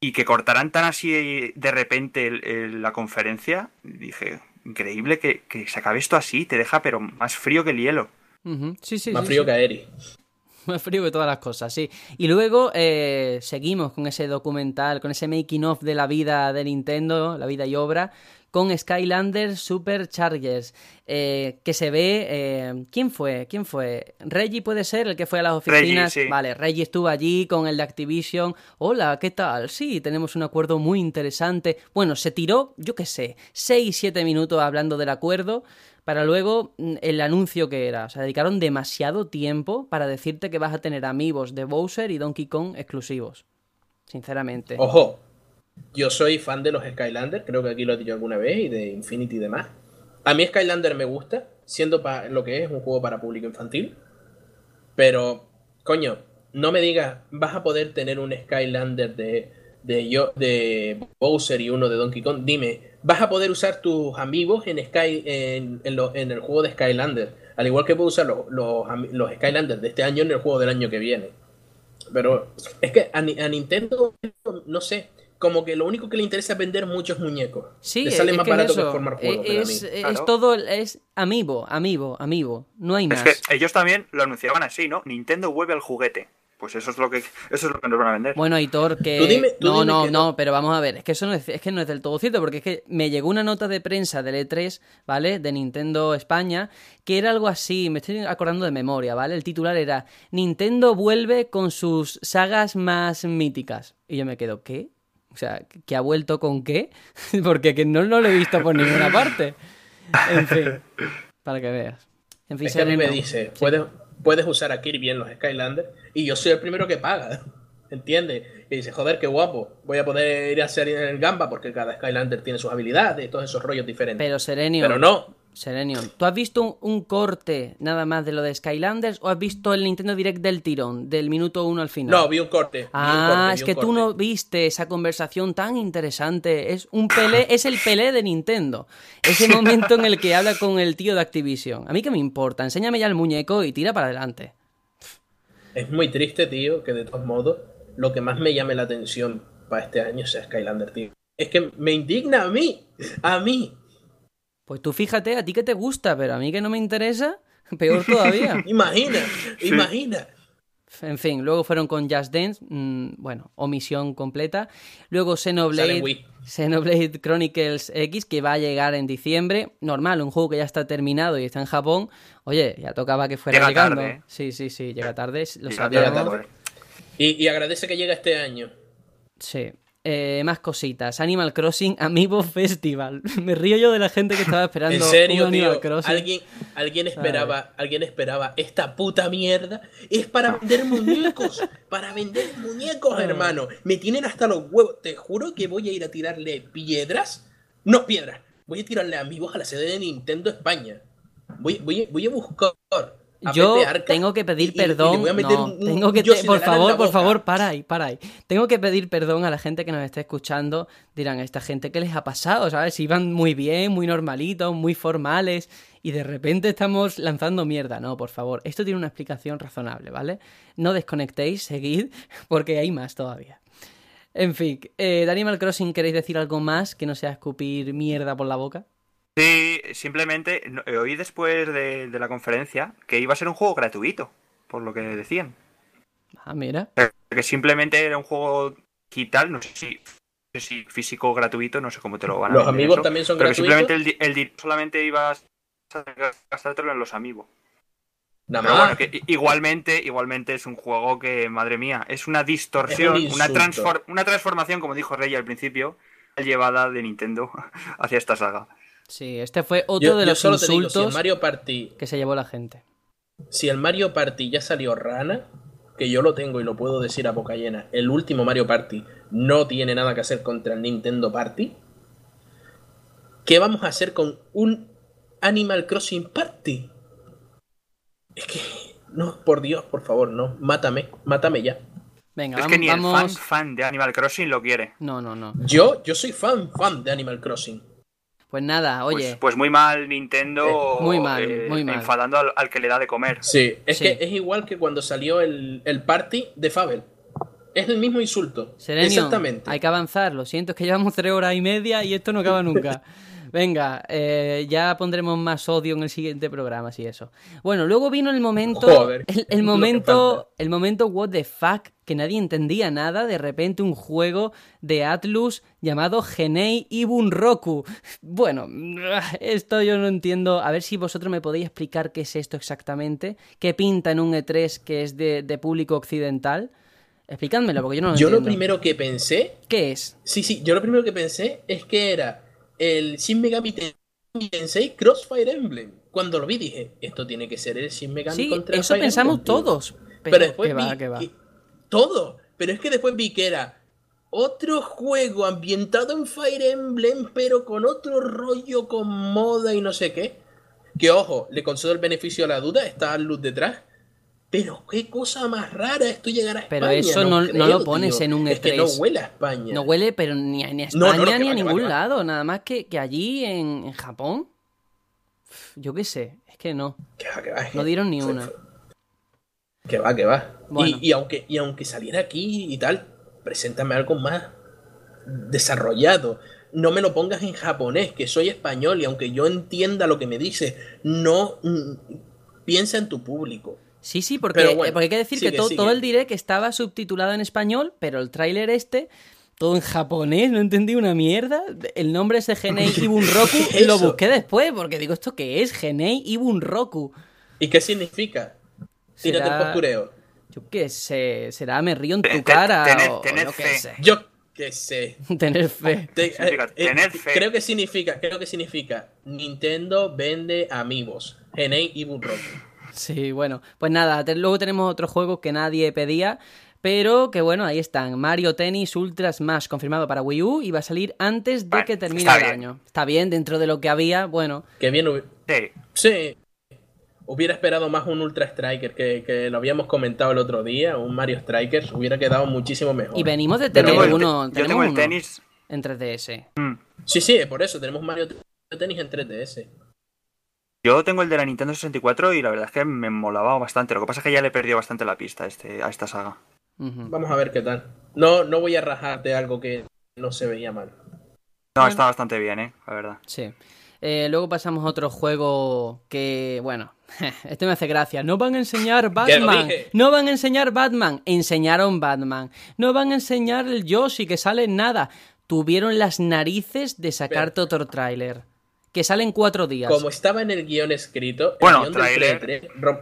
Y que cortaran tan así de repente el- el- la conferencia, dije, increíble que, que se acabe esto así, te deja pero más frío que el hielo. Sí, sí, Más sí, frío sí. que Eri. Más frío que todas las cosas, sí. Y luego eh, seguimos con ese documental, con ese making of de la vida de Nintendo, la vida y obra, con Skylanders Superchargers, eh, que se ve... eh, ¿Quién fue? ¿Quién fue? Reggie puede ser el que fue a las oficinas. sí. Vale, Reggie estuvo allí con el de Activision. Hola, ¿qué tal? Sí, tenemos un acuerdo muy interesante. Bueno, se tiró, yo qué sé, 6-7 minutos hablando del acuerdo para luego mm, el anuncio que era. O sea, dedicaron demasiado tiempo para decirte que vas a tener amigos de Bowser y Donkey Kong exclusivos. Sinceramente. Ojo, yo soy fan de los Skylanders, creo que aquí lo he dicho alguna vez, y de Infinity y demás. A mí Skylander me gusta, siendo lo que es un juego para público infantil. Pero, coño, no me digas, vas a poder tener un Skylander de, de, yo, de Bowser y uno de Donkey Kong. Dime, vas a poder usar tus amigos en, Sky, en, en lo- en el juego de Skylander. Al igual que puedo usar los, los, los Skylanders de este año en el juego del año que viene. Pero es que a Nintendo, no sé, como que lo único que le interesa es vender muchos muñecos. Sí, le sale es más que es barato que formar juegos. para es, es Claro. todo, es amiibo, amiibo, amiibo. No hay Es más. que ellos también lo anunciaban así, ¿no? Nintendo vuelve al juguete. Pues eso es lo que eso es lo que nos van a vender. Bueno, Aitor, que... Tú dime- tú no, dime no, que no, no. pero vamos a ver, es que eso no es, es que no es del todo cierto, porque es que me llegó una nota de prensa del E3, ¿vale? De Nintendo España, que era algo así, me estoy acordando de memoria, ¿vale? El titular era Nintendo vuelve con sus sagas más míticas. Y yo me quedo, ¿qué? O sea, ¿que ha vuelto con qué? porque que no, no lo he visto por ninguna parte. En fin, para que veas. En fin, Es que a mí me dice, puedes, puedes usar a Kirby en los Skylanders y yo soy el primero que paga. ¿Entiendes? Y dice, joder, qué guapo. Voy a poder ir a hacer el Gamba porque cada Skylander tiene sus habilidades y todos esos rollos diferentes. Pero Serenio, Pero no. Serenio, ¿tú has visto un, un corte nada más de lo de Skylanders o has visto el Nintendo Direct del tirón, del minuto uno al final? No, vi un corte. un Ah, corte, es que tú no viste esa conversación tan interesante. Es un pelé, es el pelé de Nintendo. Ese momento en el que habla con el tío de Activision. A mí qué me importa, enséñame ya el muñeco y tira para adelante. Es muy triste, tío, que de todos modos lo que más me llame la atención para este año sea Skylander, tío. Es que me indigna a mí, a mí. Pues tú fíjate, a ti que te gusta, pero a mí que no me interesa, peor todavía. Imagina, imagina. En fin, luego fueron con Just Dance, mm, bueno, omisión completa. Luego Xenoblade. Xenoblade Chronicles X, que va a llegar en diciembre. Normal, un juego que ya está terminado y está en Japón. Oye, ya tocaba que fuera Llega llegando. tarde, ¿eh? Sí, sí, sí, llega tarde, lo Llega sabíamos. tarde, joder. Y, y agradece que llega este año. Sí. Eh, más cositas. Animal Crossing Amiibo Festival. Me río yo de la gente que estaba esperando En serio, un Animal tío. Crossing. Alguien, alguien esperaba, alguien esperaba esta puta mierda. Es para vender muñecos. para vender muñecos, hermano. Me tienen hasta los huevos. Te juro que voy a ir a tirarle piedras. No, piedras. Voy a tirarle amigos a la sede de Nintendo España. Voy, voy, voy a buscar. A Yo Pepe Arca tengo que pedir y- y- y le perdón. voy a meter no, un- tengo que te- por favor, por favor, para ahí, para ahí. Tengo que pedir perdón a la gente que nos esté escuchando. Dirán, esta gente qué les ha pasado, ¿sabes? Iban muy bien, muy normalitos, muy formales y de repente estamos lanzando mierda. No, por favor, esto tiene una explicación razonable, ¿vale? No desconectéis, seguid, porque hay más todavía. En fin, eh, de Animal Crossing, ¿queréis decir algo más que no sea escupir mierda por la boca? Sí, simplemente eh, oí después de, de la conferencia que iba a ser un juego gratuito, por lo que decían. Ah, mira. Que simplemente era un juego digital, no sé si, no sé si físico gratuito, no sé cómo te lo van a ¿Los amigos eso, también son pero que gratuitos? simplemente el, el solamente ibas a gastártelo en los amigos. Nada Pero más. bueno, que igualmente, igualmente es un juego que, madre mía, es una distorsión, Es un una, una transformación, como dijo Rey al principio, llevada de Nintendo hacia esta saga. Sí, este fue otro Yo, de yo los solo te digo, si insultos el Mario Party que se llevó la gente. si el Mario Party ya salió rana, que yo lo tengo y lo puedo decir a boca llena, el último Mario Party no tiene nada que hacer contra el Nintendo Party, ¿qué vamos a hacer con un Animal Crossing Party? Es que, no, por Dios, por favor, no, mátame, mátame ya. Venga, es vamos. que ni el fan, fan de Animal Crossing lo quiere. No, no, no. Yo, yo soy fan, fan de Animal Crossing. Pues nada, oye. Pues, pues muy mal Nintendo. Eh, muy mal, eh, muy mal. Enfadando al, al que le da de comer. Sí, es Sí. que es igual que cuando salió el, el party de Fabel. Es el mismo insulto. Serenio, Exactamente. hay que avanzar. Lo siento, es que llevamos tres horas y media y esto no acaba nunca. Venga, eh, ya pondremos más odio en el siguiente programa, así eso. Bueno, luego vino el momento, Joder, el, momento, el momento what the fuck, que nadie entendía nada. De repente un juego de Atlus llamado Genei Ibun Roku. Bueno, esto yo no entiendo. A ver si vosotros me podéis explicar qué es esto exactamente. ¿Qué pinta en un E3 que es de, de público occidental? Explicádmelo, porque yo no lo Yo lo entiendo. primero que pensé ¿Qué es? Sí, sí, yo lo primero que pensé es que era el Shin Megami Tensei Crossfire Emblem. Cuando lo vi dije, esto tiene que ser el Shin Megami Sí, contra eso Fire pensamos Emblem, todos. Pero, Pero después que vi va, que va. que- todo, pero es que después vi que era otro juego ambientado en Fire Emblem, pero con otro rollo, con moda y no sé qué. Que ojo, le concedo el beneficio a la duda, está luz detrás. Pero qué cosa más rara esto llegar a España. Pero eso no, no creo, lo pones tío. en un E3. Es que no huele a España. No huele, pero ni a, ni a No, España no, no, ni va, a va, ningún va. lado. Nada más que, que allí en, en Japón. Yo qué sé, es que no. Que va, que va, No dieron ni una. fue- Que va, que va. Bueno. Y, y aunque, y aunque saliera aquí y tal, preséntame algo más desarrollado. No me lo pongas en japonés, que soy español y aunque yo entienda lo que me dices, no mm, piensa en tu público. Sí, sí, porque, bueno, porque hay que decir sigue, que todo el direct estaba subtitulado en español, pero el tráiler este, todo en japonés, no entendí una mierda. El nombre ese Genei Ibunroku ¿Qué es lo busqué después, porque digo, ¿esto qué es? Genei Ibunroku. ¿Y qué significa? Tírate Será- el postureo. Yo qué sé, será me río en tu cara o, qué fe. sé. Yo qué sé. Tener fe. Te- eh, eh, tener fe. Creo que significa, creo que significa Nintendo vende amigos. Genei y Bunroku. Sí, bueno, pues nada, te- luego tenemos otros juegos que nadie pedía, pero que bueno, ahí están. Mario Tennis Ultra Smash confirmado para Wii U y va a salir antes de Bueno, que termine el bien. año. Está bien, dentro de lo que había, bueno. Que bien Sí, Sí. Hubiera esperado más un Ultra Striker que, que lo habíamos comentado el otro día, un Mario Striker, hubiera quedado muchísimo mejor. Y venimos de tener tengo el te- uno, yo tenemos tengo el uno tenis. en 3DS. mm, Sí, sí, por eso tenemos Mario Tennis en 3DS. Yo tengo el de la Nintendo 64 y la verdad es que me molaba bastante. Lo que pasa es que ya le perdió bastante la pista a, este, a esta saga. Vamos a ver qué tal. No, no voy a rajar de algo que no se veía mal. No, está bastante bien, ¿eh? La verdad. Sí. Eh, luego pasamos a otro juego que, bueno, este me hace gracia. No van a enseñar Batman. No van a enseñar Batman. Enseñaron Batman. No van a enseñar el Yoshi, que sale en nada. Tuvieron las narices de sacarte otro tráiler. Que sale en cuatro días. Como estaba en el guion escrito, el Bueno, guion del tráiler. pre- rom-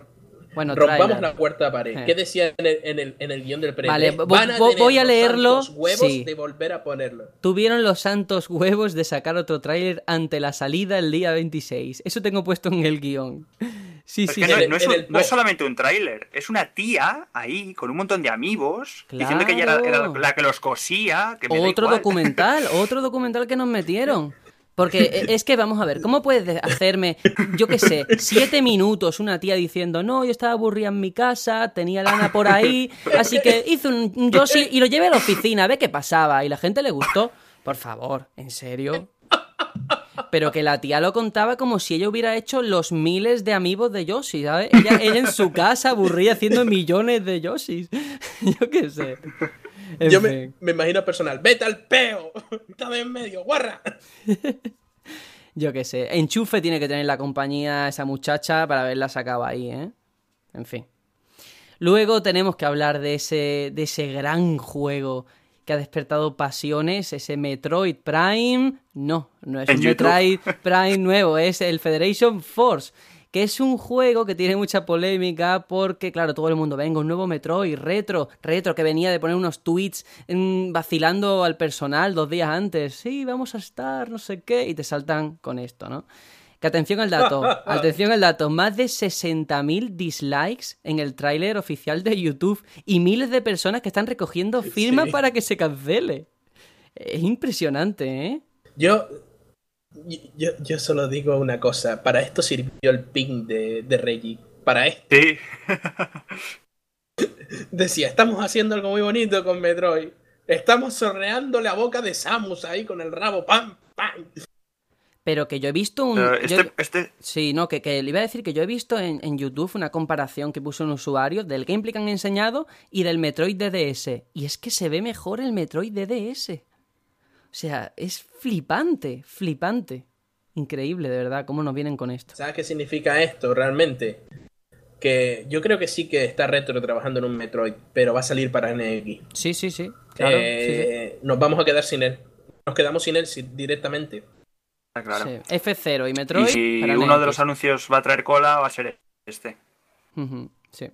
Bueno, rompamos la cuarta pared. Eh. ¿Qué decía en el, en el, en el guion del pre Vale, vo- Van a vo- tener voy a los leerlo, santos huevos sí. de volver a ponerlo. Tuvieron los santos huevos de sacar otro tráiler ante la salida el día 26. Eso tengo puesto en el guion. Sí, sí, no, es, un- no es solamente un tráiler, es una tía ahí con un montón de amigos diciendo que ella era, la que los cosía. Que me da Otro igual. documental, otro documental que nos metieron. Porque e- es que, vamos a ver, ¿cómo puedes de- hacerme, yo qué sé, siete minutos una tía diciendo, no, yo estaba aburrida en mi casa, tenía lana por ahí, así que hice un un Yoshi y lo llevé a la oficina, a ver qué pasaba, y la gente le gustó? Por favor, ¿en serio? Pero que la tía lo contaba como si ella hubiera hecho los miles de amigos de Yoshi, ¿sabes? Ella, ella en su casa aburrida haciendo millones de Yoshis. Yo qué sé. En Yo me, fin. me imagino personal. ¡Vete al peo! Estaba en medio, guarra. Yo qué sé. Enchufe tiene que tener la compañía esa muchacha para haberla sacado ahí, ¿eh? En fin. Luego tenemos que hablar de ese, de ese gran juego que ha despertado pasiones, ese Metroid Prime. No, no es un YouTube. Metroid Prime nuevo, es el Federation Force. Que es un juego que tiene mucha polémica porque, claro, todo el mundo, venga, un nuevo Metroid, retro, retro, que venía de poner unos tweets vacilando al personal dos días antes. Sí, vamos a estar, no sé qué, y te saltan con esto, ¿no? Que atención al dato, atención al dato, más de 60.000 dislikes en el tráiler oficial de YouTube y miles de personas que están recogiendo firmas Sí. para que se cancele. Es impresionante, ¿eh? Yo, yo, yo solo digo una cosa. Para esto sirvió el ping de, de Reggie. Para esto. Sí. Decía, estamos haciendo algo muy bonito con Metroid. Estamos sorreando la boca de Samus ahí con el rabo. ¡Pam! ¡Pam! Pero que yo he visto un... Yo- este, este, Sí, no, que, que le iba a decir que yo he visto en, en YouTube una comparación que puso un usuario del gameplay que han enseñado y del Metroid DDS. Y es que se ve mejor el Metroid DDS. O sea, es flipante, flipante. Increíble, de verdad, cómo nos vienen con esto. ¿Sabes qué significa esto realmente? Que yo creo que sí que está Retro trabajando en un Metroid, pero va a salir para NX. Sí, sí, sí. Claro, sí, sí. Eh, Nos vamos a quedar sin él. Nos quedamos sin él directamente. está claro. Sí, F0 y Metroid. Y si para uno de los anuncios va a traer cola, va a ser este. Sí.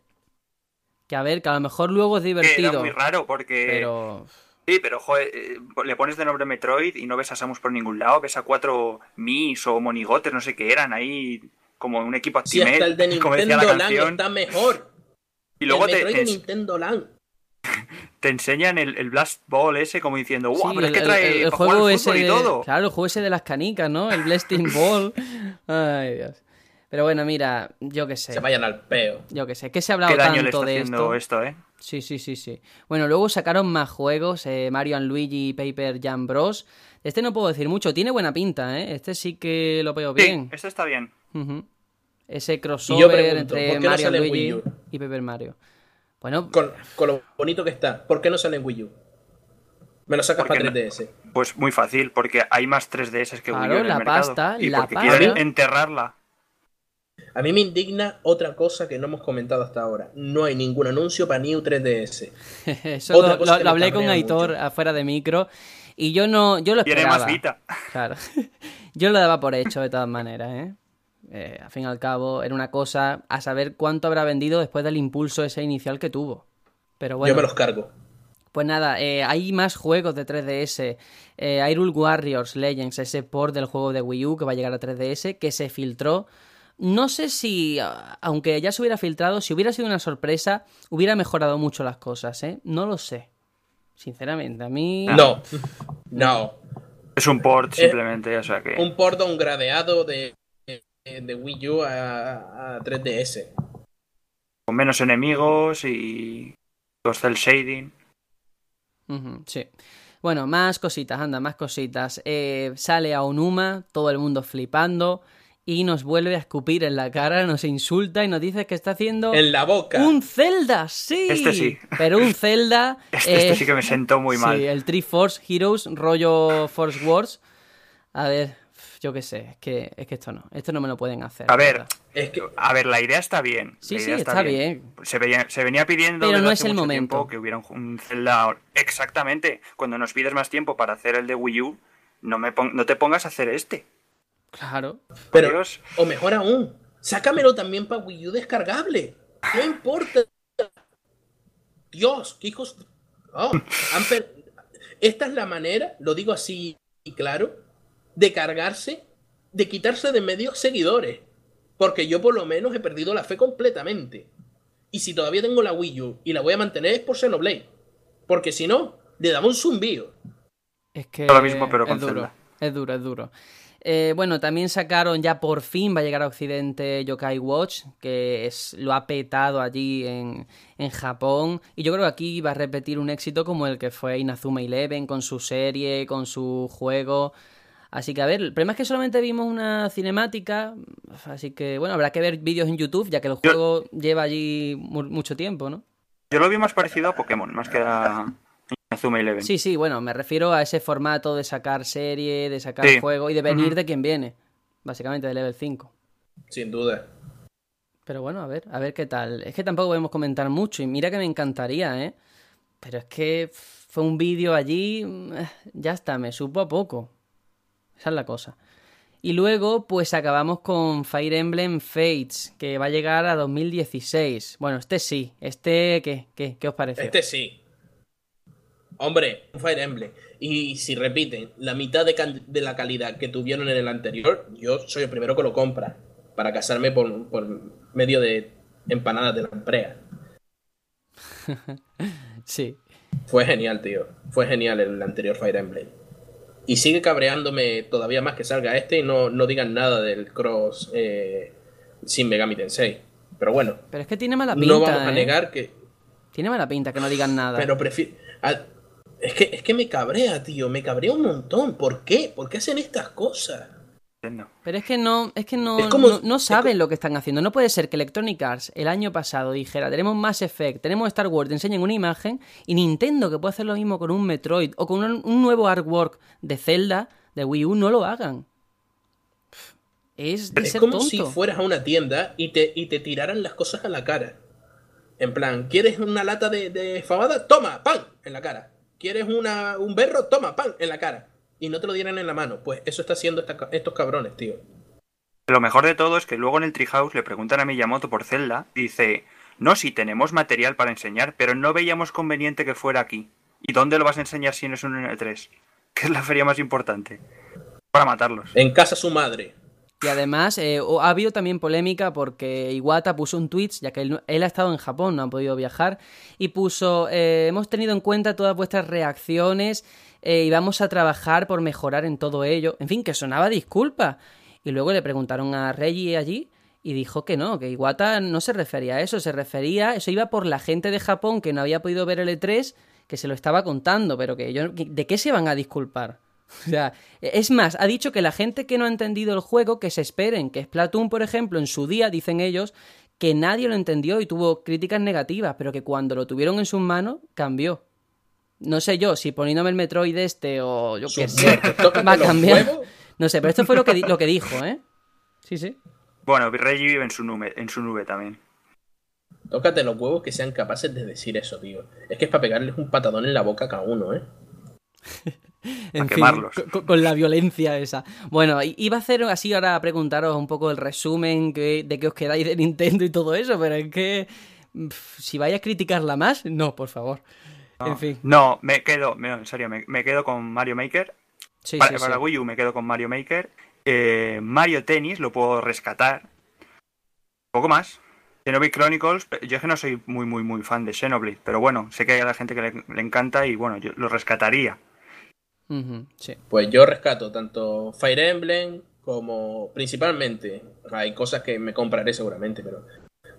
Que a ver, que a lo mejor luego es Que era divertido. muy raro porque. Pero. Sí, pero joder, eh, le pones de nombre Metroid y no ves a Samus por ningún lado, ves a cuatro Mis o Monigotes, no sé qué eran, ahí como un equipo Si hasta el de Nintendo la Land está mejor. Y luego el te, Metroid te, de Nintendo Land. te enseñan el, el Blast Ball ese como diciendo, ¡guau! Sí, pero es que el- trae el- el juego ese fútbol y de- todo. Claro, el juego ese de las canicas, ¿no? El Blasting Ball. Ay, Dios. Pero bueno, mira, yo qué sé. Se vayan al peo. Yo qué sé. ¿Qué se ha hablado Qué daño le tanto está de haciendo esto? esto, ¿eh? Sí, sí, sí, sí. Bueno, luego sacaron más juegos, eh, Mario and Luigi y Paper Jam Bros. Este no puedo decir mucho, tiene buena pinta, ¿eh? Este sí que lo veo bien. Sí, este está bien. Ese Y yo crossover pregunto, entre ¿por qué no Mario Luigi Wii U? y Paper Mario. Bueno, Con, con lo bonito que está. ¿Por qué no sale en Wii U? Me lo sacas para no- 3DS. Pues muy fácil, porque hay más 3DS que Wii U Claro, en el la mercado. pasta, y la porque pasta. quieren enterrarla. A mí me indigna otra cosa que no hemos comentado hasta ahora. No hay ningún anuncio para New 3DS. Eso Otra lo, cosa lo- hablé con Aitor mucho. afuera de micro y yo no, yo lo Tiene esperaba. más Vita. Claro. Yo lo daba por hecho de todas maneras, ¿eh? Eh, Al fin y al cabo, era una cosa a saber cuánto habrá vendido después del impulso ese inicial que tuvo. Pero bueno. Yo me los cargo. Pues nada, eh, hay más juegos de 3DS. Eh, Hyrule Warriors Legends, ese port del juego de Wii U que va a llegar a 3DS, que se filtró. No sé si, aunque ya se hubiera filtrado, si hubiera sido una sorpresa, hubiera mejorado mucho las cosas, ¿eh? No lo sé. Sinceramente, a mí... No, no. Es un port Eh, simplemente, o sea que. Un port gradeado de, de, de Wii U a, a 3DS. Con menos enemigos y. Los cel shading. Sí. Bueno, más cositas, anda, más cositas. Eh, sale a Onuma, todo el mundo flipando, y nos vuelve a escupir en la cara, nos insulta y nos dice que está haciendo En la boca. un Zelda, sí. Este sí. Pero un Zelda. Este, eh, este sí que me sentó muy mal. Sí, el Tree Force Heroes, rollo Force Wars. A ver, yo qué sé, es que, es que esto no, esto no me lo pueden hacer. A ver. Es que a ver, la idea está bien. Sí, sí, está bien. Se, veía- se venía pidiendo Pero no es el momento. que hubiera un, un Zelda. Exactamente. Cuando nos pides más tiempo para hacer el de Wii U, no, me pon- no te pongas a hacer este. Claro. Pero, Dios. o mejor aún, sácamelo también para Wii U descargable. No importa. Dios, qué hijos. Oh, Esta es la manera, lo digo así y claro, de cargarse, de quitarse de medios seguidores. Porque yo por lo menos he perdido la fe completamente. Y si todavía tengo la Wii U y la voy a mantener es por Xenoblade. Porque si no, le daba un zumbío. Es que Lo mismo, pero es con duro. Es duro, es duro. Eh, bueno, también sacaron ya por fin, va a llegar a Occidente Yokai Watch, que es, lo ha petado allí en, en Japón. Y yo creo que aquí va a repetir un éxito como el que fue Inazuma Eleven, con su serie, con su juego. Así que a ver, el problema es que solamente vimos una cinemática, así que bueno, habrá que ver vídeos en YouTube, ya que el juego lleva allí mu- mucho tiempo, ¿no? Yo lo vi más parecido a Pokémon, más que a Azuma Eleven. Sí, sí, bueno, me refiero a ese formato de sacar serie, de sacar Sí. juego y de venir de quien viene. Básicamente de level 5. Sin duda. Pero bueno, a ver, a ver qué tal. Es que tampoco podemos comentar mucho y mira que me encantaría, ¿eh? Pero es que fue un vídeo allí, mm, ya está, me supo a poco. Esa es la cosa. Y luego, pues acabamos con Fire Emblem Fates, que va a llegar a 2016. Bueno, este sí. Este, ¿qué? ¿Qué, ¿Qué os parece? Este sí. Hombre, un Fire Emblem. Y si repiten la mitad de, la calidad que tuvieron en el anterior, yo soy el primero que lo compra. Para casarme por, por medio de empanadas de la Amprea. Sí. Fue genial, tío. Fue genial el anterior Fire Emblem. Y sigue cabreándome todavía más que salga este y no, no digan nada del cross eh, sin Megami Tensei. Pero bueno, Pero es que tiene mala pinta, no vamos a ¿eh? negar que, Tiene mala pinta que no digan nada. Pero prefiero. Es que, es que me cabrea, tío. Me cabrea un montón. ¿Por qué? ¿Por qué hacen estas cosas? Pero es que no, es que no, Es como- no, no saben lo que están haciendo. No puede ser que Electronic Arts el año pasado dijera, tenemos Mass Effect, tenemos Star Wars, te enseñen una imagen, y Nintendo, que puede hacer lo mismo con un Metroid o con un, un nuevo artwork de Zelda, de Wii U, no lo hagan. Es de Es ser como tonto. si fueras a una tienda y te, y te tiraran las cosas a la cara. En plan, ¿quieres una lata de, de fabada? Toma, pan, en la cara. ¿Quieres una, un berro? Toma, pan, en la cara. Y no te lo dieran en la mano. Pues eso está haciendo esta- estos cabrones, tío. Lo mejor de todo es que luego en el Treehouse le preguntan a Miyamoto por Zelda dice, no, sí tenemos material para enseñar, pero no veíamos conveniente que fuera aquí. ¿Y dónde lo vas a enseñar si no es un N3? Que es la feria más importante. Para matarlos. En casa su madre. Y además eh, ha habido también polémica porque Iwata puso un tweet, ya que él, él ha estado en Japón, no ha podido viajar, y puso, eh, hemos tenido en cuenta todas vuestras reacciones eh, y vamos a trabajar por mejorar en todo ello. En fin, que sonaba disculpa. Y luego le preguntaron a Reggie allí y dijo que no, que Iwata no se refería a eso, se refería, eso iba por la gente de Japón que no había podido ver el E3, que se lo estaba contando, pero que yo, ¿de qué se van a disculpar? O sea, es más, ha dicho que la gente que no ha entendido el juego, que se esperen, que Splatoon, por ejemplo, en su día, dicen ellos, que nadie lo entendió y tuvo críticas negativas, pero que cuando lo tuvieron en sus manos, cambió. No sé yo, si poniéndome el Metroid este o yo qué sé, Tócate va a cambiar. No sé, pero esto fue lo que, di- lo que dijo, ¿eh? Sí, sí. Bueno, Reggie vive en su nube, en su nube también. Tócate los huevos que sean capaces de decir eso, tío. Es que es para pegarles un patadón en la boca a cada uno, ¿eh? En fin, quemarlos. con, con la violencia esa. Bueno, iba a hacer así ahora a preguntaros un poco el resumen que- de qué os quedáis de Nintendo y todo eso, pero es que si vais a criticarla más, no, por favor. En fin. No, me quedo, no, en serio, me, me quedo con Mario Maker. Sí, para, sí, para sí. Wii U me quedo con Mario Maker. Eh, Mario Tennis lo puedo rescatar. Poco más. Xenoblade Chronicles, yo es que no soy muy, muy, muy fan de Xenoblade, pero bueno, sé que hay a la gente que le, le encanta y bueno, yo lo rescataría. Sí. Pues yo rescato tanto Fire Emblem como principalmente, hay cosas que me compraré seguramente, pero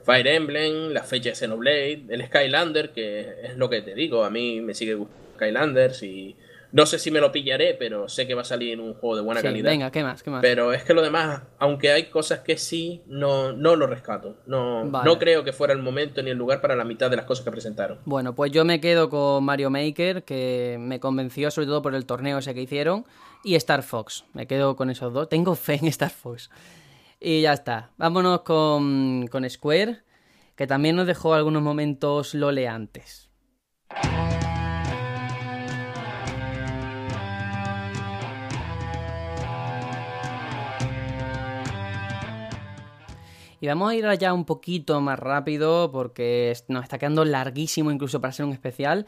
Fire Emblem, la fecha de Xenoblade, el Skylander, que es lo que te digo, a mí me sigue gustando Skylanders y no sé si me lo pillaré, pero sé que va a salir en un juego de buena Sí, calidad. venga, ¿qué más? ¿Qué más? Pero es que lo demás, aunque hay cosas que sí, no, no lo rescato. No, Vale. no creo que fuera el momento ni el lugar para la mitad de las cosas que presentaron. Bueno, pues yo me quedo con Mario Maker, que me convenció sobre todo por el torneo ese que hicieron, y Star Fox. Me quedo con esos dos. Tengo fe en Star Fox. Y ya está. Vámonos con, con Square, que también nos dejó algunos momentos loleantes. Y vamos a ir allá un poquito más rápido porque nos está quedando larguísimo incluso para ser un especial.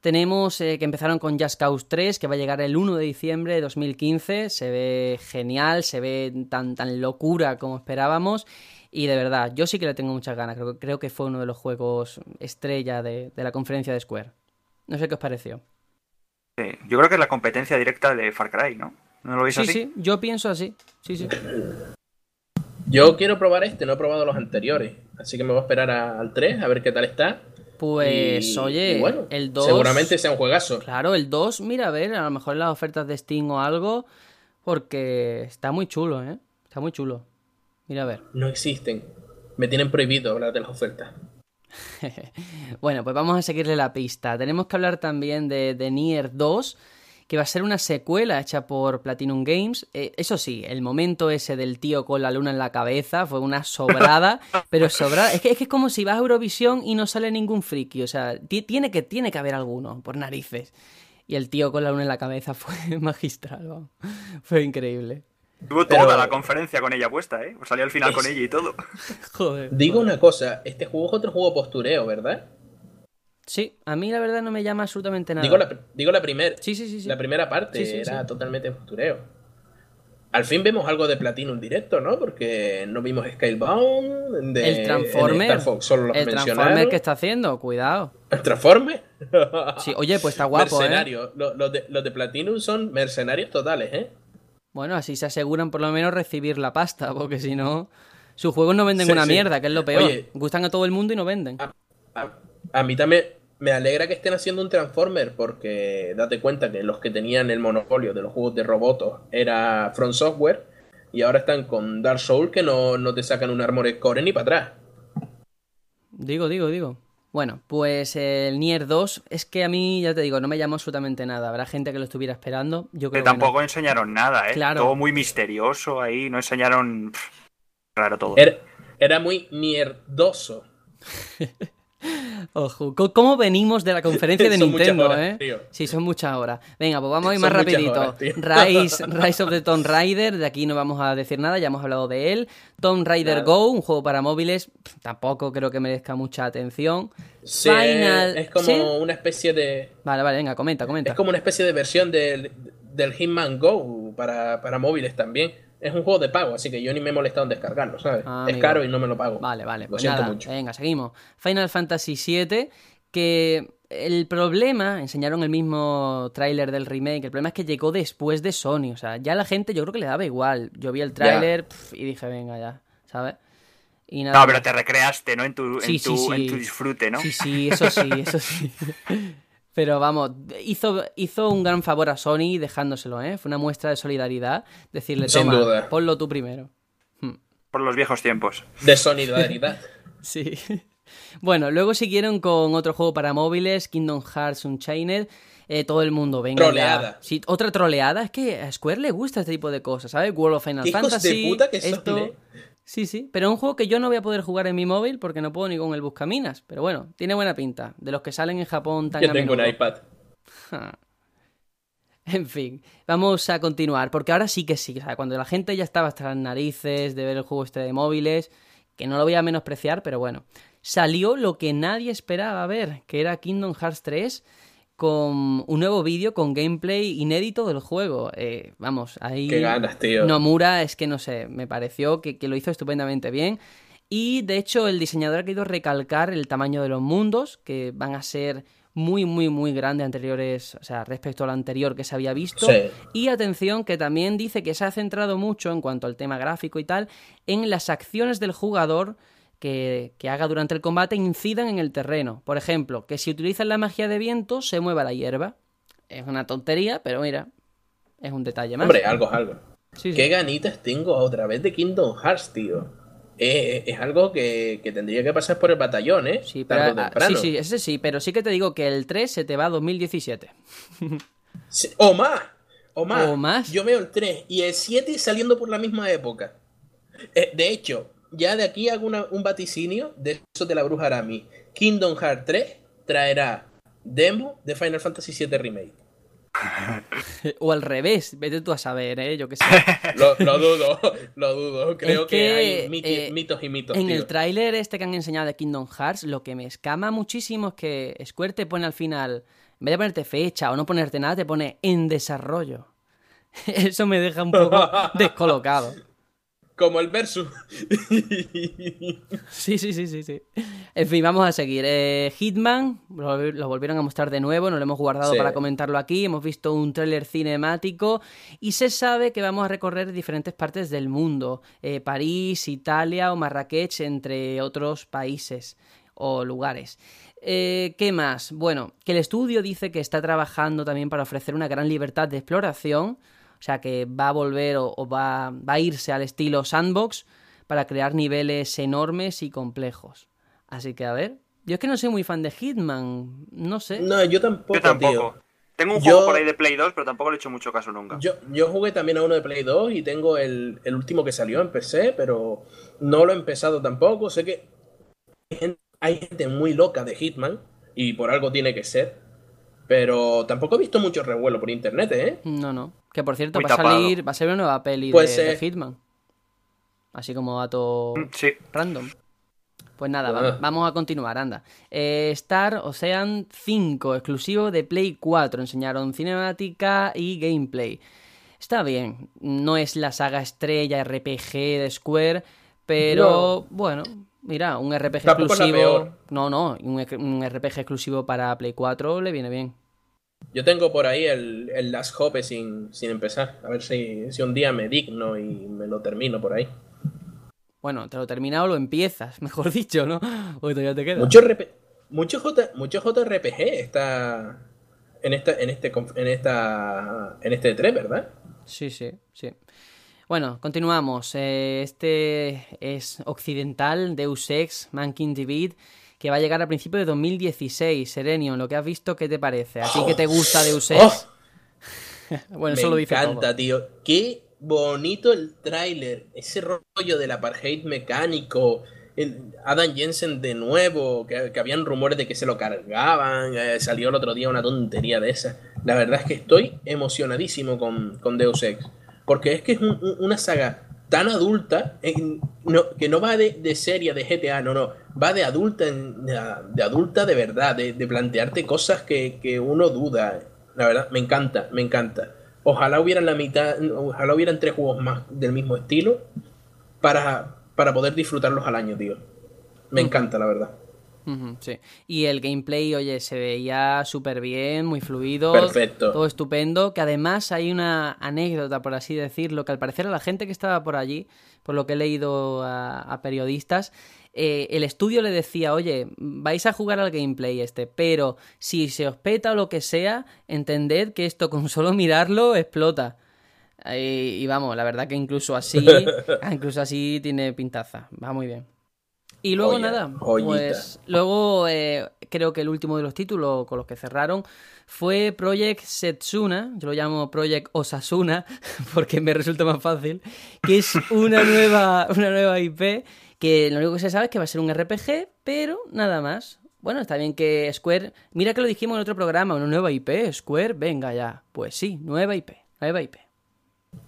Tenemos eh, que empezaron con Just Cause 3, que va a llegar el 1 de diciembre de 2015. Se ve genial, se ve tan, tan locura como esperábamos. Y de verdad, yo sí que le tengo muchas ganas. Creo, creo que fue uno de los juegos estrella de, de la conferencia de Square. No sé qué os pareció. Sí, yo creo que es la competencia directa de Far Cry, ¿no? ¿No lo veis Sí, así? sí, yo pienso así. Sí, sí. Yo quiero probar este, no he probado los anteriores. Así que me voy a esperar a- al 3 a ver qué tal está. Pues, Y- oye, y bueno, el 2. Seguramente sea un juegazo. Claro, el 2, mira, a ver, a lo mejor en las ofertas de Steam o algo, porque está muy chulo, ¿eh? Está muy chulo. Mira, a ver. No existen. Me tienen prohibido hablar de las ofertas. Bueno, pues vamos a seguirle la pista. Tenemos que hablar también de, de Nier 2, que va a ser una secuela hecha por Platinum Games. Eh, eso sí, el momento ese del tío con la luna en la cabeza fue una sobrada, pero sobrada. Es que, es que es como si vas a Eurovisión y no sale ningún friki. O sea, ti- tiene que, tiene que haber alguno, por narices. Y el tío con la luna en la cabeza fue magistral, vamos. Fue increíble. Tuvo Pero- toda la conferencia con ella puesta, ¿eh? Salió al final con ella y todo. Joder. Digo una cosa, este juego es otro juego postureo, ¿verdad? Sí, a mí la verdad no me llama absolutamente nada. Digo la, digo la primera. Sí, sí, sí, sí. La primera parte Sí, sí, era totalmente postureo. Al fin vemos algo de Platinum directo, ¿no? Porque no vimos Scalebound. De, el Transformer. Star Fox solo lo el. Transformer que está haciendo, cuidado. ¿El Transformer? Sí, oye, pues está guapo, ¿eh? Mercenarios. Los, los de, los de Platinum son mercenarios totales, ¿eh? Bueno, así se aseguran por lo menos recibir la pasta, porque si no, sus juegos no venden una mierda, que es lo peor. Oye. Gustan a todo el mundo y no venden. A, a mí también me alegra que estén haciendo un Transformer porque date cuenta que los que tenían el monopolio de los juegos de robots era From Software y ahora están con Dark Souls que no, no te sacan un Armored Core ni para atrás. Digo, digo, digo. Bueno, pues el Nier 2 es que a mí, ya te digo, no me llamó absolutamente nada. Habrá gente que lo estuviera esperando. Yo creo Que que no. tampoco enseñaron nada, ¿eh? Claro. Todo muy misterioso ahí, no enseñaron... pff, Raro todo. Era, era muy mierdoso. Ojo, ¿cómo venimos de la conferencia de Son Nintendo, horas, eh? tío. Sí, son muchas horas. Venga, pues vamos a ir Son más muchas rapidito. horas. Rise, Rise of the Tomb Raider, de aquí no vamos a decir nada, ya hemos hablado de él. Tomb Raider. Go, un juego para móviles, tampoco creo que merezca mucha atención. Sí, Final... es como ¿Sí? una especie de. Vale, vale, venga, comenta, comenta. Es como una especie de versión del, del Hitman Go para, para móviles también. Es un juego de pago, así que yo ni me he molestado en descargarlo, ¿sabes? Ah, es amigo. caro y no me lo pago. Vale, vale, Lo pues siento nada, mucho. venga, seguimos. Final Fantasy VII, que el problema, enseñaron el mismo tráiler del remake, el problema es que llegó después de Sony, o sea, ya la gente yo creo que le daba igual. Yo vi el tráiler y dije, venga ya, ¿sabes? Y nada No, pero te recreaste, ¿no? En tu, en Sí, sí, tu, sí. en tu disfrute, ¿no? Sí, sí, eso sí, eso sí. Pero vamos, hizo, hizo un gran favor a Sony dejándoselo, ¿eh? Fue una muestra de solidaridad. Decirle, Sin toma, duda. ponlo tú primero. Por los viejos tiempos. De solidaridad. Sí. Bueno, luego siguieron con otro juego para móviles, Kingdom Hearts Unchained. Eh, todo el mundo, venga. ya. Troleada. Sí, otra troleada. Es que a Square le gusta este tipo de cosas, ¿sabes? World of Final Qué hijos de Fantasy. puta que son, esto... ¿eh? Sí, sí, pero es un juego que yo no voy a poder jugar en mi móvil porque no puedo ni con el Buscaminas. Pero bueno, tiene buena pinta. De los que salen en Japón tan Yo a tengo un iPad. En fin, vamos a continuar, porque ahora sí que sí, o sea, cuando la gente ya estaba hasta las narices de ver el juego este de móviles, que no lo voy a menospreciar, pero bueno, salió lo que nadie esperaba ver, que era Kingdom Hearts 3 con un nuevo vídeo con gameplay inédito del juego. Eh, vamos, ahí... Qué ganas, tío. Nomura es que no sé, me pareció que, que lo hizo estupendamente bien. Y de hecho el diseñador ha querido recalcar el tamaño de los mundos, que van a ser muy, muy, muy grandes anteriores, o sea, respecto al anterior que se había visto. Sí. Y atención, que también dice que se ha centrado mucho en cuanto al tema gráfico y tal, en las acciones del jugador que, que haga durante el combate incidan en el terreno. Por ejemplo, que si utilizan la magia de viento, se mueva la hierba. Es una tontería, pero mira, es un detalle más. Hombre, algo es algo. Sí, sí. Qué ganitas tengo otra vez de Kingdom Hearts, tío. Eh, es algo que, que tendría que pasar por el batallón, ¿eh? Sí, pero, ah, sí, sí, ese sí, pero sí que te digo que el 3 se te va a 2017. Sí, O más. O más. O más. Yo veo el 3 y el 7 saliendo por la misma época. Eh, de hecho, ya de aquí hago una- un vaticinio de eso de la bruja Arami. Kingdom Hearts 3 traerá demo de Final Fantasy VII Remake. o al revés, vete tú a saber, ¿eh? Yo qué sé. Lo, lo dudo, lo dudo. Creo Es que, que, hay eh, mitos y mitos. En tío. el tráiler este que han enseñado de Kingdom Hearts, lo que me escama muchísimo es que Square te pone al final, en vez de ponerte fecha o no ponerte nada, te pone en desarrollo. Eso me deja un poco descolocado. Como el versus. Sí, sí, sí, sí, sí. En fin, vamos a seguir. Eh, Hitman, lo, lo volvieron a mostrar de nuevo, nos lo hemos guardado Sí. para comentarlo aquí. Hemos visto un tráiler cinemático y se sabe que vamos a recorrer diferentes partes del mundo. Eh, París, Italia o Marrakech, entre otros países o lugares. Eh, ¿Qué más? Bueno, que el estudio dice que está trabajando también para ofrecer una gran libertad de exploración. O sea, que va a volver o, o va, va a irse al estilo sandbox para crear niveles enormes y complejos. Así que, a ver. Yo es que no soy muy fan de Hitman. No sé. No, yo tampoco, Yo tampoco. tío. Tengo un Yo- juego por ahí de Play 2, pero tampoco le he hecho mucho caso nunca. Yo, yo jugué también a uno de Play 2 y tengo el, el último que salió en PC, pero no lo he empezado tampoco. Sé que hay gente, hay gente muy loca de Hitman y por algo tiene que ser. Pero tampoco he visto mucho revuelo por internet, ¿eh? No, no. Que por cierto, Muy va a salir. Va a ser una nueva peli Pues, de, de eh, Hitman. Así como dato Mm, Sí. random. Pues nada, Bueno. vamos a continuar, anda. Eh, Star Ocean 5, exclusivo de Play 4. Enseñaron cinemática y gameplay. Está bien, no es la saga estrella RPG de Square, pero bueno, mira, un RPG Tampoco exclusivo. No, no, un, un RPG exclusivo para Play 4 le viene bien. Yo tengo por ahí el, el Last Hope sin, sin empezar. A ver si, si un día me digno y me lo termino por ahí. Bueno, te lo terminas o lo empiezas, mejor dicho, ¿no? Porque todavía te queda. Mucho, mucho, J mucho JRPG está en esta, en este, en esta, en este 3, ¿verdad? Sí, sí, sí. Bueno, continuamos. Eh, Este es occidental, Deus Ex, Mankind Divid, que va a llegar a principios de 2016. Serenion, lo que has visto, ¿qué te parece? ¿A ti que te gusta Deus Ex? Oh, bueno, me eso lo dice encanta, todo. tío. Qué bonito el tráiler. Ese rollo del apartheid mecánico. el Adam Jensen de nuevo. Que, que habían rumores de que se lo cargaban. eh, salió el otro día una tontería de esa. La verdad es que estoy emocionadísimo con, con Deus Ex. Porque es que es un- un- una saga tan adulta. en- no- que no va de, de serie de GTA, no, no. Va de adulta, en- de, de adulta de verdad. De, de plantearte cosas que, que uno duda. La verdad, me encanta, me encanta. Ojalá hubieran la mitad, ojalá hubieran tres juegos más del mismo estilo para, para poder disfrutarlos al año, tío. Me encanta, la verdad. Sí. Y el gameplay, oye, se veía súper bien, muy fluido. Perfecto. Todo estupendo. Que además hay una anécdota, por así decirlo, que al parecer a la gente que estaba por allí, por lo que he leído a, a periodistas, eh, el estudio le decía, oye, vais a jugar al gameplay este, pero si se os peta o lo que sea, entended que esto con solo mirarlo explota. Eh, y vamos, la verdad que incluso así, incluso así tiene pintaza. Va muy bien. Y luego nada, joyita. pues luego eh, creo que el último de los títulos con los que cerraron fue Project Setsuna, yo lo llamo Project Osasuna porque me resulta más fácil, que es una nueva, una nueva IP que lo único que se sabe es que va a ser un RPG, pero nada más. Bueno, está bien que Square, mira que lo dijimos en otro programa, una nueva IP, Square, venga ya. Pues sí, nueva IP, nueva IP.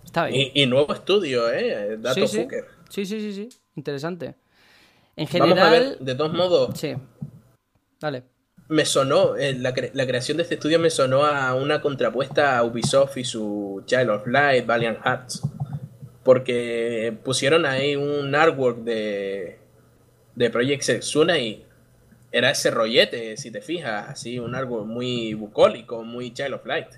Está bien. Y, y nuevo estudio, ¿eh? Dato Sí. Sí, sí, sí, sí. Interesante. En Vamos a ver, general. de todos modos, Sí. Dale. me sonó, eh, la, cre- la creación de este estudio me sonó a una contrapuesta a Ubisoft y su Child of Light, Valiant Hearts. Porque pusieron ahí un artwork de, de Project Setsuna y era ese rollete, si te fijas, así un artwork muy bucólico, muy Child of Light.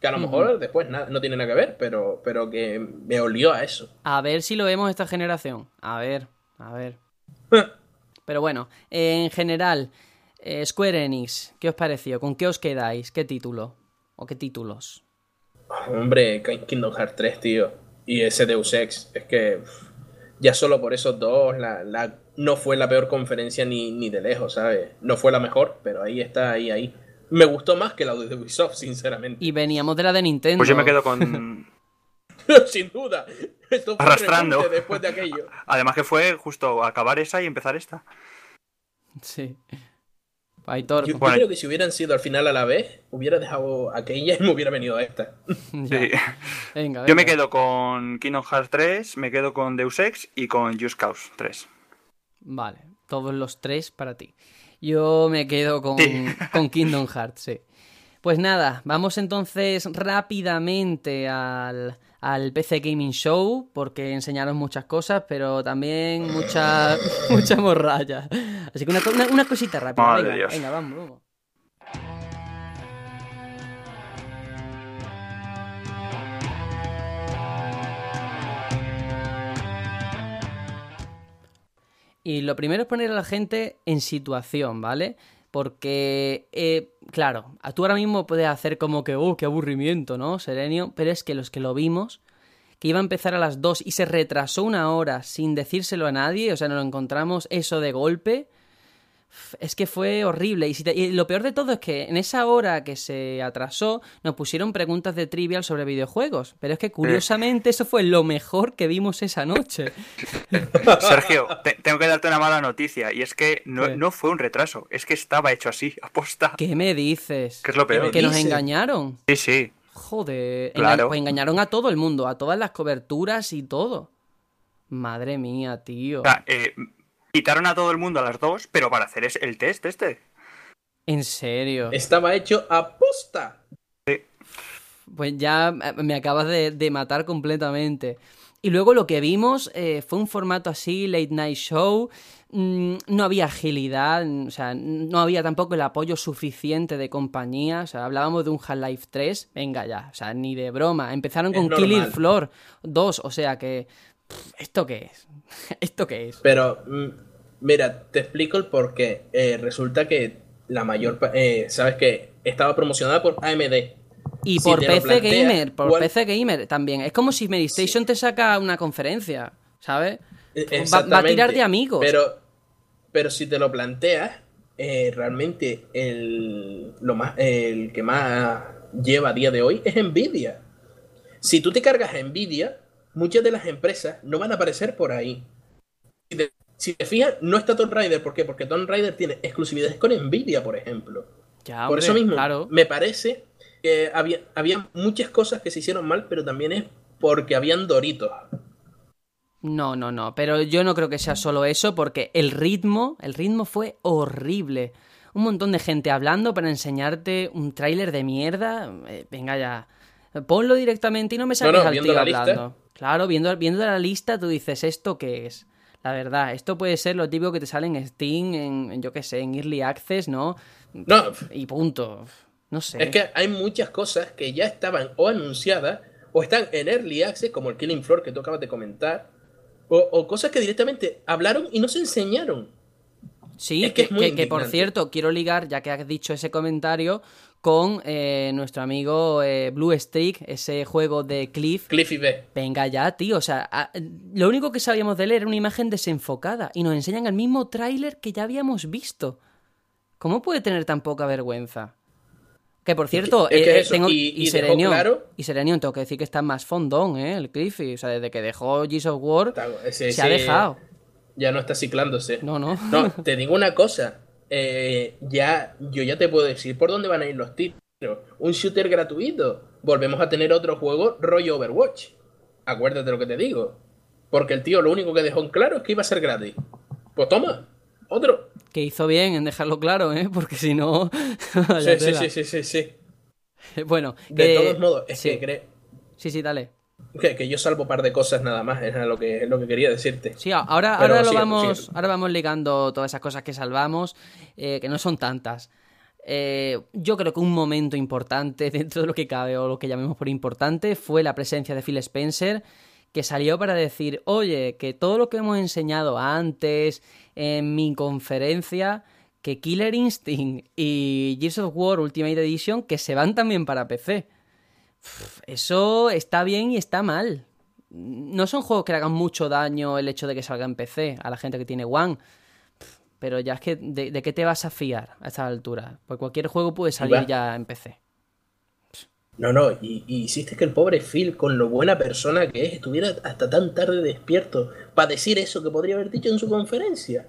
Que a lo mejor después no tiene nada que ver, pero, pero que me olió a eso. A ver si lo vemos esta generación. A ver, a ver. Pero bueno, en general, eh, Square Enix, ¿qué os pareció? ¿Con qué os quedáis? ¿Qué título? ¿O qué títulos? Hombre, Kingdom Hearts 3, tío. Y ese Deus Ex. Es que uf, ya solo por esos dos la, la- no fue la peor conferencia ni, ni de lejos, ¿sabes? No fue la mejor, pero ahí está, ahí, ahí. Me gustó más que la de Ubisoft, sinceramente. Y veníamos de la de Nintendo. Pues yo me quedo con. Sin duda. Esto fue Arrastrando. después de aquello. Además que fue justo acabar esa y empezar esta. Sí. Aitor. Yo, yo creo que si hubieran sido al final a la vez, hubiera dejado aquella y me hubiera venido a esta. Sí. Venga, Yo me quedo con Kingdom Hearts 3, me quedo con Deus Ex y con Just Cause 3. Vale, todos los tres para ti. Yo me quedo con, Sí. con Kingdom Hearts, sí. Pues nada, vamos entonces rápidamente al, al PC Gaming Show, porque enseñaron muchas cosas, pero también mucha, mucha morralla. Así que una, una, una cosita rápida. Madre venga, Dios. venga, vamos, vamos. Y lo primero es poner a la gente en situación, ¿vale? Porque, eh, claro, tú ahora mismo puedes hacer como que, oh, qué aburrimiento, ¿no, Serenio? Pero es que los que lo vimos, que iba a empezar a las 2 y se retrasó una hora sin decírselo a nadie, o sea, nos lo encontramos eso de golpe, es que fue horrible. Y, si te- y lo peor de todo es que en esa hora que se atrasó, nos pusieron preguntas de trivial sobre videojuegos. Pero es que curiosamente eso fue lo mejor que vimos esa noche. Sergio, te- tengo que darte una mala noticia y es que no, ¿Qué? no fue un retraso, es que estaba hecho así, aposta. ¿Qué me dices? Que es lo peor. Que nos engañaron. Sí, sí. Joder, enga- Claro. pues engañaron a todo el mundo, a todas las coberturas y todo. Madre mía, tío. O sea, eh, quitaron a todo el mundo a las dos, pero para hacer es- el test este. En serio. Estaba hecho a posta. Pues ya eh, me acabas de, de matar completamente. Y luego lo que vimos eh, fue un formato así, late night show. mm, no había agilidad, mm, o sea, no había tampoco el apoyo suficiente de compañía. O sea, hablábamos de un Half-Life 3, venga ya, o sea, ni de broma. Empezaron Es con normal. Floor 2, o sea que. ¿Esto qué es? ¿Esto qué es? Pero, mm, mira, te explico el porqué. Eh, resulta que la mayor... eh, ¿Sabes qué? Estaba promocionada por AMD. Y Si por PC Gamer, por ¿cuál- PC Gamer también. Es como si Medistation te saca una conferencia, ¿sabes? Eh, Va, va a tirar de amigos. Pero, pero si te lo planteas, eh, realmente el, lo más, el que más lleva a día de hoy es Nvidia. Si tú te cargas a Nvidia, muchas de las empresas no van a aparecer por ahí. Si te, si te fijas, no está Tomb Raider. ¿Por qué? Porque Tomb Raider tiene exclusividades con Nvidia, por ejemplo. Ya, por hombre, eso mismo, claro. me parece que había, había muchas cosas que se hicieron mal, pero también es porque habían doritos. No, no, no, pero yo no creo que sea solo eso porque el ritmo, el ritmo fue horrible. Un montón de gente hablando para enseñarte un tráiler de mierda. Eh, venga ya, ponlo directamente y no me saques No, no, al tío hablando. Claro, viendo, viendo la lista tú dices, ¿esto qué es? La verdad, esto puede ser lo típico que te sale en Steam, en, en, yo qué sé, en Early Access, ¿no? No, Y punto. No sé. Es que hay muchas cosas que ya estaban o anunciadas o están en Early Access, como el Killing Floor que tú acabas de comentar, o, o cosas que directamente hablaron y no se enseñaron. Sí, Es que que, es muy que- que, por cierto, quiero ligar, ya que has dicho ese comentario, con eh, nuestro amigo eh, Blue Streak, ese juego de Cliff. Cliffy B. Venga ya, tío. O sea, a- lo único que sabíamos de él era una imagen desenfocada y nos enseñan el mismo tráiler que ya habíamos visto. ¿Cómo puede tener tan poca vergüenza? Que por cierto, eh, tengo, y- y, y Serenion, claro- y Serenion, tengo que decir que está más fondón, ¿eh? El Cliffy. O sea, desde que dejó Gears of War, Ese- se ha dejado. Ya no está ciclándose. No, no. No, te digo una cosa. Eh, ya, yo ya te puedo decir por dónde van a ir los tiros. Un shooter gratuito. Volvemos a tener otro juego rollo Overwatch. Acuérdate lo que te digo. Porque el tío lo único que dejó en claro es que iba a ser gratis. Pues toma, otro. Que hizo bien en dejarlo claro, ¿eh? Porque si no. Sí, sí, sí, sí, sí, sí. Bueno, De que- todos modos, es sí. que, Sí, sí, dale. Que, que yo salvo un par de cosas nada más, es lo que, es lo que quería decirte. Sí, ahora, Pero ahora lo vamos, ahora vamos ligando todas esas cosas que salvamos, eh, que no son tantas. Eh, yo creo que un momento importante dentro de lo que cabe o lo que llamemos por importante fue la presencia de Phil Spencer que salió para decir, oye, que todo lo que hemos enseñado antes en mi conferencia, que Killer Instinct y Gears of War Ultimate Edition, que se van también para PC. Eso está bien y está mal. No son juegos que le hagan mucho daño el hecho de que salga en PC a la gente que tiene One. Pero ya es que, ¿de, de qué te vas a fiar a esta altura? Pues cualquier juego puede salir va. ya en PC. No, no, y, y hiciste que el pobre Phil, con lo buena persona que es, estuviera hasta tan tarde despierto para decir eso que podría haber dicho en su conferencia.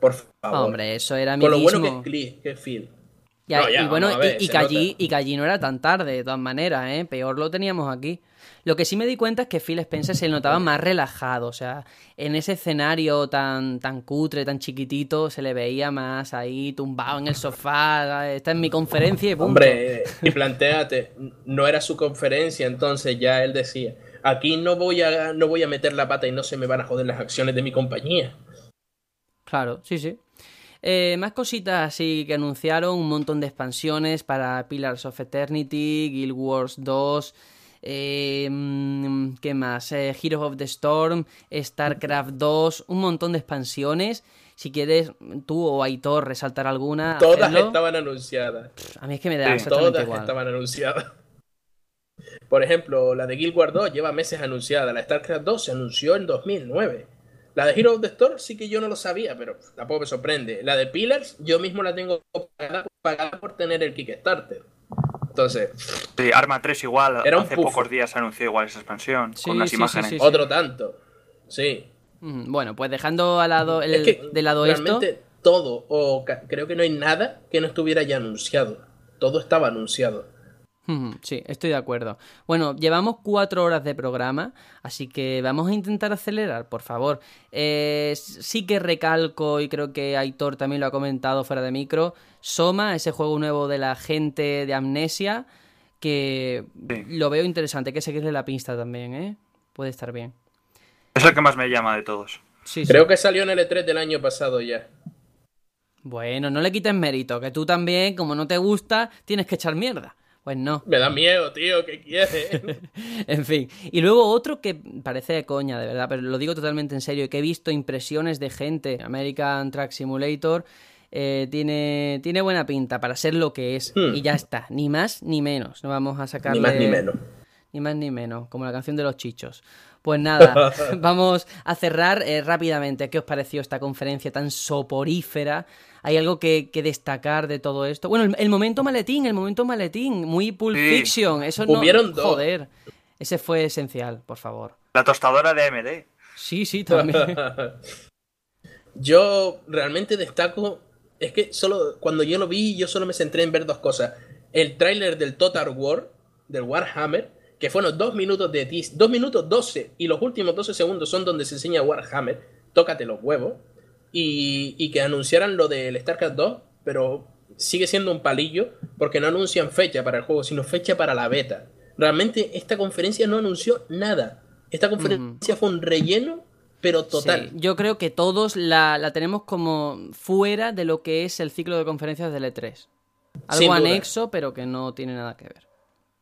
Por favor. Hombre, eso era Con lo bueno que es, que es Phil. Ya, No, ya, y bueno, ver, y, que allí, y que allí no era tan tarde, de todas maneras, ¿eh? Peor lo teníamos aquí. Lo que sí me di cuenta es que Phil Spencer se notaba más relajado, o sea, en ese escenario tan, tan cutre, tan chiquitito, se le veía más ahí tumbado en el sofá, esta es mi conferencia y punto. Hombre, y planteate, no era su conferencia, entonces ya él decía, aquí no voy a, no voy a meter la pata y no se me van a joder las acciones de mi compañía. Claro, sí, sí. Eh, más cositas así que anunciaron, un montón de expansiones para Pillars of Eternity, Guild Wars 2, eh, mm, ¿qué más? Eh, Heroes of the Storm, StarCraft 2, un montón de expansiones. Si quieres, tú o Aitor resaltar alguna, Todas estaban anunciadas. A mí es que me da exactamente Todas igual. estaban anunciadas. Por ejemplo, la de Guild Wars 2 lleva meses anunciada. La StarCraft 2 se anunció en 2009. La de Hero of the Storm sí que yo no lo sabía, pero tampoco me sorprende. La de Pillars yo mismo la tengo pagada, pagada por tener el Kickstarter. Entonces, Sí, Arma 3 igual, Era hace pocos días anunció igual esa expansión, Sí, con unas sí, sí, imágenes. sí, sí. otro tanto. Sí. Mm, Bueno, pues dejando al lado el, es que de lado esto. realmente todo, o creo que no hay nada que no estuviera ya anunciado. Todo estaba anunciado. Sí, estoy de acuerdo. Bueno, llevamos cuatro horas de programa, así que vamos a intentar acelerar, por favor. Eh, sí que recalco, y creo que Aitor también lo ha comentado fuera de micro, Soma, ese juego nuevo de la gente de Amnesia, que lo veo interesante, hay que seguirle la pista también, ¿eh? Puede estar bien. Es el que más me llama de todos. Sí, sí. Creo que salió en el E3 del año pasado ya. Bueno, no le quites mérito, que tú también, como no te gusta, tienes que echar mierda. Pues no. Me da miedo, tío, ¿qué quieres? en fin. Y luego otro que parece de coña, de verdad, pero lo digo totalmente en serio, que he visto impresiones de gente, American Truck Simulator, eh, tiene, tiene buena pinta para ser lo que es. Hmm. Y ya está, ni más ni menos. No vamos a sacarle... Ni más ni menos. Ni más ni menos, como la canción de los chichos. Pues nada, vamos a cerrar eh, rápidamente. ¿Qué os pareció esta conferencia tan soporífera? ¿Hay algo que, que destacar de todo esto? Bueno, el, el momento maletín, el momento maletín, muy Pulp Sí. Fiction. Eso no. Hubieron dos. Joder, ese fue esencial, por favor. La tostadora de AMD. Sí, sí, también. yo realmente destaco. Es que solo cuando yo lo vi, yo solo me centré en ver dos cosas. El tráiler del Total War, del Warhammer, que fueron dos minutos de teas, dos minutos 12, y los últimos 12 segundos son donde se enseña Warhammer. Tócate los huevos. Y, y que anunciaran lo del StarCraft 2, pero sigue siendo un palillo porque no anuncian fecha para el juego, sino fecha para la beta. Realmente esta conferencia no anunció nada. Esta conferencia fue un relleno, pero total. Sí, yo creo que todos la, la tenemos como fuera de lo que es el ciclo de conferencias del E3. Algo anexo, pero que no tiene nada que ver.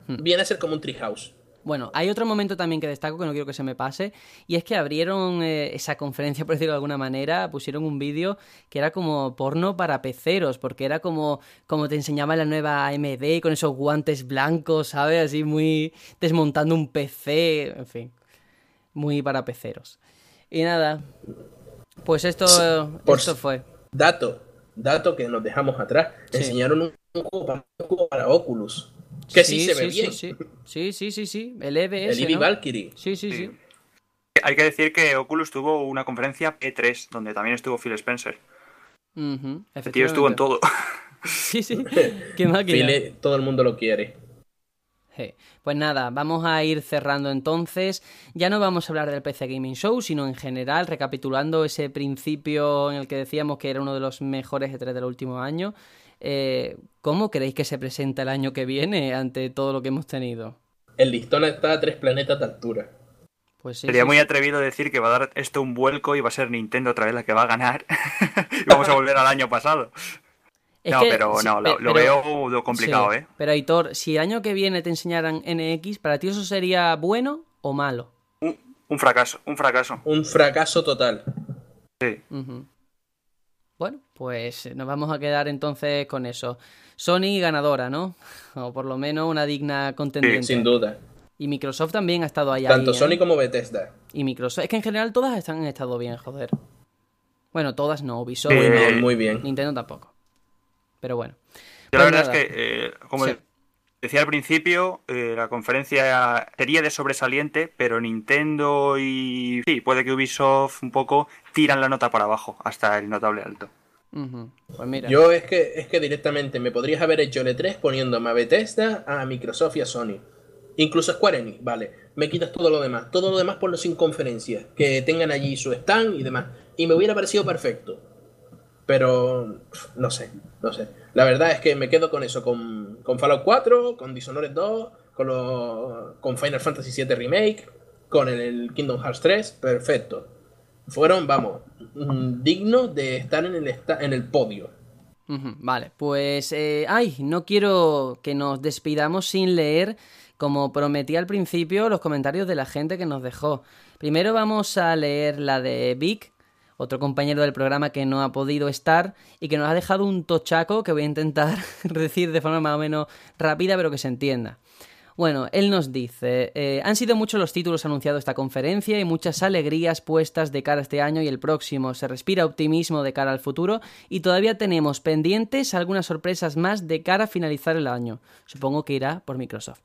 Viene a ser como un treehouse. Bueno, hay otro momento también que destaco que no quiero que se me pase, y es que abrieron eh, esa conferencia, por decirlo de alguna manera, pusieron un vídeo que era como porno para peceros, porque era como, como te enseñaba la nueva AMD con esos guantes blancos, ¿sabes? Así muy desmontando un PC, en fin, muy para peceros. Y nada, pues esto, por esto fue. Dato, dato que nos dejamos atrás. Sí. Enseñaron un, juego para, un juego para Oculus. Que sí, se ve sí, bien. Sí, sí, sí, sí, sí, el EBS, El Eevee ¿no? Valkyrie. Sí, sí, sí. Hay que decir que Oculus tuvo una conferencia E3, donde también estuvo Phil Spencer. Ujú, El tío estuvo en todo. Sí, sí. Qué máquina. Phil, todo el mundo lo quiere. Pues nada, vamos a ir cerrando entonces. Ya no vamos a hablar del PC Gaming Show, sino en general, recapitulando ese principio en el que decíamos que era uno de los mejores E3 del último año. Eh, ¿Cómo creéis que se presenta el año que viene ante todo lo que hemos tenido? El listón está a tres planetas de altura. Pues sí, Sería sí, muy sí. atrevido decir que va a dar esto un vuelco y va a ser Nintendo otra vez la que va a ganar. y vamos a volver al año pasado. Es no, que- pero sí, no, lo, pe- lo pero- veo lo complicado, sí. ¿eh? Pero Aitor, si el año que viene te enseñaran NX, ¿para ti eso sería bueno o malo? Un fracaso, un fracaso. Un fracaso total. Ujú. Bueno, pues nos vamos a quedar entonces con eso. Sony ganadora, ¿no? O por lo menos una digna contendiente. Sin duda. Y Microsoft también ha estado ahí. Tanto ahí, ¿eh? Sony como Bethesda. Y Microsoft. Es que en general todas están, han estado bien, joder. Bueno, todas no. Ubisoft. Muy no. bien, muy bien. Nintendo tampoco. Pero bueno. Yo la Pues verdad nada. es que, eh, como Sí. decía al principio, eh, la conferencia sería de sobresaliente, pero Nintendo y... Sí, puede que Ubisoft un poco tiran la nota para abajo, hasta el notable alto. Pues. Yo es que, es que directamente me podrías haber hecho el E3 poniéndome a Bethesda, a Microsoft y a Sony. Incluso Square Enix, vale. Me quitas todo lo demás. Todo lo demás ponlo sin conferencias. Que tengan allí su stand y demás. Y me hubiera parecido perfecto. Pero no sé, no sé. La verdad es que me quedo con eso, con, con Fallout 4, con Dishonored 2, con, lo- con Final Fantasy VII Remake, con el Kingdom Hearts 3, perfecto. Fueron, vamos, mm, dignos de estar en el, en el podio. Vale, pues... eh, ay, no quiero que nos despidamos sin leer, como prometí al principio, los comentarios de la gente que nos dejó. Primero vamos a leer la de Vic, otro compañero del programa que no ha podido estar y que nos ha dejado un tochaco que voy a intentar decir de forma más o menos rápida, pero que se entienda. Bueno, él nos dice, eh, han sido muchos los títulos anunciados esta conferencia y muchas alegrías puestas de cara a este año y el próximo. Se respira optimismo de cara al futuro y todavía tenemos pendientes algunas sorpresas más de cara a finalizar el año. Supongo que irá por Microsoft.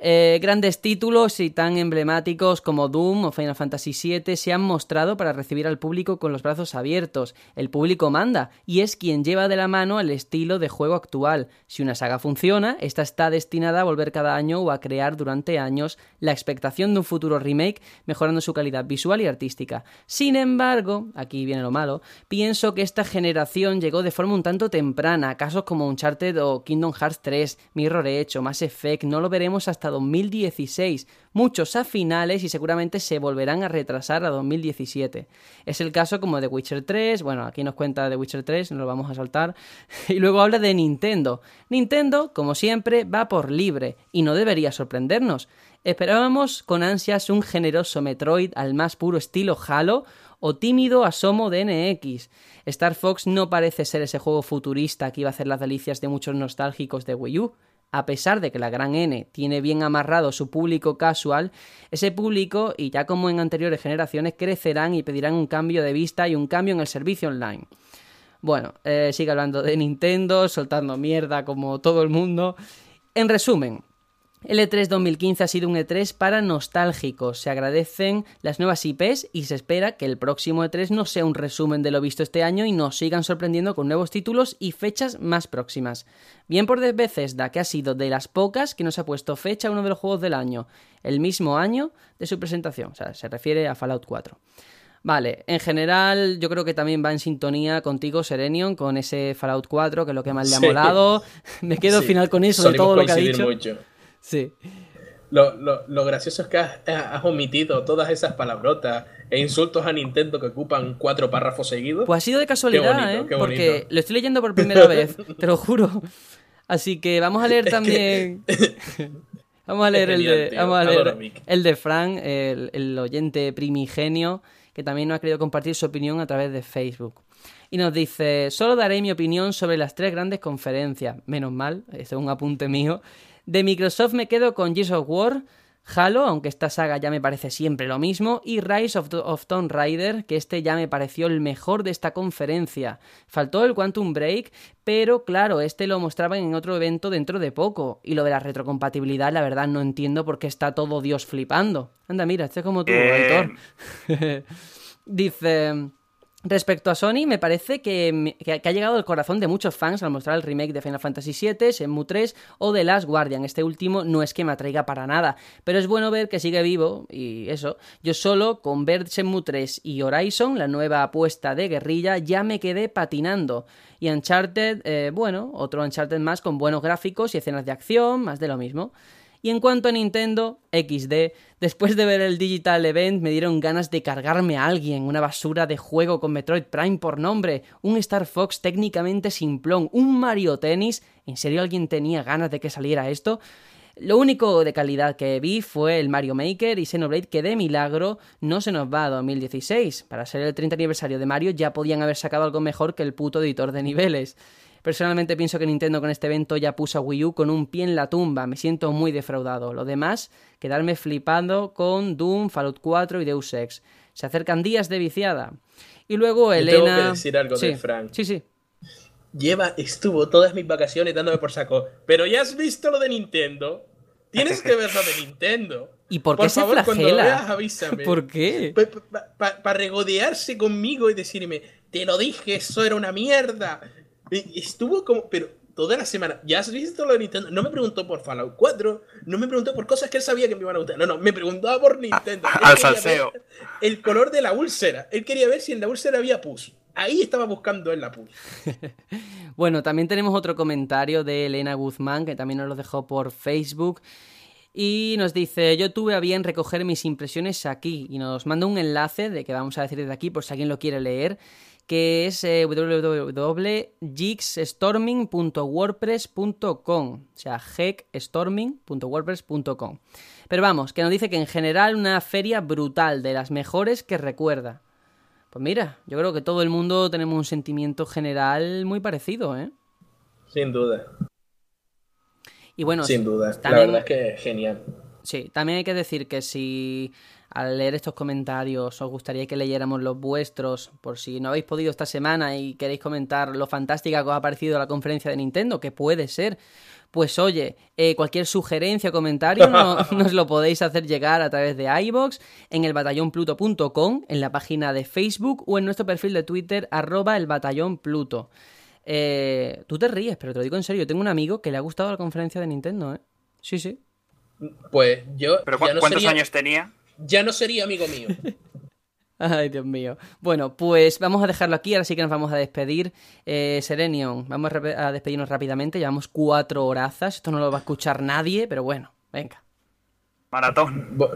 Eh, grandes títulos y tan emblemáticos como Doom o Final Fantasy VII se han mostrado para recibir al público con los brazos abiertos. El público manda y es quien lleva de la mano el estilo de juego actual. Si una saga funciona, esta está destinada a volver cada año o a crear durante años la expectación de un futuro remake, mejorando su calidad visual y artística. Sin embargo, aquí viene lo malo, pienso que esta generación llegó de forma un tanto temprana. Casos como Uncharted o Kingdom Hearts 3, Mirror Edge o Mass Effect no lo veremos hasta 2016. Muchos a finales y seguramente se volverán a retrasar a 2017. Es el caso como de Witcher 3, bueno, aquí nos cuenta de Witcher 3, no lo vamos a saltar. Y luego habla de Nintendo. Nintendo, como siempre, va por libre y no debería sorprendernos. Esperábamos con ansias un generoso Metroid al más puro estilo Halo o tímido asomo de NX. Star Fox no parece ser ese juego futurista que iba a hacer las delicias de muchos nostálgicos de Wii U. A pesar de que la gran N tiene bien amarrado su público casual, ese público, y ya como en anteriores generaciones, crecerán y pedirán un cambio de vista y un cambio en el servicio online. Bueno, eh, sigue hablando de Nintendo, soltando mierda como todo el mundo. En resumen, el E3 2015 ha sido un E3 para nostálgicos. Se agradecen las nuevas IPs y se espera que el próximo E3 no sea un resumen de lo visto este año y nos sigan sorprendiendo con nuevos títulos y fechas más próximas. Bien por Bethesda, que ha sido de las pocas que nos ha puesto fecha a uno de los juegos del año, el mismo año de su presentación. O sea, se refiere a Fallout 4. Vale, en general yo creo que también va en sintonía contigo, Serenion, con ese Fallout 4, que es lo que más le ha Sí. molado. Me quedo al Sí, final con eso de todo lo que ha dicho. mucho. Sí. Lo, lo- lo gracioso es que has, has omitido todas esas palabrotas e insultos a Nintendo que ocupan cuatro párrafos seguidos. Pues ha sido de casualidad, bonito, ¿eh? Porque lo estoy leyendo por primera vez, te lo juro. Así que vamos a leer también. Vamos a leer el de, vamos a leer el de Frank, el, el oyente primigenio, que también nos ha querido compartir su opinión a través de Facebook. Y nos dice, solo daré mi opinión sobre las tres grandes conferencias. Menos mal, este es un apunte mío. De Microsoft me quedo con Gears of War, Halo, aunque esta saga ya me parece siempre lo mismo, y Rise of, of Tomb Raider, que este ya me pareció el mejor de esta conferencia. Faltó el Quantum Break, pero claro, este lo mostraban en otro evento dentro de poco. Y lo de la retrocompatibilidad, la verdad no entiendo por qué está todo Dios flipando. Anda, mira, este es como tú. Aitor. Dice... Respecto a Sony, me parece que, que- ha llegado al corazón de muchos fans al mostrar el remake de Final Fantasy VII, Shenmue 3 o The Last Guardian. Este último no es que me atraiga para nada, pero es bueno ver que sigue vivo y eso. Yo solo con ver Shenmue 3 y Horizon, la nueva apuesta de guerrilla, ya me quedé patinando. Y Uncharted, eh, bueno, otro Uncharted más con buenos gráficos y escenas de acción, más de lo mismo. Y en cuanto a Nintendo, XD, después de ver el Digital Event me dieron ganas de cargarme a alguien, una basura de juego con Metroid Prime por nombre, un Star Fox técnicamente simplón, un Mario Tennis, ¿en serio alguien tenía ganas de que saliera esto? Lo único de calidad que vi fue el Mario Maker y Xenoblade que de milagro no se nos va a 2016. Para ser el 30 aniversario de Mario ya podían haber sacado algo mejor que el puto editor de niveles. Personalmente pienso que Nintendo con este evento ya puso a Wii U con un pie en la tumba, me siento muy defraudado. Lo demás, quedarme flipando con Doom, Fallout 4 y Deus Ex. Se acercan días de viciada. Y luego Elena... tengo que decir algo sí, de Frank. Sí, sí. Lleva, estuvo todas mis vacaciones dándome por saco. Pero ya has visto lo de Nintendo. Tienes que ver lo de Nintendo. ¿Y por qué Por se favor, cuando lo flagela? veas, avísame. ¿Por qué? Para regodearse conmigo y decirme, te lo dije, eso era una mierda. Y Estuvo como, pero toda la semana, ¿ya has visto lo de Nintendo? No me preguntó por Fallout 4, no me preguntó por cosas que él sabía que me iban a gustar. No, no, me preguntaba por Nintendo. Él Al salseo. El color de la úlcera. Él quería ver si en la úlcera había pus. Ahí estaba buscando en la pus. Bueno, también tenemos otro comentario de Elena Guzmán, que también nos lo dejó por Facebook. Y nos dice, yo tuve a bien recoger mis impresiones aquí. Y nos manda un enlace de que vamos a decir desde aquí por si alguien lo quiere leer, que es eh, www.jigstorming.wordpress.com. O sea, hegstorming.wordpress.com. Pero vamos, que nos dice que en general una feria brutal, de las mejores que recuerda. Pues mira, yo creo que todo el mundo tenemos un sentimiento general muy parecido, ¿eh? Sin duda. Y bueno, Sin duda. La también- verdad es que genial. Sí, también hay que decir que si al leer estos comentarios os gustaría que leyéramos los vuestros, por si no habéis podido esta semana y queréis comentar lo fantástica que os ha parecido la conferencia de Nintendo, que puede ser, pues oye, eh, cualquier sugerencia o comentario no- nos lo podéis hacer llegar a través de iBox, en el batallonpluto.com, en la página de Facebook o en nuestro perfil de Twitter, arroba el batallón Pluto. Eh, tú te ríes, pero te lo digo en serio, tengo un amigo que le ha gustado la conferencia de Nintendo, ¿eh? Sí, sí. Pues yo. ¿Pero ya cu- no cuántos sería- años tenía? Ya no sería amigo mío. Ay, Dios mío. Bueno, pues vamos a dejarlo aquí, ahora sí que nos vamos a despedir. Eh, Serenion, vamos a, despedirnos rápidamente, llevamos cuatro horazas, esto no lo va a escuchar nadie, pero bueno, venga. Maratón.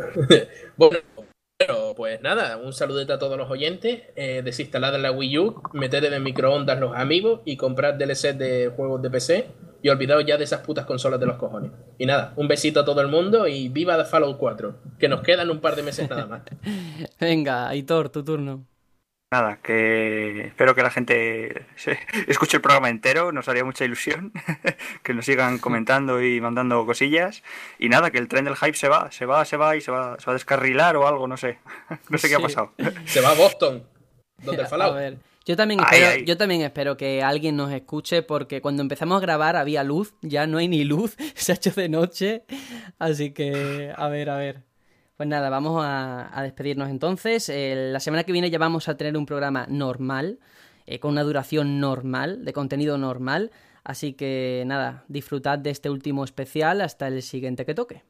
Bueno, pues nada, un saludete a todos los oyentes. Eh, desinstalad la Wii U, meted en el microondas los amigos y comprad DLC de juegos de PC. Y olvidaos ya de esas putas consolas de los cojones. Y nada, un besito a todo el mundo y viva The Fallout 4, que nos quedan un par de meses nada más. Venga, Aitor, tu turno. Nada, que espero que la gente escuche el programa entero, nos haría mucha ilusión, que nos sigan comentando y mandando cosillas. Y nada, que el tren del hype se va, se va, se va y se va, se va a descarrilar o algo, no sé. No sé qué ha pasado. Se va a Boston, donde el A Fallout. ver, yo también, Ay, espero, ay. yo también espero que alguien nos escuche porque cuando empezamos a grabar había luz, ya no hay ni luz, se ha hecho de noche, así que a ver, a ver. Pues nada, vamos a, a despedirnos entonces. Eh, la semana que viene ya vamos a tener un programa normal, eh, con una duración normal, de contenido normal, así que nada, disfrutad de este último especial hasta el siguiente que toque.